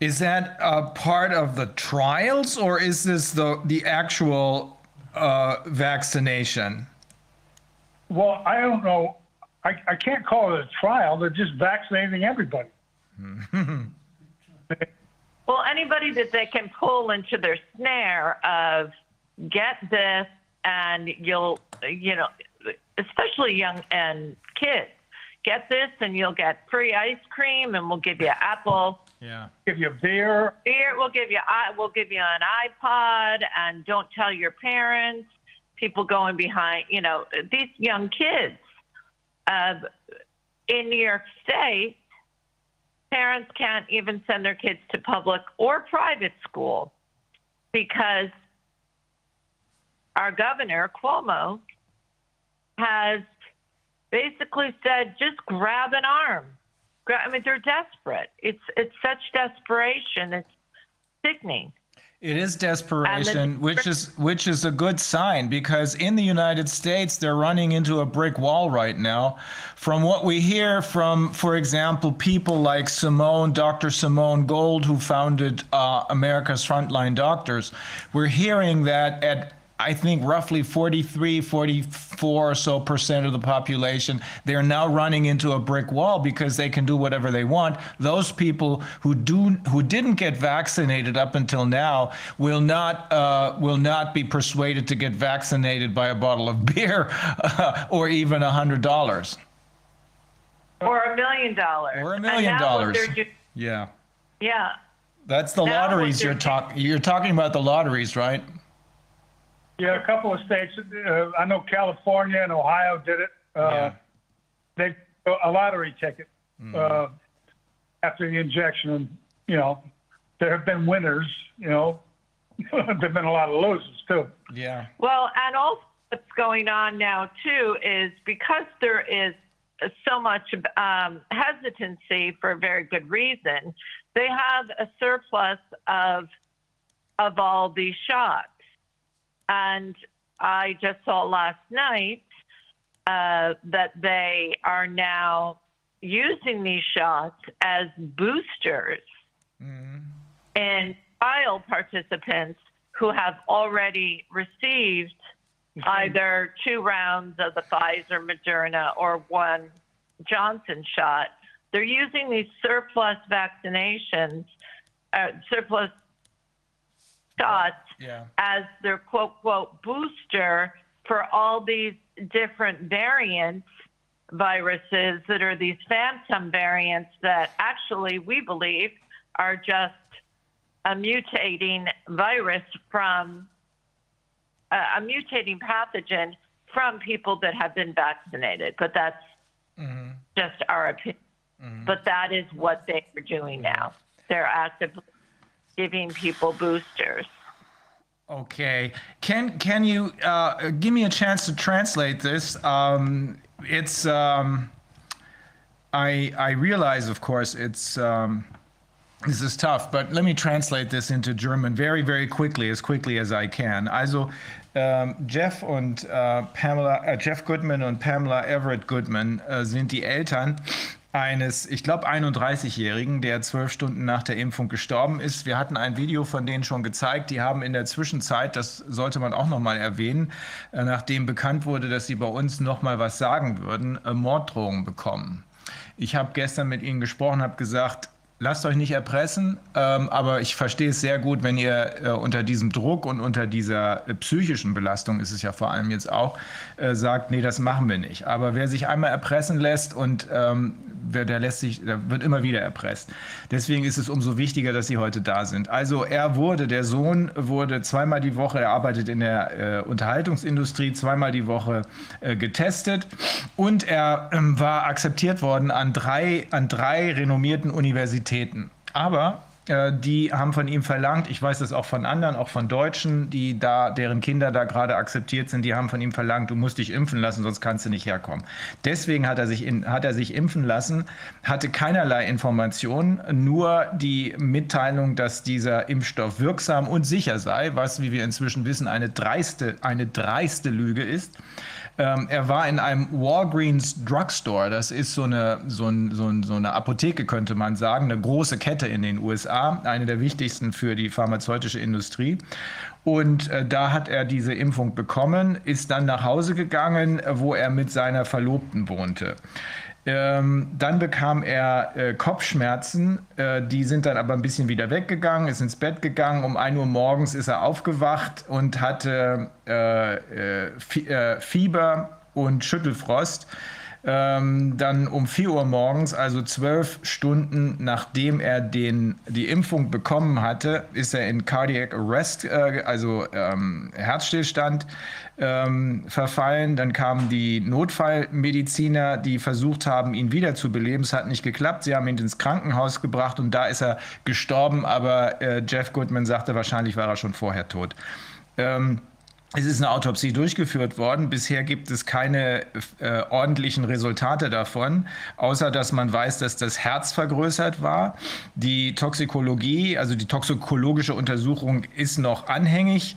Is that a part of the trials or is this the, the actual uh, vaccination? Well, I don't know. I, I can't call it a trial. They're just vaccinating everybody. Well, anybody that they can pull into their snare of get this and you'll, you know, especially young and kids, get this and you'll get free ice cream and we'll give you apple. Yeah. Give you beer. Beer, we'll give you, i- we'll give you an iPod and don't tell your parents. People going behind, you know, these young kids. Uh, in New York State, parents can't even send their kids to public or private school because our governor, Cuomo, has basically said just grab an arm. I mean, they're desperate. It's it's such desperation. It's sickening. It is desperation, which is which is a good sign because in the United States they're running into a brick wall right now. From what we hear from, for example, people like Simone, Dr. Simone Gold, who founded uh, America's Frontline Doctors, we're hearing that at I think roughly 43, 44 or so percent of the population, they're now running into a brick wall because they can do whatever they want. Those people who do who didn't get vaccinated up until now will not uh, will not be persuaded to get vaccinated by a bottle of beer or even a hundred dollars Or a million dollars. or a million dollars. Yeah, Yeah. that's the Now lotteries you're talking. You're talking about the lotteries, right? Yeah, a couple of states. Uh, I know California and Ohio did it. Uh, Yeah. They a lottery ticket uh, after the injection, and you know there have been winners. You know, there've been a lot of losers too. Yeah. Well, and also what's going on now too is because there is so much um, hesitancy for a very good reason. They have a surplus of of all these shots, and I just saw last night uh, that they are now using these shots as boosters in trial participants who have already received either two rounds of the Pfizer, Moderna, or one Johnson shot. They're using these surplus vaccinations, uh, surplus shots Yeah. as their quote, quote, booster for all these different variants viruses that are these phantom variants that actually we believe are just a mutating virus from uh, a mutating pathogen from people that have been vaccinated. But that's just our opinion. But that is what they are doing now. They're actively giving people boosters. Okay. Can can you uh, give me a chance to translate this? Um, it's um, I I realize, of course, it's um, this is tough, but let me translate this into German very very quickly, as quickly as I can. Also ähm, Jeff und äh, Pamela, äh, Jeff Goodman und Pamela Everett Goodman äh, sind die Eltern eines, ich glaube, 31-Jährigen, der zwölf Stunden nach der Impfung gestorben ist. Wir hatten ein Video von denen schon gezeigt. Die haben in der Zwischenzeit, das sollte man auch noch mal erwähnen, äh, nachdem bekannt wurde, dass sie bei uns noch mal was sagen würden, äh, Morddrohungen bekommen. Ich habe gestern mit ihnen gesprochen, habe gesagt, lasst euch nicht erpressen, ähm, aber ich verstehe es sehr gut, wenn ihr äh, unter diesem Druck und unter dieser äh, psychischen Belastung ist es ja vor allem jetzt auch, äh, sagt, nee, das machen wir nicht. Aber wer sich einmal erpressen lässt und ähm, wer, der lässt sich, der wird immer wieder erpresst. Deswegen ist es umso wichtiger, dass Sie heute da sind. Also er wurde, der Sohn wurde zweimal die Woche, er arbeitet in der äh, Unterhaltungsindustrie, zweimal die Woche äh, getestet und er ähm, war akzeptiert worden an drei, an drei renommierten Universitäten. Aber äh, die haben von ihm verlangt, ich weiß das auch von anderen, auch von Deutschen, die da, deren Kinder da gerade akzeptiert sind, die haben von ihm verlangt, du musst dich impfen lassen, sonst kannst du nicht herkommen. Deswegen hat er sich, in, hat er sich impfen lassen, hatte keinerlei Informationen, nur die Mitteilung, dass dieser Impfstoff wirksam und sicher sei, was, wie wir inzwischen wissen, eine dreiste, eine dreiste Lüge ist. Ähm, er war in einem Walgreens Drugstore. Das ist so eine, so, ein, so, ein, so eine Apotheke, könnte man sagen, eine große Kette in den USA, eine der wichtigsten für die pharmazeutische Industrie. Und äh, da hat er diese Impfung bekommen, ist dann nach Hause gegangen, wo er mit seiner Verlobten wohnte. Ähm, dann bekam er äh, Kopfschmerzen, äh, die sind dann aber ein bisschen wieder weggegangen, ist ins Bett gegangen. Um 1 Uhr morgens ist er aufgewacht und hatte äh, äh, äh Fieber und Schüttelfrost. Ähm, dann um 4 Uhr morgens, also zwölf Stunden nachdem er den, die Impfung bekommen hatte, ist er in Cardiac Arrest, äh, also ähm, Herzstillstand, ähm, verfallen. Dann kamen die Notfallmediziner, die versucht haben, ihn wiederzubeleben. Es hat nicht geklappt. Sie haben ihn ins Krankenhaus gebracht und da ist er gestorben. Aber äh, Jeff Goodman sagte, wahrscheinlich war er schon vorher tot. Ähm, es ist eine Autopsie durchgeführt worden. Bisher gibt es keine äh, ordentlichen Resultate davon, außer dass man weiß, dass das Herz vergrößert war. Die Toxikologie, also die toxikologische Untersuchung ist noch anhängig.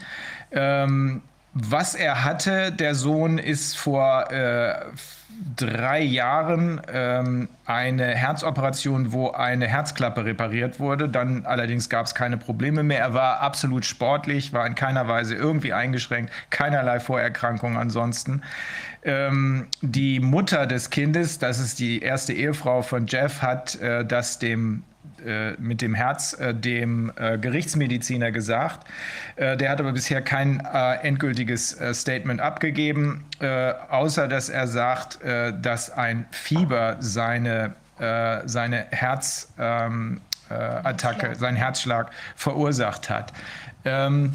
Ähm, was er hatte, der Sohn, ist vor äh, drei Jahren ähm, eine Herzoperation, wo eine Herzklappe repariert wurde. Dann allerdings gab es keine Probleme mehr. Er war absolut sportlich, war in keiner Weise irgendwie eingeschränkt, keinerlei Vorerkrankungen ansonsten. Ähm, die Mutter des Kindes, das ist die erste Ehefrau von Jeff, hat äh, das dem äh, mit dem Herz äh, dem äh, Gerichtsmediziner gesagt. Äh, der hat aber bisher kein endgültiges Statement abgegeben, außer dass er sagt, dass ein Fieber seine, seine Herzattacke, ähm, seinen Herzschlag verursacht hat. Ähm,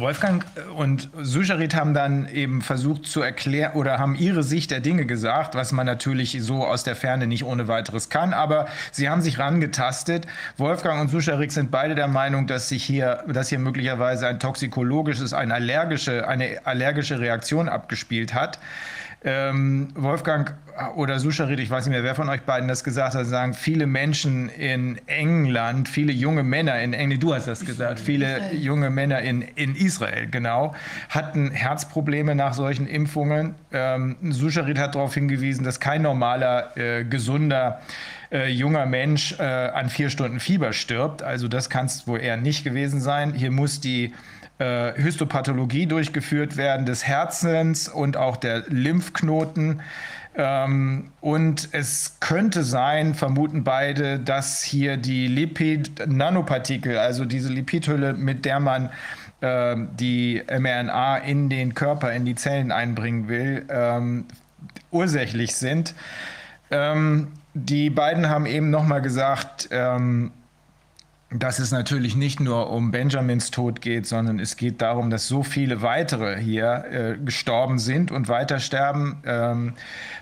Wolfgang und Sucharit haben dann eben versucht zu erklären oder haben ihre Sicht der Dinge gesagt, was man natürlich so aus der Ferne nicht ohne weiteres kann. Aber sie haben sich rangetastet. Wolfgang und Sucharit sind beide der Meinung, dass sich hier, dass hier möglicherweise ein toxikologisches, eine allergische, eine allergische Reaktion abgespielt hat. Ähm, Wolfgang oder Suscharit, ich weiß nicht mehr, wer von euch beiden das gesagt hat, sagen viele Menschen in England, viele junge Männer in England, du hast das gesagt, viele junge Männer in, in Israel, genau, hatten Herzprobleme nach solchen Impfungen. Ähm, Suscharit hat darauf hingewiesen, dass kein normaler, äh, gesunder äh, junger Mensch äh, an vier Stunden Fieber stirbt. Also das kann es wohl eher nicht gewesen sein. Hier muss die äh, Histopathologie durchgeführt werden des Herzens und auch der Lymphknoten. Ähm, und es könnte sein, vermuten beide, dass hier die Lipid-Nanopartikel, also diese Lipidhülle, mit der man äh, die mRNA in den Körper, in die Zellen einbringen will, ähm, ursächlich sind. Ähm, die beiden haben eben nochmal gesagt, ähm, dass es natürlich nicht nur um Benjamins Tod geht, sondern es geht darum, dass so viele weitere hier äh, gestorben sind und weiter sterben. Ähm,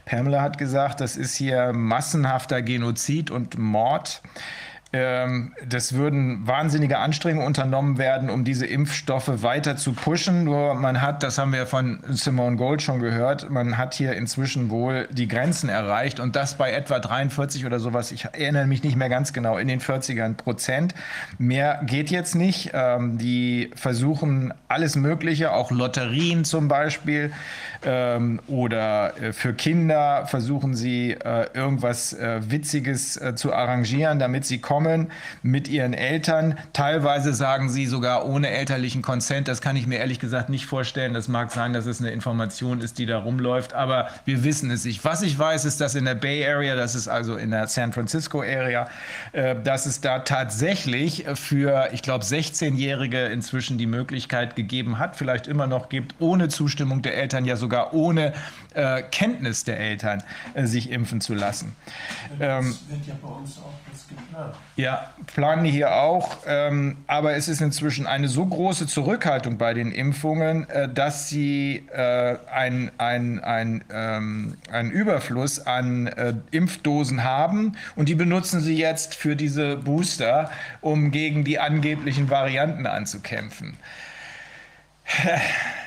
Pamela hat gesagt, das ist hier massenhafter Genozid und Mord. Ähm, das würden wahnsinnige Anstrengungen unternommen werden, um diese Impfstoffe weiter zu pushen. Nur man hat, das haben wir von Simone Gold schon gehört, man hat hier inzwischen wohl die Grenzen erreicht und das bei etwa 43 oder sowas. Ich erinnere mich nicht mehr ganz genau, in den 40ern Prozent. Mehr geht jetzt nicht. Ähm, die versuchen alles Mögliche, auch Lotterien zum Beispiel ähm, oder äh, für Kinder versuchen sie äh, irgendwas äh, Witziges äh, zu arrangieren, damit sie kommen mit ihren Eltern. Teilweise sagen sie sogar ohne elterlichen Consent. Das kann ich mir ehrlich gesagt nicht vorstellen. Das mag sein, dass es eine Information ist, die da rumläuft, aber wir wissen es nicht. Was ich weiß, ist, dass in der Bay Area, das ist also in der San Francisco Area, äh, dass es da tatsächlich für, ich glaube, 16-Jährige inzwischen die Möglichkeit gegeben hat, vielleicht immer noch gibt, ohne Zustimmung der Eltern ja sogar sogar ohne äh, Kenntnis der Eltern äh, sich impfen zu lassen. Das ähm, wird ja bei uns auch jetzt geplant. Ja, planen hier auch. Ähm, aber es ist inzwischen eine so große Zurückhaltung bei den Impfungen, äh, dass sie äh, einen ein, ähm, ein Überfluss an äh, Impfdosen haben und die benutzen sie jetzt für diese Booster, um gegen die angeblichen Varianten anzukämpfen.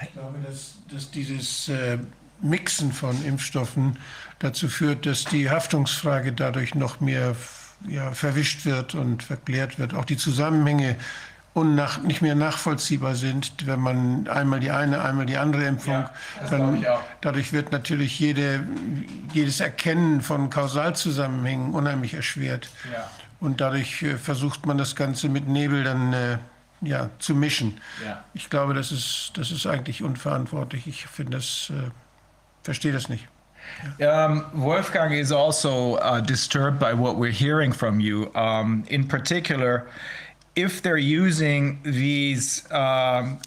Ich glaube, dass, dass dieses äh, Mixen von Impfstoffen dazu führt, dass die Haftungsfrage dadurch noch mehr ja, verwischt wird und verklärt wird. Auch die Zusammenhänge unnach, nicht mehr nachvollziehbar sind, wenn man einmal die eine, einmal die andere Impfung, Ja, dann dadurch wird natürlich jede, jedes Erkennen von Kausalzusammenhängen unheimlich erschwert. Ja. Und dadurch äh, versucht man das Ganze mit Nebel dann äh, ja, zu mischen. Ja. Ich glaube, das ist, das ist eigentlich unverantwortlich. Ich finde das, äh, verstehe das nicht. Um, Wolfgang is also uh, disturbed by what we're hearing from you. Um, in particular, if they're using these um,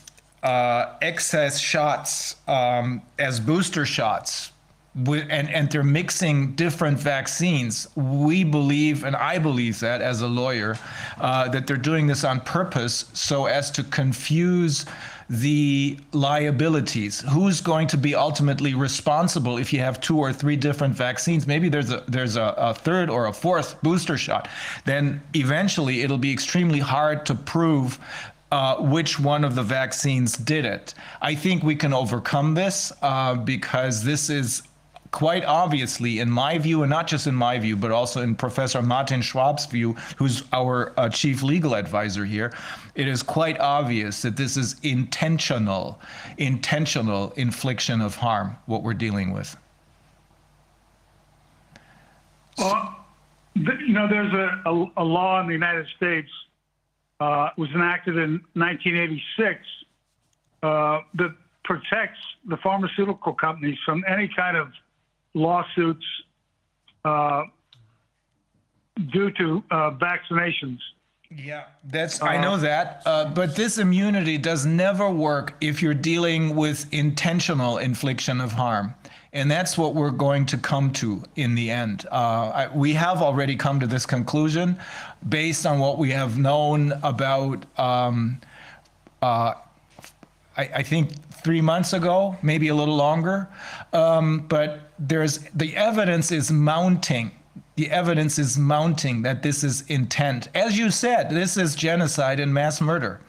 uh, excess shots as booster shots, and, and they're mixing different vaccines, we believe, and I believe that as a lawyer, uh, that they're doing this on purpose so as to confuse the liabilities. Who's going to be ultimately responsible if you have two or three different vaccines? Maybe there's a there's a, a third or a fourth booster shot. Then eventually it'll be extremely hard to prove uh, which one of the vaccines did it. I think we can overcome this uh, because this is quite obviously, in my view, and not just in my view, but also in Professor Martin Schwab's view, who's our uh, chief legal advisor here, it is quite obvious that this is intentional, intentional infliction of harm, what we're dealing with. Well, you know, there's a, a, a law in the United States, uh, was enacted in 1986, uh, that protects the pharmaceutical companies from any kind of lawsuits uh, due to uh, vaccinations. Yeah, that's I know that, uh, but this immunity does never work if you're dealing with intentional infliction of harm, and that's what we're going to come to in the end. Uh, I, we have already come to this conclusion based on what we have known about. Um, uh, I, I think three months ago, maybe a little longer, um, but there's the evidence is mounting the evidence is mounting that this is intent. As you said, this is genocide and mass murder.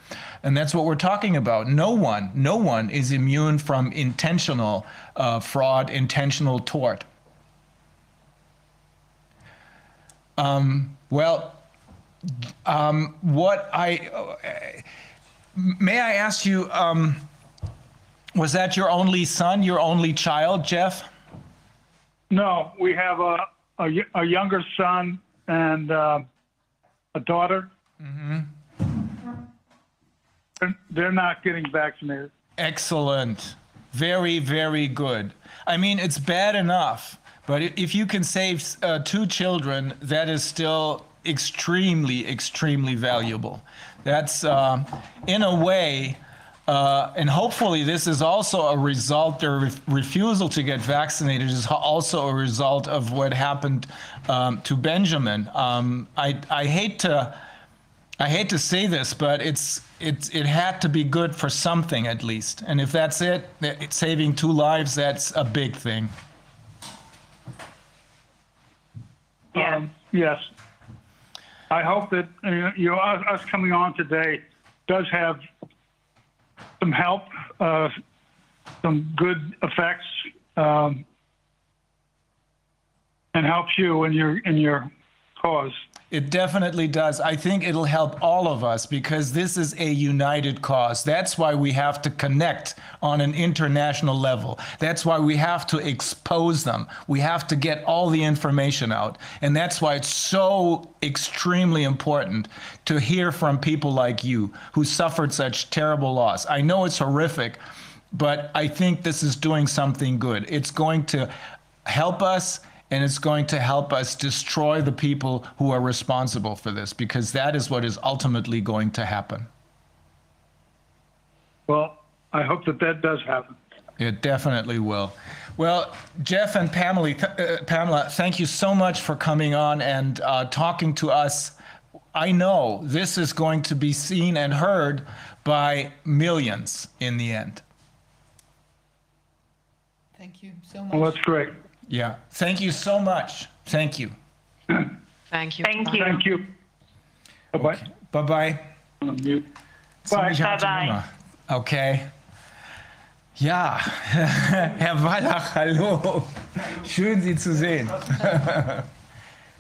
And that's what we're talking about. No one, no one is immune from intentional uh, fraud, intentional tort. Um, well, um, what I uh, may I ask you, um, was that your only son, your only child, Jeff? No, we have a a younger son and uh, a daughter. They're, they're not getting vaccinated. Excellent. Very, very good. I mean, it's bad enough, but if you can save uh, two children, that is still extremely, extremely valuable. That's, uh, in a way, uh, and hopefully this is also a result, their ref- refusal to get vaccinated is also a result of what happened um, to Benjamin. Um, I, I hate to. I hate to say this, but it's it's it had to be good for something at least. And if that's it, it's saving two lives, that's a big thing. Yes. Um, yes. I hope that uh, you know us coming on today does have some help, uh, some good effects, um, and helps you in your in your cause. It definitely does. I think it'll help all of us because this is a united cause. That's why we have to connect on an international level. That's why we have to expose them. We have to get all the information out. And that's why it's so extremely important to hear from people like you who suffered such terrible loss. I know it's horrific, but I think this is doing something good. It's going to help us and it's going to help us destroy the people who are responsible for this because that is what is ultimately going to happen. Well, I hope that that does happen. It definitely will. Well, Jeff and Pamela, th- uh, Pamela, thank you so much for coming on and uh, talking to us. I know this is going to be seen and heard by millions in the end. Thank you so much. Well, that's great. Yeah. Thank you so much. Thank you. Thank you. Thank you. Thank you. Bye bye. Bye bye. Bye. Bye-bye. Okay. Ja, Herr Wallach, hallo. Schön, Sie zu sehen.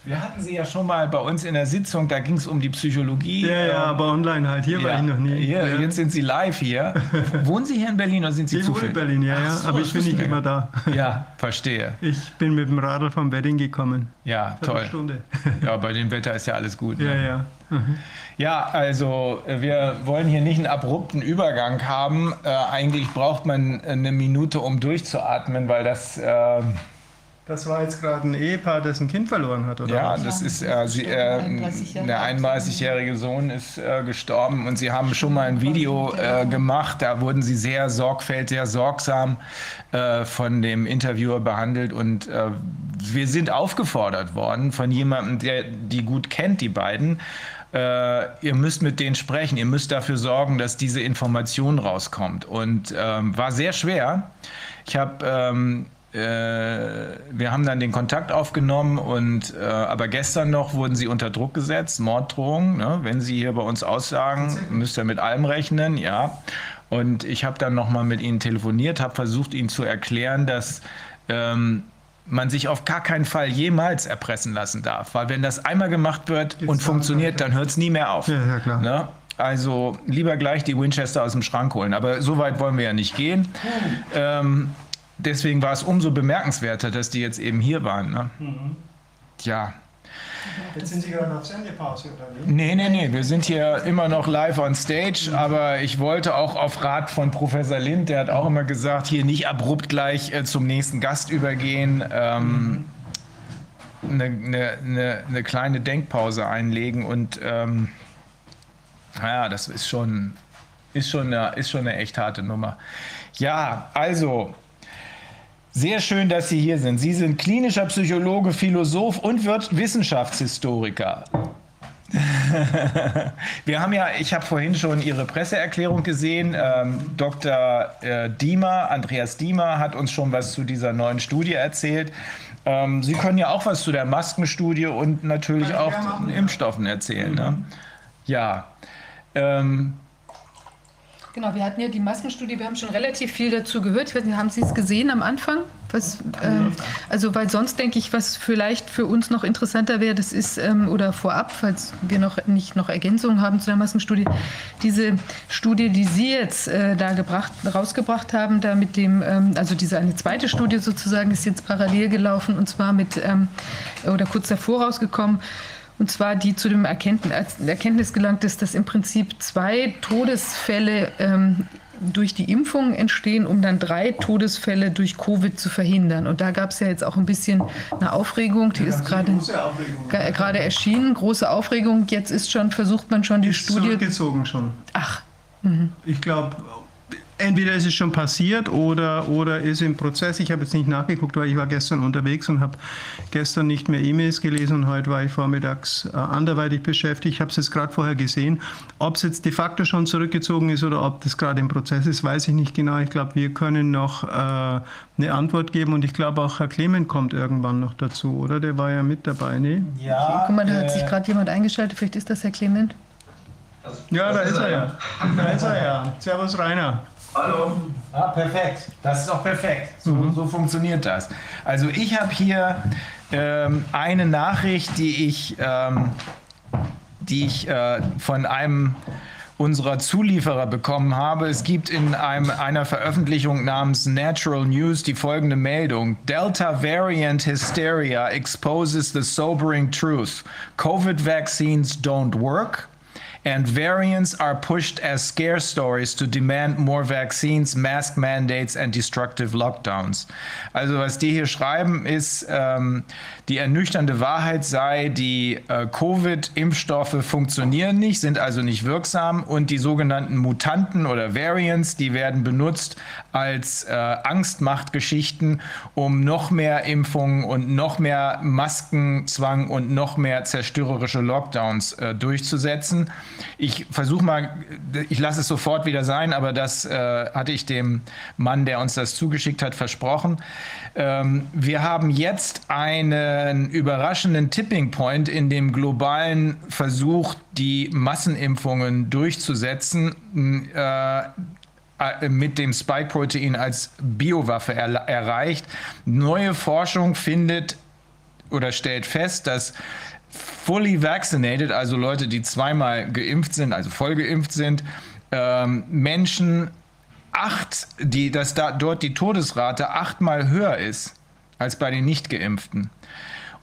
Wir hatten Sie ja schon mal bei uns in der Sitzung, da ging es um die Psychologie. Ja, ja, aber online halt. Hier ja, war ich noch nie. Hier, ja. Jetzt sind Sie live hier. Wohnen Sie hier in Berlin oder sind Sie ich zufällig? Ich wohne in Berlin, ja, ja. So, aber ich bin nicht immer da. Ja, verstehe. Ich bin mit dem Radl vom Wedding gekommen. Ja, toll. Stunde. Ja, bei dem Wetter ist ja alles gut. Ne? Ja, ja. Mhm. Ja, also wir wollen hier nicht einen abrupten Übergang haben. Äh, eigentlich braucht man eine Minute, um durchzuatmen, weil das... Äh, das war jetzt gerade ein Ehepaar, das ein Kind verloren hat, oder? Ja, das ist, äh, sie, äh, der 31-jährige Sohn ist äh, gestorben und sie haben schon mal ein Video äh, gemacht. Da wurden sie sehr sorgfältig, sehr sorgsam äh, von dem Interviewer behandelt und äh, wir sind aufgefordert worden von jemandem, der die gut kennt, die beiden. ihr müsst mit denen sprechen, ihr müsst dafür sorgen, dass diese Information rauskommt. Und ähm, war sehr schwer. Ich habe ähm, äh, wir haben dann den Kontakt aufgenommen und äh, aber gestern noch wurden sie unter Druck gesetzt, Morddrohungen. Ne? Wenn sie hier bei uns aussagen, müsst ihr mit allem rechnen, ja. Und ich habe dann nochmal mit ihnen telefoniert, habe versucht, ihnen zu erklären, dass ähm, man sich auf gar keinen Fall jemals erpressen lassen darf. Weil wenn das einmal gemacht wird Gibt's und funktioniert, dann hört es nie mehr auf. Ja, ja klar. Ne? Also lieber gleich die Winchester aus dem Schrank holen. Aber so weit wollen wir ja nicht gehen. Ähm, deswegen war es umso bemerkenswerter, dass die jetzt eben hier waren. Ne? Mhm. Ja. Jetzt sind Sie gerade auf Sendepause, oder wie? Nee, nee, nee. Wir sind hier immer noch live on stage, mhm. aber ich wollte auch auf Rat von Professor Lind, der hat auch immer gesagt, hier nicht abrupt gleich äh, zum nächsten Gast übergehen. Ähm, eine, eine, eine, eine, kleine Denkpause einlegen und ähm, naja, das ist schon, ist, schon eine, ist schon eine echt harte Nummer. Ja, also sehr schön, dass Sie hier sind. Sie sind klinischer Psychologe, Philosoph und Wissenschaftshistoriker. Wir haben ja, ich habe vorhin schon Ihre Presseerklärung gesehen. Ähm, Dr. Äh, Diemer, Andreas Diemer, hat uns schon was zu dieser neuen Studie erzählt. Ähm, Sie können ja auch was zu der Maskenstudie und natürlich auch zu den Impfstoffen erzählen. Ne? Ja. Ähm, Genau, wir hatten ja die Maskenstudie, wir haben schon relativ viel dazu gehört. Ich weiß nicht, haben Sie es gesehen am Anfang? Was, ähm, also, weil sonst denke ich, was vielleicht für uns noch interessanter wäre, das ist, ähm, oder vorab, falls wir noch nicht noch Ergänzungen haben zu der Maskenstudie, diese Studie, die Sie jetzt äh, da gebracht, rausgebracht haben, da mit dem, ähm, also diese eine zweite Studie sozusagen ist jetzt parallel gelaufen und zwar mit, ähm, oder kurz davor rausgekommen, und zwar die zu dem Erkenntnis, gelangt ist, dass im Prinzip zwei Todesfälle ähm, durch die Impfung entstehen, um dann drei Todesfälle durch Covid zu verhindern. Und da gab es ja jetzt auch ein bisschen eine Aufregung, die ja, ist gerade gerade erschienen, große Aufregung. Jetzt ist schon versucht man schon die ist Studie zurückgezogen schon. Ach. Mhm. Ich glaube, entweder ist es schon passiert oder, oder ist im Prozess. Ich habe jetzt nicht nachgeguckt, weil ich war gestern unterwegs und habe gestern nicht mehr E-Mails gelesen und heute war ich vormittags äh, anderweitig beschäftigt. Ich habe es jetzt gerade vorher gesehen. Ob es jetzt de facto schon zurückgezogen ist oder ob das gerade im Prozess ist, weiß ich nicht genau. Ich glaube, wir können noch äh, eine Antwort geben und ich glaube auch Herr Clement kommt irgendwann noch dazu, oder? Der war ja mit dabei, ne? Ja. Guck mal, da hat sich äh, gerade jemand eingeschaltet. Vielleicht ist das Herr Clement. Ja, da ist er ja. Da ist er ja. Servus Rainer. Hallo. Ah, perfekt. Das ist auch perfekt. So, mhm. so funktioniert das. Also ich habe hier ähm, eine Nachricht, die ich, ähm, die ich äh, von einem unserer Zulieferer bekommen habe. Es gibt in einem, einer Veröffentlichung namens Natural News die folgende Meldung. Delta Variant Hysteria exposes the sobering truth. COVID vaccines don't work and variants are pushed as scare stories to demand more vaccines, mask mandates and destructive lockdowns. Also was die hier schreiben ist, ähm, die ernüchternde Wahrheit sei, die äh, Covid-Impfstoffe funktionieren nicht, sind also nicht wirksam und die sogenannten Mutanten oder Variants, die werden benutzt als äh, Angstmachtgeschichten, um noch mehr Impfungen und noch mehr Maskenzwang und noch mehr zerstörerische Lockdowns äh, durchzusetzen. Ich versuche mal, ich lasse es sofort wieder sein, aber das äh, hatte ich dem Mann, der uns das zugeschickt hat, versprochen. Ähm, wir haben jetzt einen überraschenden Tipping Point in dem globalen Versuch, die Massenimpfungen durchzusetzen. Äh, äh mit dem Spike-Protein als Biowaffe er erreicht. Neue Forschung findet oder stellt fest, dass fully vaccinated, also Leute, die zweimal geimpft sind, also voll geimpft sind, ähm, Menschen acht, die, dass da dort die Todesrate achtmal höher ist als bei den Nicht-Geimpften.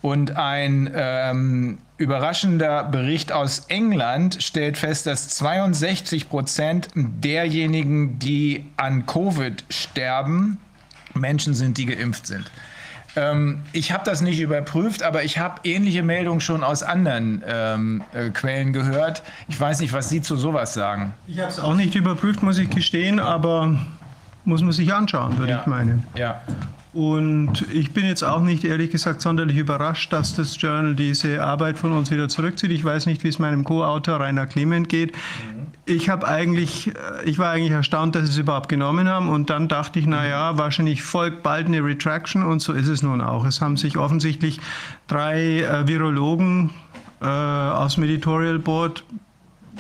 Und ein ähm, überraschender Bericht aus England stellt fest, dass 62 Prozent derjenigen, die an Covid sterben, Menschen sind, die geimpft sind. Ähm, ich habe das nicht überprüft, aber ich habe ähnliche Meldungen schon aus anderen ähm, äh, Quellen gehört. Ich weiß nicht, was Sie zu sowas sagen. Ich habe es auch nicht überprüft, muss ich gestehen, aber muss man sich anschauen, würde ja. ich meinen. Ja. Und ich bin jetzt auch nicht ehrlich gesagt sonderlich überrascht, dass das Journal diese Arbeit von uns wieder zurückzieht. Ich weiß nicht, wie es meinem Co-Autor Rainer Clement geht. Ich habe eigentlich, ich war eigentlich erstaunt, dass sie es überhaupt genommen haben. Und dann dachte ich, na ja, wahrscheinlich folgt bald eine Retraction und so ist es nun auch. Es haben sich offensichtlich drei äh, Virologen äh, aus dem Editorial Board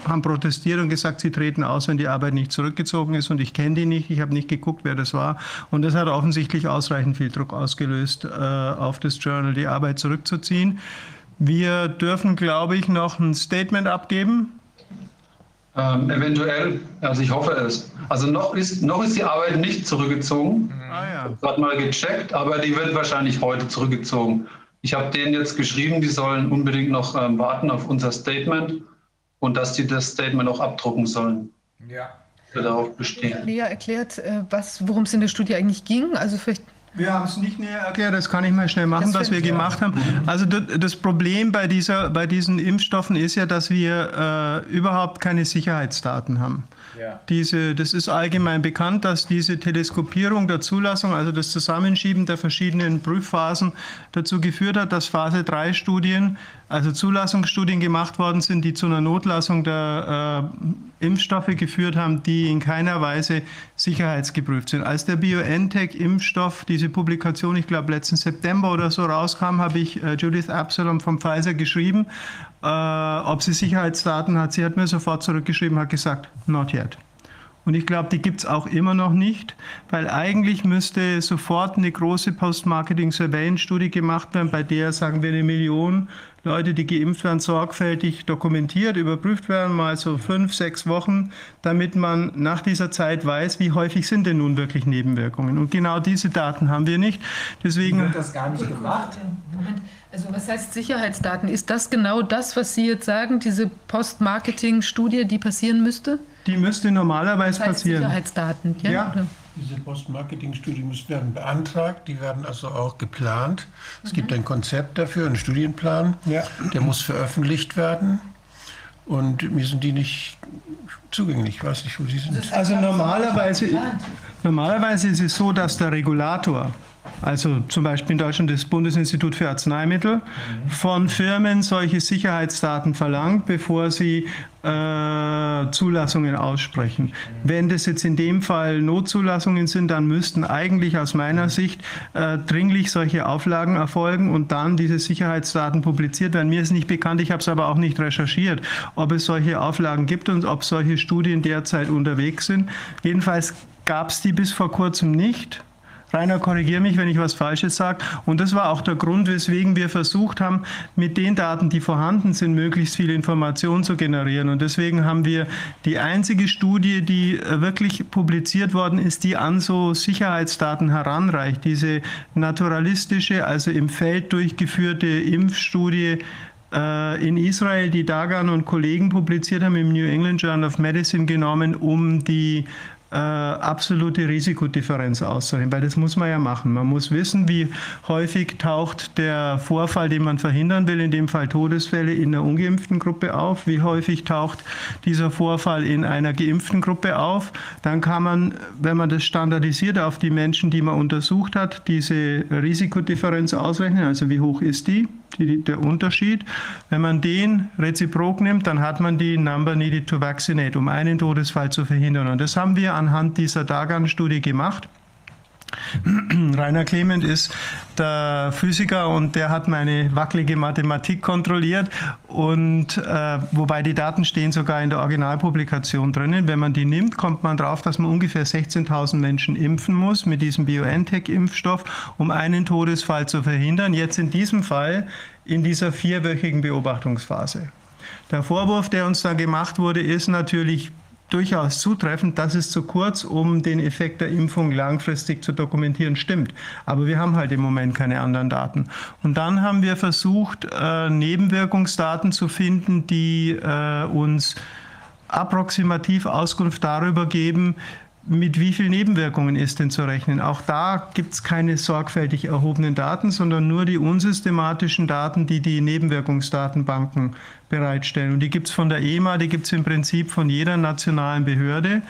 haben protestiert und gesagt, sie treten aus, wenn die Arbeit nicht zurückgezogen ist. Und ich kenne die nicht, ich habe nicht geguckt, wer das war. Und das hat offensichtlich ausreichend viel Druck ausgelöst, äh, auf das Journal die Arbeit zurückzuziehen. Wir dürfen, glaube ich, noch ein Statement abgeben. Ähm, eventuell, also ich hoffe es. Also noch ist, noch ist die Arbeit nicht zurückgezogen. Ah, ja. Ich habe mal gecheckt, aber die wird wahrscheinlich heute zurückgezogen. Ich habe denen jetzt geschrieben, die sollen unbedingt noch ähm, warten auf unser Statement und dass die das Statement auch abdrucken sollen. Ja. Wir darauf bestehen. Lea erklärt, äh, worum es in der Studie eigentlich ging. Also vielleicht wir haben es nicht näher erklärt, das kann ich mal schnell machen, Das was wir ich gemacht haben. Also das, das Problem bei, dieser, bei diesen Impfstoffen ist ja, dass wir äh, überhaupt keine Sicherheitsdaten haben. Diese, das ist allgemein bekannt, dass diese Teleskopierung der Zulassung, also das Zusammenschieben der verschiedenen Prüfphasen, dazu geführt hat, dass Phase 3 Studien, also Zulassungsstudien gemacht worden sind, die zu einer Notlassung der äh, Impfstoffe geführt haben, die in keiner Weise sicherheitsgeprüft sind. Als der BioNTech-Impfstoff, diese Publikation, ich glaube letzten September oder so rauskam, habe ich äh, Judith Absalom vom Pfizer geschrieben, äh, ob sie Sicherheitsdaten hat. Sie hat mir sofort zurückgeschrieben, hat gesagt, not yet. Und ich glaube, die gibt es auch immer noch nicht, weil eigentlich müsste sofort eine große Post-Marketing-Surveillance-Studie gemacht werden, bei der, sagen wir, eine Million Leute, die geimpft werden, sorgfältig dokumentiert, überprüft werden, mal so fünf, sechs Wochen, damit man nach dieser Zeit weiß, wie häufig sind denn nun wirklich Nebenwirkungen. Und genau diese Daten haben wir nicht. Deswegen Wird das gar nicht gemacht? Moment. Also was heißt Sicherheitsdaten? Ist das genau das, was Sie jetzt sagen, diese Post-Marketing-Studie, die passieren müsste? Die müsste normalerweise das heißt passieren. Sicherheitsdaten, ja? Ja. Diese Post-Marketing-Studien werden beantragt, die werden also auch geplant. Es gibt ein Konzept dafür, einen Studienplan, Ja. der muss veröffentlicht werden. Und mir sind die nicht zugänglich. Ich weiß nicht, wo sie sind. Also normalerweise, normalerweise ist es so, dass der Regulator, also zum Beispiel in Deutschland das Bundesinstitut für Arzneimittel, von Firmen solche Sicherheitsdaten verlangt, bevor sie äh, Zulassungen aussprechen. Wenn das jetzt in dem Fall Notzulassungen sind, dann müssten eigentlich aus meiner Sicht äh, dringlich solche Auflagen erfolgen und dann diese Sicherheitsdaten publiziert werden. Mir ist nicht bekannt, ich habe es aber auch nicht recherchiert, ob es solche Auflagen gibt und ob solche Studien derzeit unterwegs sind. Jedenfalls gab es die bis vor kurzem nicht. Rainer, korrigiere mich, wenn ich was Falsches sage. Und das war auch der Grund, weswegen wir versucht haben, mit den Daten, die vorhanden sind, möglichst viel Information zu generieren. Und deswegen haben wir die einzige Studie, die äh, wirklich publiziert worden ist, die an so Sicherheitsdaten heranreicht. Diese naturalistische, also im Feld durchgeführte Impfstudie äh, in Israel, die Dagan und Kollegen publiziert haben im New England Journal of Medicine genommen, um die äh, absolute Risikodifferenz auszurechnen, weil das muss man ja machen. Man muss wissen, wie häufig taucht der Vorfall, den man verhindern will, in dem Fall Todesfälle, in einer ungeimpften Gruppe auf, wie häufig taucht dieser Vorfall in einer geimpften Gruppe auf. Dann kann man, wenn man das standardisiert auf die Menschen, die man untersucht hat, diese Risikodifferenz ausrechnen, also wie hoch ist die, die der Unterschied. Wenn man den reziprok nimmt, dann hat man die Number needed to vaccinate, um einen Todesfall zu verhindern. Und das haben wir anhand dieser Dagan-Studie gemacht. Rainer Clement ist der Physiker und der hat meine wackelige Mathematik kontrolliert und äh, wobei die Daten stehen sogar in der Originalpublikation drinnen. Wenn man die nimmt, kommt man drauf, dass man ungefähr 16.000 Menschen impfen muss mit diesem BioNTech-Impfstoff, um einen Todesfall zu verhindern. Jetzt in diesem Fall in dieser vierwöchigen Beobachtungsphase. Der Vorwurf, der uns da gemacht wurde, ist natürlich durchaus zutreffend, das ist zu kurz, um den Effekt der Impfung langfristig zu dokumentieren, stimmt. Aber wir haben halt im Moment keine anderen Daten. Und dann haben wir versucht, äh, Nebenwirkungsdaten zu finden, die äh, uns approximativ Auskunft darüber geben, mit wie vielen Nebenwirkungen ist denn zu rechnen? Auch da gibt es keine sorgfältig erhobenen Daten, sondern nur die unsystematischen Daten, die die Nebenwirkungsdatenbanken bereitstellen. Und die gibt es von der EMA, die gibt es im Prinzip von jeder nationalen Behörde.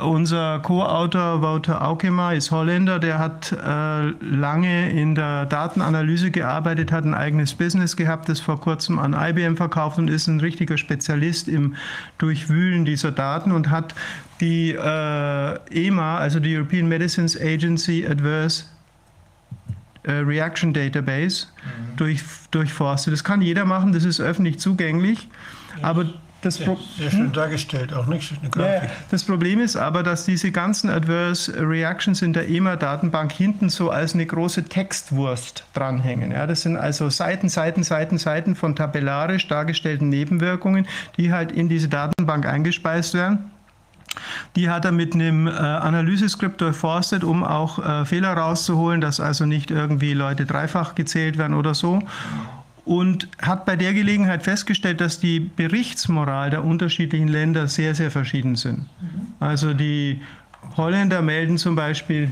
Unser Co-Autor Wouter Aukema ist Holländer, der hat äh, lange in der Datenanalyse gearbeitet, hat ein eigenes Business gehabt, das vor kurzem an IBM verkauft und ist ein richtiger Spezialist im Durchwühlen dieser Daten und hat die äh, EMA, also die European Medicines Agency Adverse äh, Reaction Database mhm. durch, durchforstet. Das kann jeder machen, das ist öffentlich zugänglich. Aber das sehr, sehr schön hm? dargestellt, auch nicht eine Grafik. Ja, das Problem ist aber, dass diese ganzen Adverse Reactions in der EMA-Datenbank hinten so als eine große Textwurst dranhängen. Ja, das sind also Seiten, Seiten, Seiten, Seiten von tabellarisch dargestellten Nebenwirkungen, die halt in diese Datenbank eingespeist werden. Die hat er mit einem äh, Analyseskript durchforstet, um auch äh, Fehler rauszuholen, dass also nicht irgendwie Leute dreifach gezählt werden oder so. Und hat bei der Gelegenheit festgestellt, dass die Berichtsmoral der unterschiedlichen Länder sehr, sehr verschieden sind. Mhm. Also die Holländer melden zum Beispiel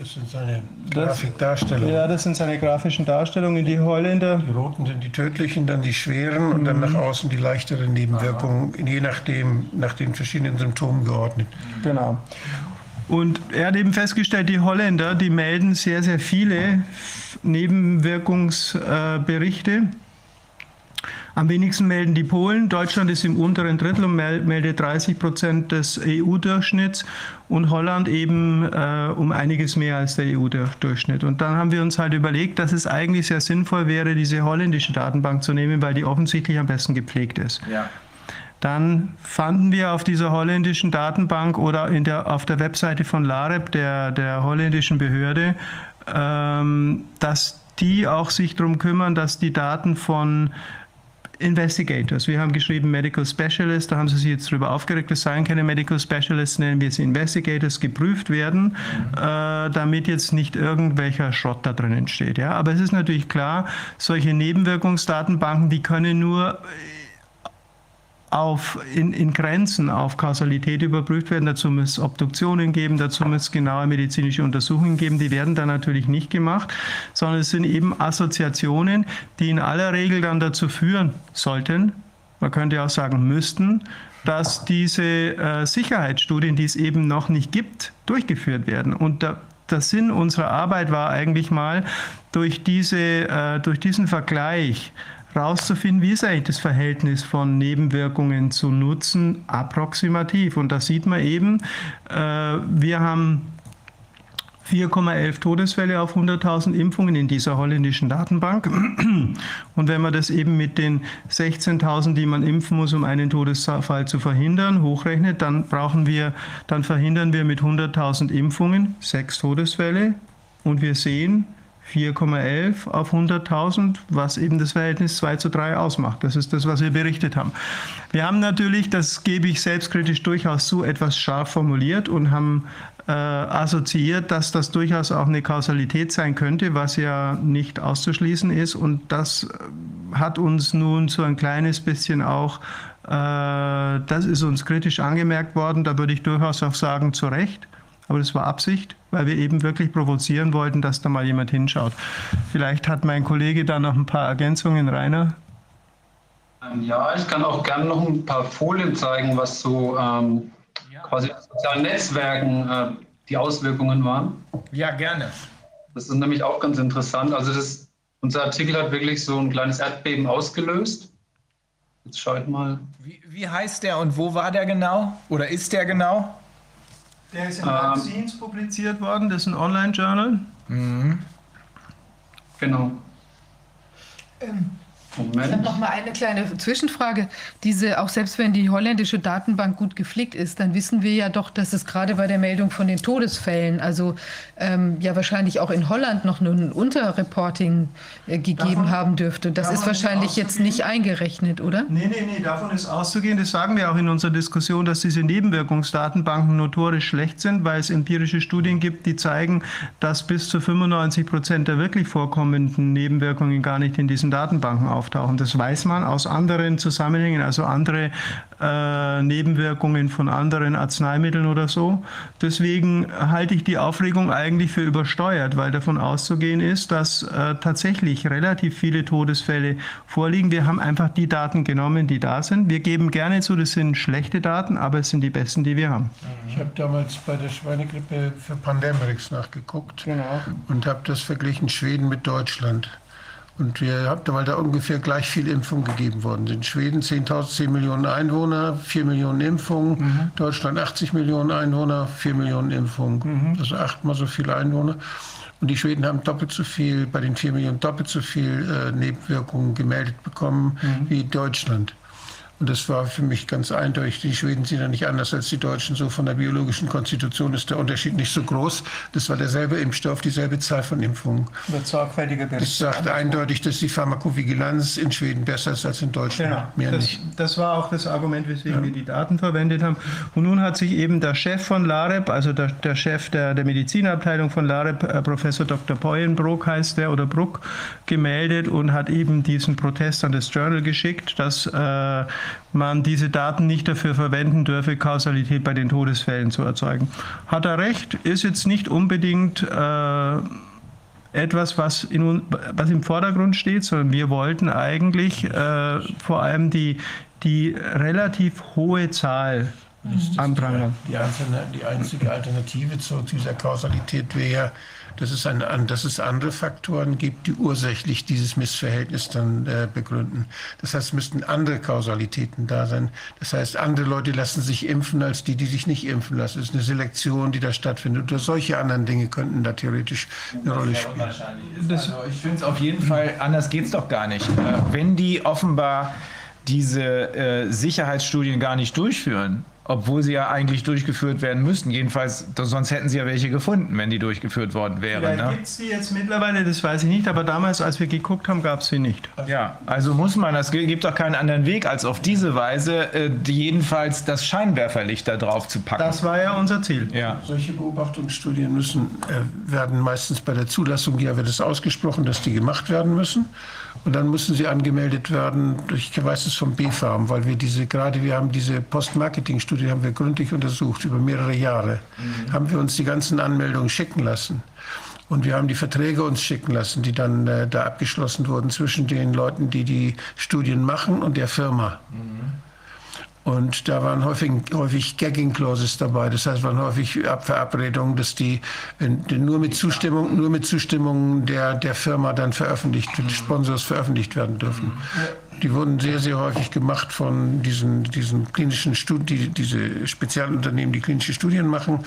das sind seine Grafikdarstellungen. Ja, das sind seine grafischen Darstellungen. Die Holländer. Die roten sind die tödlichen, dann die schweren und dann nach außen die leichteren Nebenwirkungen, je nachdem, nach den verschiedenen Symptomen geordnet. Genau. Und er hat eben festgestellt, die Holländer, die melden sehr, sehr viele Nebenwirkungsberichte. Am wenigsten melden die Polen. Deutschland ist im unteren Drittel und meldet 30 Prozent des EU-Durchschnitts und Holland eben äh, um einiges mehr als der EU-Durchschnitt. Und dann haben wir uns halt überlegt, dass es eigentlich sehr sinnvoll wäre, diese holländische Datenbank zu nehmen, weil die offensichtlich am besten gepflegt ist. Ja. Dann fanden wir auf dieser holländischen Datenbank oder in der, auf der Webseite von LAREP, der, der holländischen Behörde, ähm, dass die auch sich darum kümmern, dass die Daten von Investigators. Wir haben geschrieben Medical Specialists, da haben sie sich jetzt darüber aufgeregt, es seien keine Medical Specialists, nennen wir sie Investigators, geprüft werden, äh, damit jetzt nicht irgendwelcher Schrott da drinnen steht. Ja? Aber es ist natürlich klar, solche Nebenwirkungsdatenbanken, die können nur auf, in, in Grenzen auf Kausalität überprüft werden. Dazu muss es Obduktionen geben, dazu muss es genaue medizinische Untersuchungen geben. Die werden dann natürlich nicht gemacht, sondern es sind eben Assoziationen, die in aller Regel dann dazu führen sollten, man könnte auch sagen müssten, dass diese äh, Sicherheitsstudien, die es eben noch nicht gibt, durchgeführt werden. Und der, der Sinn unserer Arbeit war eigentlich mal, durch, diese, äh, durch diesen Vergleich rauszufinden, wie ist eigentlich das Verhältnis von Nebenwirkungen zu Nutzen approximativ. Und da sieht man eben, äh, wir haben 4,11 Todesfälle auf 100.000 Impfungen in dieser holländischen Datenbank. Und wenn man das eben mit den 16.000, die man impfen muss, um einen Todesfall zu verhindern, hochrechnet, dann brauchen wir, dann verhindern wir mit 100.000 Impfungen sechs Todesfälle. Und wir sehen, 4,11 auf 100.000, was eben das Verhältnis 2 zu 3 ausmacht. Das ist das, was wir berichtet haben. Wir haben natürlich, das gebe ich selbstkritisch durchaus zu, etwas scharf formuliert und haben äh, assoziiert, dass das durchaus auch eine Kausalität sein könnte, was ja nicht auszuschließen ist. Und das hat uns nun so ein kleines bisschen auch, äh, das ist uns kritisch angemerkt worden, da würde ich durchaus auch sagen, zu Recht aber das war Absicht, weil wir eben wirklich provozieren wollten, dass da mal jemand hinschaut. Vielleicht hat mein Kollege da noch ein paar Ergänzungen, Rainer. Ähm, ja, ich kann auch gerne noch ein paar Folien zeigen, was so ähm, ja. quasi auf sozialen Netzwerken äh, die Auswirkungen waren. Ja, gerne. Das ist nämlich auch ganz interessant. Also das, unser Artikel hat wirklich so ein kleines Erdbeben ausgelöst. Jetzt schaut mal. Wie, wie heißt der und wo war der genau? Oder ist der genau? Der ist in Vaccines ähm, publiziert worden, das ist ein Online-Journal. Mhm. Genau. Ähm, Moment. Ich habe noch mal eine kleine Zwischenfrage. Diese, auch selbst wenn die holländische Datenbank gut gepflegt ist, dann wissen wir ja doch, dass es gerade bei der Meldung von den Todesfällen, also ähm, ja wahrscheinlich auch in Holland noch ein Unterreporting äh, gegeben davon, haben dürfte. Das ist wahrscheinlich jetzt nicht eingerechnet, oder? Nee, nee, nee, davon ist auszugehen. Das sagen wir auch in unserer Diskussion, dass diese Nebenwirkungsdatenbanken notorisch schlecht sind, weil es empirische Studien gibt, die zeigen, dass bis zu 95 Prozent der wirklich vorkommenden Nebenwirkungen gar nicht in diesen Datenbanken auftauchen auftauchen. Das weiß man aus anderen Zusammenhängen, also andere äh, Nebenwirkungen von anderen Arzneimitteln oder so. Deswegen halte ich die Aufregung eigentlich für übersteuert, weil davon auszugehen ist, dass äh, tatsächlich relativ viele Todesfälle vorliegen. Wir haben einfach die Daten genommen, die da sind. Wir geben gerne zu, das sind schlechte Daten, aber es sind die besten, die wir haben. Ich habe damals bei der Schweinegrippe für Pandemrix nachgeguckt genau. und habe das verglichen Schweden mit Deutschland. Und wir haben, weil da ungefähr gleich viel Impfung gegeben worden sind. Schweden 10.000, 10 Millionen Einwohner, 4 Millionen Impfungen. Mhm. Deutschland 80 Millionen Einwohner, 4 Millionen Impfungen. Mhm. Also achtmal so viele Einwohner. Und die Schweden haben doppelt so viel, bei den 4 Millionen doppelt so viel äh, Nebenwirkungen gemeldet bekommen mhm. wie Deutschland. Und das war für mich ganz eindeutig. Die Schweden sind ja nicht anders als die Deutschen. So von der biologischen Konstitution ist der Unterschied nicht so groß. Das war derselbe Impfstoff, dieselbe Zahl von Impfungen. Wird sorgfältiger Das sagt eindeutig, dass die Pharmakovigilanz in Schweden besser ist als in Deutschland. Genau. Mehr das, nicht. das war auch das Argument, weswegen ja. wir die Daten verwendet haben. Und nun hat sich eben der Chef von LAREP, also der, der Chef der, der Medizinabteilung von LAREP, äh, Professor Dr. Peuenbrock heißt der oder Bruck, gemeldet und hat eben diesen Protest an das Journal geschickt, dass äh, man diese Daten nicht dafür verwenden dürfe, Kausalität bei den Todesfällen zu erzeugen. Hat er recht, ist jetzt nicht unbedingt äh, etwas, was, in, was im Vordergrund steht, sondern wir wollten eigentlich äh, vor allem die, die relativ hohe Zahl anprangern. Die, die, einzige Alternative zu dieser Kausalität wäre dass es, eine, dass es andere Faktoren gibt, die ursächlich dieses Missverhältnis dann äh, begründen. Das heißt, es müssten andere Kausalitäten da sein. Das heißt, andere Leute lassen sich impfen als die, die sich nicht impfen lassen. Es ist eine Selektion, die da stattfindet. Oder solche anderen Dinge könnten da theoretisch eine Rolle spielen. Also ich finde es auf jeden Fall, anders geht es doch gar nicht. Äh, wenn die offenbar diese äh, Sicherheitsstudien gar nicht durchführen, obwohl sie ja eigentlich durchgeführt werden müssten. Jedenfalls, sonst hätten sie ja welche gefunden, wenn die durchgeführt worden wären. Ne? gibt es die jetzt mittlerweile, das weiß ich nicht, aber damals, als wir geguckt haben, gab es sie nicht. Ja, also muss man, es gibt doch keinen anderen Weg, als auf diese Weise äh, jedenfalls das Scheinwerferlicht da drauf zu packen. Das war ja unser Ziel. Ja. Solche Beobachtungsstudien müssen, äh, werden meistens bei der Zulassung, ja wird es ausgesprochen, dass die gemacht werden müssen. Und dann müssen sie angemeldet werden, ich weiß es vom BfArM, weil wir diese, gerade wir haben diese Post-Marketing-Studie haben wir gründlich untersucht, über mehrere Jahre. Mhm. Haben wir uns die ganzen Anmeldungen schicken lassen. Und wir haben die Verträge uns schicken lassen, die dann äh, da abgeschlossen wurden zwischen den Leuten, die die Studien machen und der Firma. Mhm. Und da waren häufig, häufig Gagging Clauses dabei. Das heißt, waren häufig Verabredungen, dass die nur mit Zustimmung, nur mit Zustimmung der, der Firma dann veröffentlicht, des Sponsors veröffentlicht werden dürfen. Die wurden sehr, sehr häufig gemacht von diesen, diesen klinischen Studien, die, diese Spezialunternehmen, die klinische Studien machen.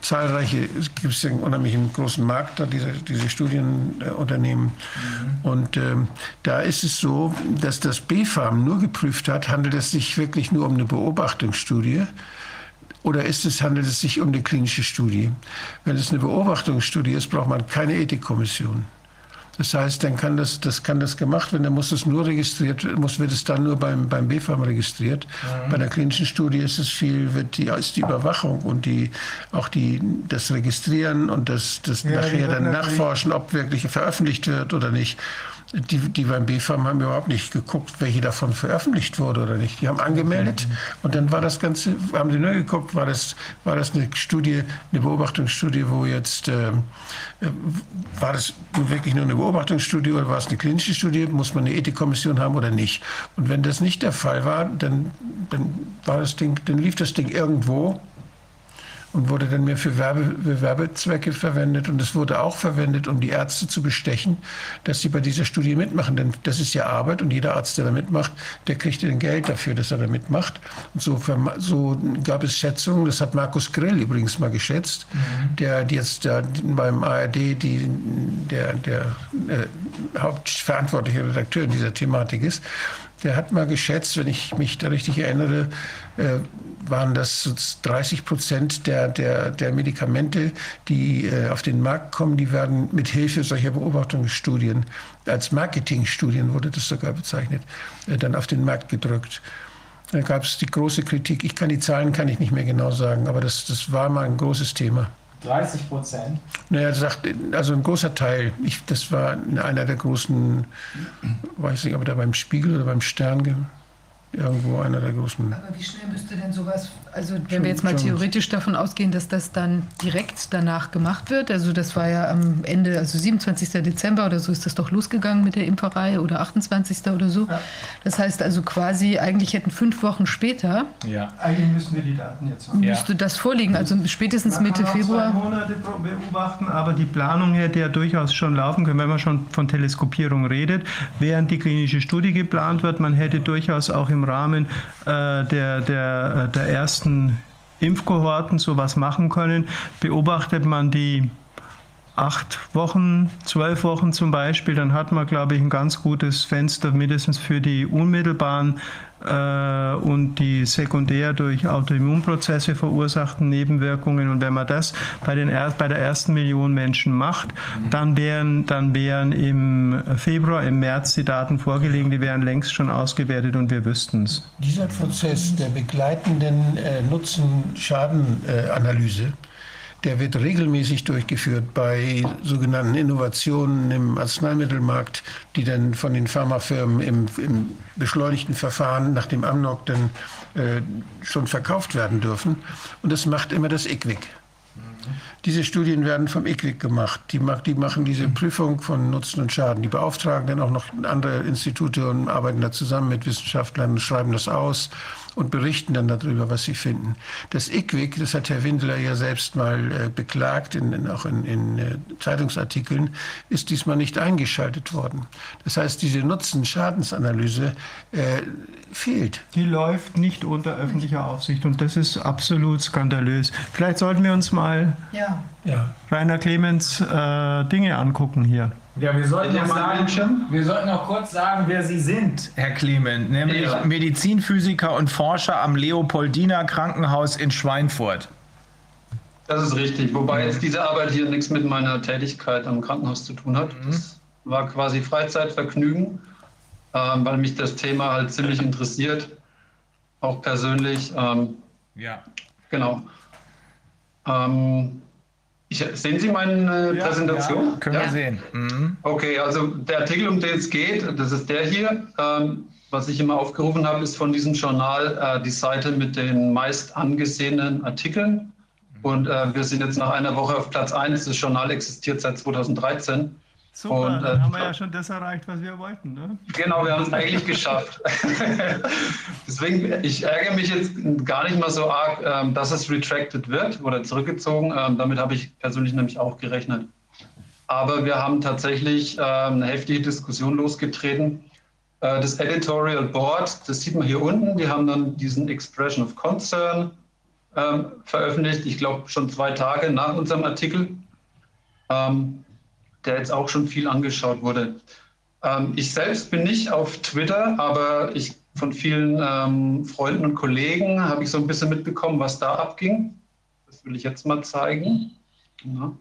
Zahlreiche, es gibt einen unheimlich großen Markt da, diese, diese Studienunternehmen. Mhm. Und ähm, da ist es so, dass das BfArM nur geprüft hat, handelt es sich wirklich nur um eine Beobachtungsstudie oder ist es, handelt es sich um eine klinische Studie? Wenn es eine Beobachtungsstudie ist, braucht man keine Ethikkommission. Das heißt, dann kann das, das kann das gemacht werden, dann muss es nur registriert, muss, wird es dann nur beim, beim BfArM registriert. Mhm. Bei der klinischen Studie ist es viel, wird die, ist die Überwachung und die, auch die, das Registrieren und das, das ja, nachher dann nachforschen, ob wirklich veröffentlicht wird oder nicht. Die, die beim BfArM haben überhaupt nicht geguckt, welche davon veröffentlicht wurde oder nicht. Die haben angemeldet und dann war das Ganze, haben sie nur geguckt, war das, war das eine Studie, eine Beobachtungsstudie, wo jetzt, äh, war das wirklich nur eine Beobachtungsstudie oder war es eine klinische Studie, muss man eine Ethikkommission haben oder nicht. Und wenn das nicht der Fall war, dann, dann, war das Ding, dann lief das Ding irgendwo und wurde dann mehr für Werbe, Werbezwecke verwendet. Und es wurde auch verwendet, um die Ärzte zu bestechen, dass sie bei dieser Studie mitmachen. Denn das ist ja Arbeit und jeder Arzt, der da mitmacht, der kriegt dann Geld dafür, dass er da mitmacht. Und so, so gab es Schätzungen, das hat Markus Grill übrigens mal geschätzt, mhm. der jetzt da beim ARD die, der, der äh, hauptverantwortliche Redakteur in dieser Thematik ist. Der hat mal geschätzt, wenn ich mich da richtig erinnere, äh, waren das 30 Prozent der, der, der Medikamente, die äh, auf den Markt kommen, die werden mit Hilfe solcher Beobachtungsstudien, als Marketingstudien wurde das sogar bezeichnet, äh, dann auf den Markt gedrückt. Da gab es die große Kritik. Ich kann die Zahlen kann ich nicht mehr genau sagen, aber das, das war mal ein großes Thema. 30 Prozent? Naja, sagt, also ein großer Teil. Ich, das war einer der großen, weiß nicht, ob er da beim Spiegel oder beim Stern irgendwo einer der großen. Aber wie schnell müsste denn sowas, also wenn schon, wir jetzt mal theoretisch davon ausgehen, dass das dann direkt danach gemacht wird, also das war ja am Ende, also 27. Dezember oder so ist das doch losgegangen mit der Impferei oder 28. oder so. Ja. Das heißt also quasi, eigentlich hätten fünf Wochen später. Ja, eigentlich müssten wir die Daten jetzt haben. Müsste ja. das vorliegen, also spätestens Man Mitte kann Februar. Zwei Monate beobachten, aber die Planung hätte ja durchaus schon laufen können, wenn man schon von Teleskopierung redet. Während die klinische Studie geplant wird, man hätte durchaus auch im im Rahmen äh, der, der, äh, der ersten Impfkohorten sowas machen können. Beobachtet man die acht Wochen, zwölf Wochen zum Beispiel, dann hat man, glaube ich, ein ganz gutes Fenster mindestens für die unmittelbaren und die sekundär durch Autoimmunprozesse verursachten Nebenwirkungen. Und wenn man das bei, den, bei der ersten Million Menschen macht, dann wären, dann wären im Februar, im März die Daten vorgelegen, die wären längst schon ausgewertet und wir wüssten es. Dieser Prozess der begleitenden äh, Nutzen-Schaden-Analyse, äh, der wird regelmäßig durchgeführt bei sogenannten Innovationen im Arzneimittelmarkt, die dann von den Pharmafirmen im, im beschleunigten Verfahren nach dem Amnok dann äh, schon verkauft werden dürfen. Und das macht immer das IQWIC. Diese Studien werden vom IQWIC gemacht. Die, die, machen diese Prüfung von Nutzen und Schaden. Die beauftragen dann auch noch andere Institute und arbeiten da zusammen mit Wissenschaftlern und schreiben das aus und berichten dann darüber, was sie finden. Das IQWIC, das hat Herr Windler ja selbst mal äh, beklagt, in, in, auch in, in äh, Zeitungsartikeln, ist diesmal nicht eingeschaltet worden. Das heißt, diese Nutzen-Schadensanalyse äh, fehlt. Die läuft nicht unter öffentlicher Aufsicht und das ist absolut skandalös. Vielleicht sollten wir uns mal ja. Ja. Rainer Clemens äh, Dinge angucken hier. Ja, wir sollten, noch sagen, wir sollten noch kurz sagen, wer Sie sind, Herr Clement, nämlich ja. Medizinphysiker und Forscher am Leopoldiner Krankenhaus in Schweinfurt. Das ist richtig, wobei jetzt diese Arbeit hier nichts mit meiner Tätigkeit am Krankenhaus zu tun hat. Mhm. Das war quasi Freizeitvergnügen, ähm, weil mich das Thema halt ziemlich interessiert, auch persönlich. Ähm, ja. Genau. Ähm, ich, sehen Sie meine ja, Präsentation? Ja, können ja? wir sehen. Mhm. Okay, also der Artikel, um den es geht, das ist der hier. Ähm, was ich immer aufgerufen habe, ist von diesem Journal äh, die Seite mit den meist angesehenen Artikeln. Und äh, wir sind jetzt nach einer Woche auf Platz 1. Das Journal existiert seit 2013. Super, und, äh, dann haben wir ja schon das erreicht, was wir wollten. Ne? Genau, wir haben es eigentlich geschafft. Deswegen, ich ärgere mich jetzt gar nicht mal so arg, ähm, dass es retracted wird oder zurückgezogen. Ähm, damit habe ich persönlich nämlich auch gerechnet. Aber wir haben tatsächlich ähm, eine heftige Diskussion losgetreten. Äh, das Editorial Board, das sieht man hier unten, die haben dann diesen Expression of Concern veröffentlicht, ich glaube schon zwei Tage nach unserem Artikel. Ähm, der jetzt auch schon viel angeschaut wurde. Ähm, ich selbst bin nicht auf Twitter, aber ich von vielen ähm, Freunden und Kollegen habe ich so ein bisschen mitbekommen, was da abging. Das will ich jetzt mal zeigen. Ja.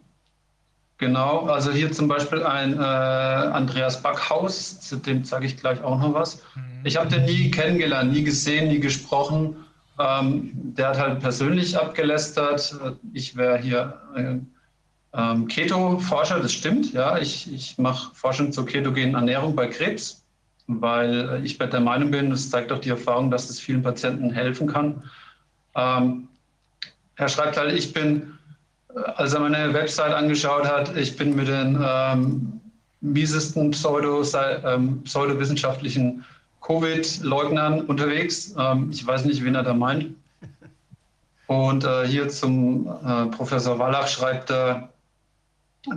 Genau, also hier zum Beispiel ein äh, Andreas Backhaus, zu dem zeige ich gleich auch noch was. Mhm. Ich habe den nie kennengelernt, nie gesehen, nie gesprochen. Ähm, der hat halt persönlich abgelästert. Ich wäre hier äh, ähm, Keto-Forscher, das stimmt, ja. Ich, ich mache Forschung zur ketogenen Ernährung bei Krebs, weil ich bei der Meinung bin, das zeigt auch die Erfahrung, dass es vielen Patienten helfen kann. Ähm, er schreibt halt, ich bin, äh, als er meine Website angeschaut hat, ich bin mit den ähm, miesesten Pseudo, ähm, pseudowissenschaftlichen Covid-Leugnern unterwegs. Ähm, ich weiß nicht, wen er da meint. Und äh, hier zum äh, Professor Wallach schreibt er,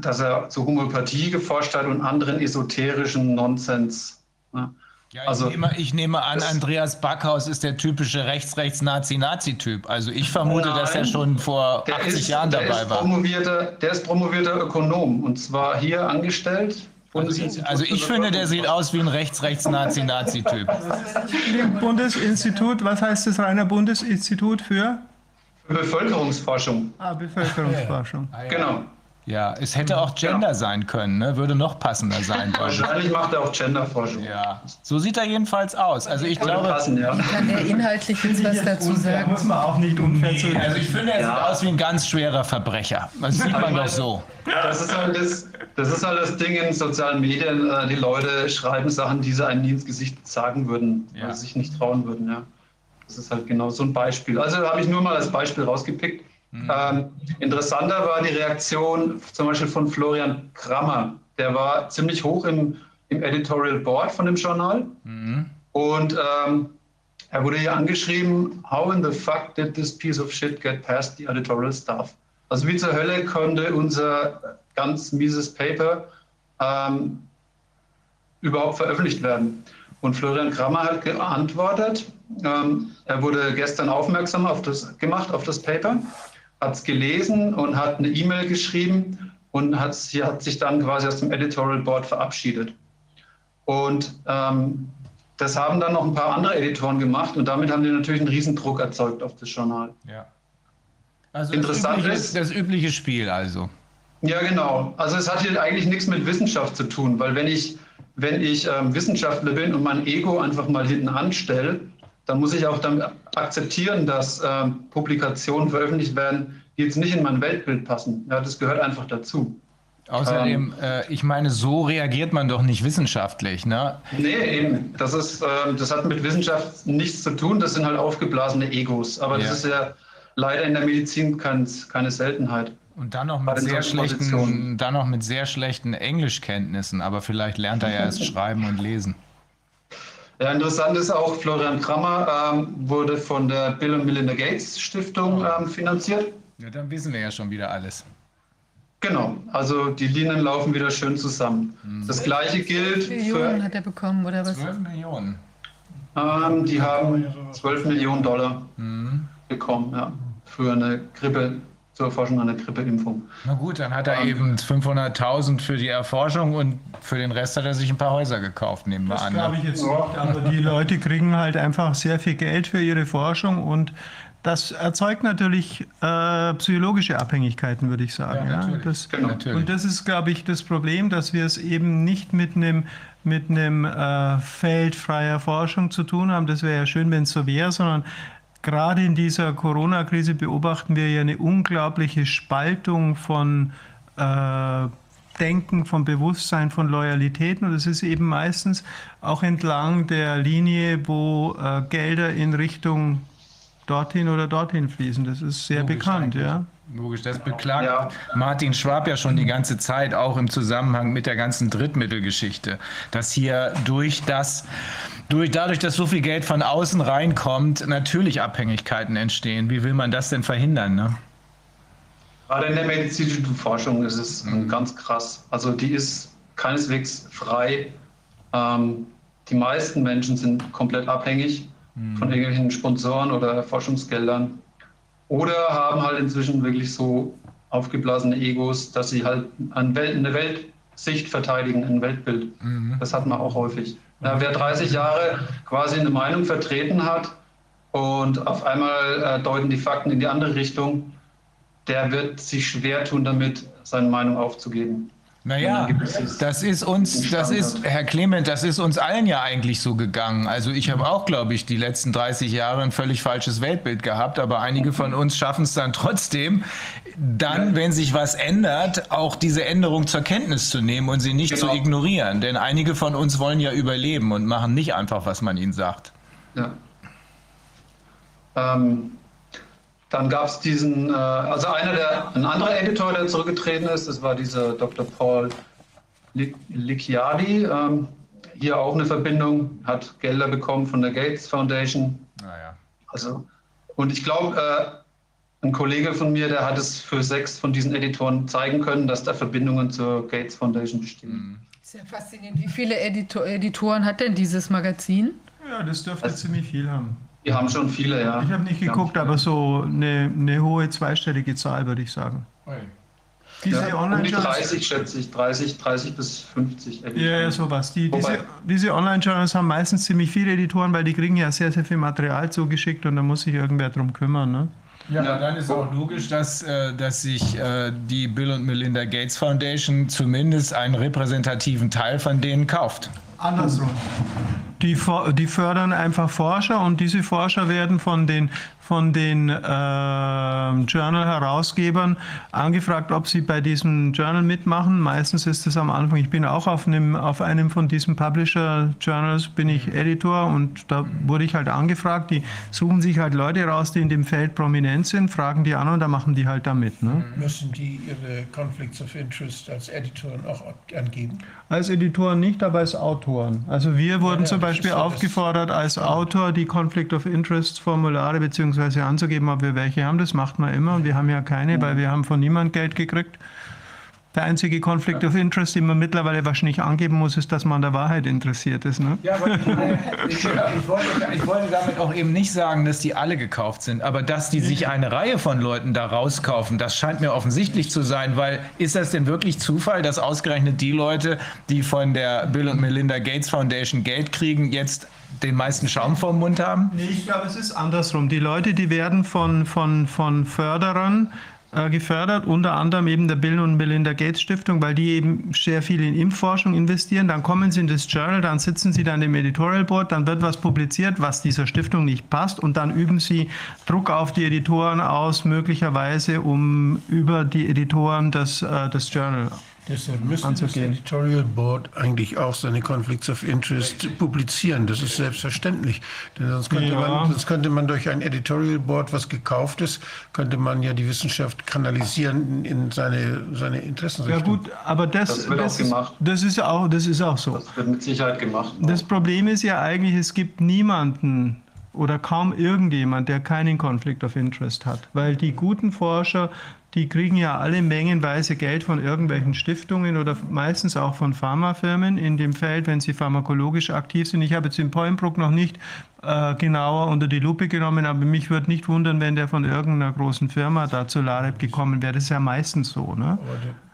dass er zur Homöopathie geforscht hat und anderen esoterischen Nonsens. Ne? Ja, also, ich, nehme, ich nehme an, Andreas Backhaus ist der typische Rechts-Rechts-Nazi-Nazi-Typ. Also ich vermute, nein, dass er schon vor 80 ist, Jahren dabei war. Der ist promovierter Ökonom und zwar hier angestellt. Also, also ich finde, der sieht aus wie ein Rechts-Rechts-Nazi-Nazi-Typ. Bundesinstitut, was heißt das reiner Bundesinstitut für? Bevölkerungsforschung. Ah, Bevölkerungsforschung. Ah, ja. Genau. Ja, es hätte auch Gender ja. sein können, ne? würde noch passender sein. Wahrscheinlich macht er auch Genderforschung. Ja, so sieht er jedenfalls aus. Also ich glaube, passen, ja. kann er inhaltlich jetzt was dazu sagen? Muss man auch nicht unfair nee, Also ich finde, er ja. sieht aus wie ein ganz schwerer Verbrecher. Das sieht man doch so. Das ist, halt das, das ist halt das Ding in sozialen Medien. Äh, die Leute schreiben Sachen, die sie einem nie ins Gesicht sagen würden, ja. weil sie sich nicht trauen würden. Ja. Das ist halt genau so ein Beispiel. Also habe ich nur mal als Beispiel rausgepickt. Mhm. Ähm, interessanter war die Reaktion zum Beispiel von Florian Krammer. Der war ziemlich hoch im, im Editorial Board von dem Journal. Mhm. Und ähm, er wurde hier angeschrieben, how in the fuck did this piece of shit get past the editorial staff? Also wie zur Hölle konnte unser ganz mieses Paper ähm, überhaupt veröffentlicht werden? Und Florian Krammer hat geantwortet, ähm, er wurde gestern aufmerksam auf das, gemacht auf das Paper hat es gelesen und hat eine E-Mail geschrieben und hat, sie hat sich dann quasi aus dem Editorial Board verabschiedet. Und ähm, das haben dann noch ein paar andere Editoren gemacht und damit haben die natürlich einen Riesendruck erzeugt auf das Journal. Ja. Also Interessant das übliche, ist das übliche Spiel also. Ja, genau. Also es hat hier eigentlich nichts mit Wissenschaft zu tun, weil wenn ich, wenn ich ähm, Wissenschaftler bin und mein Ego einfach mal hinten anstelle, dann muss ich auch dann akzeptieren, dass äh, Publikationen veröffentlicht werden, die jetzt nicht in mein Weltbild passen. Ja, das gehört einfach dazu. Außerdem, ähm, äh, ich meine, so reagiert man doch nicht wissenschaftlich, ne? Nee, eben. Das, ist, äh, das hat mit Wissenschaft nichts zu tun. Das sind halt aufgeblasene Egos. Aber ja. das ist ja leider in der Medizin kein, keine Seltenheit. Und dann noch, mit sehr schlechten, dann noch mit sehr schlechten Englischkenntnissen. Aber vielleicht lernt er ja erst schreiben und lesen. Ja, interessant ist auch, Florian Krammer ähm, wurde von der Bill und Melinda Gates Stiftung ähm, finanziert. Ja, dann wissen wir ja schon wieder alles. Genau, also die Linien laufen wieder schön zusammen. Mhm. Das gleiche gilt Millionen für... hat er bekommen, oder was? 12 Millionen. Ähm, die haben 12 Millionen Dollar mhm. bekommen, ja, für eine Grippe zur Erforschung einer Grippeimpfung. Na gut, dann hat er um, eben 500.000 für die Erforschung und für den Rest hat er sich ein paar Häuser gekauft, nehmen wir an. Das glaube ne? ich jetzt nicht, aber die Leute kriegen halt einfach sehr viel Geld für ihre Forschung und das erzeugt natürlich äh, psychologische Abhängigkeiten, würde ich sagen. Ja, ja. Das, genau. Und das ist, glaube ich, das Problem, dass wir es eben nicht mit einem mit einem äh, Feld freier Forschung zu tun haben. Das wäre ja schön, wenn es so wäre, sondern gerade in dieser Corona-Krise beobachten wir ja eine unglaubliche Spaltung von äh, Denken, von Bewusstsein, von Loyalitäten. Und es ist eben meistens auch entlang der Linie, wo äh, Gelder in Richtung dorthin oder dorthin fließen. Das ist sehr Logisch bekannt, eigentlich. ja. Logisch, das beklagt ja. Martin Schwab ja schon die ganze Zeit, auch im Zusammenhang mit der ganzen Drittmittelgeschichte, dass hier durch das, durch, dadurch, dass so viel Geld von außen reinkommt, natürlich Abhängigkeiten entstehen. Wie will man das denn verhindern? Ne? Gerade in der medizinischen Forschung ist es mhm. ganz krass. Also die ist keineswegs frei. Ähm, die meisten Menschen sind komplett abhängig mhm. von irgendwelchen Sponsoren oder Forschungsgeldern. Oder haben halt inzwischen wirklich so aufgeblasene Egos, dass sie halt eine, Welt, eine Weltsicht verteidigen, ein Weltbild. Mhm. Das hat man auch häufig. Ja, wer 30 Jahre quasi eine Meinung vertreten hat und auf einmal äh, deuten die Fakten in die andere Richtung, der wird sich schwer tun, damit seine Meinung aufzugeben. Naja, das ist uns, das ist, Herr Clement, das ist uns allen ja eigentlich so gegangen. Also ich habe auch, glaube ich, die letzten 30 Jahre ein völlig falsches Weltbild gehabt, aber einige von uns schaffen es dann trotzdem, dann, wenn sich was ändert, auch diese Änderung zur Kenntnis zu nehmen und sie nicht genau. zu ignorieren. Denn einige von uns wollen ja überleben und machen nicht einfach, was man ihnen sagt. Ja. Ähm, dann gab es diesen, äh, also einer der, ein anderer Editor, der zurückgetreten ist, das war dieser Dr. Paul Licciardi. Ähm, hier auch eine Verbindung, hat Gelder bekommen von der Gates Foundation. Naja. Also, und ich glaube, äh, ein Kollege von mir, der hat es für sechs von diesen Editoren zeigen können, dass da Verbindungen zur Gates Foundation bestehen. Sehr faszinierend. Wie viele Editor Editoren hat denn dieses Magazin? Ja, das dürfte also, ziemlich viel haben. Wir haben schon viele, ja. Ich habe nicht geguckt, aber so eine, eine, hohe zweistellige Zahl, würde ich sagen. Diese ja, Online um die 30 schätze ich, 30, 30 bis 50 Editoren. Ja, ja, sowas. Die, diese, diese Online-Journals haben meistens ziemlich viele Editoren, weil die kriegen ja sehr, sehr viel Material zugeschickt und da muss sich irgendwer drum kümmern. Ne? Ja, ja, dann ist auch logisch, dass, äh, dass sich äh, die Bill und Melinda Gates Foundation zumindest einen repräsentativen Teil von denen kauft. Andersrum. Die, die fördern einfach Forscher und diese Forscher werden von den von den äh, Journal-Herausgebern angefragt, ob sie bei diesem Journal mitmachen. Meistens ist es am Anfang, ich bin auch auf einem, auf einem von diesen Publisher-Journals, bin ich Editor und da wurde ich halt angefragt. Die suchen sich halt Leute raus, die in dem Feld prominent sind, fragen die an und da machen die halt da mit. Ne? Müssen die ihre Conflicts of Interest als Editoren auch angeben? Als Editoren nicht, aber als Autoren. Also wir wurden ja, ja, zum Beispiel aufgefordert, als Autor die Conflict of Interest Formulare bzw beziehungsweise anzugeben, ob wir welche haben. Das macht man immer und wir haben ja keine, weil wir haben von niemand Geld gekriegt. Der einzige Conflict of Interest, den man mittlerweile wahrscheinlich angeben muss, ist, dass man an der Wahrheit interessiert ist. Ne? Ja, aber ich, ich, wollte, ich, wollte, damit auch eben nicht sagen, dass die alle gekauft sind, aber dass die sich eine Reihe von Leuten da rauskaufen, das scheint mir offensichtlich zu sein, weil ist das denn wirklich Zufall, dass ausgerechnet die Leute, die von der Bill und Melinda Gates Foundation Geld kriegen, jetzt den meisten Schaum vorm Mund haben? Nee, ich glaube, es ist andersrum. Die Leute, die werden von, von, von Förderern äh, gefördert, unter anderem eben der Bill und Melinda Gates Stiftung, weil die eben sehr viel in Impfforschung investieren. Dann kommen sie in das Journal, dann sitzen sie dann im Editorial Board, dann wird was publiziert, was dieser Stiftung nicht passt und dann üben sie Druck auf die Editoren aus, möglicherweise um über die Editoren das, äh, das Journal Deshalb müsste anzugehen. das Editorial Board eigentlich auch seine Conflicts of Interest publizieren. Das ist selbstverständlich. Denn sonst könnte, ja. man, sonst könnte man durch ein Editorial Board, was gekauft ist, könnte man ja die Wissenschaft kanalisieren in seine, seine Interessenrichtung. Ja gut, aber das, das wird das, auch gemacht. Das ist auch, das ist auch so. Das wird mit Sicherheit gemacht. Das Problem ist ja eigentlich, es gibt niemanden, oder kaum irgendjemand, der keinen Conflict of Interest hat. Weil die guten Forscher die kriegen ja alle mengenweise Geld von irgendwelchen Stiftungen oder meistens auch von Pharmafirmen in dem Feld, wenn sie pharmakologisch aktiv sind. Ich habe jetzt den Poinbrook noch nicht äh, genauer unter die Lupe genommen, aber mich würde nicht wundern, wenn der von irgendeiner großen Firma da zu LAREP gekommen wäre. Das ist ja meistens so. Ne?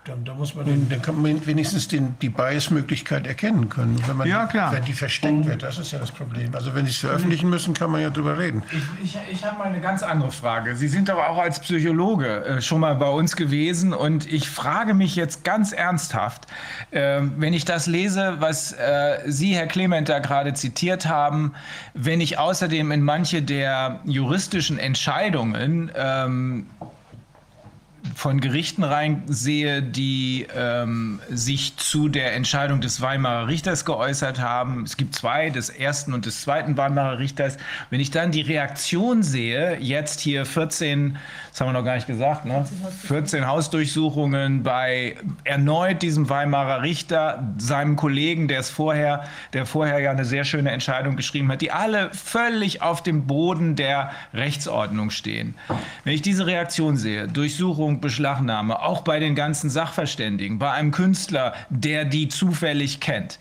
Dann, da muss man den, dann kann man wenigstens den, die Bias-Möglichkeit erkennen können, wenn, man, ja, klar. wenn die versteckt wird. Das ist ja das Problem. Also wenn sie es veröffentlichen müssen, kann man ja drüber reden. Ich, ich, ich habe mal eine ganz andere Frage. Sie sind aber auch als Psychologe äh, schon mal bei uns gewesen und ich frage mich jetzt ganz ernsthaft, äh, wenn ich das lese, was äh, Sie, Herr Clement, da gerade zitiert haben, wenn ich außerdem in manche der juristischen Entscheidungen ähm, von Gerichten reinsehe, die ähm, sich zu der Entscheidung des Weimarer Richters geäußert haben. Es gibt zwei, des ersten und des zweiten Weimarer Richters. Wenn ich dann die Reaktion sehe, jetzt hier 14, das haben wir noch gar nicht gesagt, ne? 14 Hausdurchsuchungen bei erneut diesem Weimarer Richter, seinem Kollegen, der es vorher, der vorher ja eine sehr schöne Entscheidung geschrieben hat, die alle völlig auf dem Boden der Rechtsordnung stehen. Wenn ich diese Reaktion sehe, Durchsuchung Beschlagnahme, auch bei den ganzen Sachverständigen, bei einem Künstler, der die zufällig kennt.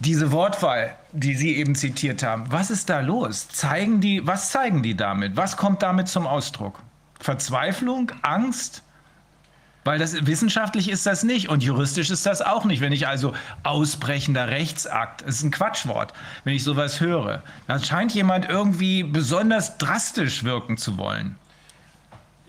Diese Wortwahl, die Sie eben zitiert haben, was ist da los? Zeigen die, was zeigen die damit? Was kommt damit zum Ausdruck? Verzweiflung, Angst? Weil das wissenschaftlich ist das nicht und juristisch ist das auch nicht. Wenn ich also ausbrechender Rechtsakt, das ist ein Quatschwort, wenn ich sowas höre, dann scheint jemand irgendwie besonders drastisch wirken zu wollen.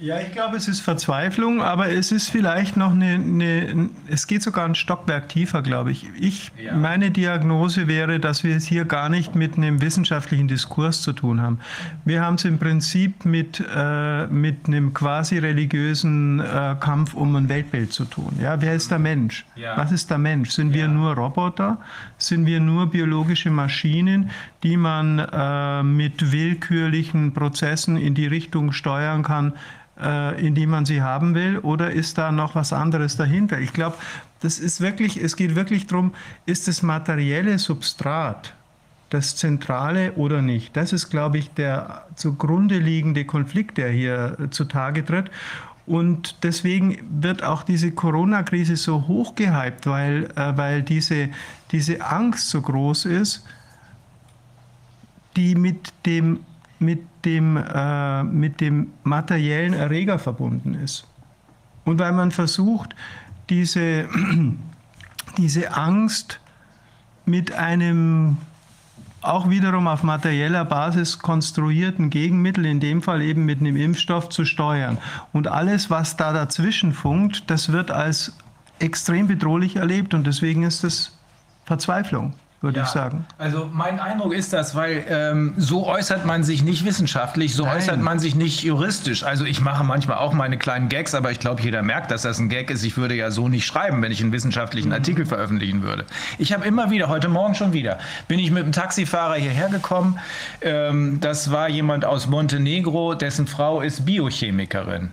Ja, ich glaube, es ist Verzweiflung, aber es ist vielleicht noch eine, eine es geht sogar ein Stockwerk tiefer, glaube ich. Ich, ja. meine Diagnose wäre, dass wir es hier gar nicht mit einem wissenschaftlichen Diskurs zu tun haben. Wir haben es im Prinzip mit, äh, mit einem quasi religiösen äh, Kampf um ein Weltbild zu tun. Ja, wer ist der Mensch? Ja. Was ist der Mensch? Sind wir nur Roboter? Sind wir nur biologische Maschinen, die man äh, mit willkürlichen Prozessen in die Richtung steuern kann, äh, in die man sie haben will, oder ist da noch was anderes dahinter? Ich glaube, das ist wirklich, es geht wirklich darum, ist das materielle Substrat das Zentrale oder nicht? Das ist, glaube ich, der zugrunde liegende Konflikt, der hier zutage tritt. Und deswegen wird auch diese Corona-Krise so hochgehypt, weil, äh, weil diese, diese Angst so groß ist, die mit dem, mit, dem, äh, mit dem materiellen Erreger verbunden ist. Und weil man versucht, diese, diese Angst mit einem auch wiederum auf materieller Basis konstruierten Gegenmittel, in dem Fall eben mit einem Impfstoff, zu steuern. Und alles, was da dazwischen funkt, das wird als extrem bedrohlich erlebt und deswegen ist es Verzweiflung würde ja, ich sagen. Also mein Eindruck ist das, weil ähm, so äußert man sich nicht wissenschaftlich, so Nein. äußert man sich nicht juristisch. Also ich mache manchmal auch meine kleinen Gags, aber ich glaube, jeder merkt, dass das ein Gag ist. Ich würde ja so nicht schreiben, wenn ich einen wissenschaftlichen mhm. Artikel veröffentlichen würde. Ich habe immer wieder, heute Morgen schon wieder, bin ich mit einem Taxifahrer hierher gekommen. Ähm, das war jemand aus Montenegro, dessen Frau ist Biochemikerin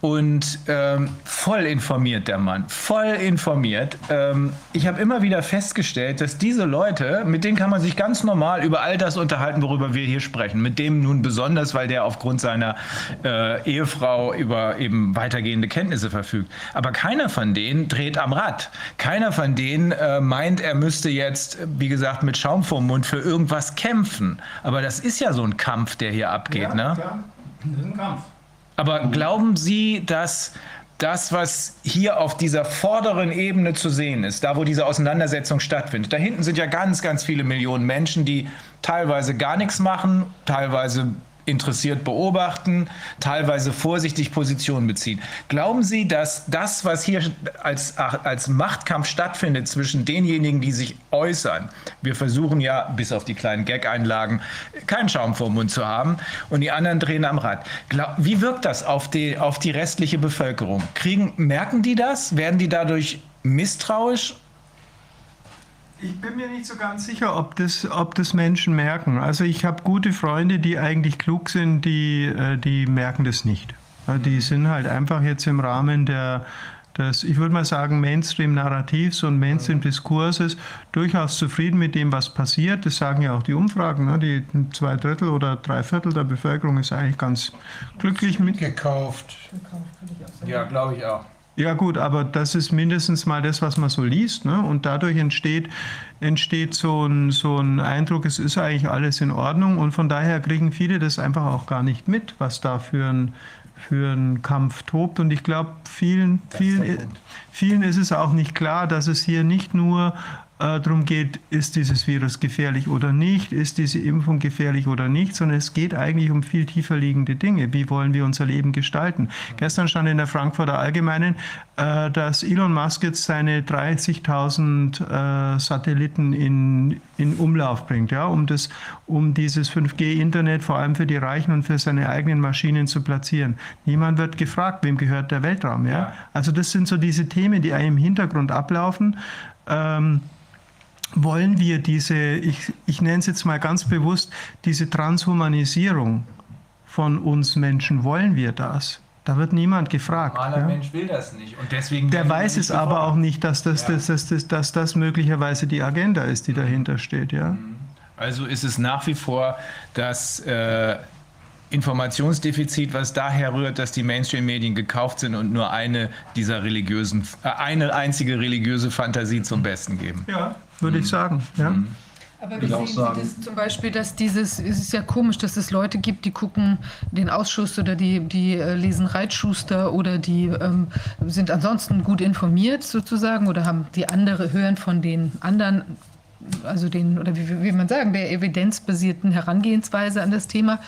und ähm, voll informiert der Mann, voll informiert. Ähm, ich habe immer wieder festgestellt, dass diese Leute, mit denen kann man sich ganz normal über all das unterhalten, worüber wir hier sprechen. Mit dem nun besonders, weil der aufgrund seiner äh, Ehefrau über eben weitergehende Kenntnisse verfügt. Aber keiner von denen dreht am Rad. Keiner von denen äh, meint, er müsste jetzt, wie gesagt, mit Schaum vorm Mund für irgendwas kämpfen. Aber das ist ja so ein Kampf, der hier abgeht, ja, ne? Klar. Das ist ein Kampf. Aber glauben Sie, dass das, was hier auf dieser vorderen Ebene zu sehen ist, da wo diese Auseinandersetzung stattfindet, da hinten sind ja ganz, ganz viele Millionen Menschen, die teilweise gar nichts machen, teilweise interessiert beobachten, teilweise vorsichtig Positionen beziehen. Glauben Sie, dass das, was hier als, als Machtkampf stattfindet zwischen denjenigen, die sich äußern, wir versuchen ja, bis auf die kleinen Gag-Einlagen, keinen Schaum vor Mund zu haben und die anderen drehen am Rad. Glaub, wie wirkt das auf die, auf die restliche Bevölkerung? Kriegen, merken die das? Werden die dadurch misstrauisch ich bin mir nicht so ganz sicher, ob das, ob das Menschen merken. Also ich habe gute Freunde, die eigentlich klug sind, die, äh, die merken das nicht. Die sind halt einfach jetzt im Rahmen der, des, ich würde mal sagen, Mainstream-Narrativs und Mainstream-Diskurses durchaus zufrieden mit dem, was passiert. Das sagen ja auch die Umfragen. Ne? Die zwei Drittel oder drei Viertel der Bevölkerung ist eigentlich ganz glücklich mit. Gekauft. Ja, glaube ich auch. Ja gut, aber das ist mindestens mal das, was man so liest. Ne? Und dadurch entsteht, entsteht so, ein, so ein Eindruck, es ist eigentlich alles in Ordnung. Und von daher kriegen viele das einfach auch gar nicht mit, was da für ein, für ein Kampf tobt. Und ich glaube, vielen, vielen, vielen ist es auch nicht klar, dass es hier nicht nur äh, darum geht, ist dieses Virus gefährlich oder nicht, ist diese Impfung gefährlich oder nicht, sondern es geht eigentlich um viel tiefer liegende Dinge. Wie wollen wir unser Leben gestalten? Gestern stand in der Frankfurter Allgemeinen, äh, dass Elon Musk jetzt seine 30.000 äh, Satelliten in, in Umlauf bringt, ja, um, das, um dieses 5G-Internet vor allem für die Reichen und für seine eigenen Maschinen zu platzieren. Niemand wird gefragt, wem gehört der Weltraum. Ja? Also das sind so diese Themen, die im Hintergrund ablaufen. Ähm, wollen wir diese, ich, ich nenne es jetzt mal ganz bewusst, diese Transhumanisierung von uns Menschen, wollen wir das? Da wird niemand gefragt. Normaler ja? Mensch will das nicht. Und deswegen Der weiß es aber auch nicht, dass das, ja. das, das, das, dass das möglicherweise die Agenda ist, die dahinter steht. Ja? Mhm. Also ist es nach wie vor das äh, Informationsdefizit, was daher rührt, dass die Mainstream-Medien gekauft sind und nur eine dieser religiösen, äh, eine einzige religiöse Fantasie zum Besten geben. Ja, würde ich mhm. sagen. Ja. Mhm. Aber wie sehen Sie das zum Beispiel, dass dieses, es ist ja komisch, dass es Leute gibt, die gucken den Ausschuss oder die, die äh, lesen Reitschuster oder die ähm, sind ansonsten gut informiert sozusagen oder haben die andere, hören von den anderen also den, oder wie, wie man sagen, der evidenzbasierten Herangehensweise an das Thema.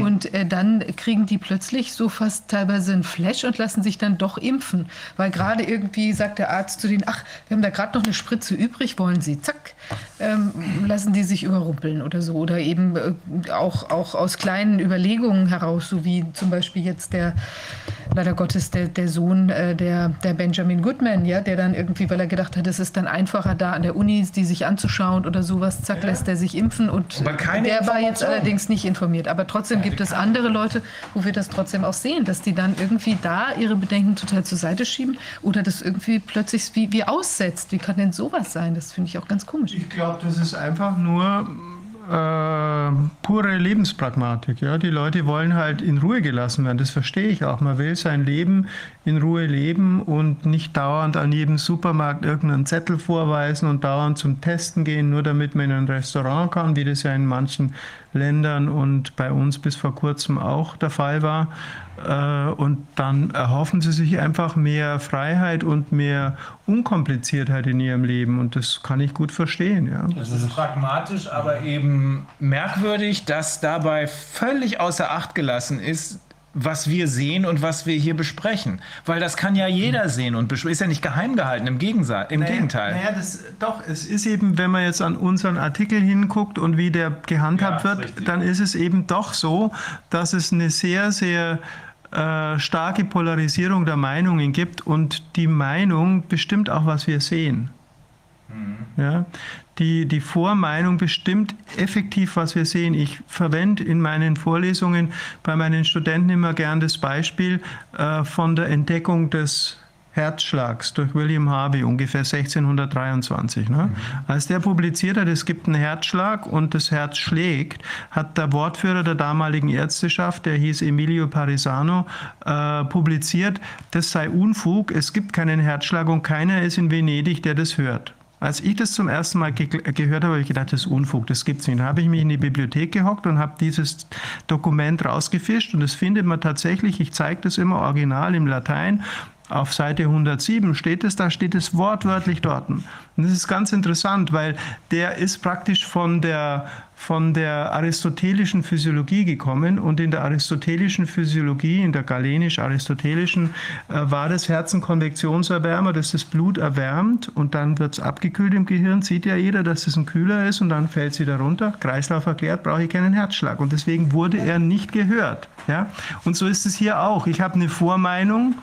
Und äh, dann kriegen die plötzlich so fast teilweise ein Flash und lassen sich dann doch impfen. Weil gerade irgendwie sagt der Arzt zu denen, ach, wir haben da gerade noch eine Spritze übrig, wollen Sie? Zack, ähm, lassen die sich überrumpeln oder so. Oder eben äh, auch, auch aus kleinen Überlegungen heraus, so wie zum Beispiel jetzt der, leider Gottes, der, der Sohn äh, der, der Benjamin Goodman, ja, der dann irgendwie, weil er gedacht hat, es ist dann einfacher da an der Uni, die sich anzuschauen oder sowas, zack, ja. lässt er sich impfen und der war jetzt allerdings nicht informiert. Aber trotzdem gibt es andere Leute, wo wir das trotzdem auch sehen, dass die dann irgendwie da ihre Bedenken total zur Seite schieben oder das irgendwie plötzlich wie, wie aussetzt. Wie kann denn sowas sein? Das finde ich auch ganz komisch. Ich glaube, das ist einfach nur äh, pure Lebenspragmatik. Ja? Die Leute wollen halt in Ruhe gelassen werden. Das verstehe ich auch. Man will sein Leben in Ruhe leben und nicht dauernd an jedem Supermarkt irgendeinen Zettel vorweisen und dauernd zum Testen gehen, nur damit man in ein Restaurant kann, wie das ja in manchen Ländern und bei uns bis vor kurzem auch der Fall war. Äh, und dann erhoffen sie sich einfach mehr Freiheit und mehr Unkompliziertheit in ihrem Leben. Und das kann ich gut verstehen. Ja. Das ist pragmatisch, aber eben merkwürdig, dass dabei völlig außer Acht gelassen ist, was wir sehen und was wir hier besprechen. Weil das kann ja jeder sehen und ist ja nicht geheim gehalten, im, Gegensatz, im naja, Gegenteil. Naja, das, doch, es ist eben, wenn man jetzt an unseren Artikel hinguckt und wie der gehandhabt ja, wird, dann ist es eben doch so, dass es eine sehr, sehr äh, starke Polarisierung der Meinungen gibt und die Meinung bestimmt auch, was wir sehen. Mhm. Ja, die, die Vormeinung bestimmt effektiv, was wir sehen. Ich verwende in meinen Vorlesungen bei meinen Studenten immer gern das Beispiel äh, von der Entdeckung des Herzschlags durch William Harvey, ungefähr 1623. Ne? Mhm. Als der publiziert hat, es gibt einen Herzschlag und das Herz schlägt, hat der Wortführer der damaligen Ärzteschaft, der hieß Emilio Parisano, äh, publiziert, das sei Unfug, es gibt keinen Herzschlag und keiner ist in Venedig, der das hört. Als ich das zum ersten Mal ge gehört habe, habe ich gedacht, das ist Unfug, das gibt es nicht. Dann habe ich mich in die Bibliothek gehockt und habe dieses Dokument rausgefischt und das findet man tatsächlich, ich zeige das immer original im Latein, auf Seite 107 steht es, da steht es wortwörtlich dort. Und das ist ganz interessant, weil der ist praktisch von der, von der aristotelischen Physiologie gekommen und in der aristotelischen Physiologie, in der galenisch-aristotelischen, äh, war das Herz ein Konvektionserwärmer, dass das Blut erwärmt und dann wird es abgekühlt im Gehirn. Sieht ja jeder, dass das ein Kühler ist und dann fällt es wieder runter. Kreislauf erklärt, brauche ich keinen Herzschlag. Und deswegen wurde er nicht gehört. Ja? Und so ist es hier auch. Ich habe eine Vormeinung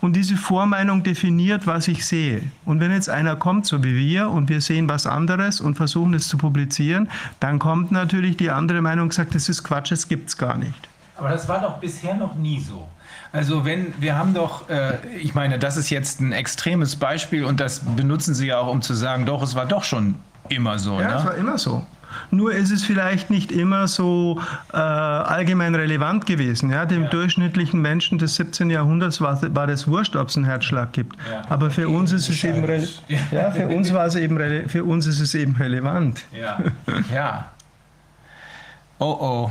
und diese Vormeinung definiert, was ich sehe. Und wenn jetzt einer kommt, so wie wir, und wir sehen was anderes und versuchen es zu publizieren, dann kommt natürlich die andere Meinung und sagt, das ist Quatsch, das gibt es gar nicht. Aber das war doch bisher noch nie so. Also wenn wir haben doch, äh, ich meine, das ist jetzt ein extremes Beispiel und das benutzen Sie ja auch, um zu sagen, doch, es war doch schon immer so. Ja, ne? es war immer so. Nur ist es vielleicht nicht immer so äh, allgemein relevant gewesen. Ja? Dem ja. durchschnittlichen Menschen des 17. Jahrhunderts war, war das wurscht, ob es einen Herzschlag gibt. Ja. Aber für uns ist es eben ja, für uns war es eben für uns ist es eben relevant. Ja. ja. Oh oh.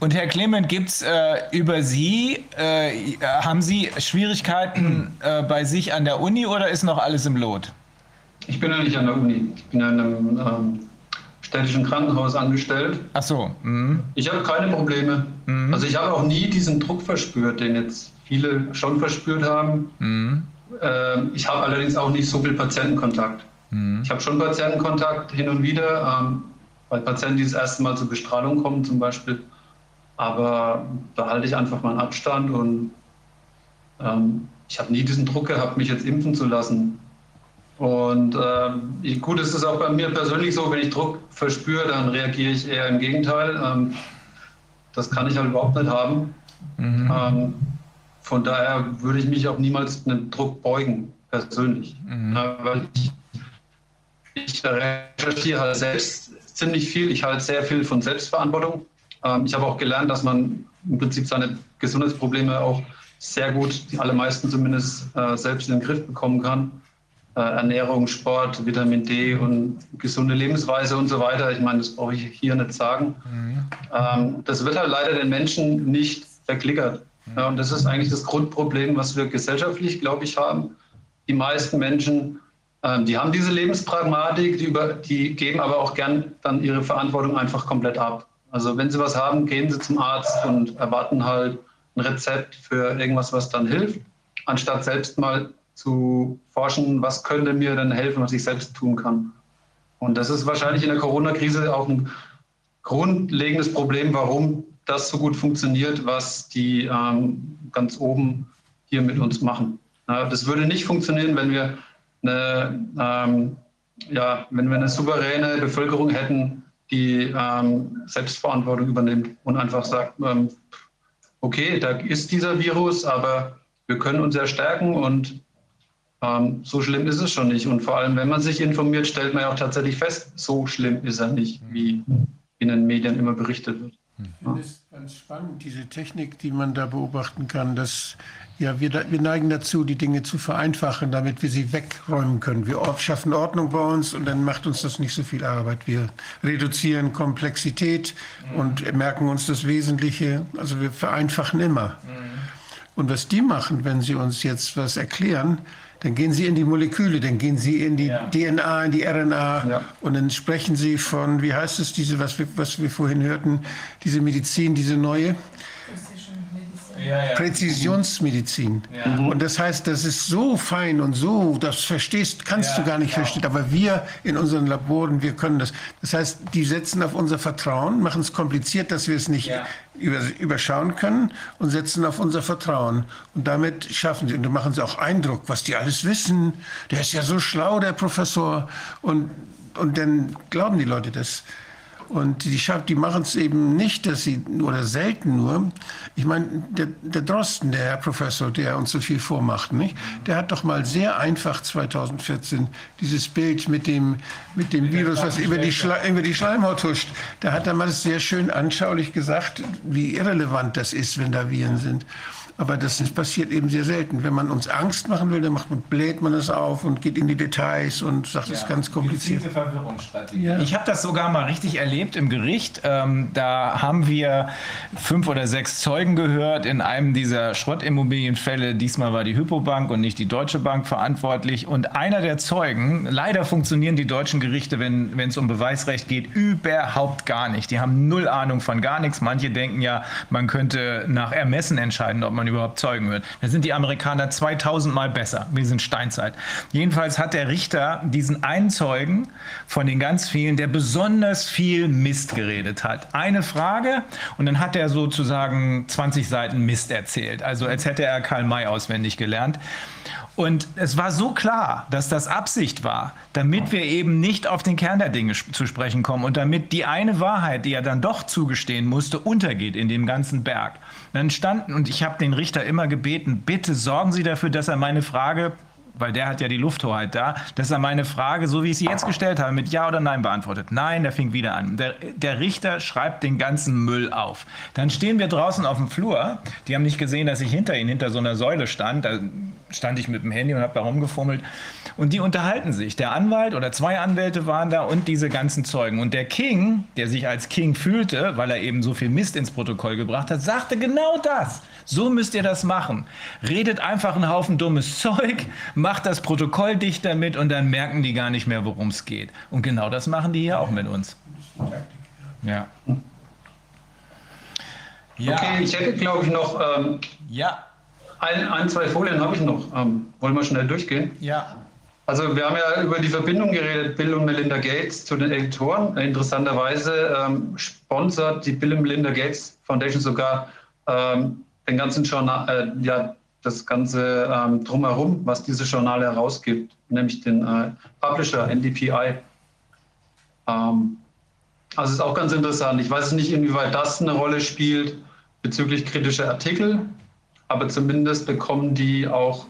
Und Herr Clement, gibt es äh, über Sie, äh, haben Sie Schwierigkeiten äh, bei sich an der Uni oder ist noch alles im Lot? Ich bin ja nicht an der Uni. Ich bin an einem ähm, städtischen Krankenhaus angestellt. Ach so. Mhm. Ich habe keine Probleme. Mhm. Also ich habe auch nie diesen Druck verspürt, den jetzt viele schon verspürt haben. Mhm. Äh, ich habe allerdings auch nicht so viel Patientenkontakt. Mhm. Ich habe schon Patientenkontakt hin und wieder, ähm, bei Patienten, die das erste Mal zur Bestrahlung kommen zum Beispiel. Aber da halte ich einfach meinen Abstand und ähm, ich habe nie diesen Druck gehabt, mich jetzt impfen zu lassen. Und äh, gut, es ist auch bei mir persönlich so, wenn ich Druck verspüre, dann reagiere ich eher im Gegenteil. Ähm, das kann ich halt überhaupt nicht haben. Mhm. Ähm, von daher würde ich mich auch niemals einem Druck beugen, persönlich. Mhm. Ja, weil ich, ich recherchiere halt selbst ziemlich viel. Ich halte sehr viel von Selbstverantwortung. Ähm, ich habe auch gelernt, dass man im Prinzip seine Gesundheitsprobleme auch sehr gut, die allermeisten zumindest, äh, selbst in den Griff bekommen kann. Äh, Ernährung, Sport, Vitamin D und gesunde Lebensweise und so weiter. Ich meine, das brauche ich hier nicht sagen. Mhm. Ähm, das wird halt leider den Menschen nicht verklickert. Mhm. Ja, und das ist eigentlich das Grundproblem, was wir gesellschaftlich, glaube ich, haben. Die meisten Menschen, ähm, die haben diese Lebenspragmatik, die, über, die geben aber auch gern dann ihre Verantwortung einfach komplett ab. Also wenn sie was haben, gehen sie zum Arzt und erwarten halt ein Rezept für irgendwas, was dann hilft, anstatt selbst mal zu forschen, was könnte mir denn helfen, was ich selbst tun kann. Und das ist wahrscheinlich in der Corona-Krise auch ein grundlegendes Problem, warum das so gut funktioniert, was die ähm, ganz oben hier mit uns machen. Ja, das würde nicht funktionieren, wenn wir eine, ähm, ja, wenn wir eine souveräne Bevölkerung hätten, die ähm, Selbstverantwortung übernimmt und einfach sagt, ähm, okay, da ist dieser Virus, aber wir können uns ja stärken und so schlimm ist es schon nicht. Und vor allem, wenn man sich informiert, stellt man ja auch tatsächlich fest, so schlimm ist er nicht, wie in den Medien immer berichtet wird. Ich finde es ganz spannend, diese Technik, die man da beobachten kann, dass ja, wir, wir neigen dazu, die Dinge zu vereinfachen, damit wir sie wegräumen können. Wir schaffen Ordnung bei uns und dann macht uns das nicht so viel Arbeit. Wir reduzieren Komplexität mhm. und merken uns das Wesentliche. Also wir vereinfachen immer. Mhm. Und was die machen, wenn sie uns jetzt was erklären, dann gehen Sie in die Moleküle, dann gehen Sie in die ja. DNA, in die RNA ja. und dann sprechen Sie von, wie heißt es, diese, was wir, was wir vorhin hörten, diese Medizin, diese neue? Ja, ja. Präzisionsmedizin. Ja. Und das heißt, das ist so fein und so, das verstehst, kannst du gar nicht verstehen. Aber wir in unseren Laboren, wir können das. Das heißt, die setzen auf unser Vertrauen, machen es kompliziert, dass wir es nicht überschauen können und setzen auf unser Vertrauen. Und damit schaffen sie, und da machen sie auch Eindruck, was die alles wissen. Der ist ja so schlau, der Professor. Und, und dann glauben die Leute das. Und die, die machen es eben nicht, dass sie, oder selten nur. Ich meine, der, der Drosten, der Herr Professor, der uns so viel vormacht, nicht? der hat doch mal sehr einfach 2014 dieses Bild mit dem, mit dem Virus, was über die, über die Schleimhaut huscht, da hat er mal sehr schön anschaulich gesagt, wie irrelevant das ist, wenn da Viren sind. Aber das passiert eben sehr selten. Wenn man uns Angst machen will, dann macht man, bläht man es auf und geht in die Details und sagt, es ja, ist ganz kompliziert. Verwirrungsstrategie. Ja. Ich habe das sogar mal richtig erlebt im Gericht. Ähm, da haben wir fünf oder sechs Zeugen gehört in einem dieser Schrottimmobilienfälle. Diesmal war die Hypobank und nicht die Deutsche Bank verantwortlich. Und einer der Zeugen, leider funktionieren die deutschen Gerichte, wenn es um Beweisrecht geht, überhaupt gar nicht. Die haben null Ahnung von gar nichts. Manche denken ja, man könnte nach Ermessen entscheiden, ob man man überhaupt zeugen wird. Da sind die Amerikaner 2000 Mal besser. Wir sind Steinzeit. Jedenfalls hat der Richter diesen einen Zeugen von den ganz vielen, der besonders viel Mist geredet hat. Eine Frage und dann hat er sozusagen 20 Seiten Mist erzählt. Also als hätte er Karl May auswendig gelernt. Und es war so klar, dass das Absicht war, damit wir eben nicht auf den Kern der Dinge zu sprechen kommen und damit die eine Wahrheit, die er dann doch zugestehen musste, untergeht in dem ganzen Berg. Dann standen, und ich habe den Richter immer gebeten, bitte sorgen Sie dafür, dass er meine Frage weil der hat ja die Lufthoheit da, dass er meine Frage, so wie ich sie jetzt gestellt habe, mit Ja oder Nein beantwortet. Nein, der fing wieder an. Der, der, Richter schreibt den ganzen Müll auf. Dann stehen wir draußen auf dem Flur. Die haben nicht gesehen, dass ich hinter ihnen, hinter so einer Säule stand. Da stand ich mit dem Handy und habe da rumgefummelt. Und die unterhalten sich. Der Anwalt oder zwei Anwälte waren da und diese ganzen Zeugen. Und der King, der sich als King fühlte, weil er eben so viel Mist ins Protokoll gebracht hat, sagte genau das. So müsst ihr das machen. Redet einfach einen Haufen dummes Zeug, macht das Protokoll dicht damit und dann merken die gar nicht mehr, worum es geht. Und genau das machen die hier auch mit uns. Ja. ja. Okay, ich hätte, glaube ich, noch ähm, ja. ein, ein, zwei Folien habe ich noch. Ähm, wollen wir schnell durchgehen? Ja. Also wir haben ja über die Verbindung geredet, Bill und Melinda Gates zu den Editoren. Interessanterweise ähm, sponsert die Bill und Melinda Gates Foundation sogar ähm, den ganzen Journal, äh, ja, das ganze ähm, drumherum, was diese Journale herausgibt, nämlich den äh, Publisher NDPI. Ähm, also ist auch ganz interessant. Ich weiß nicht, inwieweit das eine Rolle spielt bezüglich kritischer Artikel, aber zumindest bekommen die auch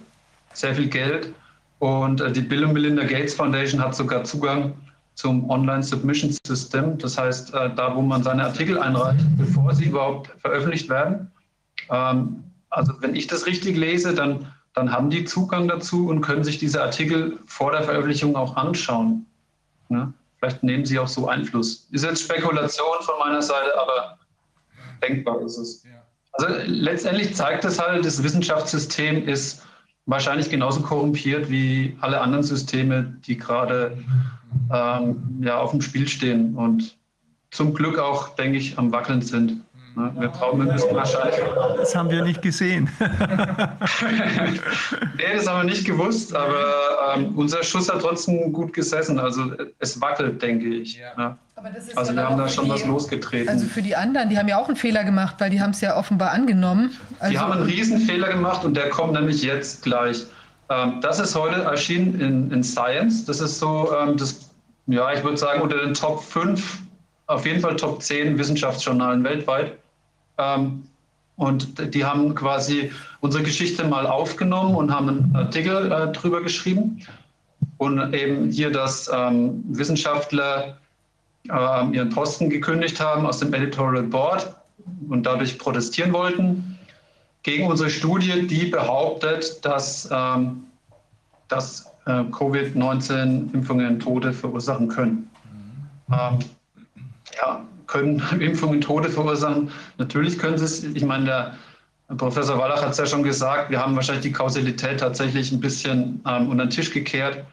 sehr viel Geld. Und äh, die Bill und Melinda Gates Foundation hat sogar Zugang zum Online Submission System. Das heißt, äh, da, wo man seine Artikel einreicht, bevor sie überhaupt veröffentlicht werden. Ähm, also wenn ich das richtig lese, dann, dann haben die Zugang dazu und können sich diese Artikel vor der Veröffentlichung auch anschauen. Ne? Vielleicht nehmen sie auch so Einfluss. Ist jetzt Spekulation von meiner Seite, aber denkbar ist es. Also letztendlich zeigt es halt, das Wissenschaftssystem ist wahrscheinlich genauso korrumpiert wie alle anderen Systeme, die gerade ähm, ja, auf dem Spiel stehen und zum Glück auch, denke ich, am Wackeln sind. Ne? Wir wir müssen wahrscheinlich. Das haben wir nicht gesehen. nee, das haben wir nicht gewusst, aber ähm, unser Schuss hat trotzdem gut gesessen. Also es wackelt, denke ich. Ja. Ne? also wir haben da schon die, was losgetreten. Also für die anderen, die haben ja auch einen Fehler gemacht, weil die haben es ja offenbar angenommen. Also die haben einen Riesenfehler gemacht und der kommt nämlich jetzt gleich. Ähm, das ist heute erschienen in, in Science. Das ist so ähm, das, ja, ich würde sagen, unter den Top 5, auf jeden Fall Top 10 Wissenschaftsjournalen weltweit. Ähm, Und die haben quasi unsere Geschichte mal aufgenommen und haben einen Artikel äh, drüber geschrieben. Und eben hier, dass ähm, Wissenschaftler äh, ihren Posten gekündigt haben aus dem Editorial Board und dadurch protestieren wollten gegen unsere Studie, die behauptet, dass, ähm, dass äh, Covid-19-Impfungen Tode verursachen können. Ähm, ja, können Impfungen Tode verursachen? Natürlich können sie es. Ich meine, der Professor Wallach hat es ja schon gesagt, wir haben wahrscheinlich die Kausalität tatsächlich ein bisschen ähm, unter den Tisch gekehrt.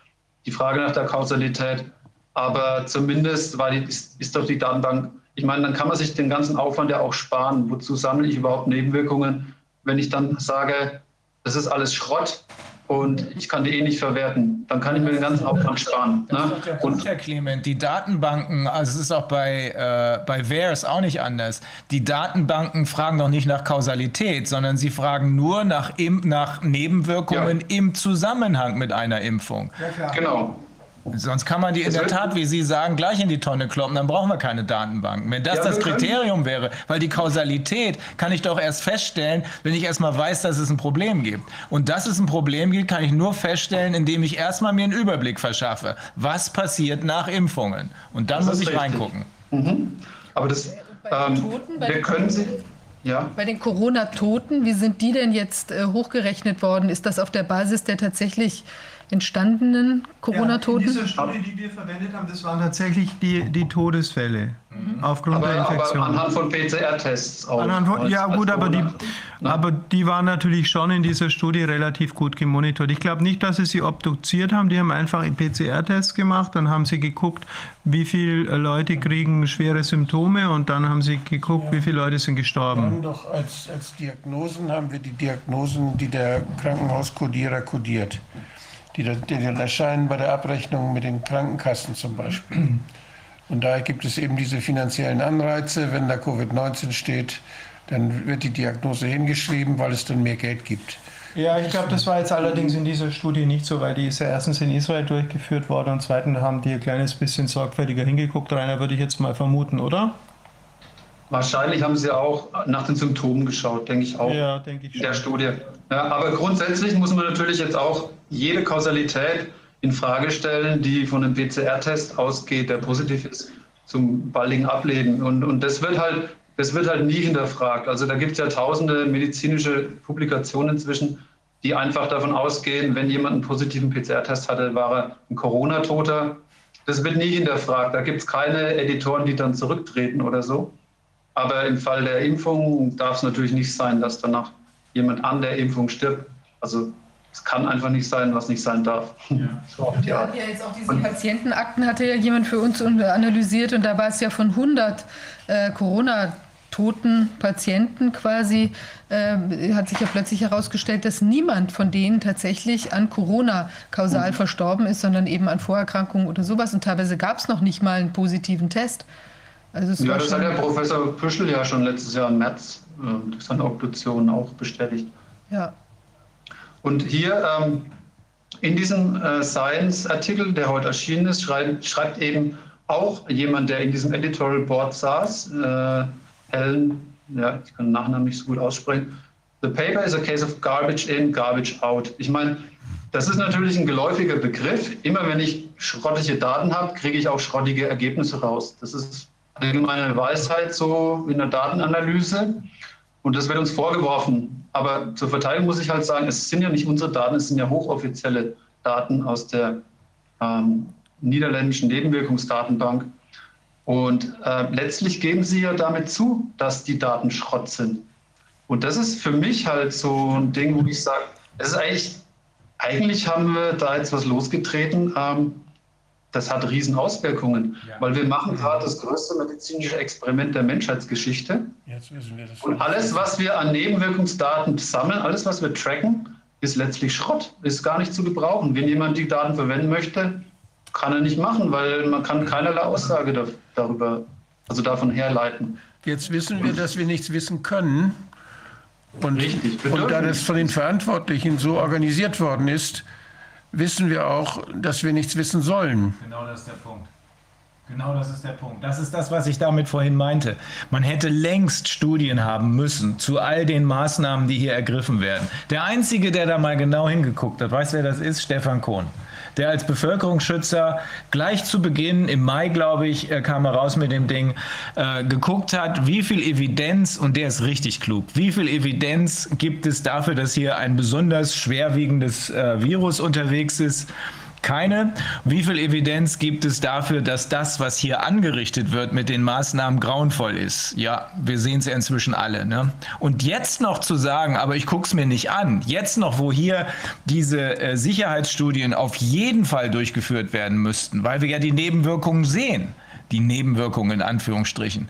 Die Frage nach der Kausalität. Aber zumindest war die, ist, ist doch die Datenbank, ich meine, dann kann man sich den ganzen Aufwand ja auch sparen. Wozu sammle ich überhaupt Nebenwirkungen, wenn ich dann sage, das ist alles Schrott, und ich kann die eh nicht verwerten. Dann kann ich mir den ganzen Aufwand sparen. Ne? Und Herr Clement, die Datenbanken, also es ist auch bei, äh, bei VAERS auch nicht anders. Die Datenbanken fragen doch nicht nach Kausalität, sondern sie fragen nur nach, nach Nebenwirkungen ja. im Zusammenhang mit einer Impfung. Ja, genau. Sonst kann man die in der Tat, wie Sie sagen, gleich in die Tonne kloppen, dann brauchen wir keine Datenbanken. Wenn das ja, das Kriterium wäre, weil die Kausalität kann ich doch erst feststellen, wenn ich erstmal weiß, dass es ein Problem gibt. Und dass es ein Problem gibt, kann ich nur feststellen, indem ich erstmal mir einen Überblick verschaffe. Was passiert nach Impfungen? Und dann das muss ich richtig. reingucken. Mhm. Aber das, ähm, Toten, wir können Sie. Ja. Bei den Corona-Toten, wie sind die denn jetzt äh, hochgerechnet worden? Ist das auf der Basis der tatsächlich entstandenen Corona-Toten? Ja, diese Studie, die wir verwendet haben, das waren tatsächlich die, die Todesfälle mhm. aufgrund aber, der Infektion. Aber anhand von PCR-Tests auch. Von, ja als gut, aber die, aber die waren natürlich schon in dieser Studie relativ gut gemonitort. Ich glaube nicht, dass sie sie obduziert haben. Die haben einfach PCR-Tests gemacht, dann haben sie geguckt, wie viele Leute kriegen schwere Symptome und dann haben sie geguckt, ja. wie viele Leute sind gestorben. Wir haben doch als, als Diagnosen haben wir die Diagnosen, die der Krankenhauskodierer kodiert die, die erscheinen bei der Abrechnung mit den Krankenkassen zum Beispiel. Und daher gibt es eben diese finanziellen Anreize. Wenn da Covid-19 steht, dann wird die Diagnose hingeschrieben, weil es dann mehr Geld gibt. Ja, ich glaube, das war jetzt allerdings in dieser Studie nicht so, weil die ist ja erstens in Israel durchgeführt worden und zweitens haben die ein kleines bisschen sorgfältiger hingeguckt. Rainer, würde ich jetzt mal vermuten, oder? Wahrscheinlich haben sie auch nach den Symptomen geschaut, denke ich auch. Ja, denke ich schon. In der Studie. Ja, aber grundsätzlich muss man natürlich jetzt auch jede Kausalität in Frage stellen, die von einem PCR-Test ausgeht, der positiv ist, zum baldigen Ableben. Und, und das wird halt, das wird halt nie hinterfragt. Also da gibt es ja tausende medizinische Publikationen inzwischen, die einfach davon ausgehen, wenn jemand einen positiven PCR-Test hatte, war er ein Corona-Toter. Das wird nie hinterfragt. Da gibt es keine Editoren, die dann zurücktreten oder so. Aber im Fall der Impfung darf es natürlich nicht sein, dass danach jemand an der Impfung stirbt. Also es kann einfach nicht sein, was nicht sein darf. Ja. So ja, ja jetzt auch diese Patientenakten hatte ja jemand für uns analysiert und da war es ja von 100 äh, Corona toten Patienten quasi, äh, hat sich ja plötzlich herausgestellt, dass niemand von denen tatsächlich an Corona kausal mhm. verstorben ist, sondern eben an Vorerkrankungen oder sowas. Und teilweise gab es noch nicht mal einen positiven Test. Also ja, das hat der Professor Püschel ja schon letztes Jahr im März äh, durch seine Obduktion auch bestätigt. Ja. Und hier ähm, in diesem äh, Science-Artikel, der heute erschienen ist, schreibt, schreibt, eben auch jemand, der in diesem Editorial Board saß, äh, Helen, ja, ich kann den Nachnamen nicht so gut aussprechen. The paper is a case of garbage in, garbage out. Ich meine, das ist natürlich ein geläufiger Begriff. Immer wenn ich schrottige Daten habe, kriege ich auch schrottige Ergebnisse raus. Das ist allgemeine Weisheit so in der Datenanalyse. Und das wird uns vorgeworfen. Aber zur Verteidigung muss ich halt sagen, es sind ja nicht unsere Daten, es sind ja hochoffizielle Daten aus der ähm, niederländischen Nebenwirkungsdatenbank. Und äh, letztlich geben sie ja damit zu, dass die Daten Schrott sind. Und das ist für mich halt so ein Ding, wo ich sage, es ist eigentlich, eigentlich haben wir da jetzt was losgetreten, ähm, das hat riesen Auswirkungen, ja. weil wir machen gerade das größte medizinische Experiment der Menschheitsgeschichte. Jetzt wissen wir das. Und alles, was wir an Nebenwirkungsdaten sammeln, alles, was wir tracken, ist letztlich Schrott, ist gar nicht zu gebrauchen. Wenn jemand die Daten verwenden möchte, kann er nicht machen, weil man kann keinerlei Aussage darüber, also davon herleiten. Jetzt wissen wir, dass wir nichts wissen können. Und, Richtig, und da das von den Verantwortlichen so organisiert worden ist, wissen wir auch, dass wir nichts wissen sollen. Genau das ist der Punkt. Genau das ist der Punkt. Das ist das, was ich damit vorhin meinte. Man hätte längst Studien haben müssen zu all den Maßnahmen, die hier ergriffen werden. Der Einzige, der da mal genau hingeguckt hat, weiß wer das ist? Stefan Kohn der als Bevölkerungsschützer gleich zu Beginn, im Mai, glaube ich, äh, kam er raus mit dem Ding, äh, geguckt hat, wie viel Evidenz, und der ist richtig klug, wie viel Evidenz gibt es dafür, dass hier ein besonders schwerwiegendes äh, Virus unterwegs ist keine. Wie viel Evidenz gibt es dafür, dass das, was hier angerichtet wird mit den Maßnahmen, grauenvoll ist? Ja, wir sehen es ja inzwischen alle. Ne? Und jetzt noch zu sagen, aber ich gucke es mir nicht an, jetzt noch, wo hier diese äh, Sicherheitsstudien auf jeden Fall durchgeführt werden müssten, weil wir ja die Nebenwirkungen sehen die Nebenwirkungen in Anführungsstrichen.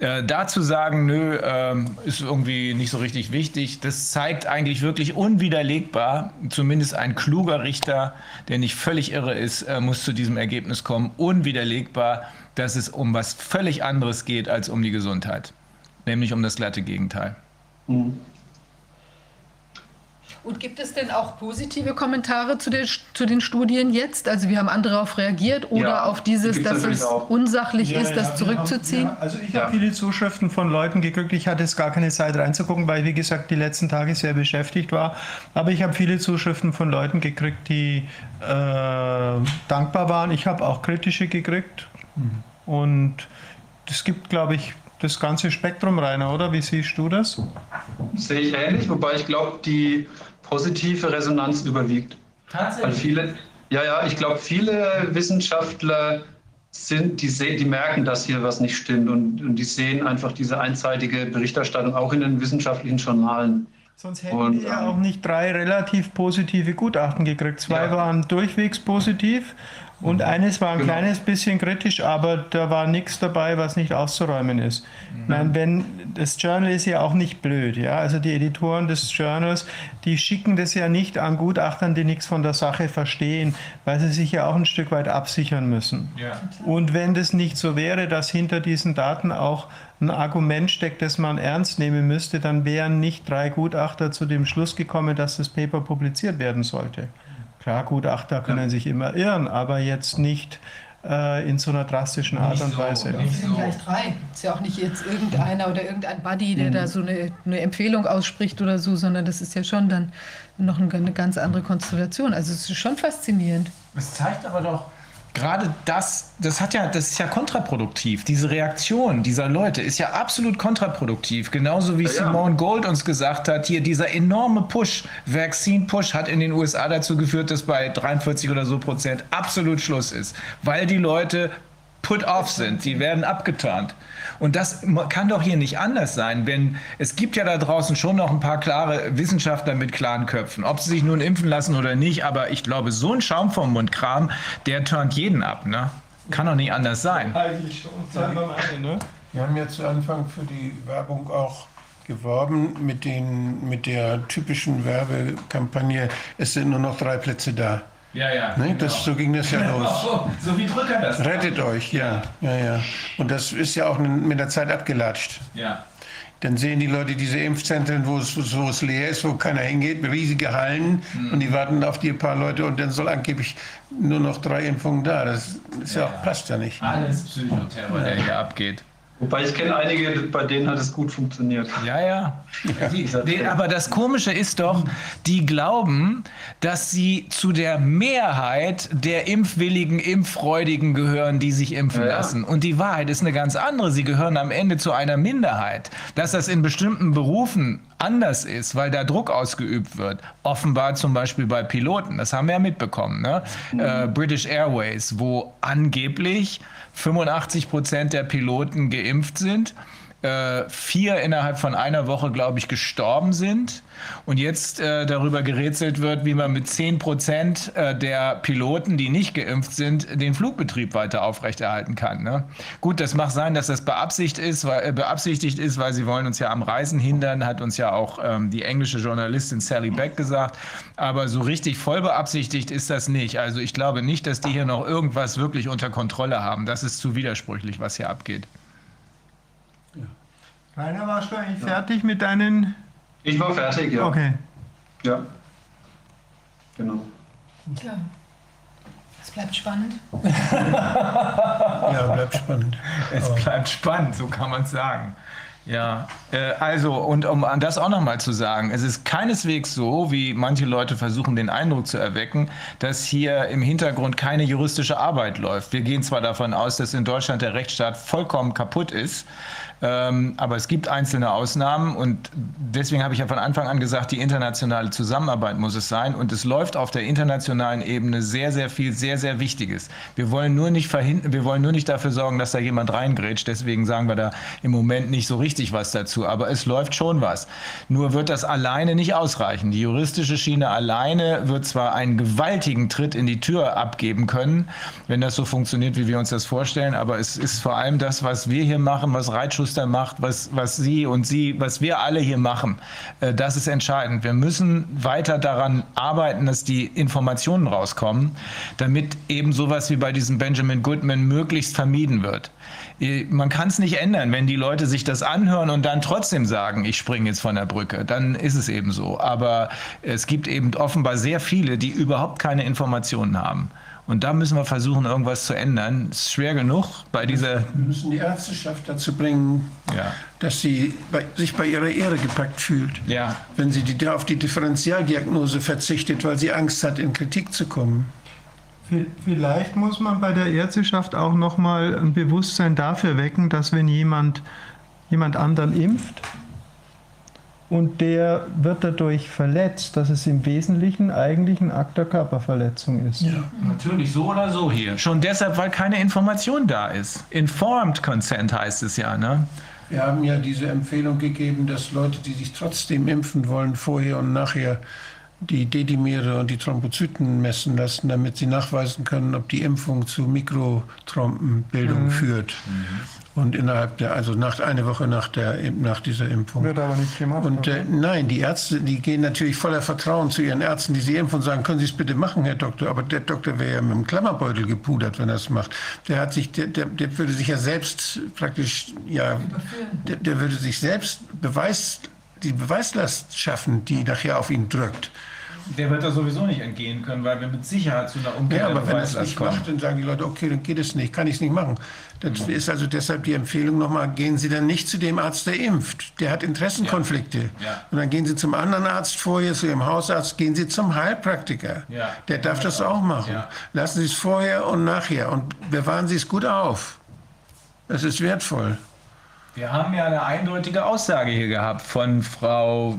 Äh, dazu sagen, nö, äh, ist irgendwie nicht so richtig wichtig, das zeigt eigentlich wirklich unwiderlegbar, zumindest ein kluger Richter, der nicht völlig irre ist, äh, muss zu diesem Ergebnis kommen, unwiderlegbar, dass es um was völlig anderes geht als um die Gesundheit, nämlich um das glatte Gegenteil. Mhm. Und gibt es denn auch positive Kommentare zu, der, zu den Studien jetzt? Also wir haben andere darauf reagiert oder ja, auf dieses, dass es auch. unsachlich ja, ist, das zurückzuziehen? Haben, also ich habe viele Zuschriften von Leuten gekriegt. Ich hatte jetzt gar keine Zeit reinzugucken, weil wie gesagt die letzten Tage sehr beschäftigt war. Aber ich habe viele Zuschriften von Leuten gekriegt, die äh, dankbar waren. Ich habe auch kritische gekriegt. Mhm. Und es gibt, glaube ich, das ganze Spektrum, Rainer, oder? Wie siehst du das? Sehe ich ähnlich, wobei ich glaube, die positive Resonanz überwiegt. Tatsächlich? Weil viele, ja, ja, ich glaube, viele Wissenschaftler sind, die, sehen, die merken, dass hier was nicht stimmt und, und die sehen einfach diese einseitige Berichterstattung auch in den wissenschaftlichen Journalen. Sonst hätten und, wir ja ähm, auch nicht drei relativ positive Gutachten gekriegt. Zwei ja. waren durchwegs positiv und mhm. eines war ein genau. kleines bisschen kritisch, aber da war nichts dabei, was nicht auszuräumen ist. Mhm. Meine, wenn, das Journal ist ja auch nicht blöd, ja. Also die Editoren des Journals, die schicken das ja nicht an Gutachtern, die nichts von der Sache verstehen, weil sie sich ja auch ein Stück weit absichern müssen. Ja. Und wenn das nicht so wäre, dass hinter diesen Daten auch ein Argument steckt, das man ernst nehmen müsste, dann wären nicht drei Gutachter zu dem Schluss gekommen, dass das Paper publiziert werden sollte. Klar, Gutachter können ja. sich immer irren, aber jetzt nicht äh, in so einer drastischen Art nicht und Weise. So, nicht sind gleich drei. Ist ja auch nicht jetzt irgendeiner oder irgendein Buddy, der mhm. da so eine, eine, Empfehlung ausspricht oder so, sondern das ist ja schon dann noch eine ganz andere Konstellation. Also es ist schon faszinierend. Es zeigt aber doch, gerade das, das hat ja, das ist ja kontraproduktiv. Diese Reaktion dieser Leute ist ja absolut kontraproduktiv. Genauso wie ja, Simone Gold uns gesagt hat, hier dieser enorme Push, Vaccine-Push hat in den USA dazu geführt, dass bei 43 oder so Prozent absolut Schluss ist. Weil die Leute put off sind, die werden abgeturnt. Und das kann doch hier nicht anders sein, wenn es gibt ja da draußen schon noch ein paar klare Wissenschaftler mit klaren Köpfen, ob sie sich nun impfen lassen oder nicht, aber ich glaube, so ein Schaum vom Mund-Kram, der turnt jeden ab, ne? Kann doch nicht anders sein. Eigentlich schon, sagen wir ne? Wir haben ja zu Anfang für die Werbung auch geworben mit, den, mit der typischen Werbekampagne, es sind nur noch drei Plätze da. Ja, ja. Ne? Genau. Das, so ging das ja genau. los. So wie Drücker das. Rettet macht. euch, ja. ja, ja. Und das ist ja auch mit der Zeit abgelatscht. Ja. Dann sehen die Leute diese Impfzentren, wo es, wo es leer ist, wo keiner hingeht, riesige Hallen mhm. und die warten auf die paar Leute und dann soll angeblich nur noch drei Impfungen da. Das ist ja, ja passt ja nicht. Alles Psychoterror, ja. der hier abgeht. Wobei ich kenne einige, bei denen hat es gut funktioniert. Ja, ja. ja. Aber das Komische ist doch, die glauben, dass sie zu der Mehrheit der impfwilligen, impffreudigen gehören, die sich impfen ja, lassen. Und die Wahrheit ist eine ganz andere. Sie gehören am Ende zu einer Minderheit. Dass das in bestimmten Berufen anders ist, weil da Druck ausgeübt wird. Offenbar zum Beispiel bei Piloten, das haben wir ja mitbekommen. Ne? Mhm. Äh, British Airways, wo angeblich 85 Prozent der Piloten geimpft sind äh, vier innerhalb von einer Woche, glaube ich, gestorben sind und jetzt äh, darüber gerätselt wird, wie man mit 10 Prozent äh, der Piloten, die nicht geimpft sind, den Flugbetrieb weiter aufrechterhalten kann. Ne? Gut, das mag sein, dass das beabsichtigt ist, weil, äh, beabsichtigt ist, weil sie wollen uns ja am Reisen hindern, hat uns ja auch ähm, die englische Journalistin Sally Beck gesagt. Aber so richtig voll beabsichtigt ist das nicht. Also ich glaube nicht, dass die hier noch irgendwas wirklich unter Kontrolle haben. Das ist zu widersprüchlich, was hier abgeht. Rainer, warst du eigentlich ja. fertig mit deinen. Ich war fertig, ja. Okay. Ja. Genau. Ja. Es bleibt spannend. ja, bleibt spannend. Es bleibt spannend, so kann man es sagen. Ja, äh, also und um das auch nochmal zu sagen, es ist keineswegs so, wie manche Leute versuchen den Eindruck zu erwecken, dass hier im Hintergrund keine juristische Arbeit läuft. Wir gehen zwar davon aus, dass in Deutschland der Rechtsstaat vollkommen kaputt ist, ähm, aber es gibt einzelne Ausnahmen und deswegen habe ich ja von Anfang an gesagt, die internationale Zusammenarbeit muss es sein und es läuft auf der internationalen Ebene sehr, sehr viel, sehr, sehr Wichtiges. Wir wollen nur nicht verhindern, wir wollen nur nicht dafür sorgen, dass da jemand reingrätscht. Deswegen sagen wir da im Moment nicht so richtig was dazu. Aber es läuft schon was. Nur wird das alleine nicht ausreichen. Die juristische Schiene alleine wird zwar einen gewaltigen Tritt in die Tür abgeben können, wenn das so funktioniert, wie wir uns das vorstellen. Aber es ist vor allem das, was wir hier machen, was Reitschuss Schuster macht, was, was Sie und Sie, was wir alle hier machen, äh, das ist entscheidend. Wir müssen weiter daran arbeiten, dass die Informationen rauskommen, damit eben sowas wie bei diesem Benjamin Goodman möglichst vermieden wird. Äh, man kann es nicht ändern, wenn die Leute sich das anhören und dann trotzdem sagen, ich springe jetzt von der Brücke, dann ist es eben so. Aber es gibt eben offenbar sehr viele, die überhaupt keine Informationen haben. Und da müssen wir versuchen, irgendwas zu ändern. Es ist schwer genug bei dieser. Wir müssen die Ärzteschaft dazu bringen, ja. dass sie bei, sich bei ihrer Ehre gepackt fühlt. Ja. Wenn sie die, auf die Differentialdiagnose verzichtet, weil sie Angst hat, in Kritik zu kommen. Vielleicht muss man bei der Ärzteschaft auch nochmal ein Bewusstsein dafür wecken, dass wenn jemand jemand anderen impft, und der wird dadurch verletzt, dass es im Wesentlichen eigentlich ein Akt der Körperverletzung ist. Ja, natürlich, so oder so hier. Schon deshalb, weil keine Information da ist. Informed Consent heißt es ja, ne? Wir haben ja diese Empfehlung gegeben, dass Leute, die sich trotzdem impfen wollen, vorher und nachher die Dedimere und die Thrombozyten messen lassen, damit sie nachweisen können, ob die Impfung zu Mikrothrombenbildung mhm. führt. Mhm. Und innerhalb der, also nach eine Woche nach der nach dieser Impfung. Wird aber nicht gemacht. Und äh, nein, die Ärzte, die gehen natürlich voller Vertrauen zu ihren Ärzten, die sie impfen und sagen, können Sie es bitte machen, Herr Doktor. Aber der Doktor wäre ja mit dem Klammerbeutel gepudert, wenn er es macht. Der hat sich, der, der, der würde sich ja selbst praktisch, ja, der, der würde sich selbst Beweis, die Beweislast schaffen, die nachher auf ihn drückt der wird da sowieso nicht entgehen können, weil wir mit Sicherheit zu einer Umkehr Ja, aber wenn er es nicht kommen. macht, dann sagen die Leute, okay, dann geht es nicht, kann ich es nicht machen. Das mhm. ist also deshalb die Empfehlung nochmal, gehen Sie dann nicht zu dem Arzt, der impft. Der hat Interessenkonflikte. Ja. Ja. Und dann gehen Sie zum anderen Arzt vorher, zu Ihrem Hausarzt, gehen Sie zum Heilpraktiker. Ja. Der darf das auch machen. Lassen Sie es vorher und nachher und bewahren Sie es gut auf. Das ist wertvoll. Wir haben ja eine eindeutige Aussage hier gehabt von Frau,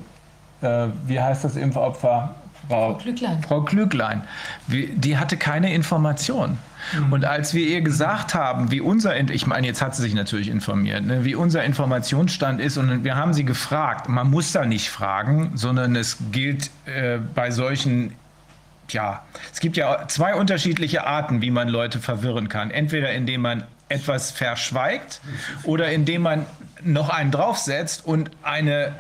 äh, wie heißt das Impfopfer? Frau, Frau Klüglein. Frau Klüglein. Die hatte keine Information. Mhm. Und als wir ihr gesagt haben, wie unser, ich meine, jetzt hat sie sich natürlich informiert, ne, wie unser Informationsstand ist, und wir haben sie gefragt, man muss da nicht fragen, sondern es gilt äh, bei solchen ja, es gibt ja zwei unterschiedliche Arten, wie man Leute verwirren kann. Entweder indem man etwas verschweigt oder indem man noch einen draufsetzt und eine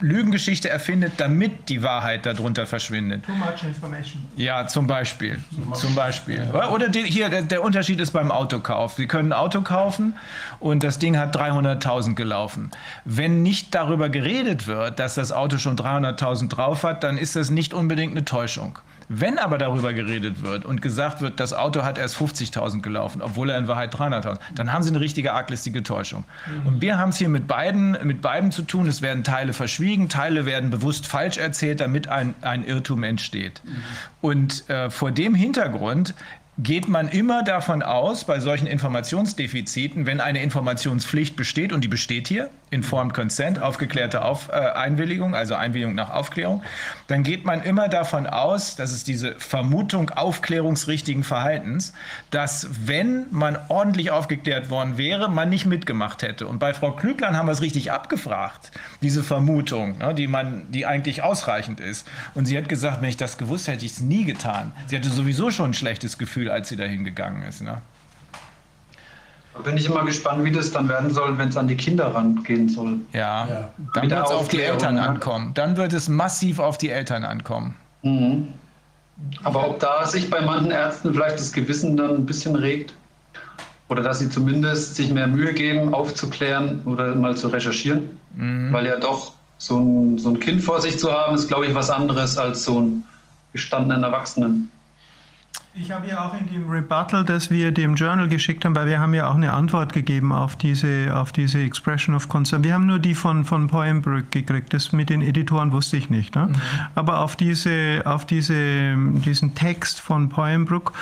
Lügengeschichte erfindet, damit die Wahrheit darunter verschwindet. Too much information. Ja, zum Beispiel. Zum Beispiel. Oder die, hier, der, der, Unterschied ist beim Autokauf. Sie können ein Auto kaufen und das Ding hat 300.000 gelaufen. Wenn nicht darüber geredet wird, dass das Auto schon 300.000 drauf hat, dann ist das nicht unbedingt eine Täuschung. Wenn aber darüber geredet wird und gesagt wird, das Auto hat erst 50.000 gelaufen, obwohl er in Wahrheit 300.000, dann haben sie eine richtige arglistige Täuschung. Mhm. Und wir haben es hier mit beiden, mit beiden zu tun. Es werden Teile verschwiegen, Teile werden bewusst falsch erzählt, damit ein, ein Irrtum entsteht. Mhm. Und äh, vor dem Hintergrund geht man immer davon aus, bei solchen Informationsdefiziten, wenn eine Informationspflicht besteht, und die besteht hier, Informed Consent, aufgeklärte Auf, äh, Einwilligung, also Einwilligung nach Aufklärung, dann geht man immer davon aus, dass es diese Vermutung aufklärungsrichtigen Verhaltens, dass wenn man ordentlich aufgeklärt worden wäre, man nicht mitgemacht hätte. Und bei Frau Klüglein haben wir es richtig abgefragt, diese Vermutung, ne, die, man, die eigentlich ausreichend ist. Und sie hat gesagt, wenn ich das gewusst hätte, hätte ich es nie getan. Sie hatte sowieso schon ein schlechtes Gefühl, als sie dahin gegangen ist. Ne? Da bin ich immer gespannt, wie das dann werden soll, wenn es an die Kinder rangehen soll. Ja, ja. dann wird es auf die Eltern ne? ankommen. Dann wird es massiv auf die Eltern ankommen. Mhm. Aber ob da sich bei manchen Ärzten vielleicht das Gewissen dann ein bisschen regt? Oder dass sie zumindest sich mehr Mühe geben, aufzuklären oder mal zu recherchieren? Mhm. Weil ja doch so ein, so ein Kind vor sich zu haben, ist, glaube ich, was anderes als so einen gestandenen Erwachsenen. Ich habe ja auch in dem Rebuttal, das wir dem Journal geschickt haben, weil wir haben ja auch eine Antwort gegeben auf diese, auf diese Expression of Concern. Wir haben nur die von, von Poembrook gekriegt. Das mit den Editoren wusste ich nicht. Ne? Mhm. Aber auf, diese, auf diese, diesen Text von Poembrook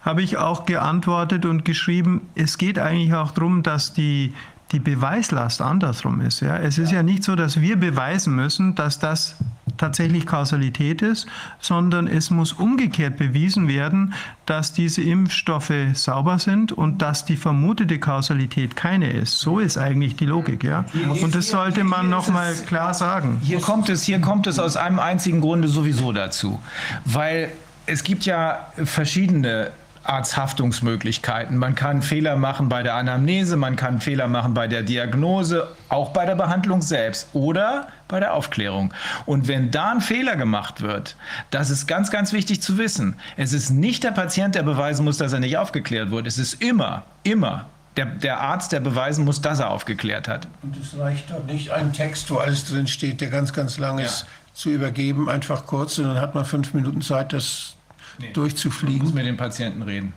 habe ich auch geantwortet und geschrieben, es geht eigentlich auch darum, dass die, die Beweislast andersrum ist. Ja? Es ist ja nicht so, dass wir beweisen müssen, dass das tatsächlich Kausalität ist, sondern es muss umgekehrt bewiesen werden, dass diese Impfstoffe sauber sind und dass die vermutete Kausalität keine ist. So ist eigentlich die Logik, ja. Und das sollte man noch mal klar sagen. Hier kommt es, hier kommt es aus einem einzigen Grunde sowieso dazu, weil es gibt ja verschiedene Arzthaftungsmöglichkeiten. Man kann Fehler machen bei der Anamnese, man kann Fehler machen bei der Diagnose, auch bei der Behandlung selbst oder bei der Aufklärung. Und wenn da ein Fehler gemacht wird, das ist ganz, ganz wichtig zu wissen. Es ist nicht der Patient, der beweisen muss, dass er nicht aufgeklärt wurde. Es ist immer, immer der, der, Arzt, der beweisen muss, dass er aufgeklärt hat. Und es reicht doch nicht, einen Text, wo alles drin steht, der ganz, ganz lang ist, ja. zu übergeben, einfach kurz, und dann hat man fünf Minuten Zeit, das nee. durchzufliegen. Man muss mit den Patienten reden.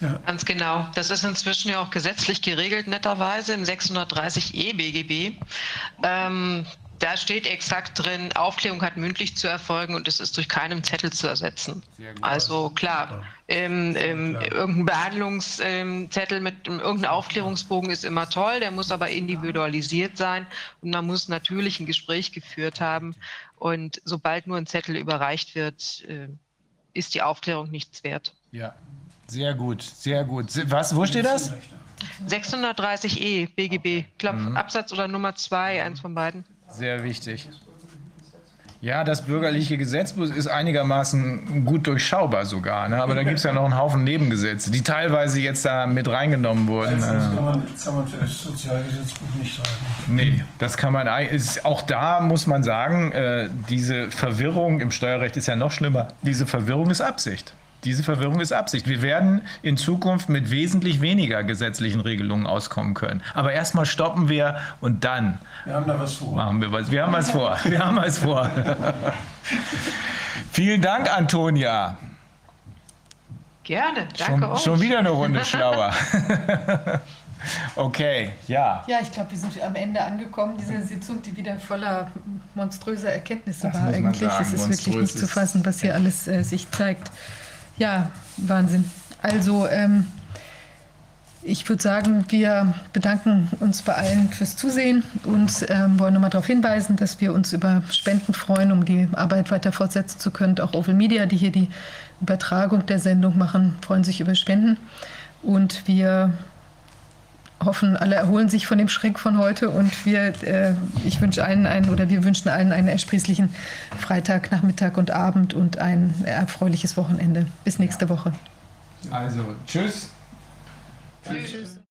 Ja. Ganz genau. Das ist inzwischen ja auch gesetzlich geregelt, netterweise im 630e BGB. Ähm, da steht exakt drin, Aufklärung hat mündlich zu erfolgen und es ist durch keinen Zettel zu ersetzen. Also klar, im, im, irgendein Behandlungszettel mit irgendeinem Aufklärungsbogen ist immer toll, der muss aber individualisiert sein und man muss natürlich ein Gespräch geführt haben. Und sobald nur ein Zettel überreicht wird, äh, ist die Aufklärung nichts wert. Ja, sehr gut, sehr gut. Was, wo steht das? 630e BGB, ich glaube mhm. Absatz oder Nummer 2, eins von beiden. Sehr wichtig. Ja, das bürgerliche Gesetzbuch ist einigermaßen gut durchschaubar sogar, ne? aber da gibt es ja noch einen Haufen Nebengesetze, die teilweise jetzt da mit reingenommen wurden. Das kann man, kann man für das Sozialgesetzbuch nicht sagen. Nee, das kann man, ist, auch da muss man sagen, äh, diese Verwirrung im Steuerrecht ist ja noch schlimmer. Diese Verwirrung ist Absicht. Diese Verwirrung ist Absicht. Wir werden in Zukunft mit wesentlich weniger gesetzlichen Regelungen auskommen können. Aber erstmal stoppen wir und dann wir haben da was vor. machen wir was. Wir haben was vor. Wir haben was vor. Vielen Dank, Antonia. Gerne, danke schon, euch. Schon wieder eine Runde schlauer. okay, ja. Ja, ich glaube, wir sind am Ende angekommen, diese Sitzung, die wieder voller monströser Erkenntnisse das war eigentlich. Es ist wirklich nicht zu fassen, was hier alles äh, sich zeigt. Ja, Wahnsinn. Also ähm, ich würde sagen, wir bedanken uns bei allen fürs Zusehen und ähm, wollen nochmal darauf hinweisen, dass wir uns über Spenden freuen, um die Arbeit weiter fortsetzen zu können. Auch Oval Media, die hier die Übertragung der Sendung machen, freuen sich über Spenden. Und wir hoffen, alle erholen sich von dem Schreck von heute und wir, äh, ich wünsche allen einen oder wir wünschen allen einen ersprießlichen Freitag, Nachmittag und Abend und ein erfreuliches Wochenende. Bis nächste Woche. Also, tschüss. Tschüss.